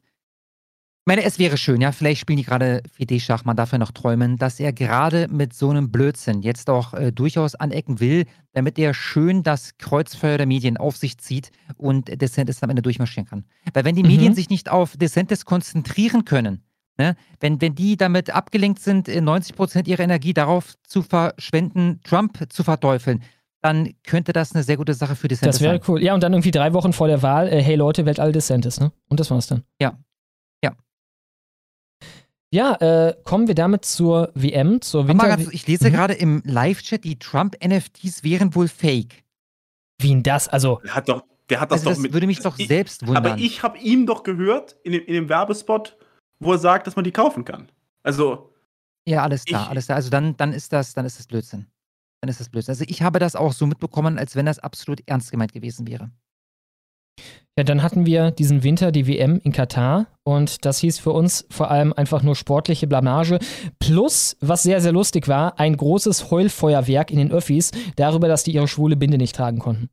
Ich meine, es wäre schön, ja, vielleicht spielen die gerade Fide-Schach, man darf ja noch träumen, dass er gerade mit so einem Blödsinn jetzt auch äh, durchaus anecken will, damit er schön das Kreuzfeuer der Medien auf sich zieht und DeSantis am Ende durchmarschieren kann. Weil wenn die Mhm. Medien sich nicht auf DeSantis konzentrieren können, Ne? Wenn, wenn die damit abgelenkt sind, äh, 90% ihrer Energie darauf zu verschwenden, Trump zu verteufeln, dann könnte das eine sehr gute Sache für DeSantis Das wäre sein. cool. Ja, und dann irgendwie drei Wochen vor der Wahl, äh, hey Leute, wählt alle DeSantis, ne? Und das war's dann. Ja. Ja. Ja, äh, kommen wir damit zur WM, zur Winter... ganz, ich lese Mhm. gerade im Live-Chat, die Trump-NFTs wären wohl fake. Wie denn das? Also, Der hat doch, der hat das Also doch das mit. würde mich doch ich, selbst wundern. Aber ich habe ihn doch gehört in dem, in dem Werbespot, wo er sagt, dass man die kaufen kann. Also, Ja, alles klar, Ich- alles klar. Also dann, dann ist das, dann ist das Blödsinn. Dann ist das Blödsinn. Also ich habe das auch so mitbekommen, als wenn das absolut ernst gemeint gewesen wäre. ja, dann hatten wir diesen Winter die WM in Katar und das hieß für uns vor allem einfach nur sportliche Blamage. Plus, was sehr, sehr lustig war, ein großes Heulfeuerwerk in den Öffis darüber, dass die ihre schwule Binde nicht tragen konnten.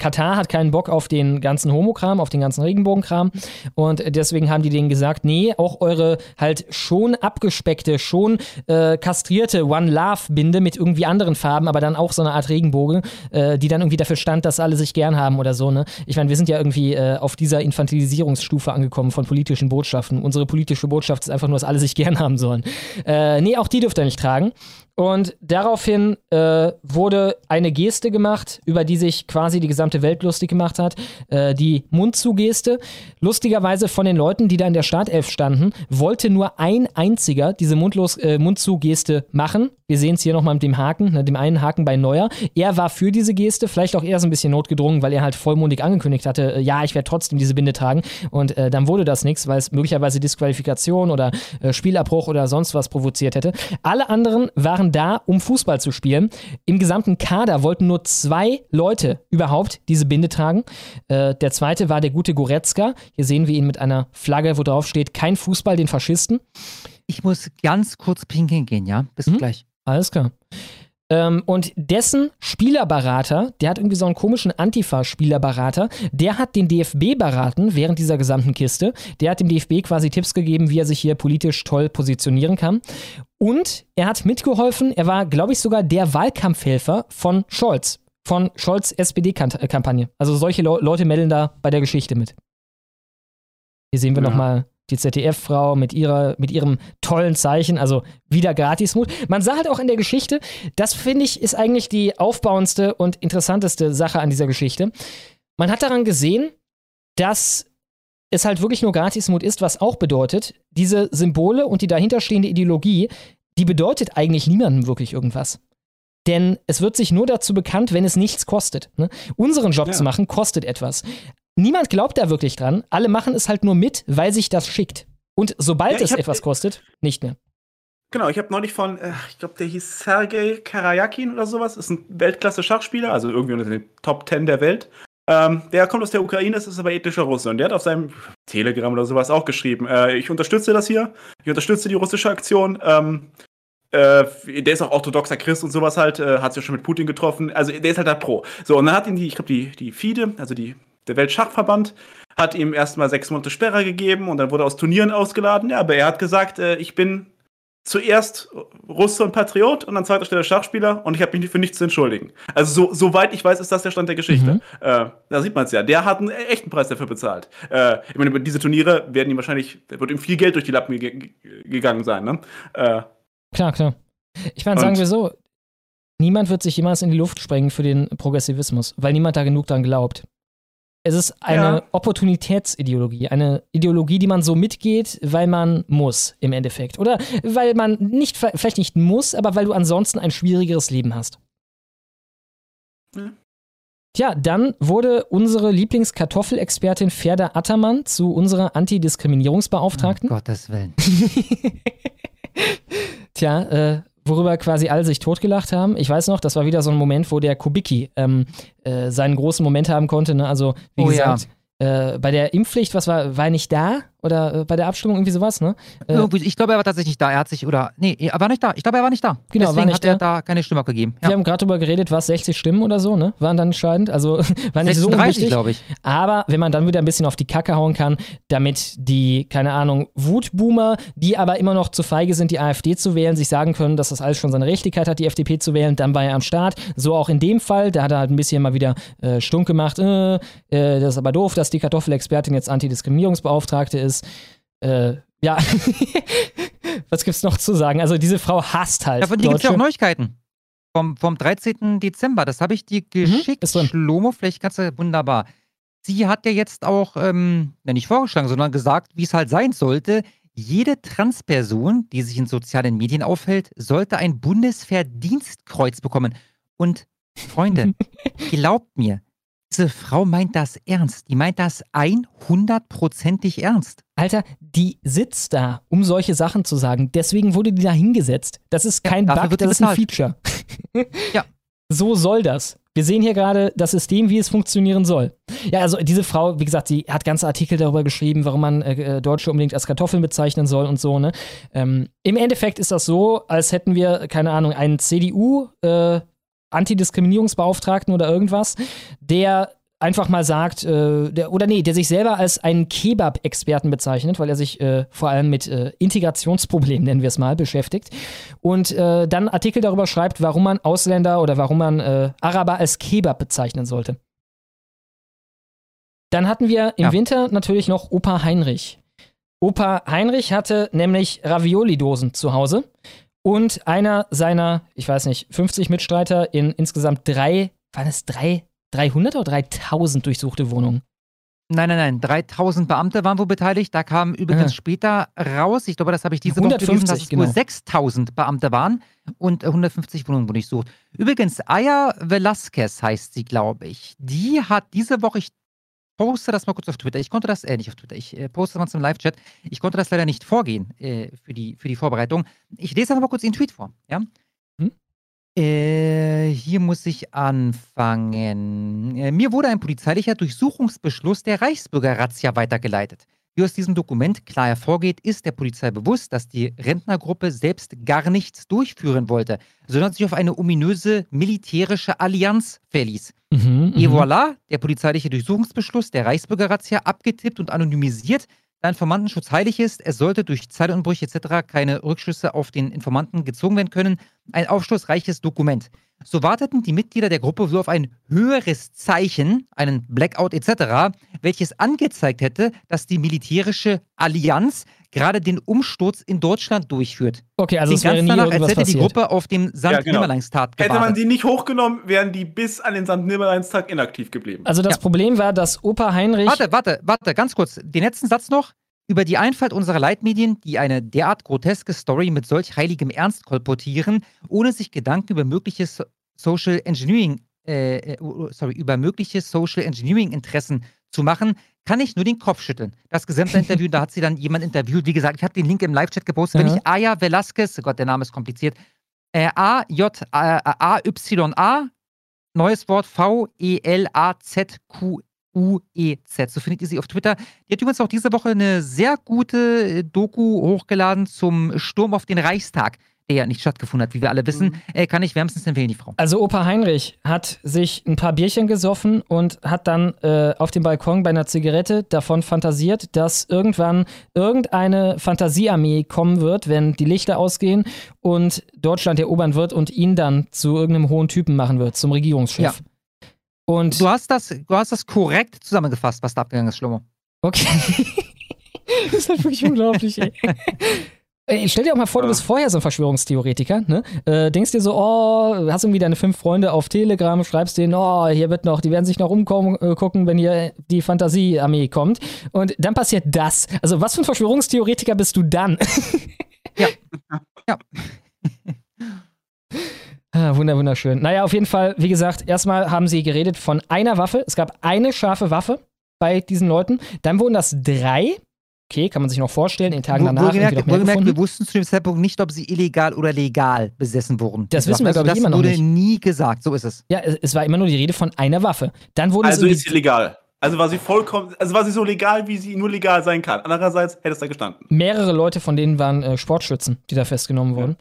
Katar hat keinen Bock auf den ganzen Homokram, auf den ganzen Regenbogenkram. Und deswegen haben die denen gesagt, nee, auch eure halt schon abgespeckte, schon äh, kastrierte One Love-Binde mit irgendwie anderen Farben, aber dann auch so eine Art Regenbogen, äh, die dann irgendwie dafür stand, dass alle sich gern haben oder so. Ne? Ich meine, wir sind ja irgendwie äh, auf dieser Infantilisierungsstufe angekommen von politischen Botschaften. Unsere politische Botschaft ist einfach nur, dass alle sich gern haben sollen. Äh, nee, auch die dürft ihr nicht tragen. Und daraufhin äh, wurde eine Geste gemacht, über die sich quasi die gesamte Welt lustig gemacht hat. Äh, die Mundzugeste. Lustigerweise von den Leuten, die da in der Startelf standen, wollte nur ein einziger diese Mundlos, äh, Mundzugeste machen. Wir sehen es hier nochmal mit dem Haken, ne, dem einen Haken bei Neuer. Er war für diese Geste, vielleicht auch eher so ein bisschen notgedrungen, weil er halt vollmundig angekündigt hatte, äh, ja, ich werde trotzdem diese Binde tragen. Und äh, dann wurde das nichts, weil es möglicherweise Disqualifikation oder äh, Spielabbruch oder sonst was provoziert hätte. Alle anderen waren da, um Fußball zu spielen. Im gesamten Kader wollten nur zwei Leute überhaupt diese Binde tragen. Äh, der zweite war der gute Goretzka. Hier sehen wir ihn mit einer Flagge, wo drauf steht, kein Fußball, den Faschisten. Ich muss ganz kurz pinkeln gehen, ja? Bis Mhm. gleich. Alles klar. Ähm, und dessen Spielerberater, der hat irgendwie so einen komischen Antifa-Spielerberater, der hat den DFB beraten während dieser gesamten Kiste. Der hat dem DFB quasi Tipps gegeben, wie er sich hier politisch toll positionieren kann. Und er hat mitgeholfen, er war, glaube ich, sogar der Wahlkampfhelfer von Scholz, von Scholz SPD-Kampagne. Also solche Le Leute melden da bei der Geschichte mit. Hier sehen wir Ja. nochmal die ZDF-Frau mit, ihrer, mit ihrem tollen Zeichen, also wieder Gratismut. Man sah halt auch in der Geschichte, das finde ich, ist eigentlich die aufbauendste und interessanteste Sache an dieser Geschichte. Man hat daran gesehen, dass es halt wirklich nur Gratismut ist, was auch bedeutet, diese Symbole und die dahinterstehende Ideologie, die bedeutet eigentlich niemandem wirklich irgendwas. Denn es wird sich nur dazu bekannt, wenn es nichts kostet. Ne? Unseren Job Ja. zu machen, kostet etwas. Niemand glaubt da wirklich dran. Alle machen es halt nur mit, weil sich das schickt. Und sobald Ja, es etwas kostet, nicht mehr. Genau, ich habe neulich von, äh, ich glaube, der hieß Sergei Karajakin oder sowas, ist ein Weltklasse-Schachspieler, also irgendwie unter den Top 10 der Welt. Ähm, der kommt aus der Ukraine, ist aber ethnischer Russe und der hat auf seinem Telegram oder sowas auch geschrieben, äh, ich unterstütze das hier, ich unterstütze die russische Aktion, ähm, äh, der ist auch orthodoxer Christ und sowas halt, äh, hat sich ja schon mit Putin getroffen, also der ist halt da pro. So, und dann hat ihn die, ich glaube, die, die FIDE, also die, der Weltschachverband, hat ihm erstmal sechs Monate Sperre gegeben und dann wurde er aus Turnieren ausgeladen, ja, aber er hat gesagt, äh, ich bin zuerst Russe und Patriot und an zweiter Stelle Schachspieler und ich habe mich für nichts zu entschuldigen. Also so, soweit ich weiß, ist das der Stand der Geschichte. Mhm. Äh, da sieht man es ja. Der hat einen echten Preis dafür bezahlt. Äh, ich meine, über diese Turniere werden ihm wahrscheinlich, da wird ihm viel Geld durch die Lappen ge ge- gegangen sein. Ne? Äh, Klar, klar. Ich meine, sagen wir so, niemand wird sich jemals in die Luft sprengen für den Progressivismus, weil niemand da genug dran glaubt. Es ist eine Ja. Opportunitätsideologie, eine Ideologie, die man so mitgeht, weil man muss im Endeffekt. Oder weil man nicht, vielleicht nicht muss, aber weil du ansonsten ein schwierigeres Leben hast. Ja. Tja, dann wurde unsere Lieblingskartoffelexpertin Ferda Attermann zu unserer Antidiskriminierungsbeauftragten. Um Gottes Willen. Tja, äh, worüber quasi alle sich totgelacht haben. Ich weiß noch, das war wieder so ein Moment, wo der Kubicki ähm, äh, seinen großen Moment haben konnte. Ne? Also, wie Oh ja. gesagt, äh, bei der Impfpflicht, was war, war nicht da? Oder äh, bei der Abstimmung irgendwie sowas, ne? Äh, ich glaube, er war tatsächlich da. Er hat sich, oder, nee, er war nicht da. Ich glaube, er war nicht da. Genau, war Deswegen nicht hat er da. da keine Stimme abgegeben. Wir haben gerade darüber geredet, was 60 Stimmen oder so, ne? Waren dann entscheidend. Also war nicht so 36, unwichtig. glaube ich. Aber wenn man dann wieder ein bisschen auf die Kacke hauen kann, damit die, keine Ahnung, Wutboomer, die aber immer noch zu feige sind, die AfD zu wählen, sich sagen können, dass das alles schon seine Richtigkeit hat, die FDP zu wählen, dann war er am Start. So auch in dem Fall, da hat er halt ein bisschen mal wieder äh, stunk gemacht. Äh, äh, das ist aber doof, dass die Kartoffelexpertin jetzt Antidiskriminierungsbeauftragte ist. Äh, ja, was gibt's noch zu sagen? Also diese Frau hasst halt Ja, von dir gibt es ja auch. Neuigkeiten. Vom, vom 13. Dezember, das habe ich dir geschickt. ist drin. Schlomo, vielleicht kannst du, wunderbar. Sie hat ja jetzt auch, ähm, nicht vorgeschlagen, sondern gesagt, wie es halt sein sollte. Jede Transperson, die sich in sozialen Medien aufhält, sollte ein Bundesverdienstkreuz bekommen. Und Freunde, glaubt mir, diese Frau meint das ernst. Die meint das 100%ig ernst. Alter, die sitzt da, um solche Sachen zu sagen. Deswegen wurde die da hingesetzt. Das ist kein dafür Bug, das ist ein. Feature. Ja. So soll das. Wir sehen hier gerade das System, wie es funktionieren soll. Ja, also diese Frau, wie gesagt, sie hat ganze Artikel darüber geschrieben, warum man äh, äh, Deutsche unbedingt als Kartoffeln bezeichnen soll und so. Ne? Ähm, Im Endeffekt ist das so, als hätten wir, keine Ahnung, einen CDU äh, Antidiskriminierungsbeauftragten oder irgendwas, der einfach mal sagt, äh, der, oder nee, der sich selber als einen Kebab-Experten bezeichnet, weil er sich äh, vor allem mit äh, Integrationsproblemen, nennen wir es mal, beschäftigt. Und äh, dann Artikel darüber schreibt, warum man Ausländer oder warum man äh, Araber als Kebab bezeichnen sollte. Dann hatten wir im Ja. Winter natürlich noch Opa Heinrich. Opa Heinrich hatte nämlich Ravioli-Dosen zu Hause und einer seiner, ich weiß nicht, 50 Mitstreiter in insgesamt drei, waren es drei, 300 oder 3000 durchsuchte Wohnungen? Nein, nein, nein. 3000 Beamte waren wohl beteiligt. Da kam übrigens Ah. später raus, ich glaube, das habe ich diese Woche gelesen, 150, dass es nur genau. 6000 Beamte waren und äh, 150 Wohnungen wurden durchsucht. Übrigens, Aya Velasquez heißt sie, glaube ich. Die hat diese Woche, ich poste das mal kurz auf Twitter. Ich konnte das, äh, nicht auf Twitter, ich äh, poste das mal zum Live-Chat. Ich konnte das leider nicht vorgehen äh, für, die, für die Vorbereitung. Ich lese einfach mal kurz den Tweet vor. Ja? Hm? Äh, hier muss ich anfangen. Äh, mir wurde ein polizeilicher Durchsuchungsbeschluss der Reichsbürger-Razzia weitergeleitet. Wie aus diesem Dokument klar hervorgeht, ist der Polizei bewusst, dass die Rentnergruppe selbst gar nichts durchführen wollte, sondern sich auf eine ominöse militärische Allianz verließ. Mhm, Et mhm. voilà, der polizeiliche Durchsuchungsbeschluss der Reichsbürger-Razzia abgetippt und anonymisiert. Da Informantenschutz heilig ist, es sollte durch Zeitunbrüche etc. keine Rückschlüsse auf den Informanten gezogen werden können. Ein aufschlussreiches Dokument. So warteten die Mitglieder der Gruppe wohl auf ein höheres Zeichen, einen Blackout etc., welches angezeigt hätte, dass die militärische Allianz gerade den Umsturz in Deutschland durchführt. Okay, also es wäre ganz nie danach, als hätte die passiert. Gruppe auf dem St. Ja, genau. Nimmerleinstag Hätte man die nicht hochgenommen, wären die bis an den St. Nimmerleinstag inaktiv geblieben. Also das Problem war, dass Opa Heinrich. Warte, warte, warte, ganz kurz. Den letzten Satz noch. Über die Einfalt unserer Leitmedien, die eine derart groteske Story mit solch heiligem Ernst kolportieren, ohne sich Gedanken über mögliche so Social Engineering, äh, äh, sorry, über mögliche Social Engineering Interessen zu machen, kann ich nur den Kopf schütteln. Das gesamte Interview, da hat sie dann jemand interviewt. Wie gesagt, ich habe den Link im Live-Chat gepostet. Wenn Ja. ich Aya Velasquez, oh Gott, der Name ist kompliziert, äh, A-J-A-Y-A, neues Wort V-E-L-A-Z-Q U-E-Z. So findet ihr sie auf Twitter. Die hat übrigens auch diese Woche eine sehr gute äh, Doku hochgeladen zum Sturm auf den Reichstag, der ja nicht stattgefunden hat, wie wir alle wissen. Äh, kann ich wärmstens empfehlen, die Frau. Also Opa Heinrich hat sich ein paar Bierchen gesoffen und hat dann äh, auf dem Balkon bei einer Zigarette davon fantasiert, dass irgendwann irgendeine Fantasiearmee kommen wird, wenn die Lichter ausgehen und Deutschland erobern wird und ihn dann zu irgendeinem hohen Typen machen wird, zum Regierungschef. Ja. Und Du hast das, du hast das korrekt zusammengefasst, was da abgegangen ist, Schlomo. Okay. das ist halt wirklich unglaublich, ey. Ey, stell dir auch mal vor, du bist vorher so ein Verschwörungstheoretiker, ne? Äh, denkst dir so, oh, hast irgendwie deine fünf Freunde auf Telegram, schreibst denen, oh, hier wird noch, die werden sich noch umgucken, äh, gucken, wenn hier die Fantasiearmee kommt. Und dann passiert das. Also, was für ein Verschwörungstheoretiker bist du dann? Ja. Ja. Ah, wunder, wunderschön. Naja, auf jeden Fall, wie gesagt, erstmal haben sie geredet von einer Waffe. Es gab eine scharfe Waffe bei diesen Leuten. Dann wurden das drei. Okay, kann man sich noch vorstellen, in den Tagen danach. Wohlgemerkt, noch mehr wohlgemerkt, gefunden. wir wussten zu dem Zeitpunkt nicht, ob sie illegal oder legal besessen wurden. Das wissen wir, Waffen. glaub ich, also immer das noch wurde nicht. nie gesagt. So ist es. Ja, es es war immer nur die Rede von einer Waffe. Dann wurden Also es ist sie legal. Also war sie vollkommen, also war sie so legal, wie sie nur legal sein kann. Andererseits hätte es da gestanden. mehrere Leute von denen waren äh, Sportschützen, die da festgenommen wurden.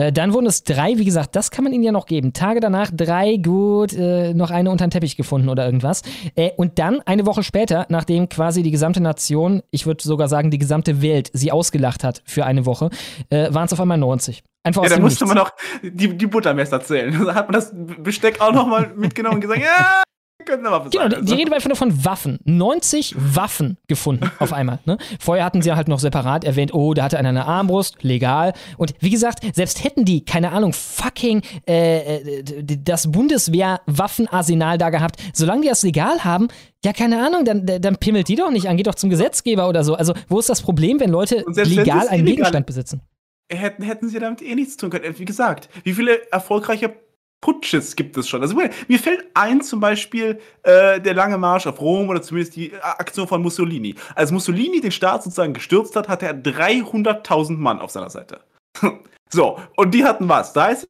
Äh, dann wurden es drei, wie gesagt, das kann man ihnen ja noch geben. Tage danach drei, gut, äh, noch eine unter den Teppich gefunden oder irgendwas. Äh, und dann eine Woche später, nachdem quasi die gesamte Nation, ich würde sogar sagen, die gesamte Welt sie ausgelacht hat für eine Woche, äh, waren es auf einmal 90. Einfach Ja, aus da dem musste Nichts. man noch die, die Buttermesser zählen. Da hat man das Besteck auch nochmal mitgenommen und gesagt, ja, könnte eine Waffe Genau, sein. die, die Rede war einfach nur von Waffen. 90 Waffen gefunden auf einmal. Ne? Vorher hatten sie halt noch separat erwähnt, oh, da hatte einer eine Armbrust, legal. Und wie gesagt, selbst hätten die, keine Ahnung, fucking äh, äh, das Bundeswehr-Waffenarsenal da gehabt, solange die das legal haben, ja, keine Ahnung, dann, dann pimmelt die doch nicht an, geht doch zum Gesetzgeber oder so. Also, wo ist das Problem, wenn Leute legal einen Gegenstand besitzen? hätten, hätten sie damit eh nichts tun können. Wie gesagt, wie viele erfolgreiche Putsches gibt es schon? Also mir fällt ein zum Beispiel äh, der lange Marsch auf Rom oder zumindest die äh, Aktion von Mussolini. Als Mussolini den Staat sozusagen gestürzt hat, hatte er 300.000 Mann auf seiner Seite. so, und die hatten was? 30?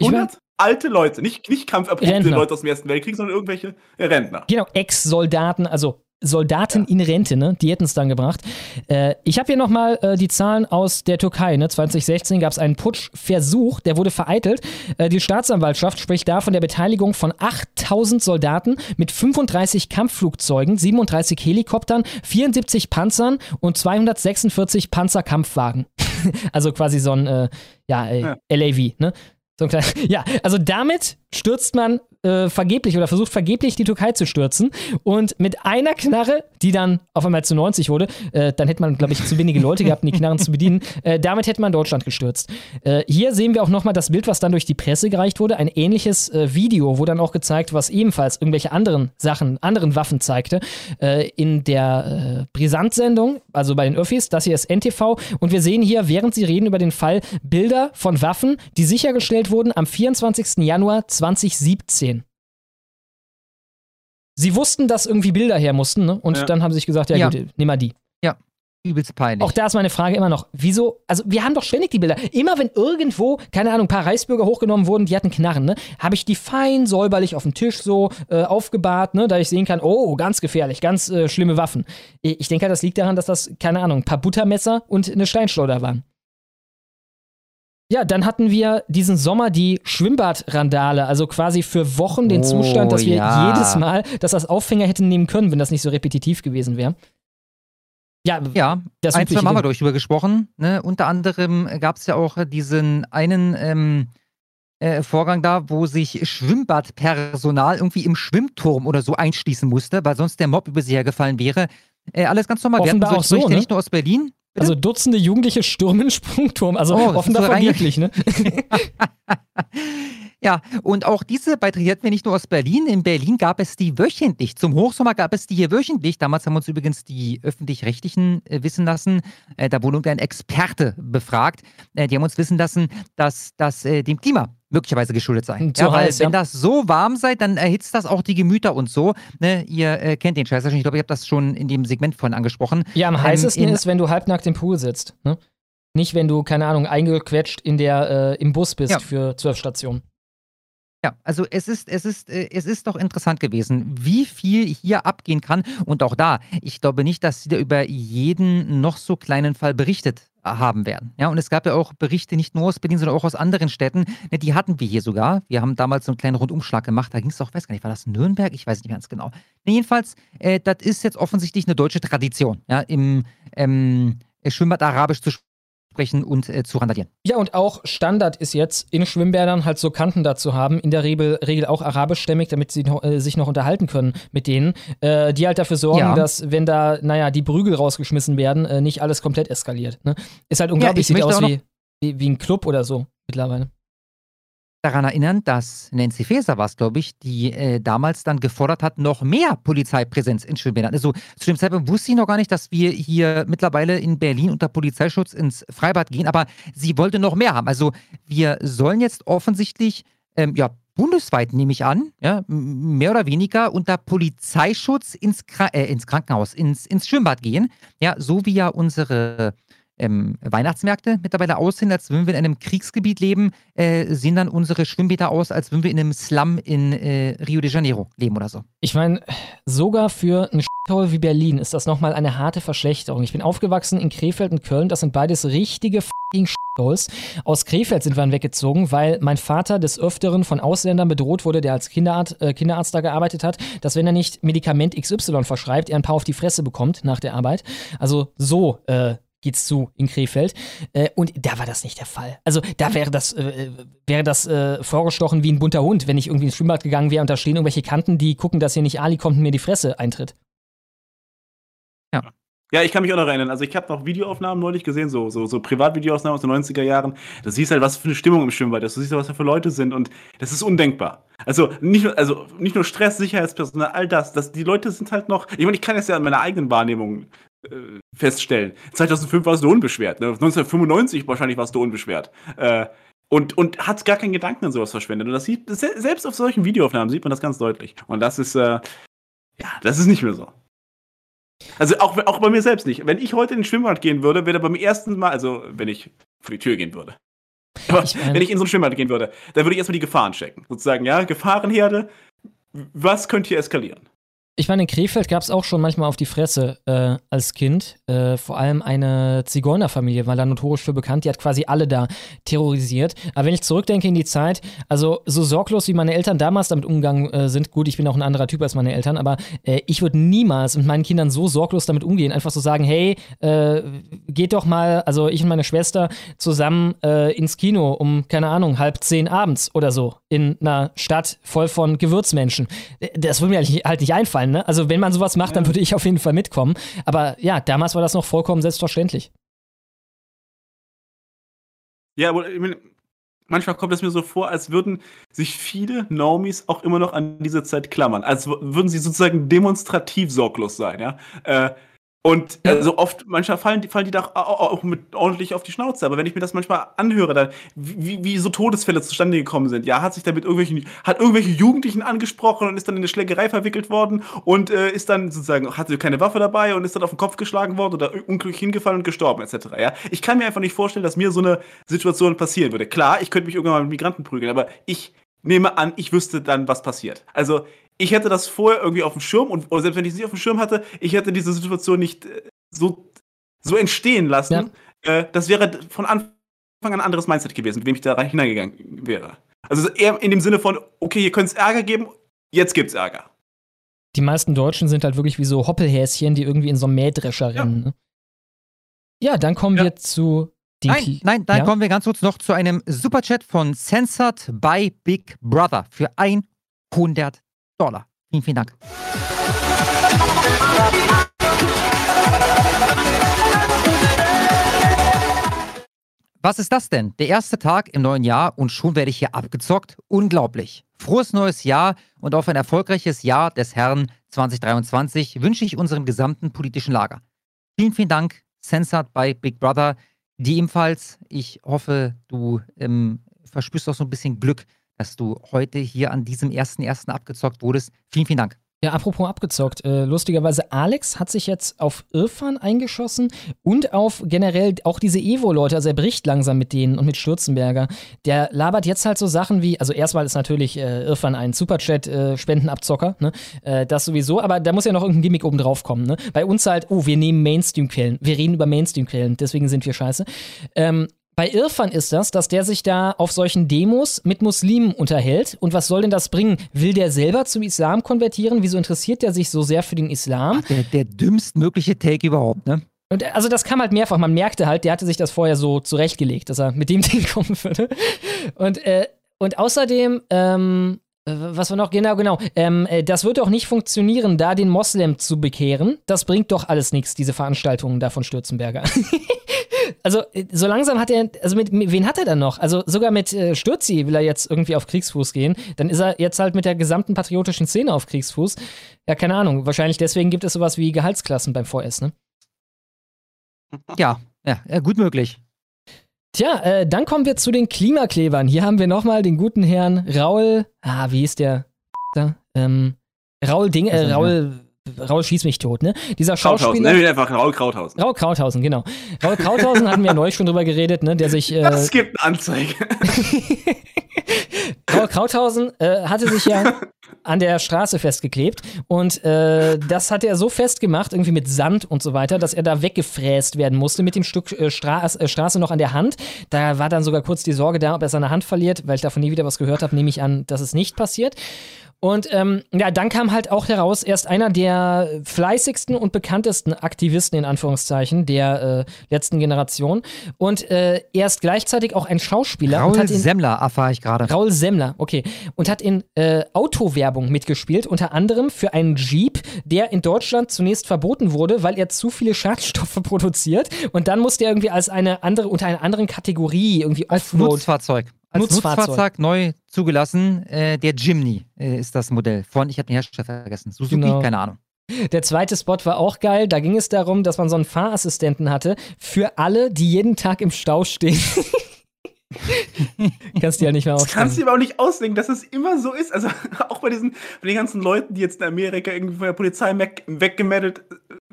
100 alte Leute, nicht, nicht kampferprobte. Leute aus dem Ersten Weltkrieg, sondern irgendwelche Rentner. Genau, Ex-Soldaten, also Soldaten in Rente, ne? Die hätten es dann gebracht. Äh, ich habe hier nochmal äh, die Zahlen aus der Türkei. Ne? 2016 gab es einen Putschversuch, der wurde vereitelt. Äh, die Staatsanwaltschaft spricht da von der Beteiligung von 8000 Soldaten mit 35 Kampfflugzeugen, 37 Helikoptern, 74 Panzern und 246 Panzerkampfwagen. also quasi so ein äh, ja, äh, Ja. LAV, ne? So ein kleiner, ja, also damit stürzt man äh, vergeblich oder versucht vergeblich die Türkei zu stürzen. Und mit einer Knarre, die dann auf einmal zu 90 wurde, äh, dann hätte man, glaube ich, zu wenige Leute gehabt, um die Knarren zu bedienen. Äh, damit hätte man Deutschland gestürzt. Äh, hier sehen wir auch nochmal das Bild, was dann durch die Presse gereicht wurde. Ein ähnliches äh, Video, wo dann auch gezeigt, was ebenfalls irgendwelche anderen Sachen, anderen Waffen zeigte. Äh, in der äh, Brisant-Sendung, also bei den Öffis, das hier ist NTV. Und wir sehen hier, während sie reden über den Fall, Bilder von Waffen, die sichergestellt wurden am 24. Januar 2017. Sie wussten, dass irgendwie Bilder her mussten, ne? Und Ja. dann haben sie sich gesagt, ja, Ja. gut, nimm mal die. Ja, übelst peinlich. Auch da ist meine Frage immer noch, wieso, also wir haben doch ständig die Bilder. Immer wenn irgendwo, keine Ahnung, ein paar Reichsbürger hochgenommen wurden, die hatten Knarren, ne, habe ich die fein säuberlich auf dem Tisch so äh, aufgebahrt, ne, da ich sehen kann, oh, ganz gefährlich, ganz äh, schlimme Waffen. Ich ich denke, das liegt daran, dass das, keine Ahnung, ein paar Buttermesser und eine Steinschleuder waren. Ja, dann hatten wir diesen Sommer die Schwimmbadrandale, also quasi für Wochen den Oh, Zustand, dass wir ja. jedes Mal das als Aufhänger hätten nehmen können, wenn das nicht so repetitiv gewesen wäre. Ja, Ja, das ein, zwei Mal haben wir drüber gesprochen. Ne? Unter anderem gab es ja auch diesen einen ähm, äh, Vorgang da, wo sich Schwimmbadpersonal irgendwie im Schwimmturm oder so einschließen musste, weil sonst der Mob über sie hergefallen wäre. Äh, alles ganz normal. Offenbar wir hatten auch solche so, Berichte ne? nicht nur aus Berlin. Also Dutzende Jugendliche stürmen Sprungturm. Also Oh, offenbar vergeblich, ne? Ja, und auch diese Beiträge hatten wir nicht nur aus Berlin. In Berlin gab es die wöchentlich. Zum Hochsommer gab es die hier wöchentlich. Damals haben uns übrigens die Öffentlich-Rechtlichen äh, wissen lassen. Äh, da wurde irgendein Experte befragt. Äh, die haben uns wissen lassen, dass das äh, dem Klima möglicherweise geschuldet sei. Zu ja, weil heiß, wenn ja. das so warm sei, dann erhitzt das auch die Gemüter und so. Ne? Ihr äh, kennt den Scheiß schon. Ich glaube, ich habe das schon in dem Segment vorhin angesprochen. Ja, am Ähm, heißesten ist, wenn du halbnackt im Pool sitzt. Ne? Nicht, wenn du, keine Ahnung, eingequetscht in der, äh, im Bus bist Ja. für zwölf Stationen. Ja, also es ist, es ist, äh, es ist doch interessant gewesen, wie viel hier abgehen kann. Und auch da, ich glaube nicht, dass sie da über jeden noch so kleinen Fall berichtet haben werden. Ja, und es gab ja auch Berichte nicht nur aus Berlin, sondern auch aus anderen Städten. Ne, Die hatten wir hier sogar. Wir haben damals so einen kleinen Rundumschlag gemacht. Da ging es doch, weiß gar nicht, war das Nürnberg? Ich weiß nicht ganz genau. Ne, jedenfalls, äh, das ist jetzt offensichtlich eine deutsche Tradition, ja, im ähm, Schwimmbad Arabisch zu sprechen und äh, zu randalieren. Ja, und auch Standard ist jetzt, in Schwimmbädern halt so Kanten dazu haben, in der Regel, Regel auch arabischstämmig, damit sie noch, äh, sich noch unterhalten können mit denen, äh, die halt dafür sorgen, Ja. dass, wenn da, naja, die Prügel rausgeschmissen werden, äh, nicht alles komplett eskaliert. Ne? Ist halt unglaublich, ich sieht aus wie, wie, wie ein Club oder so mittlerweile. Daran erinnern, dass Nancy Faeser war es, glaube ich, die äh, damals dann gefordert hat, noch mehr Polizeipräsenz in Schwimmbädern. Also zu dem Zeitpunkt wusste sie noch gar nicht, dass wir hier mittlerweile in Berlin unter Polizeischutz ins Freibad gehen, aber sie wollte noch mehr haben. Also wir sollen jetzt offensichtlich, ähm, ja, bundesweit nehme ich an, ja, mehr oder weniger unter Polizeischutz ins, Kra äh, ins Krankenhaus, ins, ins Schwimmbad gehen. Ja, so wie ja unsere ähm, Weihnachtsmärkte mittlerweile aussehen, als würden wir in einem Kriegsgebiet leben, äh, sehen dann unsere Schwimmbäder aus, als würden wir in einem Slum in äh, Rio de Janeiro leben oder so. Ich meine, sogar für ein Shithole wie Berlin ist das nochmal eine harte Verschlechterung. Ich bin aufgewachsen in Krefeld und Köln, das sind beides richtige fucking Shitholes. Aus Krefeld sind wir dann weggezogen, weil mein Vater des Öfteren von Ausländern bedroht wurde, der als Kinderarzt, äh, Kinderarzt da gearbeitet hat, dass wenn er nicht Medikament XY verschreibt, er ein paar auf die Fresse bekommt nach der Arbeit. Also so äh, geht's zu in Krefeld. Äh, und da war das nicht der Fall. Also da wäre das, äh, wäre das äh, vorgestochen wie ein bunter Hund, wenn ich irgendwie ins Schwimmbad gegangen wäre und da stehen irgendwelche Kanten, die gucken, dass hier nicht Ali kommt und mir die Fresse eintritt. Ja, ich kann mich auch noch erinnern. Also ich habe noch Videoaufnahmen neulich gesehen, so, so, so Privatvideoaufnahmen aus den 90er Jahren. Da siehst du halt, was für eine Stimmung im Schwimmbad ist. Du siehst halt, was da für Leute sind und das ist undenkbar. Also nicht, nur- also nicht nur Stress, Sicherheitspersonal, all das, das. Die Leute sind halt noch. Ich meine, ich kann es ja an meiner eigenen Wahrnehmung äh, feststellen. 2005 warst du unbeschwert. Ne? 1995 wahrscheinlich warst du unbeschwert. Äh, und, und hat gar keinen Gedanken an sowas verschwendet. Und das sieht, se- selbst auf solchen Videoaufnahmen sieht man das ganz deutlich. Und das ist, äh, ja, das ist nicht mehr so. Also auch, auch bei mir selbst nicht. Wenn ich heute in den Schwimmbad gehen würde, wäre beim ersten Mal, also wenn ich vor die Tür gehen würde. Aber Ich, wenn ich in so ein Schwimmbad gehen würde, dann würde ich erstmal die Gefahren checken. Sozusagen, ja, Gefahrenherde, was könnte hier eskalieren? Ich meine, in Krefeld gab es auch schon manchmal auf die Fresse äh, als Kind. Äh, vor allem eine Zigeunerfamilie war da notorisch für bekannt. Die hat quasi alle da terrorisiert. Aber wenn ich zurückdenke in die Zeit, also so sorglos wie meine Eltern damals damit umgegangen äh, sind, gut, ich bin auch ein anderer Typ als meine Eltern, aber äh, ich würde niemals mit meinen Kindern so sorglos damit umgehen. Einfach so sagen, hey, äh, geht doch mal, also ich und meine Schwester zusammen äh, ins Kino um, keine Ahnung, halb zehn abends oder so in einer Stadt voll von Gewürzmenschen. Das würde mir halt nicht einfallen. Ne? Also wenn man sowas macht, dann würde ich auf jeden Fall mitkommen. Aber ja, damals war das noch vollkommen selbstverständlich. Ja, aber manchmal kommt es mir so vor, als würden sich viele Normies auch immer noch an diese Zeit klammern. Als würden sie sozusagen demonstrativ sorglos sein, ja. Äh, und also oft, manchmal fallen die, fallen die da auch, mit ordentlich auf die Schnauze. Aber wenn ich mir das manchmal anhöre, dann, wie, wie so Todesfälle zustande gekommen sind, ja, hat sich da mit irgendwelchen, hat irgendwelche Jugendlichen angesprochen und ist dann in eine Schlägerei verwickelt worden und äh, ist dann sozusagen, hatte keine Waffe dabei und ist dann auf den Kopf geschlagen worden oder unglücklich hingefallen und gestorben, etc. Ja? Ich kann mir einfach nicht vorstellen, dass mir so eine Situation passieren würde. Klar, ich könnte mich irgendwann mal mit Migranten prügeln, aber ich nehme an, ich wüsste dann, was passiert. Also, ich hätte das vorher irgendwie auf dem Schirm und oder selbst wenn ich es nicht auf dem Schirm hatte, ich hätte diese Situation nicht äh, so, so entstehen lassen. Äh, das wäre von Anfang an ein anderes Mindset gewesen, mit dem ich da rein hineingegangen wäre. Also eher in dem Sinne von, okay, hier könnte es Ärger geben, jetzt gibt's Ärger. Die meisten Deutschen sind halt wirklich wie so Hoppelhäschen, die irgendwie in so einem Mähdrescher rennen. Ne? Ja, dann kommen wir zu Nein, nein, dann ja? kommen wir ganz kurz noch zu einem Superchat von Censored by Big Brother für 100 Dollar. Vielen, vielen Dank. Was ist das denn? Der erste Tag im neuen Jahr und schon werde ich hier abgezockt? Unglaublich. Frohes neues Jahr und auf ein erfolgreiches Jahr des Herrn 2023 wünsche ich unserem gesamten politischen Lager. Vielen, vielen Dank, Censored by Big Brother. Die ebenfalls. Ich hoffe, du ähm, verspürst auch so ein bisschen Glück, dass du heute hier an diesem ersten ersten abgezockt wurdest. Vielen, vielen Dank. Ja, apropos abgezockt. Äh, lustigerweise, Alex hat sich jetzt auf Irfan eingeschossen und auf generell auch diese Evo-Leute. Also er bricht langsam mit denen und mit Stürzenberger. Der labert jetzt halt so Sachen wie, also erstmal ist natürlich äh, Irfan ein Superchat-Spendenabzocker, ne? Äh, das sowieso, aber da muss ja noch irgendein Gimmick oben drauf kommen. Ne? Bei uns halt, oh, wir nehmen Mainstream-Quellen. Wir reden über Mainstream-Quellen, deswegen sind wir scheiße. Ähm, bei Irfan ist das, dass der sich da auf solchen Demos mit Muslimen unterhält. Und was soll denn das bringen? Will der selber zum Islam konvertieren? Wieso interessiert der sich so sehr für den Islam? Der, der dümmstmögliche Take überhaupt, ne? Und also das kam halt mehrfach. Man merkte halt, der hatte sich das vorher so zurechtgelegt, dass er mit dem Ding kommen würde. Und, äh, und außerdem, ähm, äh, was war noch? Genau, genau. Ähm, äh, das wird doch nicht funktionieren, da den Moslem zu bekehren. Das bringt doch alles nichts, diese Veranstaltungen da von Stürzenberger. also, äh, so langsam hat er, also mit, mit wen hat er dann noch? Also sogar mit äh, Stürzi will er jetzt irgendwie auf Kriegsfuß gehen. Dann ist er jetzt halt mit der gesamten patriotischen Szene auf Kriegsfuß. Ja, keine Ahnung. Wahrscheinlich deswegen gibt es sowas wie Gehaltsklassen beim VS, ne? Ja, ja, ja gut möglich. Tja, äh, dann kommen wir zu den Klimaklebern. Hier haben wir nochmal den guten Herrn Raul. Ah, wie ist der? Da, ähm, Raul Ding, äh, Raul, Raul schieß mich tot, ne? Dieser Krauthausen, Schauspieler. ihn einfach Raul Krauthausen. Raul Krauthausen, genau. Raul Krauthausen hatten wir neulich schon drüber geredet, ne? Der sich. Äh, gibt eine Anzeige. Raul Krauthausen äh, hatte sich ja an der Straße festgeklebt und äh, das hat er so festgemacht, irgendwie mit Sand und so weiter, dass er da weggefräst werden musste mit dem Stück äh, Stra äh, Straße noch an der Hand. Da war dann sogar kurz die Sorge da, ob er seine Hand verliert, weil ich davon nie wieder was gehört habe, nehme ich an, dass es nicht passiert. Und ähm, ja, dann kam halt auch heraus, erst einer der fleißigsten und bekanntesten Aktivisten in Anführungszeichen der äh, letzten Generation und äh, erst gleichzeitig auch ein Schauspieler. Raul in, Semmler erfahre ich gerade. Raul Semmler, okay. Und hat in äh, Autowerbung mitgespielt, unter anderem für einen Jeep, der in Deutschland zunächst verboten wurde, weil er zu viele Schadstoffe produziert. Und dann musste er irgendwie als eine andere, unter einer anderen Kategorie irgendwie Offroad. Nutzfahrzeug. Als Nutzfahrzeug. Nutzfahrzeug neu zugelassen. Äh, der Jimny äh, ist das Modell von, ich habe den Hersteller vergessen. Suzuki, Genau. keine Ahnung. Der zweite Spot war auch geil. Da ging es darum, dass man so einen Fahrassistenten hatte für alle, die jeden Tag im Stau stehen. Kannst du ja nicht mehr Das kannst du dir aber auch nicht auslegen, dass es immer so ist. Also auch bei diesen, bei den ganzen Leuten, die jetzt in Amerika irgendwie von der Polizei weg, weggemeldet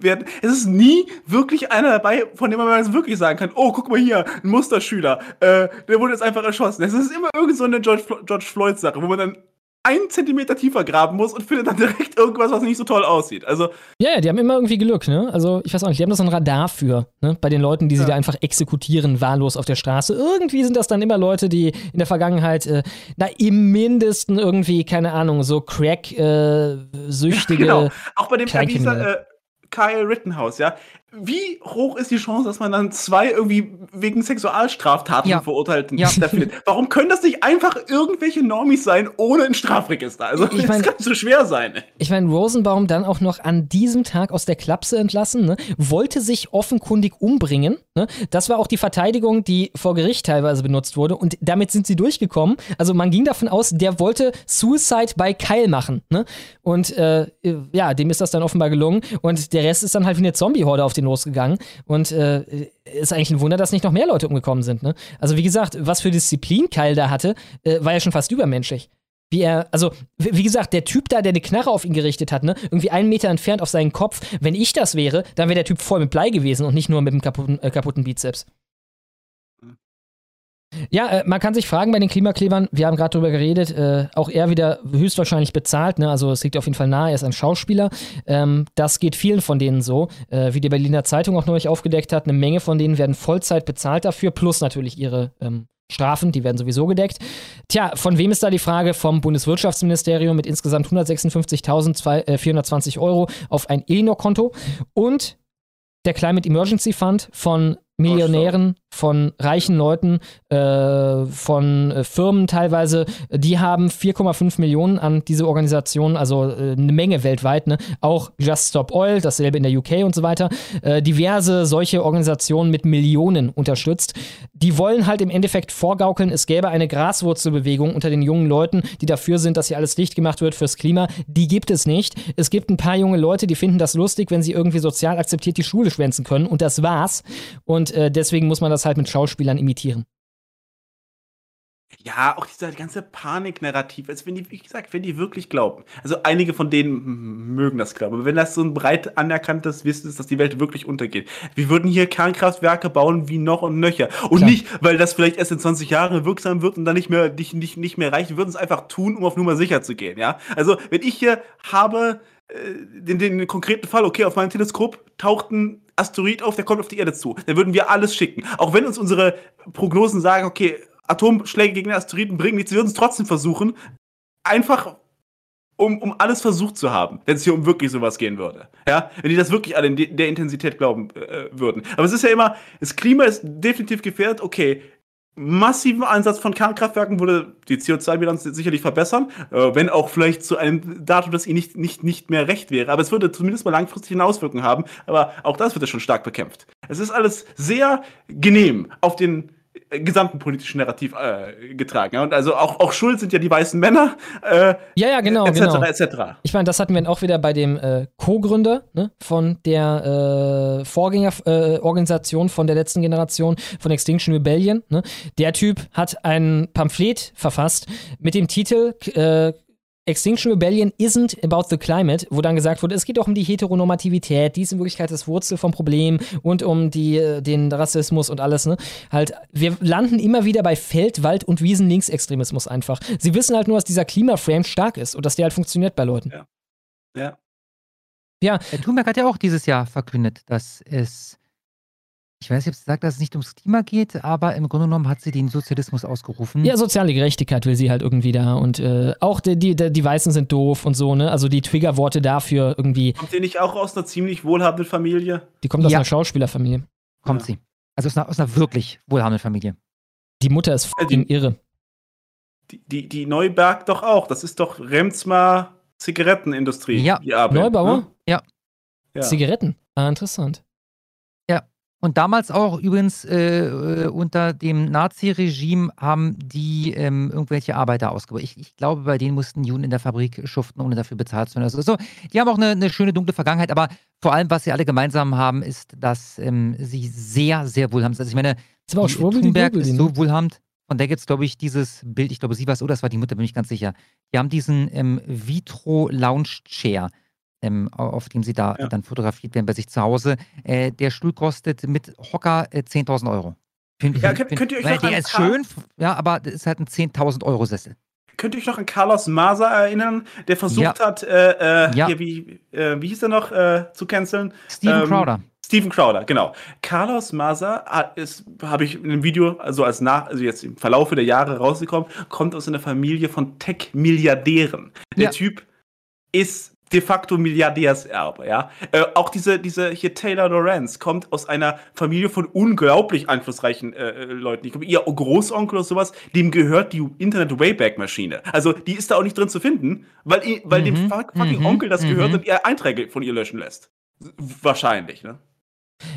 werden. Es ist nie wirklich einer dabei, von dem man jetzt wirklich sagen kann, oh, guck mal hier, ein Musterschüler, äh, der wurde jetzt einfach erschossen. Es ist immer irgend so eine George, George Floyd-Sache, wo man dann einen Zentimeter tiefer graben muss und findet dann direkt irgendwas, was nicht so toll aussieht. Also Ja, ja, die haben immer irgendwie Glück, ne? Also, ich weiß auch nicht, die haben da so ein Radar für, ne? Bei den Leuten, die sie Ja. da einfach exekutieren, wahllos auf der Straße. Irgendwie sind das dann immer Leute, die in der Vergangenheit, äh, na, im Mindesten irgendwie, keine Ahnung, so Crack-süchtige. genau. Auch bei dem. Verwieser, äh, Kyle Rittenhouse, ja. Wie hoch ist die Chance, dass man dann zwei irgendwie wegen Sexualstraftaten Ja. verurteilten Ja. findet? Warum können das nicht einfach irgendwelche Normis sein ohne ein Strafregister? Also, Ich mein- das kann so schwer sein. Ich meine, Rosenbaum dann auch noch an diesem Tag aus der Klapse entlassen, ne? wollte sich offenkundig umbringen. Ne? Das war auch die Verteidigung, die vor Gericht teilweise benutzt wurde und damit sind sie durchgekommen. Also man ging davon aus, der wollte Suicide by Kyle machen. Ne? Und äh, ja, dem ist das dann offenbar gelungen und der Rest ist dann halt wie eine Zombie-Horde auf den losgegangen und äh, ist eigentlich ein Wunder, dass nicht noch mehr Leute umgekommen sind. Ne? Also wie gesagt, was für Disziplin Kyle da hatte, äh, war ja schon fast übermenschlich. Wie er, also, wie wie gesagt, der Typ da, der eine Knarre auf ihn gerichtet hat, ne, irgendwie einen Meter entfernt auf seinen Kopf, wenn ich das wäre, dann wäre der Typ voll mit Blei gewesen und nicht nur mit dem kaputten, äh, kaputten Bizeps. Ja, äh, man kann sich fragen bei den Klimaklebern, wir haben gerade drüber geredet, äh, auch er wieder höchstwahrscheinlich bezahlt, ne? also es liegt auf jeden Fall nahe, er ist ein Schauspieler. Ähm, das geht vielen von denen so, äh, wie die Berliner Zeitung auch neulich aufgedeckt hat, eine Menge von denen werden Vollzeit bezahlt dafür, plus natürlich ihre ähm, Strafen, die werden sowieso gedeckt. Tja, von wem ist da die Frage? Vom Bundeswirtschaftsministerium mit insgesamt 156.420 Euro auf ein Elinor-Konto und der Climate Emergency Fund von Millionären, von reichen Leuten, äh, von äh, Firmen teilweise, die haben 4,5 Millionen an diese Organisation, also äh, eine Menge weltweit, ne? auch Just Stop Oil, dasselbe in der UK und so weiter, äh, diverse solche Organisationen mit Millionen unterstützt. Die wollen halt im Endeffekt vorgaukeln, es gäbe eine Graswurzelbewegung unter den jungen Leuten, die dafür sind, dass hier alles dicht gemacht wird fürs Klima. Die gibt es nicht. Es gibt ein paar junge Leute, die finden das lustig, wenn sie irgendwie sozial akzeptiert die Schule schwänzen können und das war's. Und äh, deswegen muss man das halt mit Schauspielern imitieren. Ja, auch dieser ganze Paniknarrativ, als wenn die, wie gesagt, wenn die wirklich glauben. Also einige von denen mögen das glauben, aber wenn das so ein breit anerkanntes Wissen ist, dass die Welt wirklich untergeht. Wir würden hier Kernkraftwerke bauen wie noch und nöcher. Und Klar. nicht, weil das vielleicht erst in 20 Jahren wirksam wird und dann nicht mehr, nicht, nicht, nicht mehr reicht. Wir würden es einfach tun, um auf Nummer sicher zu gehen, ja. Also, wenn ich hier habe, äh, den, den konkreten Fall, okay, auf meinem Teleskop taucht ein Asteroid auf, der kommt auf die Erde zu. Dann würden wir alles schicken. Auch wenn uns unsere Prognosen sagen, okay, Atomschläge gegen den Asteroiden bringen nichts, wir würden es trotzdem versuchen. Einfach, um, um alles versucht zu haben, wenn es hier um wirklich sowas gehen würde. Ja, wenn die das wirklich alle in de- der Intensität glauben äh, würden. Aber es ist ja immer, das Klima ist definitiv gefährdet, okay. Massiven Einsatz von Kernkraftwerken würde die CO2-Bilanz sicherlich verbessern, äh, wenn auch vielleicht zu einem Datum, das ihnen nicht, nicht, nicht mehr recht wäre. Aber es würde zumindest mal langfristig eine Auswirkung haben. Aber auch das wird ja schon stark bekämpft. Es ist alles sehr genehm auf den gesamten politischen Narrativ äh, getragen. Ja? Und also auch, auch schuld sind ja die weißen Männer. Äh, Ja, ja, genau, etc. genau. etc. Ich meine, das hatten wir auch wieder bei dem äh, Co-Gründer ne, von der äh, Vorgängerorganisation äh, von der letzten Generation von Extinction Rebellion. Ne. Der Typ hat ein Pamphlet verfasst mit dem Titel äh, Extinction Rebellion isn't about the climate, wo dann gesagt wurde, es geht auch um die Heteronormativität, die ist in Wirklichkeit das Wurzel vom Problem und um die, äh, den Rassismus und alles, ne? Halt, wir landen immer wieder bei Feld-, Wald- und Wiesen-Linksextremismus einfach. Sie wissen halt nur, dass dieser Klimaframe stark ist und dass der halt funktioniert bei Leuten. Ja. Ja. Herr Thunberg hat ja auch dieses Jahr verkündet, dass es, ich weiß nicht, ob sie sagt, dass es nicht ums Klima geht, aber im Grunde genommen hat sie den Sozialismus ausgerufen. Ja, soziale Gerechtigkeit will sie halt irgendwie da und äh, auch die, die, die Weißen sind doof und so, ne? Also die Triggerworte dafür irgendwie, Kommt ihr nicht auch aus einer ziemlich wohlhabenden Familie? die kommt aus Ja. einer Schauspielerfamilie. Kommt sie. Also aus einer, aus einer wirklich wohlhabenden Familie. Die Mutter ist fucking irre. Die, die, die Neuberg doch auch. Das ist doch Remsmar Zigarettenindustrie. Ja. die Arbeit, Neubauer? Ne? Ja. Ja. Zigaretten. Ah, interessant. Und damals auch übrigens äh, äh, unter dem Nazi-Regime haben die ähm, irgendwelche Arbeiter ausgebeutet. Ich, ich glaube, bei denen mussten Juden in der Fabrik schuften, ohne dafür bezahlt zu werden. Also so, die haben auch eine, eine schöne dunkle Vergangenheit, aber vor allem, was sie alle gemeinsam haben, ist, dass ähm, sie sehr, sehr wohlhabend sind. Also ich meine, Ist aber auch die Thunberg ist so ne? wohlhabend. Von der gibt es, glaube ich, dieses Bild, ich glaube, sie war es, oder das war die Mutter, bin ich ganz sicher. Die haben diesen ähm, Vitro Lounge Chair, ähm, au- auf dem sie da Ja. dann fotografiert werden bei sich zu Hause. Äh, der Stuhl kostet mit Hocker äh, 10.000 Euro. Find, Ja, könnt- könnt ihr euch noch der ist Karl- schön, ja, aber das ist halt ein 10.000 Euro Sessel. könnt ihr euch noch an Carlos Maza erinnern, der versucht Ja. hat, äh, äh, Ja. hier, wie, äh, wie hieß er noch, äh, zu canceln? Steven Ähm, Crowder. Steven Crowder, genau. Carlos hat- ist, habe ich in einem Video, also als nach, also jetzt im Verlaufe der Jahre rausgekommen, kommt aus einer Familie von Tech-Milliardären. Der. Typ ist de facto Milliardärserbe, ja. Äh, auch diese, diese hier Taylor Lorenz kommt aus einer Familie von unglaublich einflussreichen äh, äh, Leuten. Ich glaube, ihr Großonkel oder sowas, dem gehört die Internet Wayback Maschine. Also die ist da auch nicht drin zu finden, weil, weil dem Mhm, fuck- fucking mhm, Onkel das gehört mhm. und er Einträge von ihr löschen lässt. Wahrscheinlich, ne?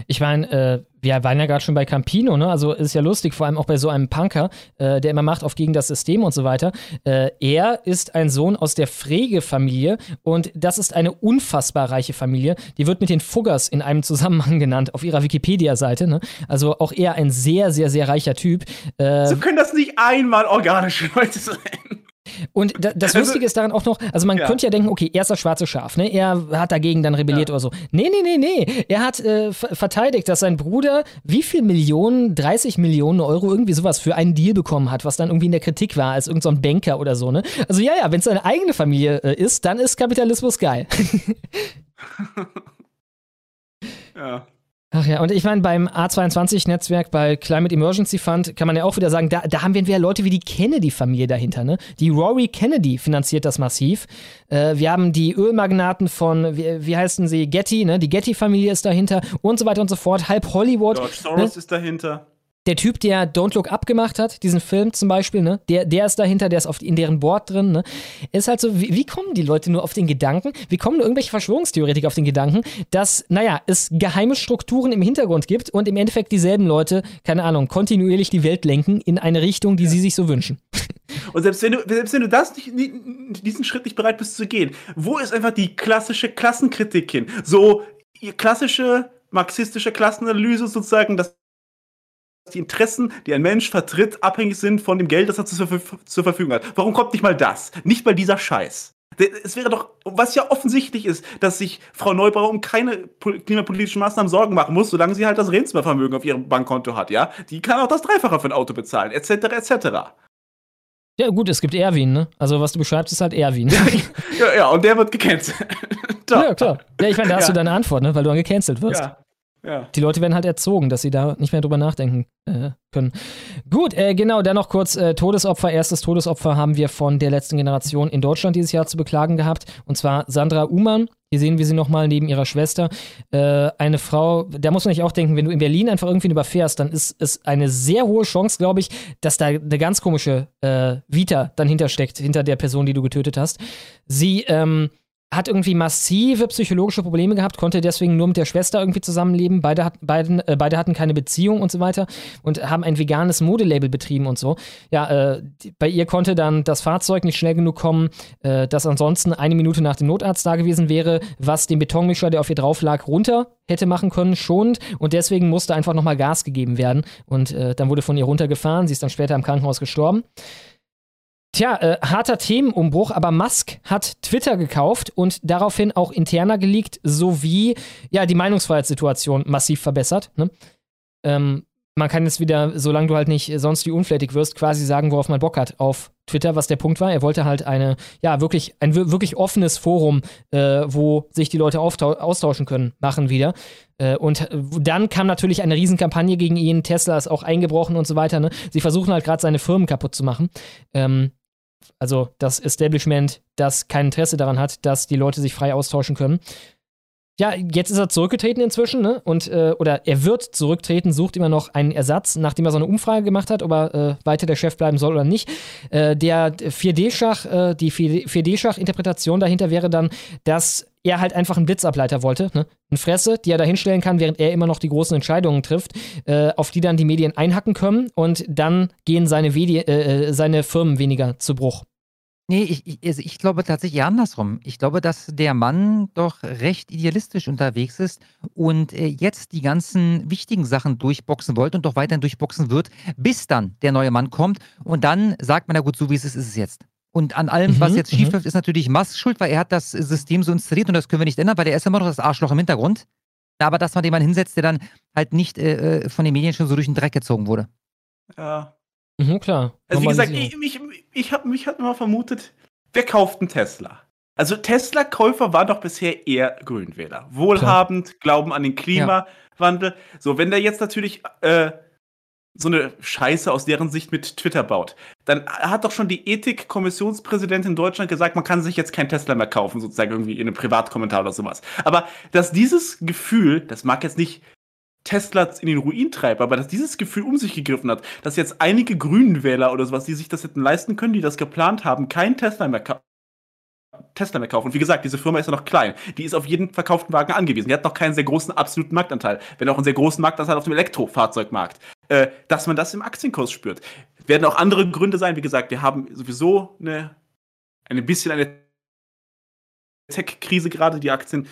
Ich meine, äh, wir waren ja gerade schon bei Campino, ne? Also ist ja lustig, vor allem auch bei so einem Punker, äh, der immer macht auf gegen das System und so weiter. Äh, er ist ein Sohn aus der Frege-Familie und das ist eine unfassbar reiche Familie. Die wird mit den Fuggers in einem Zusammenhang genannt auf ihrer Wikipedia-Seite. Ne? Also auch er ein sehr, sehr, sehr reicher Typ. Äh, So können das nicht einmal organische Leute sein. Und da, das Also- Lustige ist daran auch noch, also man Ja. könnte ja denken, okay, er ist das schwarze Schaf, ne? Er hat dagegen dann rebelliert oder so. Nee, nee, nee, nee. Er hat äh, ver- verteidigt, dass sein Bruder wie viel Millionen, 30 Millionen Euro, irgendwie sowas für einen Deal bekommen hat, was dann irgendwie in der Kritik war, als irgendein so ein Banker oder so, ne? Also ja, ja, wenn es seine eigene Familie äh, ist, dann ist Kapitalismus geil. Ja. Ach ja, und ich meine, beim A22-Netzwerk, bei Climate Emergency Fund, kann man ja auch wieder sagen, da, da haben wir wieder Leute wie die Kennedy-Familie dahinter. Ne? Die Rory Kennedy finanziert das massiv. Äh, wir haben die Ölmagnaten von, wie, wie heißen sie, Getty, ne? die Getty-Familie ist dahinter und so weiter und so fort. Halb Hollywood. George ne? Soros ist dahinter. Der Typ, der Don't Look Up gemacht hat, diesen Film zum Beispiel, ne? der, der ist dahinter, der ist auf, in deren Board drin. Ne? Ist halt so, wie, wie kommen die Leute nur auf den Gedanken, wie kommen nur irgendwelche Verschwörungstheoretiker auf den Gedanken, dass, naja, es geheime Strukturen im Hintergrund gibt und im Endeffekt dieselben Leute, keine Ahnung, kontinuierlich die Welt lenken in eine Richtung, die sie sich so wünschen. Und selbst wenn du, selbst wenn du das nicht, diesen Schritt nicht bereit bist zu gehen, wo ist einfach die klassische Klassenkritik hin? So klassische marxistische Klassenanalyse sozusagen, dass die Interessen, die ein Mensch vertritt, abhängig sind von dem Geld, das er zur, zur Verfügung hat. Warum kommt nicht mal das? Nicht mal dieser Scheiß. Es wäre doch, was ja offensichtlich ist, dass sich Frau Neubauer um keine pol- klimapolitischen Maßnahmen Sorgen machen muss, solange sie halt das Rentnervermögen auf ihrem Bankkonto hat, ja? Die kann auch das Dreifache für ein Auto bezahlen, etc., etc. Ja, gut, es gibt Erwin, ne? Also, was du beschreibst, ist halt Erwin. Ja, ja, und der wird gecancelt. ja, klar. Ja, ich meine, da hast Ja. du deine Antwort, ne? Weil du dann gecancelt wirst. Ja. Ja. Die Leute werden halt erzogen, dass sie da nicht mehr drüber nachdenken äh, können. Gut, äh, genau, dann noch kurz äh, Todesopfer. Erstes Todesopfer haben wir von der letzten Generation in Deutschland dieses Jahr zu beklagen gehabt. Und zwar Sandra Uhlmann. Hier sehen wir sie nochmal neben ihrer Schwester. Äh, eine Frau, da muss man sich auch denken, wenn du in Berlin einfach irgendwie überfährst, dann ist es eine sehr hohe Chance, glaube ich, dass da eine ganz komische äh, Vita dann hintersteckt, hinter der Person, die du getötet hast. Sie, ähm, hat irgendwie massive psychologische Probleme gehabt, konnte deswegen nur mit der Schwester irgendwie zusammenleben. Beide, hat, beiden, äh, beide hatten keine Beziehung und so weiter und haben ein veganes Modelabel betrieben und so. Ja, äh, bei ihr konnte dann das Fahrzeug nicht schnell genug kommen, äh, das ansonsten eine Minute nach dem Notarzt da gewesen wäre, was den Betonmischer, der auf ihr drauf lag, runter hätte machen können, schonend und deswegen musste einfach nochmal Gas gegeben werden und äh, dann wurde von ihr runtergefahren. Sie ist dann später im Krankenhaus gestorben. Tja, äh, harter Themenumbruch, aber Musk hat Twitter gekauft und daraufhin auch interner geleakt, sowie ja, die Meinungsfreiheitssituation massiv verbessert. Ne? Ähm, man kann jetzt wieder, solange du halt nicht sonst wie unflätig wirst, quasi sagen, worauf man Bock hat auf Twitter, was der Punkt war. Er wollte halt eine, ja, wirklich, ein wir- wirklich offenes Forum, äh, wo sich die Leute austauschen können, machen wieder. Äh, und dann kam natürlich eine Riesenkampagne gegen ihn. Tesla ist auch eingebrochen und so weiter. Ne? Sie versuchen halt gerade seine Firmen kaputt zu machen. Ähm, also das Establishment, das kein Interesse daran hat, dass die Leute sich frei austauschen können. Ja, jetzt ist er zurückgetreten inzwischen, ne? Und, äh, oder er wird zurücktreten, sucht immer noch einen Ersatz, nachdem er so eine Umfrage gemacht hat, ob er äh, weiter der Chef bleiben soll oder nicht. Äh, der 4D-Schach, äh, die 4D-Schach-Interpretation dahinter wäre dann, dass er halt einfach einen Blitzableiter wollte, ne? Eine Fresse, die er da hinstellen kann, während er immer noch die großen Entscheidungen trifft, äh, auf die dann die Medien einhacken können und dann gehen seine, Medi äh, äh, seine Firmen weniger zu Bruch. Nee, ich, ich, also ich glaube tatsächlich eher andersrum. Ich glaube, dass der Mann doch recht idealistisch unterwegs ist und äh, jetzt die ganzen wichtigen Sachen durchboxen wollte und doch weiterhin durchboxen wird, bis dann der neue Mann kommt. Und dann sagt man, na gut, so wie es ist, ist es jetzt. Und an allem, Mhm, was jetzt mhm. schiefläuft, ist natürlich Musk schuld, weil er hat das System so installiert und das können wir nicht ändern, weil er ist immer noch das Arschloch im Hintergrund. Aber dass man den Mann hinsetzt, der dann halt nicht äh, äh, von den Medien schon so durch den Dreck gezogen wurde. Ja. Mhm, klar. Also wie gesagt, ich, Normalisierung. ich, habe mich halt immer vermutet, wer kauft einen Tesla? Also Tesla-Käufer waren doch bisher eher Grünwähler. Wohlhabend, glauben an den Klimawandel. So, wenn der jetzt natürlich äh, so eine Scheiße aus deren Sicht mit Twitter baut, dann hat doch schon die Ethik-Kommissionspräsidentin in Deutschland gesagt, man kann sich jetzt kein Tesla mehr kaufen, sozusagen irgendwie in einem Privatkommentar oder sowas. Aber dass dieses Gefühl, das mag jetzt nicht Tesla in den Ruin treibt, aber dass dieses Gefühl um sich gegriffen hat, dass jetzt einige Grünenwähler oder sowas, die sich das hätten leisten können, die das geplant haben, kein Tesla mehr kaufen. Tesla mehr kaufen. Und wie gesagt, diese Firma ist ja noch klein. Die ist auf jeden verkauften Wagen angewiesen. Die hat noch keinen sehr großen absoluten Marktanteil. Wenn auch einen sehr großen Marktanteil auf dem Elektrofahrzeugmarkt. Äh, dass man das im Aktienkurs spürt. Werden auch andere Gründe sein. Wie gesagt, wir haben sowieso eine, eine bisschen eine Tech-Krise gerade. Die Aktien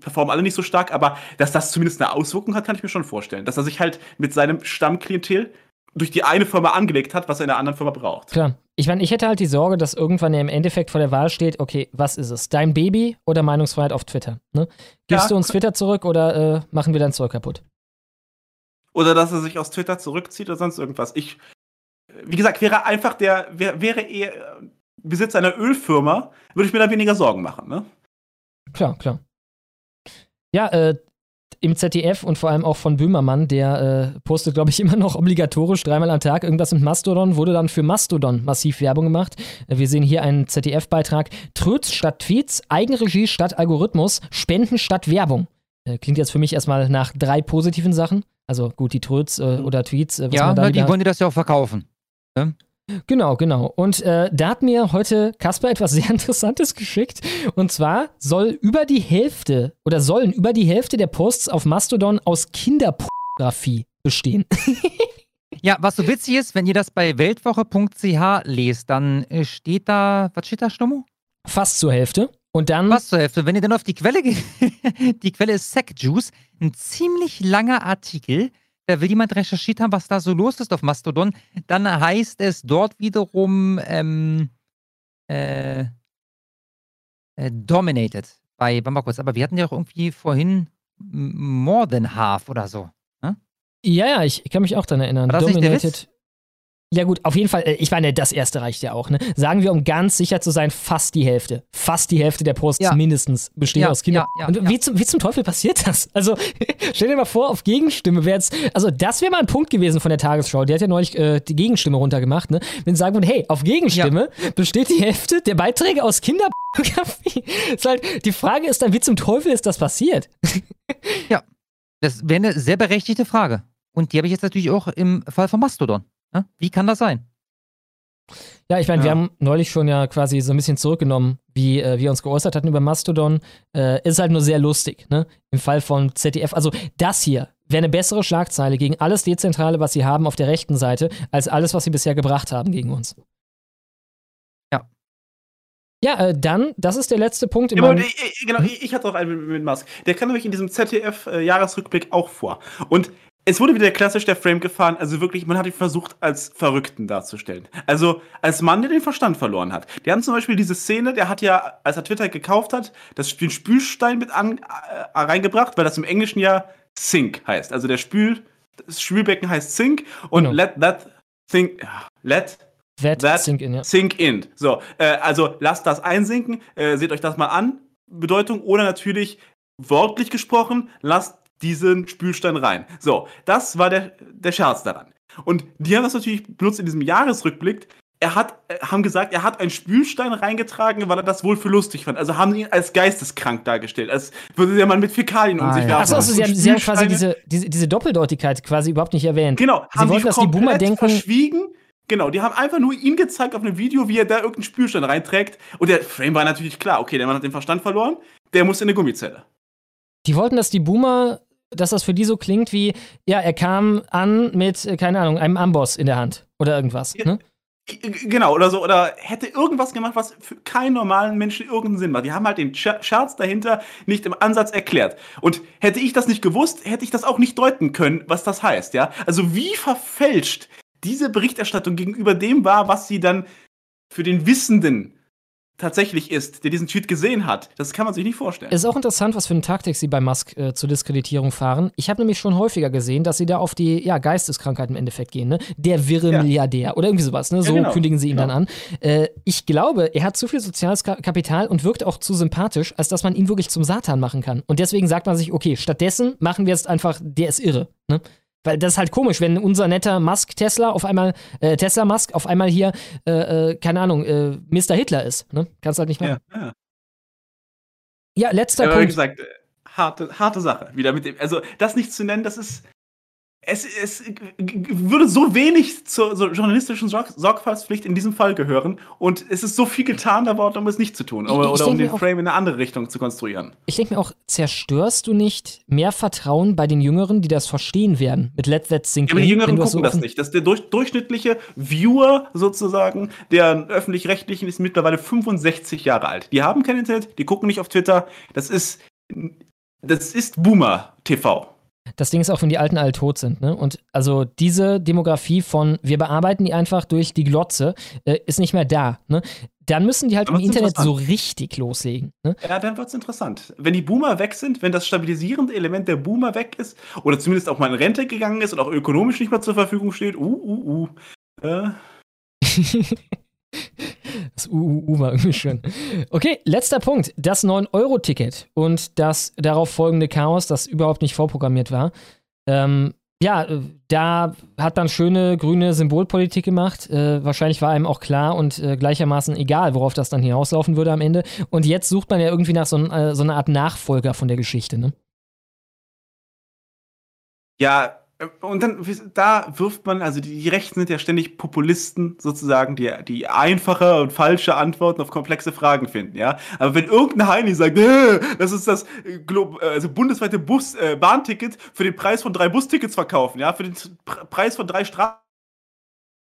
performen alle nicht so stark. Aber dass das zumindest eine Auswirkung hat, kann ich mir schon vorstellen. Dass er sich halt mit seinem Stammklientel durch die eine Firma angelegt hat, was er in der anderen Firma braucht. Klar. Ich meine, ich hätte halt die Sorge, dass irgendwann er im Endeffekt vor der Wahl steht, okay, was ist es? Dein Baby oder Meinungsfreiheit auf Twitter? Ne? Gibst Ja. du uns Twitter zurück oder äh, machen wir dein Zeug kaputt? Oder dass er sich aus Twitter zurückzieht oder sonst irgendwas. Ich, wie gesagt, wäre einfach der, wär, wäre eher Besitzer einer Ölfirma, würde ich mir da weniger Sorgen machen, ne? Klar, klar. Ja, äh, im ZDF und vor allem auch von Böhmermann, der äh, postet, glaube ich, immer noch obligatorisch dreimal am Tag irgendwas mit Mastodon, wurde dann für Mastodon massiv Werbung gemacht. Äh, wir sehen hier einen ZDF-Beitrag. Tröts statt Tweets, Eigenregie statt Algorithmus, Spenden statt Werbung. Äh, klingt jetzt für mich erstmal nach drei positiven Sachen. Also gut, die Tröts äh, oder Tweets. Äh, was Ja, man da na, die wieder- wollen dir das ja auch verkaufen. Ne? Genau, genau. Und äh, da hat mir heute Kasper etwas sehr Interessantes geschickt. Und zwar soll über die Hälfte oder sollen über die Hälfte der Posts auf Mastodon aus Kinderpornografie bestehen. Ja, was so witzig ist, wenn ihr das bei weltwoche.ch lest, dann äh, steht da, was steht da, Stummo? Fast zur Hälfte. Und dann. Fast zur Hälfte. Wenn ihr dann auf die Quelle geht, die Quelle ist SecJuice, ein ziemlich langer Artikel. Da will jemand recherchiert haben, was da so los ist auf Mastodon. Dann heißt es dort wiederum ähm, äh, äh, Dominated. Bei, kurz, aber wir hatten ja auch irgendwie vorhin More Than Half oder so. Ja, ja, ich kann mich auch daran erinnern. War das nicht der Witz? Ja gut, auf jeden Fall, äh, ich meine, das erste reicht ja auch. Ne? Sagen wir, um ganz sicher zu sein, fast die Hälfte. Fast die Hälfte der Posts Ja. mindestens bestehen Ja, aus Kindern. ja, ja, Und ja. Wie, zum, wie zum Teufel passiert das? Also stell dir mal vor, auf Gegenstimme wäre jetzt, also das wäre mal ein Punkt gewesen von der Tagesschau. Die hat ja neulich äh, die Gegenstimme runtergemacht. Ne? Wenn sie sagen würden, hey, auf Gegenstimme besteht die Hälfte der Beiträge aus Kinderpornografie. ist halt, die Frage ist dann, wie zum Teufel ist das passiert? Das wäre eine sehr berechtigte Frage. Und die habe ich jetzt natürlich auch im Fall von Mastodon. Ne? Wie kann das sein? Ja, ich meine, wir Ja. haben neulich schon ja quasi so ein bisschen zurückgenommen, wie äh, wir uns geäußert hatten über Mastodon. Äh, ist halt nur sehr lustig, ne? Im Fall von ZDF. Also das hier wäre eine bessere Schlagzeile gegen alles Dezentrale, was sie haben auf der rechten Seite, als alles, was sie bisher gebracht haben gegen uns. Ja. Ja, äh, dann, das ist der letzte Punkt in Ja, aber meinem... ich, ich, genau, ich, ich hatte auch einen mit, mit Musk. Der kam nämlich in diesem ZDF-Jahresrückblick auch vor. Und es wurde wieder klassisch der Frame gefahren. Also wirklich, man hat ihn versucht, als Verrückten darzustellen. Also als Mann, der den Verstand verloren hat. Die haben zum Beispiel diese Szene, der hat ja, als er Twitter gekauft hat, das, den Spülstein mit an, äh, reingebracht, weil das im Englischen ja Sink heißt. Also der Spül, das Spülbecken heißt Sink und Genau. let that thing, let That, that sink in, ja. Sink in. So, äh, also lasst das einsinken, äh, seht euch das mal an. Bedeutung oder natürlich wortlich gesprochen, lasst diesen Spülstein rein. So, das war der, der Scherz daran. Und die haben das natürlich benutzt in diesem Jahresrückblick. Er hat, äh, haben gesagt, er hat einen Spülstein reingetragen, weil er das wohl für lustig fand. Also haben sie ihn als geisteskrank dargestellt, als würde der Mann mit Fäkalien um Ah, sich ja. werfen. Achso, also, sie, haben, sie haben quasi diese, diese, diese Doppeldeutigkeit quasi überhaupt nicht erwähnt. Genau, Sie haben wollten, die dass die Boomer denken, verschwiegen. Genau, die haben einfach nur ihn gezeigt auf einem Video, wie er da irgendeinen Spülstein reinträgt. Und der Frame war natürlich klar, okay, der Mann hat den Verstand verloren, der muss in eine Gummizelle. Die wollten, dass die Boomer, dass das für die so klingt wie, ja, er kam an mit, äh, keine Ahnung, einem Amboss in der Hand oder irgendwas. Ne? Genau, oder so, oder hätte irgendwas gemacht, was für keinen normalen Menschen irgendeinen Sinn macht. Die haben halt den Scher- Scherz dahinter nicht im Ansatz erklärt. Und hätte ich das nicht gewusst, hätte ich das auch nicht deuten können, was das heißt, ja. Also wie verfälscht diese Berichterstattung gegenüber dem war, was sie dann für den Wissenden tatsächlich ist, der diesen Tweet gesehen hat, das kann man sich nicht vorstellen. Es ist auch interessant, was für eine Taktik sie bei Musk äh, zur Diskreditierung fahren. Ich habe nämlich schon häufiger gesehen, dass sie da auf die ja, Geisteskrankheit im Endeffekt gehen. Ne? Der wirre Ja. Milliardär oder irgendwie sowas. Ne? Ja, So genau. kündigen sie ihn Genau. dann an. Äh, ich glaube, er hat zu viel soziales Ka Kapital und wirkt auch zu sympathisch, als dass man ihn wirklich zum Satan machen kann. Und deswegen sagt man sich, okay, stattdessen machen wir jetzt einfach, der ist irre. Ne? Weil das ist halt komisch, wenn unser netter Musk Tesla auf einmal, äh, Tesla Musk auf einmal hier, äh, äh, keine Ahnung, äh, Mr. Hitler ist. Ne? Kannst halt nicht machen. Ja, ja. Ja, letzter wie Punkt. gesagt, äh, harte, harte Sache. Wieder mit dem, also das nicht zu nennen, das ist. Es, es würde so wenig zur so journalistischen Sorg Sorgfaltspflicht in diesem Fall gehören und es ist so viel getan worden, um es nicht zu tun. Oder, ich oder um den auch- Frame in eine andere Richtung zu konstruieren. Ich denke mir auch, zerstörst du nicht mehr Vertrauen bei den Jüngeren, die das verstehen werden? Mit Let That Sink Ja, aber die Jüngeren gucken so das nicht. Das der durch, durchschnittliche Viewer sozusagen, der öffentlich-rechtlichen, ist mittlerweile 65 Jahre alt. Die haben kein Internet, die gucken nicht auf Twitter. Das ist, das ist Boomer-TV. Das Ding ist auch, wenn die Alten alle tot sind. Ne? Und also diese Demografie von, wir bearbeiten die einfach durch die Glotze, äh, ist nicht mehr da. Ne? Dann müssen die halt im Internet so richtig loslegen. Ne? Ja, dann wird's interessant. Wenn die Boomer weg sind, wenn das stabilisierende Element der Boomer weg ist, oder zumindest auch mal in Rente gegangen ist und auch ökonomisch nicht mehr zur Verfügung steht, uh, uh, uh. Äh, Das UUU war irgendwie schön. Okay, letzter Punkt. Das 9-Euro-Ticket und das darauf folgende Chaos, das überhaupt nicht vorprogrammiert war. Ähm, ja, äh, da hat man schöne grüne Symbolpolitik gemacht. Äh, wahrscheinlich war einem auch klar und äh, gleichermaßen egal, worauf das dann hinauslaufen würde am Ende. Und jetzt sucht man ja irgendwie nach so, äh, so einer Art Nachfolger von der Geschichte, ne? Ja, und dann, da wirft man, also die, die Rechten sind ja ständig Populisten sozusagen, die, die einfache und falsche Antworten auf komplexe Fragen finden, ja. Aber wenn irgendein Heini sagt, äh, das ist das äh, Glo- äh, also bundesweite Bus, äh, Bahnticket für den Preis von drei Bustickets verkaufen, ja, für den Pr- Preis von drei Straßen.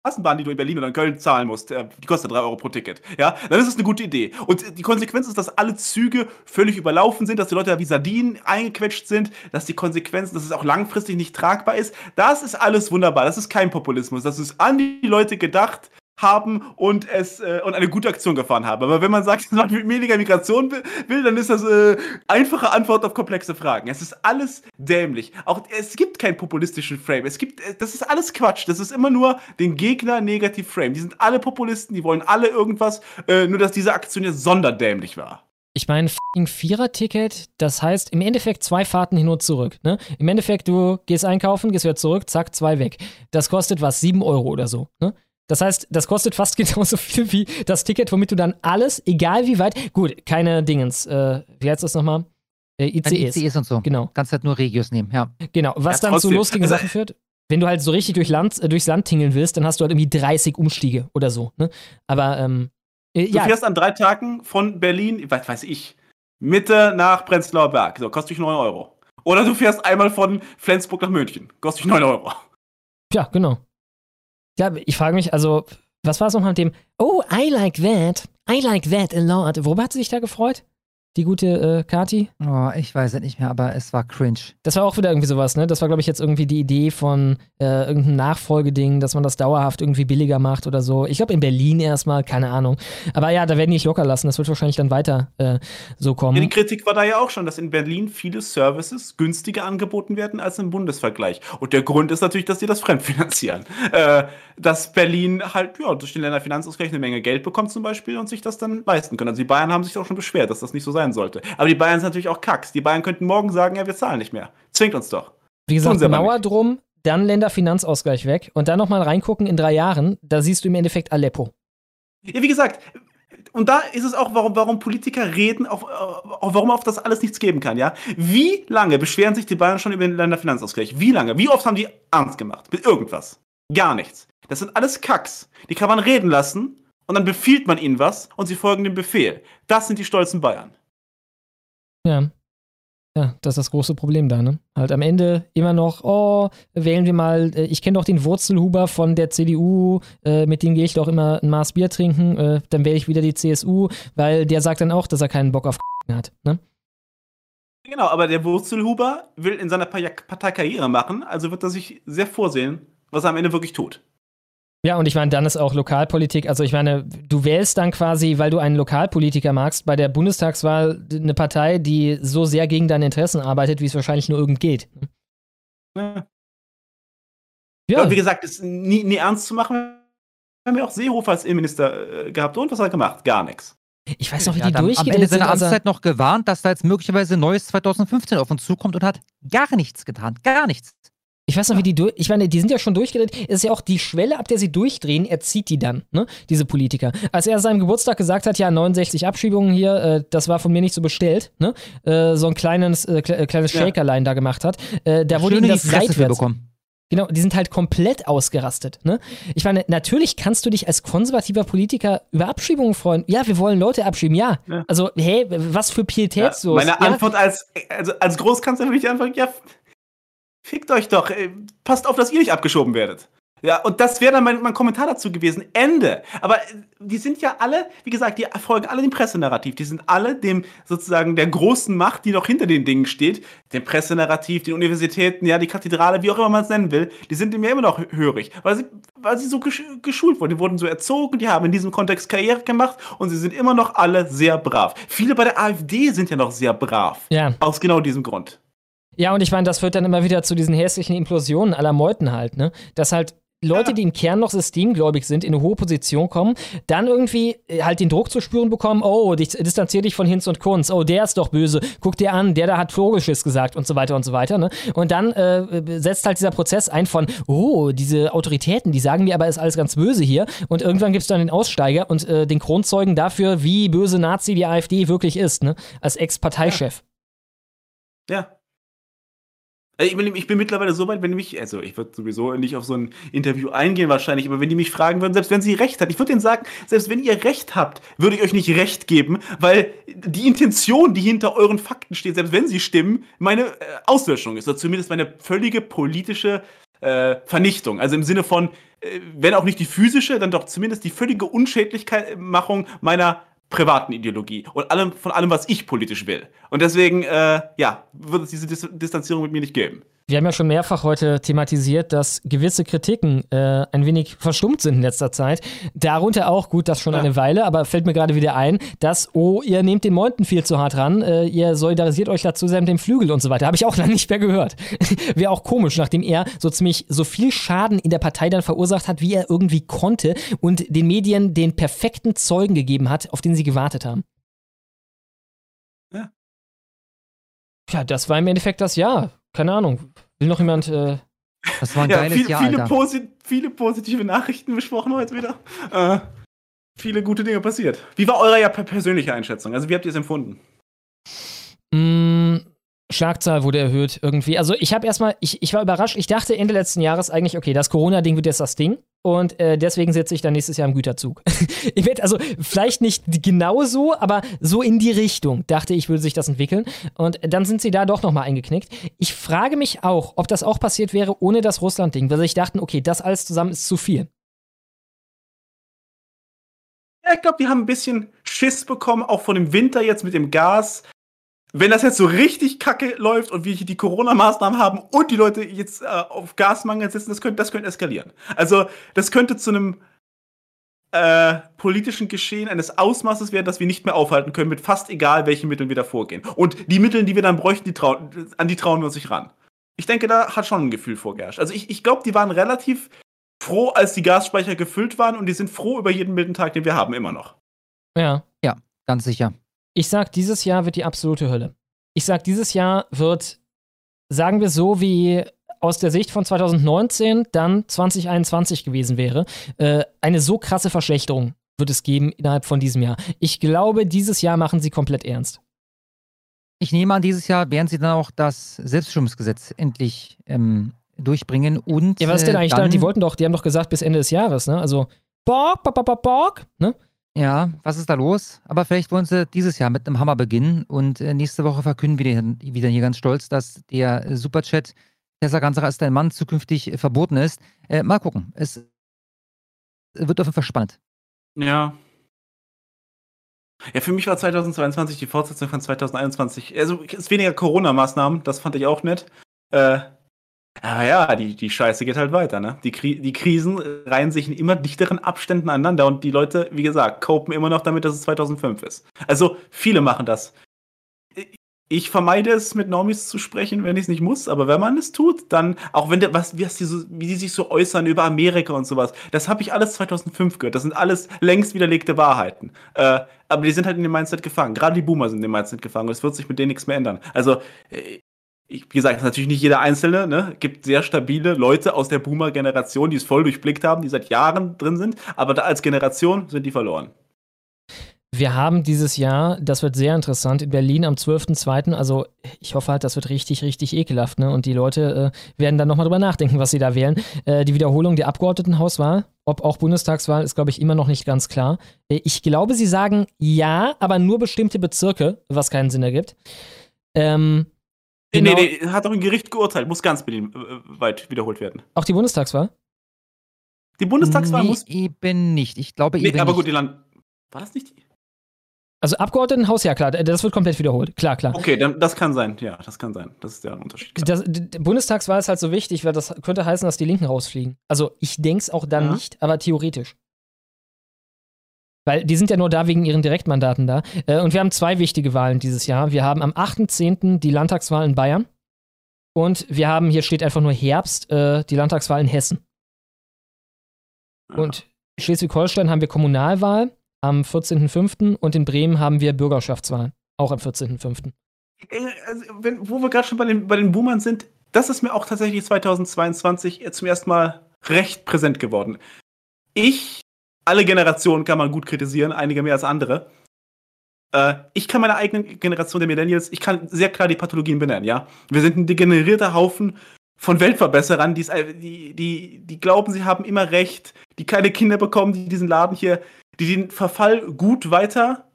Straßenbahn, die du in Berlin oder in Köln zahlen musst, äh, die kostet 3 Euro pro Ticket. Ja, dann ist es eine gute Idee. Und die Konsequenz ist, dass alle Züge völlig überlaufen sind, dass die Leute da wie Sardinen eingequetscht sind, dass die Konsequenzen, dass es auch langfristig nicht tragbar ist. Das ist alles wunderbar. Das ist kein Populismus. Das ist an die Leute gedacht haben und es äh, und eine gute Aktion gefahren haben. Aber wenn man sagt, dass man weniger Migration will, will dann ist das äh, einfache Antwort auf komplexe Fragen. Es ist alles dämlich. Auch es gibt keinen populistischen Frame. Es gibt, äh, das ist alles Quatsch. Das ist immer nur den Gegner negativ Frame. Die sind alle Populisten, die wollen alle irgendwas, äh, nur dass diese Aktion jetzt sonderdämlich war. Ich meine, fucking Vierer-Ticket, das heißt im Endeffekt zwei Fahrten hin und zurück. Ne? Im Endeffekt, du gehst einkaufen, gehst wieder zurück, zack, zwei weg. Das kostet was, sieben Euro oder so. Ne? Das heißt, das kostet fast genauso viel wie das Ticket, womit du dann alles, egal wie weit, gut, keine Dingens, äh, wie heißt das nochmal? Äh, ICEs. ICEs und so. Genau. Kannst halt nur Regios nehmen, ja. Genau, was Ja, dann zu lustigen Sachen führt. Wenn du halt so richtig durch Land, äh, durchs Land tingeln willst, dann hast du halt irgendwie 30 Umstiege oder so. Ne? Aber, ähm, äh, Du ja, fährst an drei Tagen von Berlin, was weiß ich, Mitte nach Prenzlauer Berg. So, kostet dich 9 Euro. Oder du fährst einmal von Flensburg nach München. Kostet dich 9 Euro. Ja, genau. Ja, ich frage mich, also, was war es nochmal mit dem, oh, I like that, I like that a lot. Worüber hat sie sich da gefreut? Die gute äh, Kati? Oh, ich weiß es nicht mehr, aber es war cringe. Das war auch wieder irgendwie sowas, ne? Das war, glaube ich, jetzt irgendwie die Idee von äh, irgendeinem Nachfolgeding, dass man das dauerhaft irgendwie billiger macht oder so. Ich glaube, in Berlin erstmal, keine Ahnung. Aber ja, da werden die nicht locker lassen. Das wird wahrscheinlich dann weiter äh, so kommen. Ja, die Kritik war da ja auch schon, dass in Berlin viele Services günstiger angeboten werden als im Bundesvergleich. Und der Grund ist natürlich, dass die das fremdfinanzieren. Äh, dass Berlin halt, ja, durch den Länderfinanzausgleich eine Menge Geld bekommt zum Beispiel und sich das dann leisten können. Also die Bayern haben sich auch schon beschwert, dass das nicht so sein sollte. Aber die Bayern sind natürlich auch Kacks. Die Bayern könnten morgen sagen, ja, wir zahlen nicht mehr. Zwingt uns doch. Wie gesagt, Mauer drum, dann Länderfinanzausgleich weg und dann nochmal reingucken in drei Jahren, da siehst du im Endeffekt Aleppo. Ja, wie gesagt, und da ist es auch, warum, warum Politiker reden, auch, auch warum auf das alles nichts geben kann, ja? Wie lange beschweren sich die Bayern schon über den Länderfinanzausgleich? Wie lange? Wie oft haben die ernst gemacht? Mit irgendwas? Gar nichts. Das sind alles Kacks. Die kann man reden lassen und dann befiehlt man ihnen was und sie folgen dem Befehl. Das sind die stolzen Bayern. Ja. Ja, das ist das große Problem da, ne? Halt am Ende immer noch, oh, wählen wir mal, äh, ich kenne doch den Wurzelhuber von der CDU, äh, mit dem gehe ich doch immer ein Maß Bier trinken, äh, dann wähle ich wieder die CSU, weil der sagt dann auch, dass er keinen Bock auf hat, ne? Genau, aber der Wurzelhuber will in seiner Pa- Partei Karriere machen, also wird er sich sehr vorsehen, was er am Ende wirklich tut. Ja, und ich meine, dann ist auch Lokalpolitik, also ich meine, du wählst dann quasi, weil du einen Lokalpolitiker magst, bei der Bundestagswahl eine Partei, die so sehr gegen deine Interessen arbeitet, wie es wahrscheinlich nur irgend geht. Ja. ja. wie gesagt, ist nie, nie ernst zu machen. Wir haben ja auch Seehofer als Innenminister äh, gehabt. Und was hat er gemacht? Gar nichts. Ich weiß noch, wie Ja, die dann am Ende seiner also- Amtszeit noch gewarnt, dass da jetzt möglicherweise neues 2015 auf uns zukommt und hat gar nichts getan. Gar nichts. Ich weiß noch, wie die durch. Ich meine, die sind ja schon durchgedreht. Es ist ja auch die Schwelle, ab der sie durchdrehen, er zieht die dann, ne? Diese Politiker. Als er seinem Geburtstag gesagt hat, ja, 69 Abschiebungen hier, äh, das war von mir nicht so bestellt, ne? Äh, so ein kleines, äh, äh, kleines Ja. Shakerlein da gemacht hat, äh, da wurde ihm das seitwärts. bekommen. Genau, die sind halt komplett ausgerastet. Ne? Ich meine, natürlich kannst du dich als konservativer Politiker über Abschiebungen freuen. Ja, wir wollen Leute abschieben, ja. Ja. Also, hey, was für Pietätslos. Meine ja? Antwort als, also als Großkanzler würde ich einfach, ja, fickt euch doch, äh, passt auf, dass ihr nicht abgeschoben werdet. Ja, und das wäre dann mein, mein Kommentar dazu gewesen. Ende. Aber äh, die sind ja alle, wie gesagt, die folgen alle dem Pressenarrativ. Die sind alle dem sozusagen der großen Macht, die noch hinter den Dingen steht. Dem Pressenarrativ, den Universitäten, ja, die Kathedrale, wie auch immer man es nennen will. Die sind dem ja immer noch hörig, weil sie, weil sie so gesch geschult wurden. Die wurden so erzogen, die haben in diesem Kontext Karriere gemacht und sie sind immer noch alle sehr brav. Viele bei der AfD sind ja noch sehr brav. Ja. Aus genau diesem Grund. Ja, und ich meine, das führt dann immer wieder zu diesen hässlichen Implosionen aller Meuten halt, ne? Dass halt Leute, die im Kern noch systemgläubig sind, in eine hohe Position kommen, dann irgendwie äh, halt den Druck zu spüren bekommen, oh, dich, distanzier dich von Hinz und Kunz, oh, der ist doch böse, guck dir an, der da hat Vogelschiss gesagt und so weiter und so weiter, ne? Und dann äh, setzt halt dieser Prozess ein von, oh, diese Autoritäten, die sagen mir aber, ist alles ganz böse hier und irgendwann gibt es dann den Aussteiger und äh, den Kronzeugen dafür, wie böse Nazi die AfD wirklich ist, ne? Als Ex-Parteichef. Ja. Äh, Ich bin, ich bin mittlerweile so weit, wenn die mich, also ich würde sowieso nicht auf so ein Interview eingehen wahrscheinlich, aber wenn die mich fragen würden, selbst wenn sie recht hat, ich würde denen sagen, selbst wenn ihr recht habt, würde ich euch nicht recht geben, weil die Intention, die hinter euren Fakten steht, selbst wenn sie stimmen, meine äh, Auslöschung ist, oder zumindest meine völlige politische äh, Vernichtung. Also im Sinne von, äh, wenn auch nicht die physische, dann doch zumindest die völlige Unschädlichmachung meiner privaten Ideologie und allem, von allem, was ich politisch will. Und deswegen, äh, ja, wird es diese Dis Distanzierung mit mir nicht geben. Wir haben ja schon mehrfach heute thematisiert, dass gewisse Kritiken äh, ein wenig verstummt sind in letzter Zeit. Darunter auch, gut, das schon eine Weile, aber fällt mir gerade wieder ein, dass, oh, ihr nehmt den Meuthen viel zu hart ran, äh, ihr solidarisiert euch dazu sehr mit dem Flügel und so weiter. Habe ich auch lange nicht mehr gehört. Wäre auch komisch, nachdem er so ziemlich so viel Schaden in der Partei dann verursacht hat, wie er irgendwie konnte und den Medien den perfekten Zeugen gegeben hat, auf den sie gewartet haben. Ja. Ja, das war im Endeffekt das Jahr. Keine Ahnung. Will noch jemand. Äh das war ein Ja, geiles viel, Jahr, viele, Alter. posi viele positive Nachrichten besprochen heute wieder. Äh, viele gute Dinge passiert. Wie war eure ja per- persönliche Einschätzung? Also wie habt ihr es empfunden? Mm, Schlagzahl wurde erhöht irgendwie. Also ich habe erstmal, ich, ich war überrascht. Ich dachte Ende letzten Jahres eigentlich, okay, das Corona-Ding wird jetzt das Ding. Und äh, deswegen sitze ich dann nächstes Jahr im Güterzug. ich werd, also vielleicht nicht genau so, aber so in die Richtung dachte ich, würde sich das entwickeln. Und dann sind sie da doch nochmal eingeknickt. Ich frage mich auch, ob das auch passiert wäre ohne das Russland-Ding, weil sie dachten, okay, das alles zusammen ist zu viel. Ja, ich glaube, die haben ein bisschen Schiss bekommen, auch von dem Winter jetzt mit dem Gas. Wenn das jetzt so richtig kacke läuft und wir hier die Corona-Maßnahmen haben und die Leute jetzt äh, auf Gasmangel sitzen, das könnte, das könnte eskalieren. Also, das könnte zu einem äh, politischen Geschehen eines Ausmaßes werden, das wir nicht mehr aufhalten können, mit fast egal, welchen Mitteln wir da vorgehen. Und die Mittel, die wir dann bräuchten, die trauen, an die trauen wir uns nicht ran. Ich denke, da hat schon ein Gefühl vorgeherrscht. Also, ich, ich glaube, die waren relativ froh, als die Gasspeicher gefüllt waren und die sind froh über jeden milden Tag, den wir haben, immer noch. Ja. Ja, ganz sicher. Ich sag, dieses Jahr wird die absolute Hölle. Ich sag, dieses Jahr wird, sagen wir so, wie aus der Sicht von 2019 dann 2021 gewesen wäre, äh, eine so krasse Verschlechterung wird es geben innerhalb von diesem Jahr. Ich glaube, dieses Jahr machen sie komplett ernst. Ich nehme an, dieses Jahr werden sie dann auch das Selbstbestimmungsgesetz endlich ähm, durchbringen und. Ja, was ist denn äh, eigentlich dann, da? Die wollten doch, die haben doch gesagt bis Ende des Jahres, ne? Also, Borg, Borg, Borg, Borg, ne? Ja, was ist da los? Aber vielleicht wollen sie dieses Jahr mit einem Hammer beginnen und äh, nächste Woche verkünden wir dann wieder hier ganz stolz, dass der äh, Superchat Tessa Gansacher ist dein Mann zukünftig äh, verboten ist. Äh, mal gucken. Es wird auf jeden Fall spannend. Ja. Ja, für mich war 2022 die Fortsetzung von 2021. Also, es ist weniger Corona-Maßnahmen, das fand ich auch nett. Äh, Aber ja, die, die Scheiße geht halt weiter, ne? Die, Kri die Krisen reihen sich in immer dichteren Abständen aneinander und die Leute, wie gesagt, copen immer noch damit, dass es 2005 ist. Also viele machen das. Ich vermeide es, mit Normis zu sprechen, wenn ich es nicht muss, aber wenn man es tut, dann, auch wenn der, was, wie, die, so, wie die sich so äußern über Amerika und sowas, das habe ich alles 2005 gehört. Das sind alles längst widerlegte Wahrheiten. Äh, aber die sind halt in dem Mindset gefangen. Gerade die Boomer sind in dem Mindset gefangen und es wird sich mit denen nichts mehr ändern. Also, äh, ich, wie gesagt, natürlich nicht jeder Einzelne, ne? Gibt sehr stabile Leute aus der Boomer-Generation, die es voll durchblickt haben, die seit Jahren drin sind, aber da als Generation sind die verloren. Wir haben dieses Jahr, das wird sehr interessant, in Berlin am 12.02., also ich hoffe halt, das wird richtig, richtig ekelhaft, ne? Und die Leute äh, werden dann nochmal drüber nachdenken, was sie da wählen. Äh, die Wiederholung der Abgeordnetenhauswahl, ob auch Bundestagswahl, ist, glaube ich, immer noch nicht ganz klar. Äh, ich glaube, sie sagen ja, aber nur bestimmte Bezirke, was keinen Sinn ergibt. Ähm, genau. Nee, nee, hat doch ein Gericht geurteilt, muss ganz Berlin äh, weit wiederholt werden. Auch die Bundestagswahl? Die Bundestagswahl nee, muss. eben nicht. Ich glaube nee, eben aber nicht. gut, die Land. War das nicht die? Also Abgeordnetenhaus, ja klar, das wird komplett wiederholt. Klar, klar. Okay, dann, das kann sein. Ja, das kann sein. Das ist der Unterschied. Das, die Bundestagswahl ist halt so wichtig, weil das könnte heißen, dass die Linken rausfliegen. Also ich denke es auch dann Ja. nicht, aber theoretisch. Weil die sind ja nur da wegen ihren Direktmandaten da. Äh, Und wir haben zwei wichtige Wahlen dieses Jahr. Wir haben am 8.10. die Landtagswahl in Bayern. Und wir haben, hier steht einfach nur Herbst, äh, die Landtagswahl in Hessen. Und in Schleswig-Holstein haben wir Kommunalwahl am 14.05. und in Bremen haben wir Bürgerschaftswahl, auch am 14.05. Äh, Also, wenn, wo wir gerade schon bei den, bei den Boomern sind, das ist mir auch tatsächlich 2022 jetzt zum ersten Mal recht präsent geworden. Ich, alle Generationen kann man gut kritisieren, einige mehr als andere. Äh, ich kann meine eigene Generation der Millennials, ich kann sehr klar die Pathologien benennen, ja. Wir sind ein degenerierter Haufen von Weltverbesserern, die, die, die glauben, sie haben immer recht, die keine Kinder bekommen, die diesen Laden hier, die den Verfall gut weiter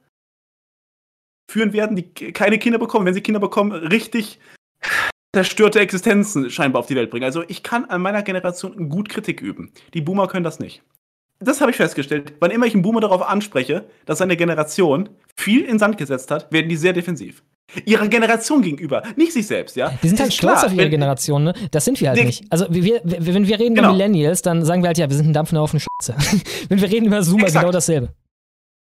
führen werden, die keine Kinder bekommen, wenn sie Kinder bekommen, richtig zerstörte Existenzen scheinbar auf die Welt bringen. Also ich kann an meiner Generation gut Kritik üben. Die Boomer können das nicht. Das habe ich festgestellt. Wann immer ich einen Boomer darauf anspreche, dass seine Generation viel in Sand gesetzt hat, werden die sehr defensiv. Ihrer Generation gegenüber, nicht sich selbst, ja. Die sind halt stolz klar, auf ihre Generation, ne? Das sind wir halt nicht. Also wir, wir, wenn wir reden Genau. über Millennials, dann sagen wir halt, ja, wir sind ein dampfender Haufen Scheiße. wenn wir reden über Zoomer, Exakt. genau dasselbe.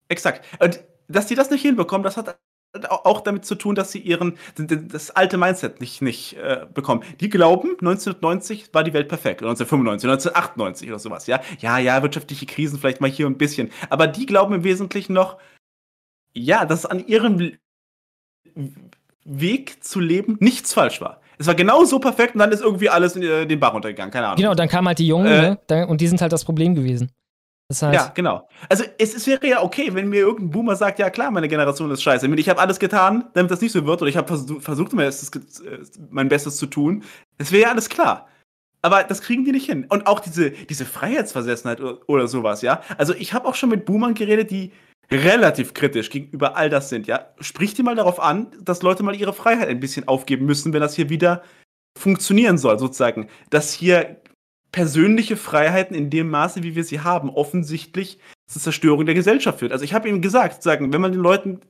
Exakt. Und dass die das nicht hinbekommen, das hat auch damit zu tun, dass sie ihren das alte Mindset nicht, nicht äh, bekommen. Die glauben, 1990 war die Welt perfekt. Oder 1995, 1998 oder sowas, ja. Ja, ja, wirtschaftliche Krisen vielleicht mal hier ein bisschen. Aber die glauben im Wesentlichen noch, ja, dass an ihrem Weg zu leben nichts falsch war. Es war genau so perfekt und dann ist irgendwie alles in äh, den Bach runtergegangen. Keine Ahnung. Genau, dann kamen halt die Jungen, Äh, ne? Und die sind halt das Problem gewesen. Das heißt, Ja, genau. Also es, es wäre ja okay, wenn mir irgendein Boomer sagt, ja klar, meine Generation ist scheiße. Ich habe alles getan, damit das nicht so wird, oder ich habe versucht, versucht mein, Bestes, äh, mein Bestes zu tun. Das wäre ja alles klar. Aber das kriegen die nicht hin. Und auch diese, diese Freiheitsversessenheit oder, oder sowas, ja. Also ich habe auch schon mit Boomern geredet, die relativ kritisch gegenüber all das sind, ja. Sprich die mal darauf an, dass Leute mal ihre Freiheit ein bisschen aufgeben müssen, wenn das hier wieder funktionieren soll, sozusagen. Dass hier persönliche Freiheiten in dem Maße, wie wir sie haben, offensichtlich zur Zerstörung der Gesellschaft führt. Also ich habe ihm gesagt, sagen, wenn man den Leuten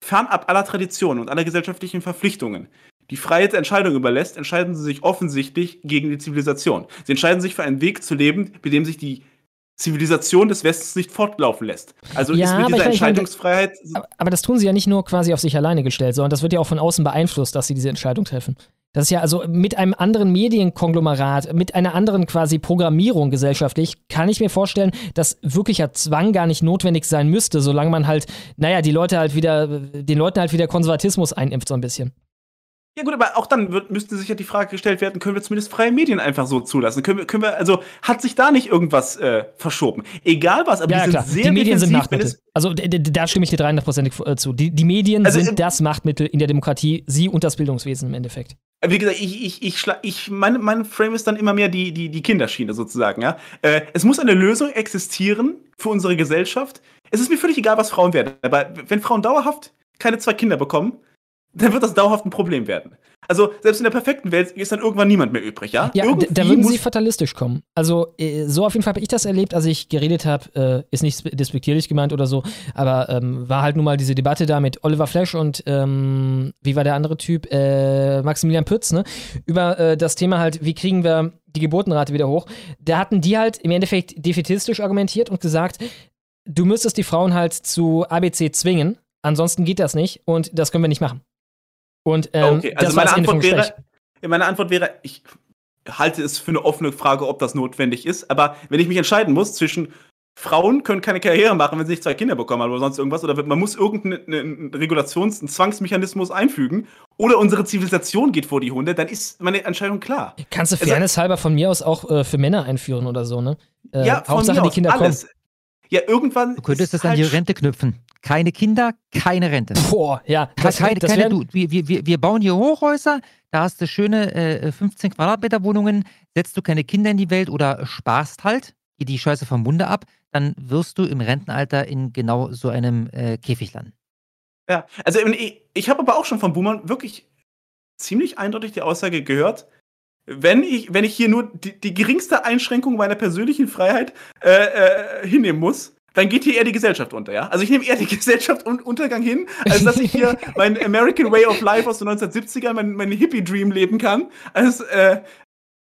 fernab aller Traditionen und aller gesellschaftlichen Verpflichtungen die Freiheit der Entscheidung überlässt, entscheiden sie sich offensichtlich gegen die Zivilisation. Sie entscheiden sich für einen Weg zu leben, bei dem sich die Zivilisation des Westens nicht fortlaufen lässt. Also Ja, ist mit dieser Entscheidungsfreiheit Aber, aber das tun sie ja nicht nur quasi auf sich alleine gestellt, sondern das wird ja auch von außen beeinflusst, dass sie diese Entscheidung treffen. Das ist ja also mit einem anderen Medienkonglomerat, mit einer anderen quasi Programmierung gesellschaftlich, kann ich mir vorstellen, dass wirklicher Zwang gar nicht notwendig sein müsste, solange man halt, naja, die Leute halt wieder, den Leuten halt wieder Konservatismus einimpft so ein bisschen. Ja gut, aber auch dann wird, müsste sich ja die Frage gestellt werden, können wir zumindest freie Medien einfach so zulassen? Können wir, können wir also hat sich da nicht irgendwas äh, verschoben? Egal was, aber ja, die sind klar. sehr Die Medien sind Machtmittel. Also da stimme ich dir 300%ig äh, zu. Die, die Medien Also, sind ähm, das Machtmittel in der Demokratie, sie und das Bildungswesen im Endeffekt. Wie gesagt, ich, ich, ich, schla- ich mein, mein Frame ist dann immer mehr die, die, die Kinderschiene sozusagen, ja. Äh, es muss eine Lösung existieren für unsere Gesellschaft. Es ist mir völlig egal, was Frauen werden. Aber wenn Frauen dauerhaft keine zwei Kinder bekommen, dann wird das dauerhaft ein Problem werden. Also, selbst in der perfekten Welt ist dann irgendwann niemand mehr übrig, ja? Ja, Irgendwie da würden sie fatalistisch kommen. Also, äh, so auf jeden Fall habe ich das erlebt, als ich geredet habe, äh, ist nicht spe- despektierlich gemeint oder so, aber ähm, war halt nun mal diese Debatte da mit Oliver Flash und, ähm, wie war der andere Typ? Äh, Maximilian Pütz, ne? Über äh, das Thema halt, wie kriegen wir die Geburtenrate wieder hoch. Da hatten die halt im Endeffekt defetistisch argumentiert und gesagt, du müsstest die Frauen halt zu ABC zwingen, ansonsten geht das nicht und das können wir nicht machen. Und ähm, okay, das also war meine das Ende Antwort, wäre, meine Antwort wäre, ich halte es für eine offene Frage, ob das notwendig ist. Aber wenn ich mich entscheiden muss zwischen Frauen können keine Karriere machen, wenn sie nicht zwei Kinder bekommen haben oder sonst irgendwas, oder man muss irgendeinen Regulations-, einen Zwangsmechanismus einfügen, oder unsere Zivilisation geht vor die Hunde, dann ist meine Entscheidung klar. Kannst du Also- Fairness halber von mir aus auch äh, für Männer einführen oder so, ne? Äh, ja, von Hauptsache mir die Kinder alles. kommen. Ja, irgendwann. Du könntest das an die halt Rente knüpfen. Keine Kinder, keine Rente. Boah, ja. Das, keine, das keine, du, wir, wir, wir- wir bauen hier Hochhäuser, da hast du schöne äh, 15 Quadratmeter Wohnungen, setzt du keine Kinder in die Welt oder sparst halt, geh die Scheiße vom Munde ab, dann wirst du im Rentenalter in genau so einem äh, Käfig landen. Ja, also ich, ich habe aber auch schon von Boomern wirklich ziemlich eindeutig die Aussage gehört, wenn ich, wenn ich hier nur die, die geringste Einschränkung meiner persönlichen Freiheit äh, äh, hinnehmen muss, dann geht hier eher die Gesellschaft unter, ja? Also ich nehme eher die Gesellschaft un Untergang hin, als dass ich hier mein American Way of Life aus den 1970ern, mein, mein Hippie-Dream leben kann, als, äh,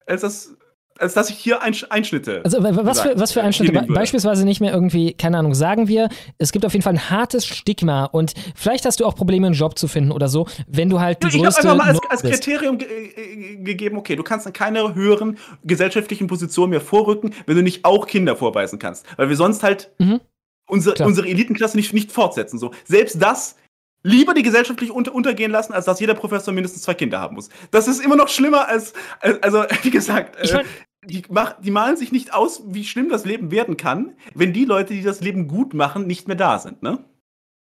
als das als dass ich hier Einsch Einschnitte. Also wa- wa- was für, was für Einschnitte? Be hinnehmen würde. beispielsweise nicht mehr irgendwie, keine Ahnung, sagen wir, es gibt auf jeden Fall ein hartes Stigma und vielleicht hast du auch Probleme, einen Job zu finden oder so, wenn du halt die Ich habe größte einfach mal als, als. Kriterium ge äh, gegeben, okay, du kannst an keine höheren gesellschaftlichen Positionen mehr vorrücken, wenn du nicht auch Kinder vorweisen kannst. Weil wir sonst halt Mhm. unsere, Klar. unsere Elitenklasse nicht, nicht fortsetzen. So. Selbst das lieber die gesellschaftlich unter untergehen lassen, als dass jeder Professor mindestens zwei Kinder haben muss. Das ist immer noch schlimmer als, als also wie gesagt, äh, die, mach, die malen sich nicht aus, wie schlimm das Leben werden kann, wenn die Leute, die das Leben gut machen, nicht mehr da sind. Ne?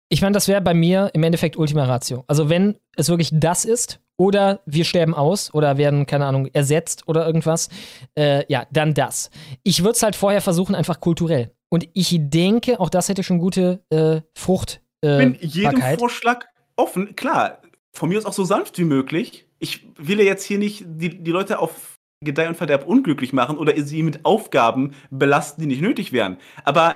Ich meine, das wäre bei mir im Endeffekt Ultima Ratio. Also wenn es wirklich das ist oder wir sterben aus oder werden, keine Ahnung, ersetzt oder irgendwas, äh, ja, dann das. Ich würde es halt vorher versuchen, einfach kulturell. Und ich denke, auch das hätte schon gute äh, Frucht. Ich Äh, bin jedem. Vorschlag offen. Klar, von mir aus auch so sanft wie möglich. Ich will ja jetzt hier nicht die, die Leute auf Gedeih und Verderb unglücklich machen oder sie mit Aufgaben belasten, die nicht nötig wären. Aber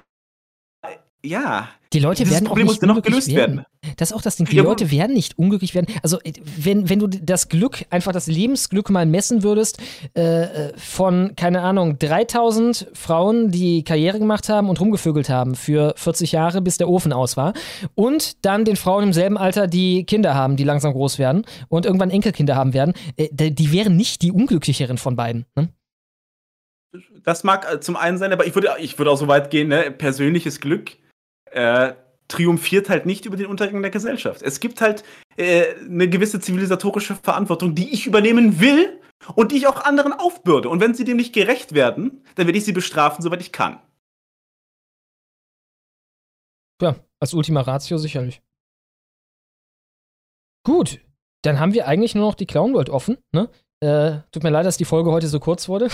ja, Die Leute dieses werden Problem auch muss nicht unglücklich gelöst werden. werden. Das ist auch das Ding. Die Ja, Leute werden nicht unglücklich werden. Also, äh, wenn, wenn du das Glück, einfach das Lebensglück mal messen würdest, äh, äh, von, keine Ahnung, 3000 Frauen, die Karriere gemacht haben und rumgevögelt haben für 40 Jahre, bis der Ofen aus war, und dann den Frauen im selben Alter, die Kinder haben, die langsam groß werden und irgendwann Enkelkinder haben werden, äh, die die wären nicht die unglücklicheren von beiden. Ne? Das mag äh, zum einen sein, aber ich würde, ich würde auch so weit gehen, ne? persönliches Glück äh, triumphiert halt nicht über den Untergang der Gesellschaft. Es gibt halt äh, eine gewisse zivilisatorische Verantwortung, die ich übernehmen will und die ich auch anderen aufbürde. Und wenn sie dem nicht gerecht werden, dann werde ich sie bestrafen, soweit ich kann. Ja, als Ultima Ratio sicherlich. Gut, dann haben wir eigentlich nur noch die Clown World offen. Ne? Äh, tut mir leid, dass die Folge heute so kurz wurde.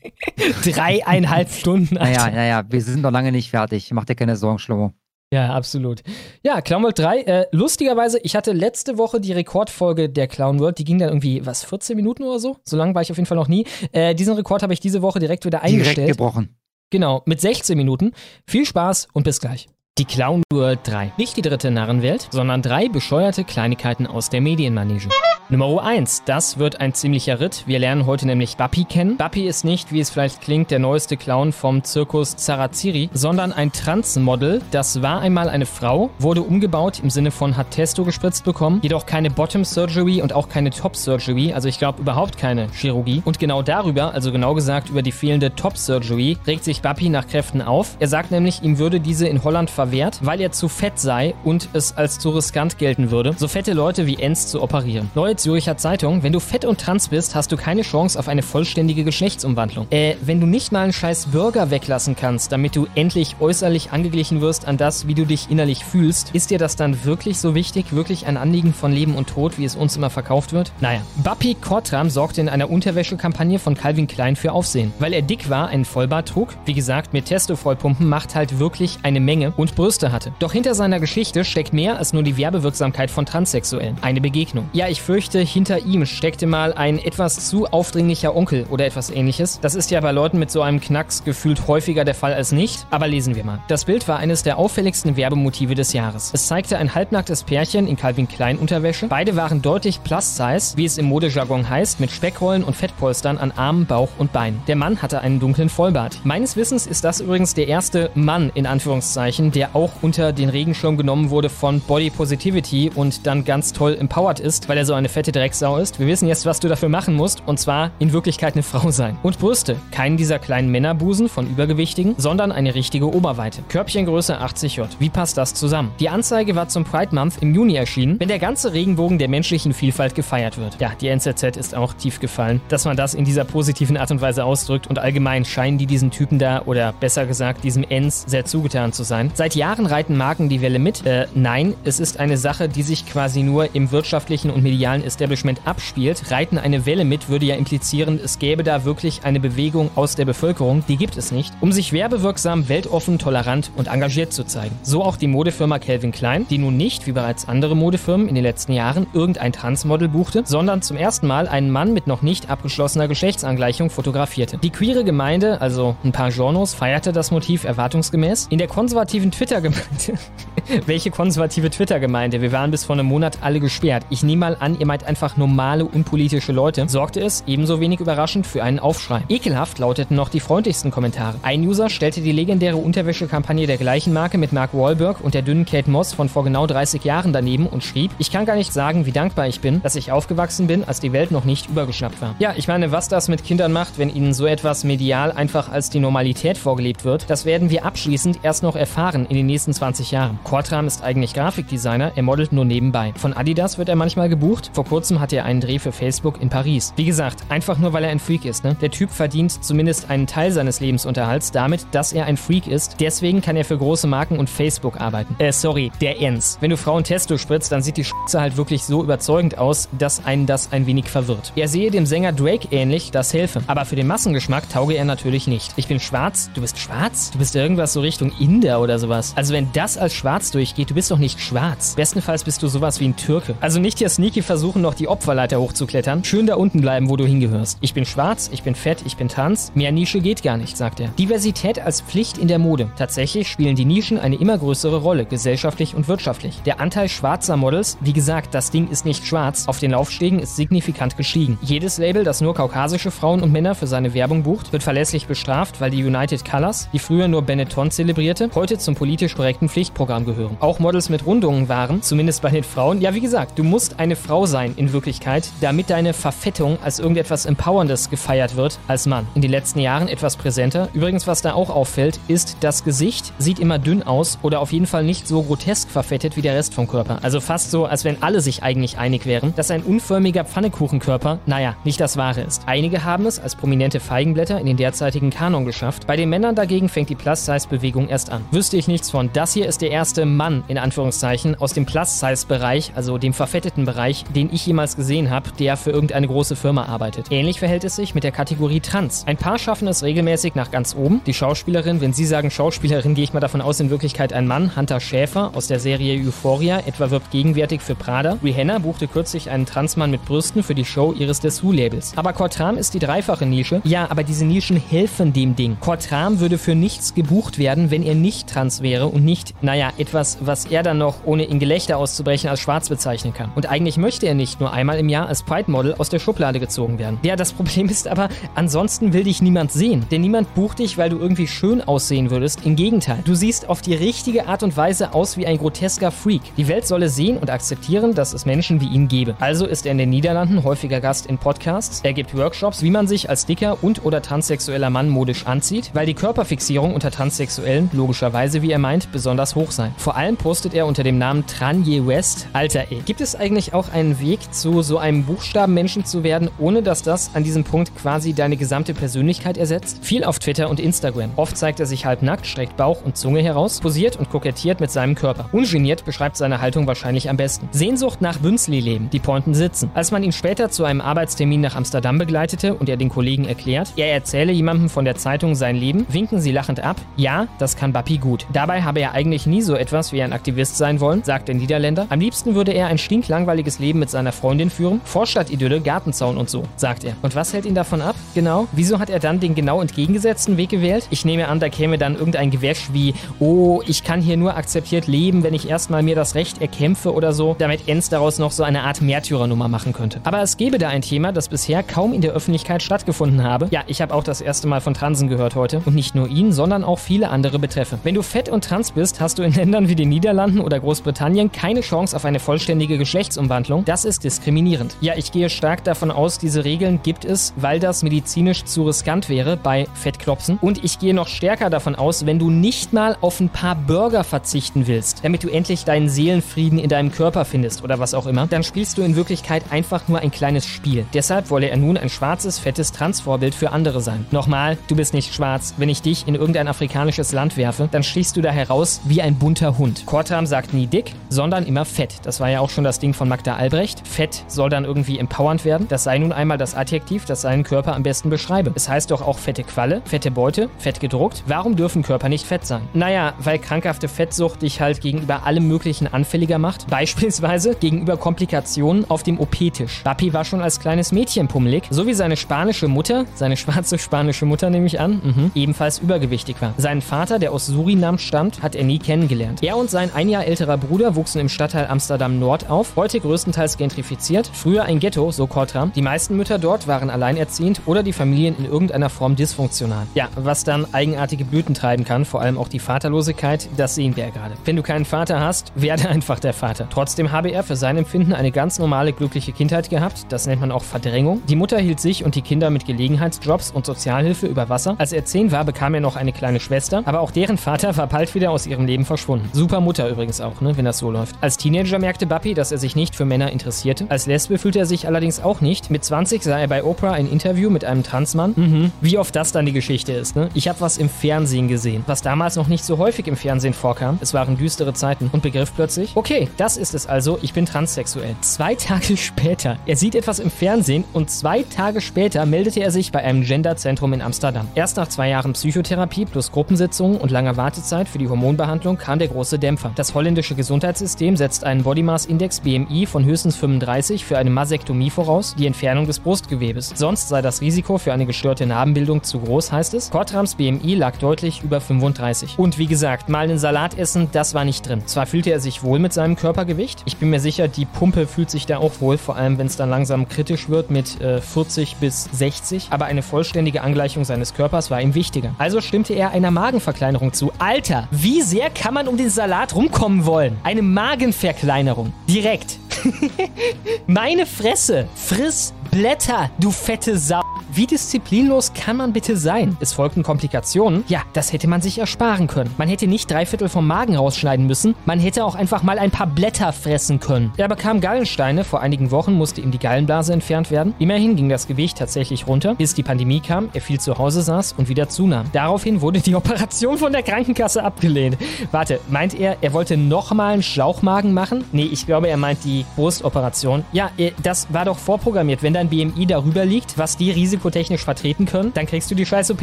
Dreieinhalb Stunden. Naja, Alter. naja, wir sind noch lange nicht fertig. Mach dir keine Sorgen, Schlomo. Ja, absolut. Ja, Clown World 3. Äh, lustigerweise, ich hatte letzte Woche die Rekordfolge der Clown World. Die ging dann irgendwie, was, 14 Minuten oder so? So lang war ich auf jeden Fall noch nie. Äh, diesen Rekord habe ich diese Woche direkt wieder eingestellt. Direkt gebrochen. Genau, mit 16 Minuten. Viel Spaß und bis gleich. Die Clown World 3. Nicht die dritte Narrenwelt, sondern drei bescheuerte Kleinigkeiten aus der Medienmanege. Nummer 1. Das wird ein ziemlicher Ritt. Wir lernen heute nämlich Bappi kennen. Bappi ist nicht, wie es vielleicht klingt, der neueste Clown vom Zirkus Zaraziri, sondern ein Transmodel. Das war einmal eine Frau, wurde umgebaut im Sinne von hat Testo gespritzt bekommen, jedoch keine Bottom Surgery und auch keine Top Surgery, also ich glaube überhaupt keine Chirurgie. Und genau darüber, also genau gesagt über die fehlende Top Surgery, regt sich Bappi nach Kräften auf. Er sagt nämlich, ihm würde diese in Holland verwehrt, weil er zu fett sei und es als zu riskant gelten würde, so fette Leute wie Enz zu operieren. Neue Züricher Zeitung, wenn du fett und trans bist, hast du keine Chance auf eine vollständige Geschlechtsumwandlung. Äh, wenn du nicht mal einen scheiß Burger weglassen kannst, damit du endlich äußerlich angeglichen wirst an das, wie du dich innerlich fühlst, ist dir das dann wirklich so wichtig, wirklich ein Anliegen von Leben und Tod, wie es uns immer verkauft wird? Naja. Bappi Kortram sorgte in einer Unterwäschekampagne von Calvin Klein für Aufsehen. Weil er dick war, einen Vollbart trug, wie gesagt, mit Testo vollpumpen macht halt wirklich eine Menge und Brüste hatte. Doch hinter seiner Geschichte steckt mehr als nur die Werbewirksamkeit von Transsexuellen. Eine Begegnung. Ja, ich fürchte, hinter ihm steckte mal ein etwas zu aufdringlicher Onkel oder etwas ähnliches. Das ist ja bei Leuten mit so einem Knacks gefühlt häufiger der Fall als nicht. Aber lesen wir mal. Das Bild war eines der auffälligsten Werbemotive des Jahres. Es zeigte ein halbnacktes Pärchen in Calvin Klein Unterwäsche. Beide waren deutlich plus size, wie es im Modejargon heißt, mit Speckrollen und Fettpolstern an Armen, Bauch und Beinen. Der Mann hatte einen dunklen Vollbart. Meines Wissens ist das übrigens der erste Mann in Anführungszeichen, der auch unter den Regenschirm genommen wurde von Body Positivity und dann ganz toll empowered ist, weil er so eine fette Drecksau ist. Wir wissen jetzt, was du dafür machen musst und zwar in Wirklichkeit eine Frau sein. Und Brüste. Keinen dieser kleinen Männerbusen von Übergewichtigen, sondern eine richtige Oberweite. Körbchengröße 80J. Wie passt das zusammen? Die Anzeige war zum Pride Month im Juni erschienen, wenn der ganze Regenbogen der menschlichen Vielfalt gefeiert wird. Ja, die NZZ ist auch tief gefallen, dass man das in dieser positiven Art und Weise ausdrückt und allgemein scheinen die diesen Typen da oder besser gesagt diesem Ens sehr zugetan zu sein. Seit Jahren reiten Marken die Welle mit. Äh, nein, es ist eine Sache, die sich quasi nur im wirtschaftlichen und medialen Establishment abspielt. Reiten eine Welle mit würde ja implizieren, es gäbe da wirklich eine Bewegung aus der Bevölkerung. Die gibt es nicht. Um sich werbewirksam, weltoffen, tolerant und engagiert zu zeigen. So auch die Modefirma Calvin Klein, die nun nicht, wie bereits andere Modefirmen in den letzten Jahren, irgendein Transmodel buchte, sondern zum ersten Mal einen Mann mit noch nicht abgeschlossener Geschlechtsangleichung fotografierte. Die queere Gemeinde, also ein paar Genres, feierte das Motiv erwartungsgemäß. In der konservativen Twitter-Gemeinde. Welche konservative Twitter-Gemeinde? Wir waren bis vor einem Monat alle gesperrt. Ich nehme mal an, ihr meint einfach normale, unpolitische Leute. Sorgte es, ebenso wenig überraschend, für einen Aufschrei. Ekelhaft lauteten noch die freundlichsten Kommentare. Ein User stellte die legendäre Unterwäschekampagne der gleichen Marke mit Mark Wahlberg und der dünnen Kate Moss von vor genau 30 Jahren daneben und schrieb, ich kann gar nicht sagen, wie dankbar ich bin, dass ich aufgewachsen bin, als die Welt noch nicht übergeschnappt war. Ja, ich meine, was das mit Kindern macht, wenn ihnen so etwas medial einfach als die Normalität vorgelebt wird, das werden wir abschließend erst noch erfahren in den nächsten 20 Jahren. Kortram ist eigentlich Grafikdesigner, er modelt nur nebenbei. Von Adidas wird er manchmal gebucht. Vor kurzem hatte er einen Dreh für Facebook in Paris. Wie gesagt, einfach nur weil er ein Freak ist, ne? Der Typ verdient zumindest einen Teil seines Lebensunterhalts damit, dass er ein Freak ist. Deswegen kann er für große Marken und Facebook arbeiten. Äh, sorry, der Ens. Wenn du Frauen Testo spritzt, dann sieht die Schütze halt wirklich so überzeugend aus, dass einen das ein wenig verwirrt. Er sehe dem Sänger Drake ähnlich, das helfe. Aber für den Massengeschmack tauge er natürlich nicht. Ich bin schwarz. Du bist schwarz? Du bist irgendwas so Richtung Inder oder sowas. Also wenn das als schwarz durchgeht, du bist doch nicht schwarz. Bestenfalls bist du sowas wie ein Türke. Also nicht hier sneaky versuchen, noch die Opferleiter hochzuklettern. Schön da unten bleiben, wo du hingehörst. Ich bin schwarz, ich bin fett, ich bin trans. Mehr Nische geht gar nicht, sagt er. Diversität als Pflicht in der Mode. Tatsächlich spielen die Nischen eine immer größere Rolle, gesellschaftlich und wirtschaftlich. Der Anteil schwarzer Models, wie gesagt, das Ding ist nicht schwarz, auf den Laufstegen ist signifikant gestiegen. Jedes Label, das nur kaukasische Frauen und Männer für seine Werbung bucht, wird verlässlich bestraft, weil die United Colors, die früher nur Benetton zelebrierte, heute zum politisch korrekten Pflichtprogramm gehören. Auch Models mit Rundungen waren, zumindest bei den Frauen, ja wie gesagt, du musst eine Frau sein in Wirklichkeit, damit deine Verfettung als irgendetwas Empowerndes gefeiert wird als Mann. In den letzten Jahren etwas präsenter. Übrigens, was da auch auffällt, ist, das Gesicht sieht immer dünn aus oder auf jeden Fall nicht so grotesk verfettet wie der Rest vom Körper. Also fast so, als wenn alle sich eigentlich einig wären, dass ein unförmiger Pfannekuchenkörper, naja, nicht das Wahre ist. Einige haben es als prominente Feigenblätter in den derzeitigen Kanon geschafft. Bei den Männern dagegen fängt die Plus-Size-Bewegung erst an. Wüsste ich nichts von. Das hier ist der erste Mann, in Anführungszeichen, aus dem Plus-Size-Bereich, also dem verfetteten Bereich, den ich jemals gesehen habe, der für irgendeine große Firma arbeitet. Ähnlich verhält es sich mit der Kategorie Trans. Ein paar schaffen es regelmäßig nach ganz oben. Die Schauspielerin, wenn Sie sagen Schauspielerin, gehe ich mal davon aus, in Wirklichkeit ein Mann, Hunter Schäfer aus der Serie Euphoria, etwa wirbt gegenwärtig für Prada. Rihanna buchte kürzlich einen Transmann mit Brüsten für die Show ihres Dessous-Labels. Aber Kortram ist die dreifache Nische. Ja, aber diese Nischen helfen dem Ding. Kortram würde für nichts gebucht werden, wenn er nicht trans wäre und nicht, naja, etwas, was er dann noch, ohne in Gelächter auszubrechen, als schwarz bezeichnen kann. Und eigentlich möchte er nicht nur einmal im Jahr als Pride-Model aus der Schublade gezogen werden. Ja, das Problem ist aber, ansonsten will dich niemand sehen. Denn niemand bucht dich, weil du irgendwie schön aussehen würdest. Im Gegenteil, du siehst auf die richtige Art und Weise aus wie ein grotesker Freak. Die Welt solle sehen und akzeptieren, dass es Menschen wie ihn gebe. Also ist er in den Niederlanden häufiger Gast in Podcasts. Er gibt Workshops, wie man sich als dicker und oder transsexueller Mann modisch anzieht, weil die Körperfixierung unter Transsexuellen, logischerweise wie er meint, besonders hoch sei. Vor allem postet er unter dem Namen Tranye West. Alter ey, gibt es eigentlich auch einen Weg zu so einem Buchstabenmenschen zu werden, ohne dass das an diesem Punkt quasi deine gesamte Persönlichkeit ersetzt? Viel auf Twitter und Instagram. Oft zeigt er sich halb nackt, streckt Bauch und Zunge heraus, posiert und kokettiert mit seinem Körper. Ungeniert beschreibt seine Haltung wahrscheinlich am besten. Sehnsucht nach Bünzli-Leben. Die Pointen sitzen. Als man ihn später zu einem Arbeitstermin nach Amsterdam begleitete und er den Kollegen erklärt, er erzähle jemandem von der Zeitung sein Leben, winken sie lachend ab. Ja, das kann Bappi gut. Dabei habe er eigentlich nie so etwas wie ein Aktivist sein wollen, sagt der Niederländer. Am liebsten würde er ein stinklangweiliges Leben mit seiner Freundin führen. Vorstadtidylle, Gartenzaun und so, sagt er. Und was hält ihn davon ab? Genau. Wieso hat er dann den genau entgegengesetzten Weg gewählt? Ich nehme an, da käme dann irgendein Gewäsch wie, oh, ich kann hier nur akzeptiert leben, wenn ich erstmal mir das Recht erkämpfe oder so, damit Enz daraus noch so eine Art Märtyrernummer machen könnte. Aber es gäbe da ein Thema, das bisher kaum in der Öffentlichkeit stattgefunden habe. Ja, ich habe auch das erste Mal von Transen gehört heute. Und nicht nur ihn, sondern auch viele andere betreffe. Wenn du fett und trans bist, hast du in Ländern wie den Niederlanden oder Großbritannien keine Chance auf eine vollständige Geschlechtsumwandlung. Das ist diskriminierend. Ja, ich gehe stark davon aus, diese Regeln gibt es, weil das medizinisch zu riskant wäre bei Fettklopsen. Und ich gehe noch stärker davon aus, wenn du nicht mal auf ein paar Burger verzichten willst, damit du endlich deinen Seelenfrieden in deinem Körper findest oder was auch immer, dann spielst du in Wirklichkeit einfach nur ein kleines Spiel. Deshalb wolle er nun ein schwarzes, fettes Transvorbild für andere sein. Nochmal, du bist nicht schwarz. Wenn ich dich in irgendein afrikanisches Land werfe, dann stichst du da heraus wie ein bunter Hund. Kortram sagt nie dick, sondern immer fett. Das war ja auch schon das Ding von Magda Albrecht. Fett soll dann irgendwie empowernd werden. Das sei nun einmal das Adjektiv, das seinen Körper am besten beschreibe. Es heißt doch auch fette Qualle, fette Beute, fett gedruckt. Warum dürfen Körper nicht fett sein? Naja, weil krankhafte Fettsucht dich halt gegenüber allem Möglichen anfälliger macht. Beispielsweise gegenüber Komplikationen auf dem OP-Tisch. Bappi war schon als kleines Mädchen pummelig, so wie seine spanische Mutter, seine schwarze spanische Mutter nehme ich an, mhm, ebenfalls übergewichtig war. Seinen Vater, der aus Surinam stammt, hat er nie kennengelernt. Er und sein ein Jahr älterer Bruder wuchsen im Stadtteil Amsterdam Nord auf, heute größtenteils gentrifiziert, früher ein Ghetto, so Kortram. Die meisten Mütter dort waren alleinerziehend oder die Familien in irgendeiner Form dysfunktional. Ja, was dann eigenartige Blüten treiben kann, vor allem auch die Vaterlosigkeit, das sehen wir ja gerade. Wenn du keinen Vater hast, werde einfach der Vater. Trotzdem habe er für sein Empfinden eine ganz normale, glückliche Kindheit gehabt. Das nennt man auch Verdrängung. Die Mutter hielt sich und die Kinder mit Gelegenheitsjobs und Sozialhilfe über Wasser. Als er zehn war, bekam er noch eine kleine Schwester, aber auch deren Vater war bald wieder aus ihrem Leben verschwunden. Super Mutter übrigens auch, ne, wenn das so läuft. Als Teenager merkte Bappi, dass er sich nicht für Männer interessierte. Als Lesbe fühlte er sich allerdings auch nicht. Mit 20 sah er bei Oprah ein Interview mit einem Transmann. Mhm. Wie oft das dann die Geschichte ist, ne? Ich habe was im Fernsehen gesehen, was damals noch nicht so häufig im Fernsehen vorkam. Es waren düstere Zeiten und begriff plötzlich, okay, das ist es also, ich bin transsexuell. Zwei Tage später, er sieht etwas im Fernsehen und zwei Tage später meldete er sich bei einem Genderzentrum in Amsterdam. Erst nach zwei Jahren Psychotherapie plus Gruppensitzungen und langer Wartezeit für die Hormonbehandlung kam der große Dämpfer. Das holländische Gesundheitssystem setzt einen Body Mass Index BMI von höchstens 35 für eine Masektomie voraus, die Entfernung des Brustgewebes. Sonst sei das Risiko für eine gestörte Narbenbildung zu groß, heißt es. Kortrams BMI lag deutlich über 35. Und wie gesagt, mal einen Salat essen, das war nicht drin. Zwar fühlte er sich wohl mit seinem Körpergewicht, ich bin mir sicher, die Pumpe fühlt sich da auch wohl, vor allem wenn es dann langsam kritisch wird mit äh, 40 bis 60, aber eine vollständige Angleichung seines Körpers war ihm wichtiger. Also stimmte er einer Magenverkleinerung zu. Alter, wie sehr kann man um den Salat rumkommen wollen? Eine Magenverkleinerung. Direkt. Meine Fresse. Friss Blätter, du fette Sau. Wie disziplinlos kann man bitte sein? Es folgten Komplikationen. Ja, das hätte man sich ersparen können. Man hätte nicht drei Viertel vom Magen rausschneiden müssen. Man hätte auch einfach mal ein paar Blätter fressen können. Er bekam Gallensteine. Vor einigen Wochen musste ihm die Gallenblase entfernt werden. Immerhin ging das Gewicht tatsächlich runter, bis die Pandemie kam, er viel zu Hause saß und wieder zunahm. Daraufhin wurde die Operation von der Krankenkasse abgelehnt. Warte, meint er, er wollte nochmal einen Schlauchmagen machen? Nee, ich glaube, er meint die Brustoperation. Ja, äh, das war doch vorprogrammiert. Wenn dein BMI darüber liegt, was die risikotechnisch vertreten können, dann kriegst du die scheiß OP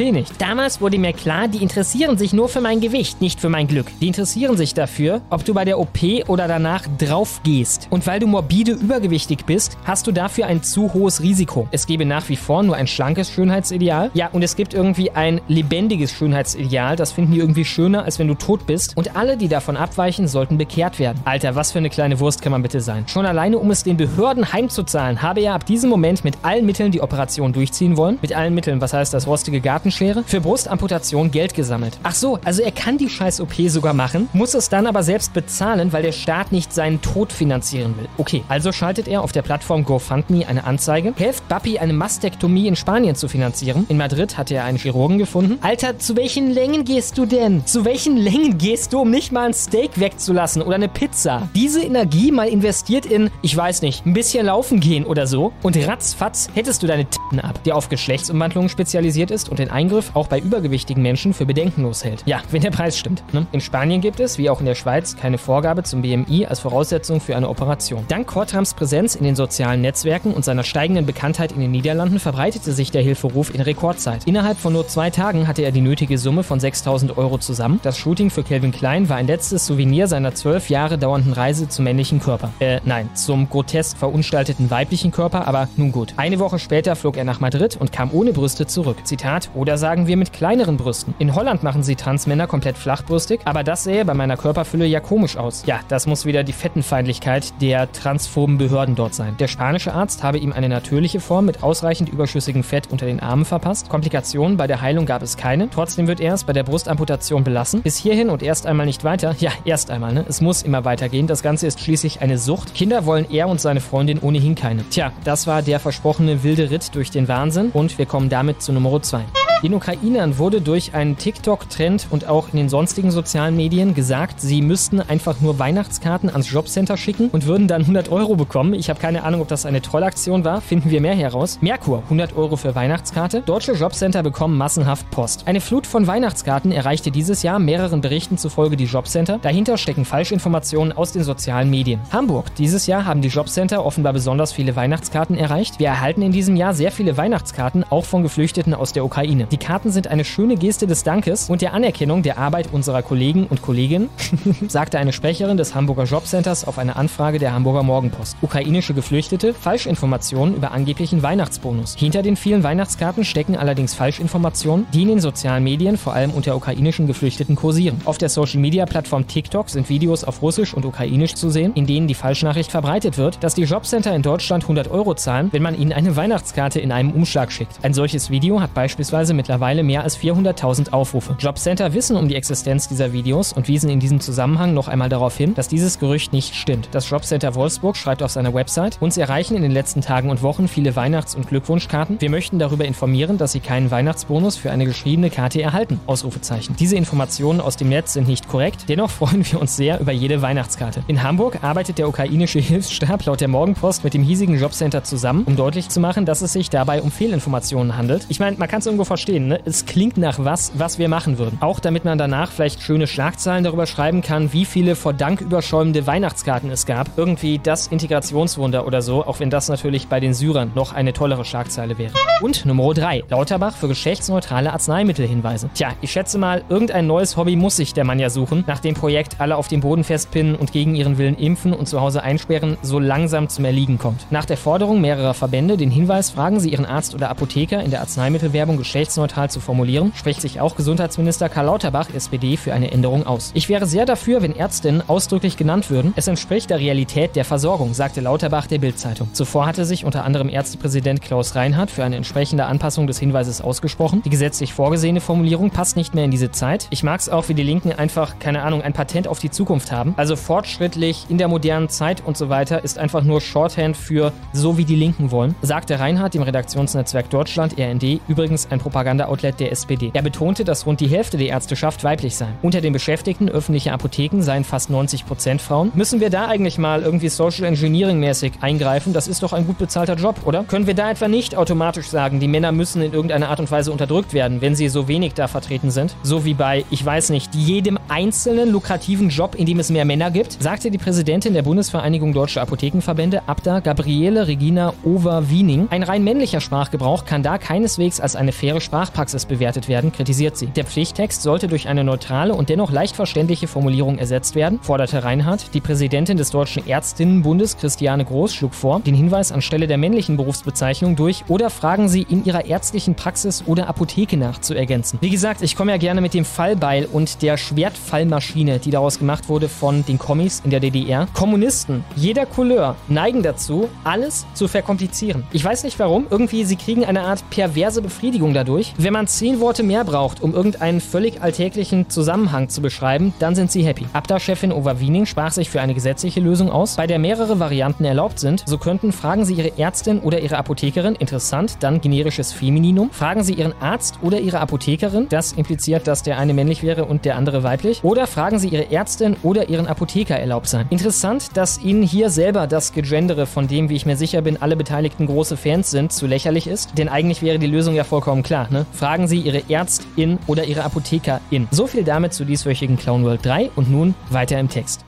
nicht. Damals wurde mir klar, die interessieren sich nur für mein Gewicht, nicht für mein Glück. Die interessieren sich dafür, ob du bei der OP oder danach drauf gehst. Und weil du morbide übergewichtig bist, hast du dafür ein zu hohes Risiko. Es gäbe nach wie vor nur ein schlankes Schönheitsideal. Ja, und es gibt irgendwie ein lebendiges Schönheitsideal. Das finden die irgendwie schöner, als wenn du tot bist. Und alle, die davon abweichen, sollten bekehrt werden. Alter, was für eine kleine Wurst kann man bitte sein? Schon alleine, um es den Behörden heimzuzahlen, habe er ab diesem Moment mit allen Mitteln die Operation durchziehen ziehen wollen. Mit allen Mitteln, was heißt das, rostige Gartenschere? Für Brustamputation Geld gesammelt. Ach so, also er kann die scheiß OP sogar machen, muss es dann aber selbst bezahlen, weil der Staat nicht seinen Tod finanzieren will. Okay, also schaltet er auf der Plattform GoFundMe eine Anzeige. Helft Bappi eine Mastektomie in Spanien zu finanzieren. In Madrid hat er einen Chirurgen gefunden. Alter, zu welchen Längen gehst du denn? Zu welchen Längen gehst du, um nicht mal ein Steak wegzulassen oder eine Pizza? Diese Energie mal investiert in, ich weiß nicht, ein bisschen laufen gehen oder so und ratzfatz hättest du deine Titten ab, der auf Geschlechtsumwandlungen spezialisiert ist und den Eingriff auch bei übergewichtigen Menschen für bedenkenlos hält. Ja, wenn der Preis stimmt. Ne? In Spanien gibt es, wie auch in der Schweiz, keine Vorgabe zum BMI als Voraussetzung für eine Operation. Dank Kortrams Präsenz in den sozialen Netzwerken und seiner steigenden Bekanntheit in den Niederlanden verbreitete sich der Hilferuf in Rekordzeit. Innerhalb von nur zwei Tagen hatte er die nötige Summe von 6000 Euro zusammen. Das Shooting für Calvin Klein war ein letztes Souvenir seiner zwölf Jahre dauernden Reise zum männlichen Körper. Äh, nein, zum grotesk verunstalteten weiblichen Körper, aber nun gut. Eine Woche später flog er nach Madrid und kam ohne Brüste zurück. Zitat, oder sagen wir mit kleineren Brüsten. In Holland machen sie Transmänner komplett flachbrüstig, aber das sähe bei meiner Körperfülle ja komisch aus. Ja, das muss wieder die Fettenfeindlichkeit der transphoben Behörden dort sein. Der spanische Arzt habe ihm eine natürliche Form mit ausreichend überschüssigem Fett unter den Armen verpasst. Komplikationen bei der Heilung gab es keine. Trotzdem wird er es bei der Brustamputation belassen. Bis hierhin und erst einmal nicht weiter. Ja, erst einmal, ne? Es muss immer weitergehen. Das Ganze ist schließlich eine Sucht. Kinder wollen er und seine Freundin ohnehin keine. Tja, das war der versprochene wilde Ritt durch den Wahnsinn und wir kommen damit zu Nummer 2. Den Ukrainern wurde durch einen TikTok-Trend und auch in den sonstigen sozialen Medien gesagt, sie müssten einfach nur Weihnachtskarten ans Jobcenter schicken und würden dann 100 Euro bekommen. Ich habe keine Ahnung, ob das eine Trollaktion war. Finden wir mehr heraus. Merkur, 100 Euro für Weihnachtskarte. Deutsche Jobcenter bekommen massenhaft Post. Eine Flut von Weihnachtskarten erreichte dieses Jahr mehreren Berichten zufolge die Jobcenter. Dahinter stecken Falschinformationen aus den sozialen Medien. Hamburg. Dieses Jahr haben die Jobcenter offenbar besonders viele Weihnachtskarten erreicht. Wir erhalten in diesem Jahr sehr viele Weihnachtskarten, auch von Geflüchteten aus der Ukraine. Die Karten sind eine schöne Geste des Dankes und der Anerkennung der Arbeit unserer Kollegen und Kolleginnen, sagte eine Sprecherin des Hamburger Jobcenters auf eine Anfrage der Hamburger Morgenpost. Ukrainische Geflüchtete, Falschinformationen über angeblichen Weihnachtsbonus. Hinter den vielen Weihnachtskarten stecken allerdings Falschinformationen, die in den sozialen Medien vor allem unter ukrainischen Geflüchteten kursieren. Auf der Social-Media-Plattform TikTok sind Videos auf Russisch und Ukrainisch zu sehen, in denen die Falschnachricht verbreitet wird, dass die Jobcenter in Deutschland 100 Euro zahlen, wenn man ihnen eine Weihnachtskarte in einem Umschlag schickt. Ein solches Video hat beispielsweise mittlerweile mehr als 400.000 Aufrufe. Jobcenter wissen um die Existenz dieser Videos und wiesen in diesem Zusammenhang noch einmal darauf hin, dass dieses Gerücht nicht stimmt. Das Jobcenter Wolfsburg schreibt auf seiner Website, uns erreichen in den letzten Tagen und Wochen viele Weihnachts- und Glückwunschkarten. Wir möchten darüber informieren, dass Sie keinen Weihnachtsbonus für eine geschriebene Karte erhalten. Ausrufezeichen. Diese Informationen aus dem Netz sind nicht korrekt, dennoch freuen wir uns sehr über jede Weihnachtskarte. In Hamburg arbeitet der ukrainische Hilfsstab laut der Morgenpost mit dem hiesigen Jobcenter zusammen, um deutlich zu machen, dass es sich dabei um Fehlinformationen handelt. Ich meine, man kann es irgendwo verstehen, ne? Es klingt nach was, was wir machen würden. Auch damit man danach vielleicht schöne Schlagzeilen darüber schreiben kann, wie viele vor Dank überschäumende Weihnachtskarten es gab. Irgendwie das Integrationswunder oder so, auch wenn das natürlich bei den Syrern noch eine tollere Schlagzeile wäre. Und Nummer 3. Lauterbach für geschlechtsneutrale Arzneimittelhinweise. Tja, ich schätze mal, irgendein neues Hobby muss sich der Mann ja suchen, nach dem Projekt alle auf dem Boden festpinnen und gegen ihren Willen impfen und zu Hause einsperren so langsam zum Erliegen kommt. Nach der Forderung mehrerer Verbände, den Hinweis, fragen Sie Ihren Arzt oder Apotheker in der Arzneimittelwerbung geschlechtsneutral zu formulieren, spricht sich auch Gesundheitsminister Karl Lauterbach, SPD, für eine Änderung aus. Ich wäre sehr dafür, wenn Ärztinnen ausdrücklich genannt würden. Es entspricht der Realität der Versorgung, sagte Lauterbach der Bild-Zeitung. Zuvor hatte sich unter anderem Ärztepräsident Klaus Reinhardt für eine entsprechende Anpassung des Hinweises ausgesprochen. Die gesetzlich vorgesehene Formulierung passt nicht mehr in diese Zeit. Ich mag es auch, wie die Linken einfach, keine Ahnung, ein Patent auf die Zukunft haben. Also fortschrittlich in der modernen Zeit und so weiter ist einfach nur Shorthand für so wie die Linken wollen, sagte Reinhardt dem Redaktionsnetzwerk Deutschland, RND, übrigens ein Propaganda-Outlet der SPD. Er betonte, dass rund die Hälfte der Ärzteschaft weiblich sei. Unter den Beschäftigten öffentlicher Apotheken seien fast 90 Prozent Frauen. Müssen wir da eigentlich mal irgendwie Social Engineering-mäßig eingreifen? Das ist doch ein gut bezahlter Job, oder? Können wir da etwa nicht automatisch sagen, die Männer müssen in irgendeiner Art und Weise unterdrückt werden, wenn sie so wenig da vertreten sind? So wie bei, ich weiß nicht, jedem einzelnen lukrativen Job, in dem es mehr Männer gibt, sagte die Präsidentin der Bundesvereinigung Deutscher Apothekenverbände, Abda Gabriele Regina Over-Wiening. Ein rein männlicher Sprachgebrauch kann da keineswegs als eine faire Sprachpraxis bewertet werden, kritisiert sie. Der Pflichttext sollte durch eine neutrale und dennoch leicht verständliche Formulierung ersetzt werden, forderte Reinhardt. Die Präsidentin des Deutschen Ärztinnenbundes, Christiane Groß, schlug vor, den Hinweis anstelle der männlichen Berufsbezeichnung durch oder fragen Sie in Ihrer ärztlichen Praxis oder Apotheke nach zu ergänzen. Wie gesagt, ich komme ja gerne mit dem Fallbeil und der Schwertfallmaschine, die daraus gemacht wurde von den Kommis in der DDR. Kommunisten jeder Couleur neigen dazu, alles zu verkomplizieren. Ich weiß nicht warum, irgendwie sie kriegen eine Art perverse Befriedigung dadurch. Wenn man zehn Worte mehr braucht, um irgendeinen völlig alltäglichen Zusammenhang zu beschreiben, dann sind sie happy. Abda-Chefin Ova Wiening sprach sich für eine gesetzliche Lösung aus, bei der mehrere Varianten erlaubt sind. So könnten fragen Sie Ihre Ärztin oder Ihre Apothekerin, interessant, dann generisches Femininum. Fragen Sie Ihren Arzt oder Ihre Apothekerin, das impliziert, dass der eine männlich wäre und der andere weiblich. Oder fragen Sie Ihre Ärztin oder Ihren Apotheker erlaubt sein. Interessant, dass Ihnen hier selber das Gegendere, von dem, wie ich mir sicher bin, alle Beteiligten große Fans sind, zu lächerlich ist. Denn eigentlich wäre die Lösung ja vollkommen klar. Ne? Fragen Sie Ihre Ärztin oder Ihre Apothekerin. So viel damit zu dieswöchigen Clown World 3 und nun weiter im Text.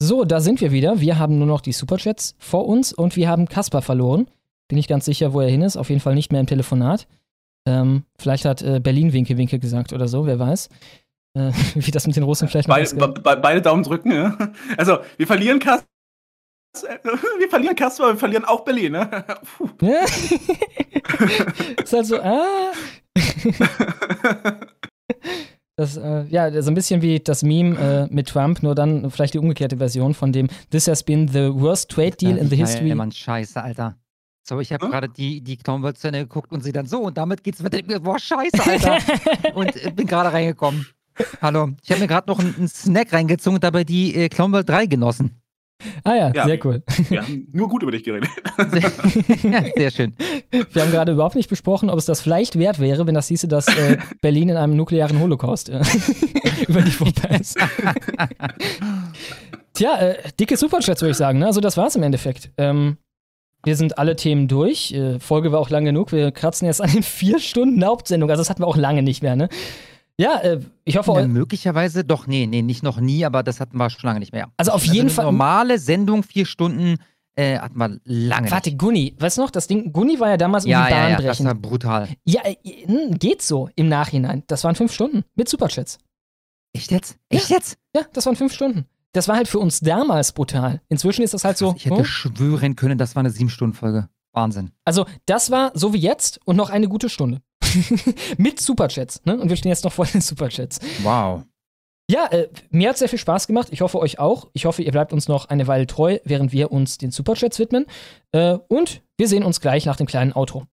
So, da sind wir wieder. Wir haben nur noch die Superchats vor uns und wir haben Kaspar verloren. Bin ich ganz sicher, wo er hin ist. Auf jeden Fall nicht mehr im Telefonat. Ähm, vielleicht hat äh, Berlin Winke Winke gesagt oder so, wer weiß. Äh, wie das mit den Russen vielleicht noch Beide, be beide Daumen drücken, ja. Also, wir verlieren Kaspar. Wir verlieren Kaspar, wir verlieren auch Berlin, ne? Ja. ist halt so, ah. Das, äh, ja, so ein bisschen wie das Meme äh, mit Trump, nur dann vielleicht die umgekehrte Version von dem This has been the worst trade deal in the history. Ja, Mann, scheiße, Alter. So, ich habe hm? gerade die, die Clownworld-Szene geguckt und sie dann so und damit geht's mit dem, boah, scheiße, Alter. und äh, bin gerade reingekommen. Hallo. Ich habe mir gerade noch einen, einen, Snack reingezogen und dabei die äh, Clownworld 3 genossen. Ah ja, ja, sehr cool. Wir haben nur gut über dich geredet. Sehr, sehr schön. Wir haben gerade überhaupt nicht besprochen, ob es das vielleicht wert wäre, wenn das hieße, dass äh, Berlin in einem nuklearen Holocaust äh, über die Wupper ist. Tja, äh, dicke Superchats würde ich sagen. Ne? Also das war's im Endeffekt. Ähm, wir sind alle Themen durch. Äh, Folge war auch lang genug. Wir kratzen jetzt an den vier Stunden Hauptsendung. Also das hatten wir auch lange nicht mehr. Ne? Ja, äh, ich hoffe. Ja, möglicherweise doch, nee, nee, nicht noch nie, aber das hatten wir schon lange nicht mehr. Also auf jeden also Fall. Normale Sendung, vier Stunden, äh, hatten wir lange Warte, nicht. Gunni, weißt du noch, das Ding, Gunni war ja damals ja, um die Bahn ja, ja, brechen. das war brutal. Ja, äh, geht so im Nachhinein. Das waren fünf Stunden mit Superchats. Echt jetzt? Echt ja. jetzt? Ja, das waren fünf Stunden. Das war halt für uns damals brutal. Inzwischen ist das halt so. Ich hätte oh. schwören können, das war eine sieben-Stunden-Folge. Wahnsinn. Also, das war so wie jetzt und noch eine gute Stunde. Mit Superchats, ne? Und wir stehen jetzt noch vor den Superchats. Wow. Ja, äh, mir hat sehr viel Spaß gemacht. Ich hoffe euch auch. Ich hoffe, ihr bleibt uns noch eine Weile treu, während wir uns den Superchats widmen. Äh, und wir sehen uns gleich nach dem kleinen Outro.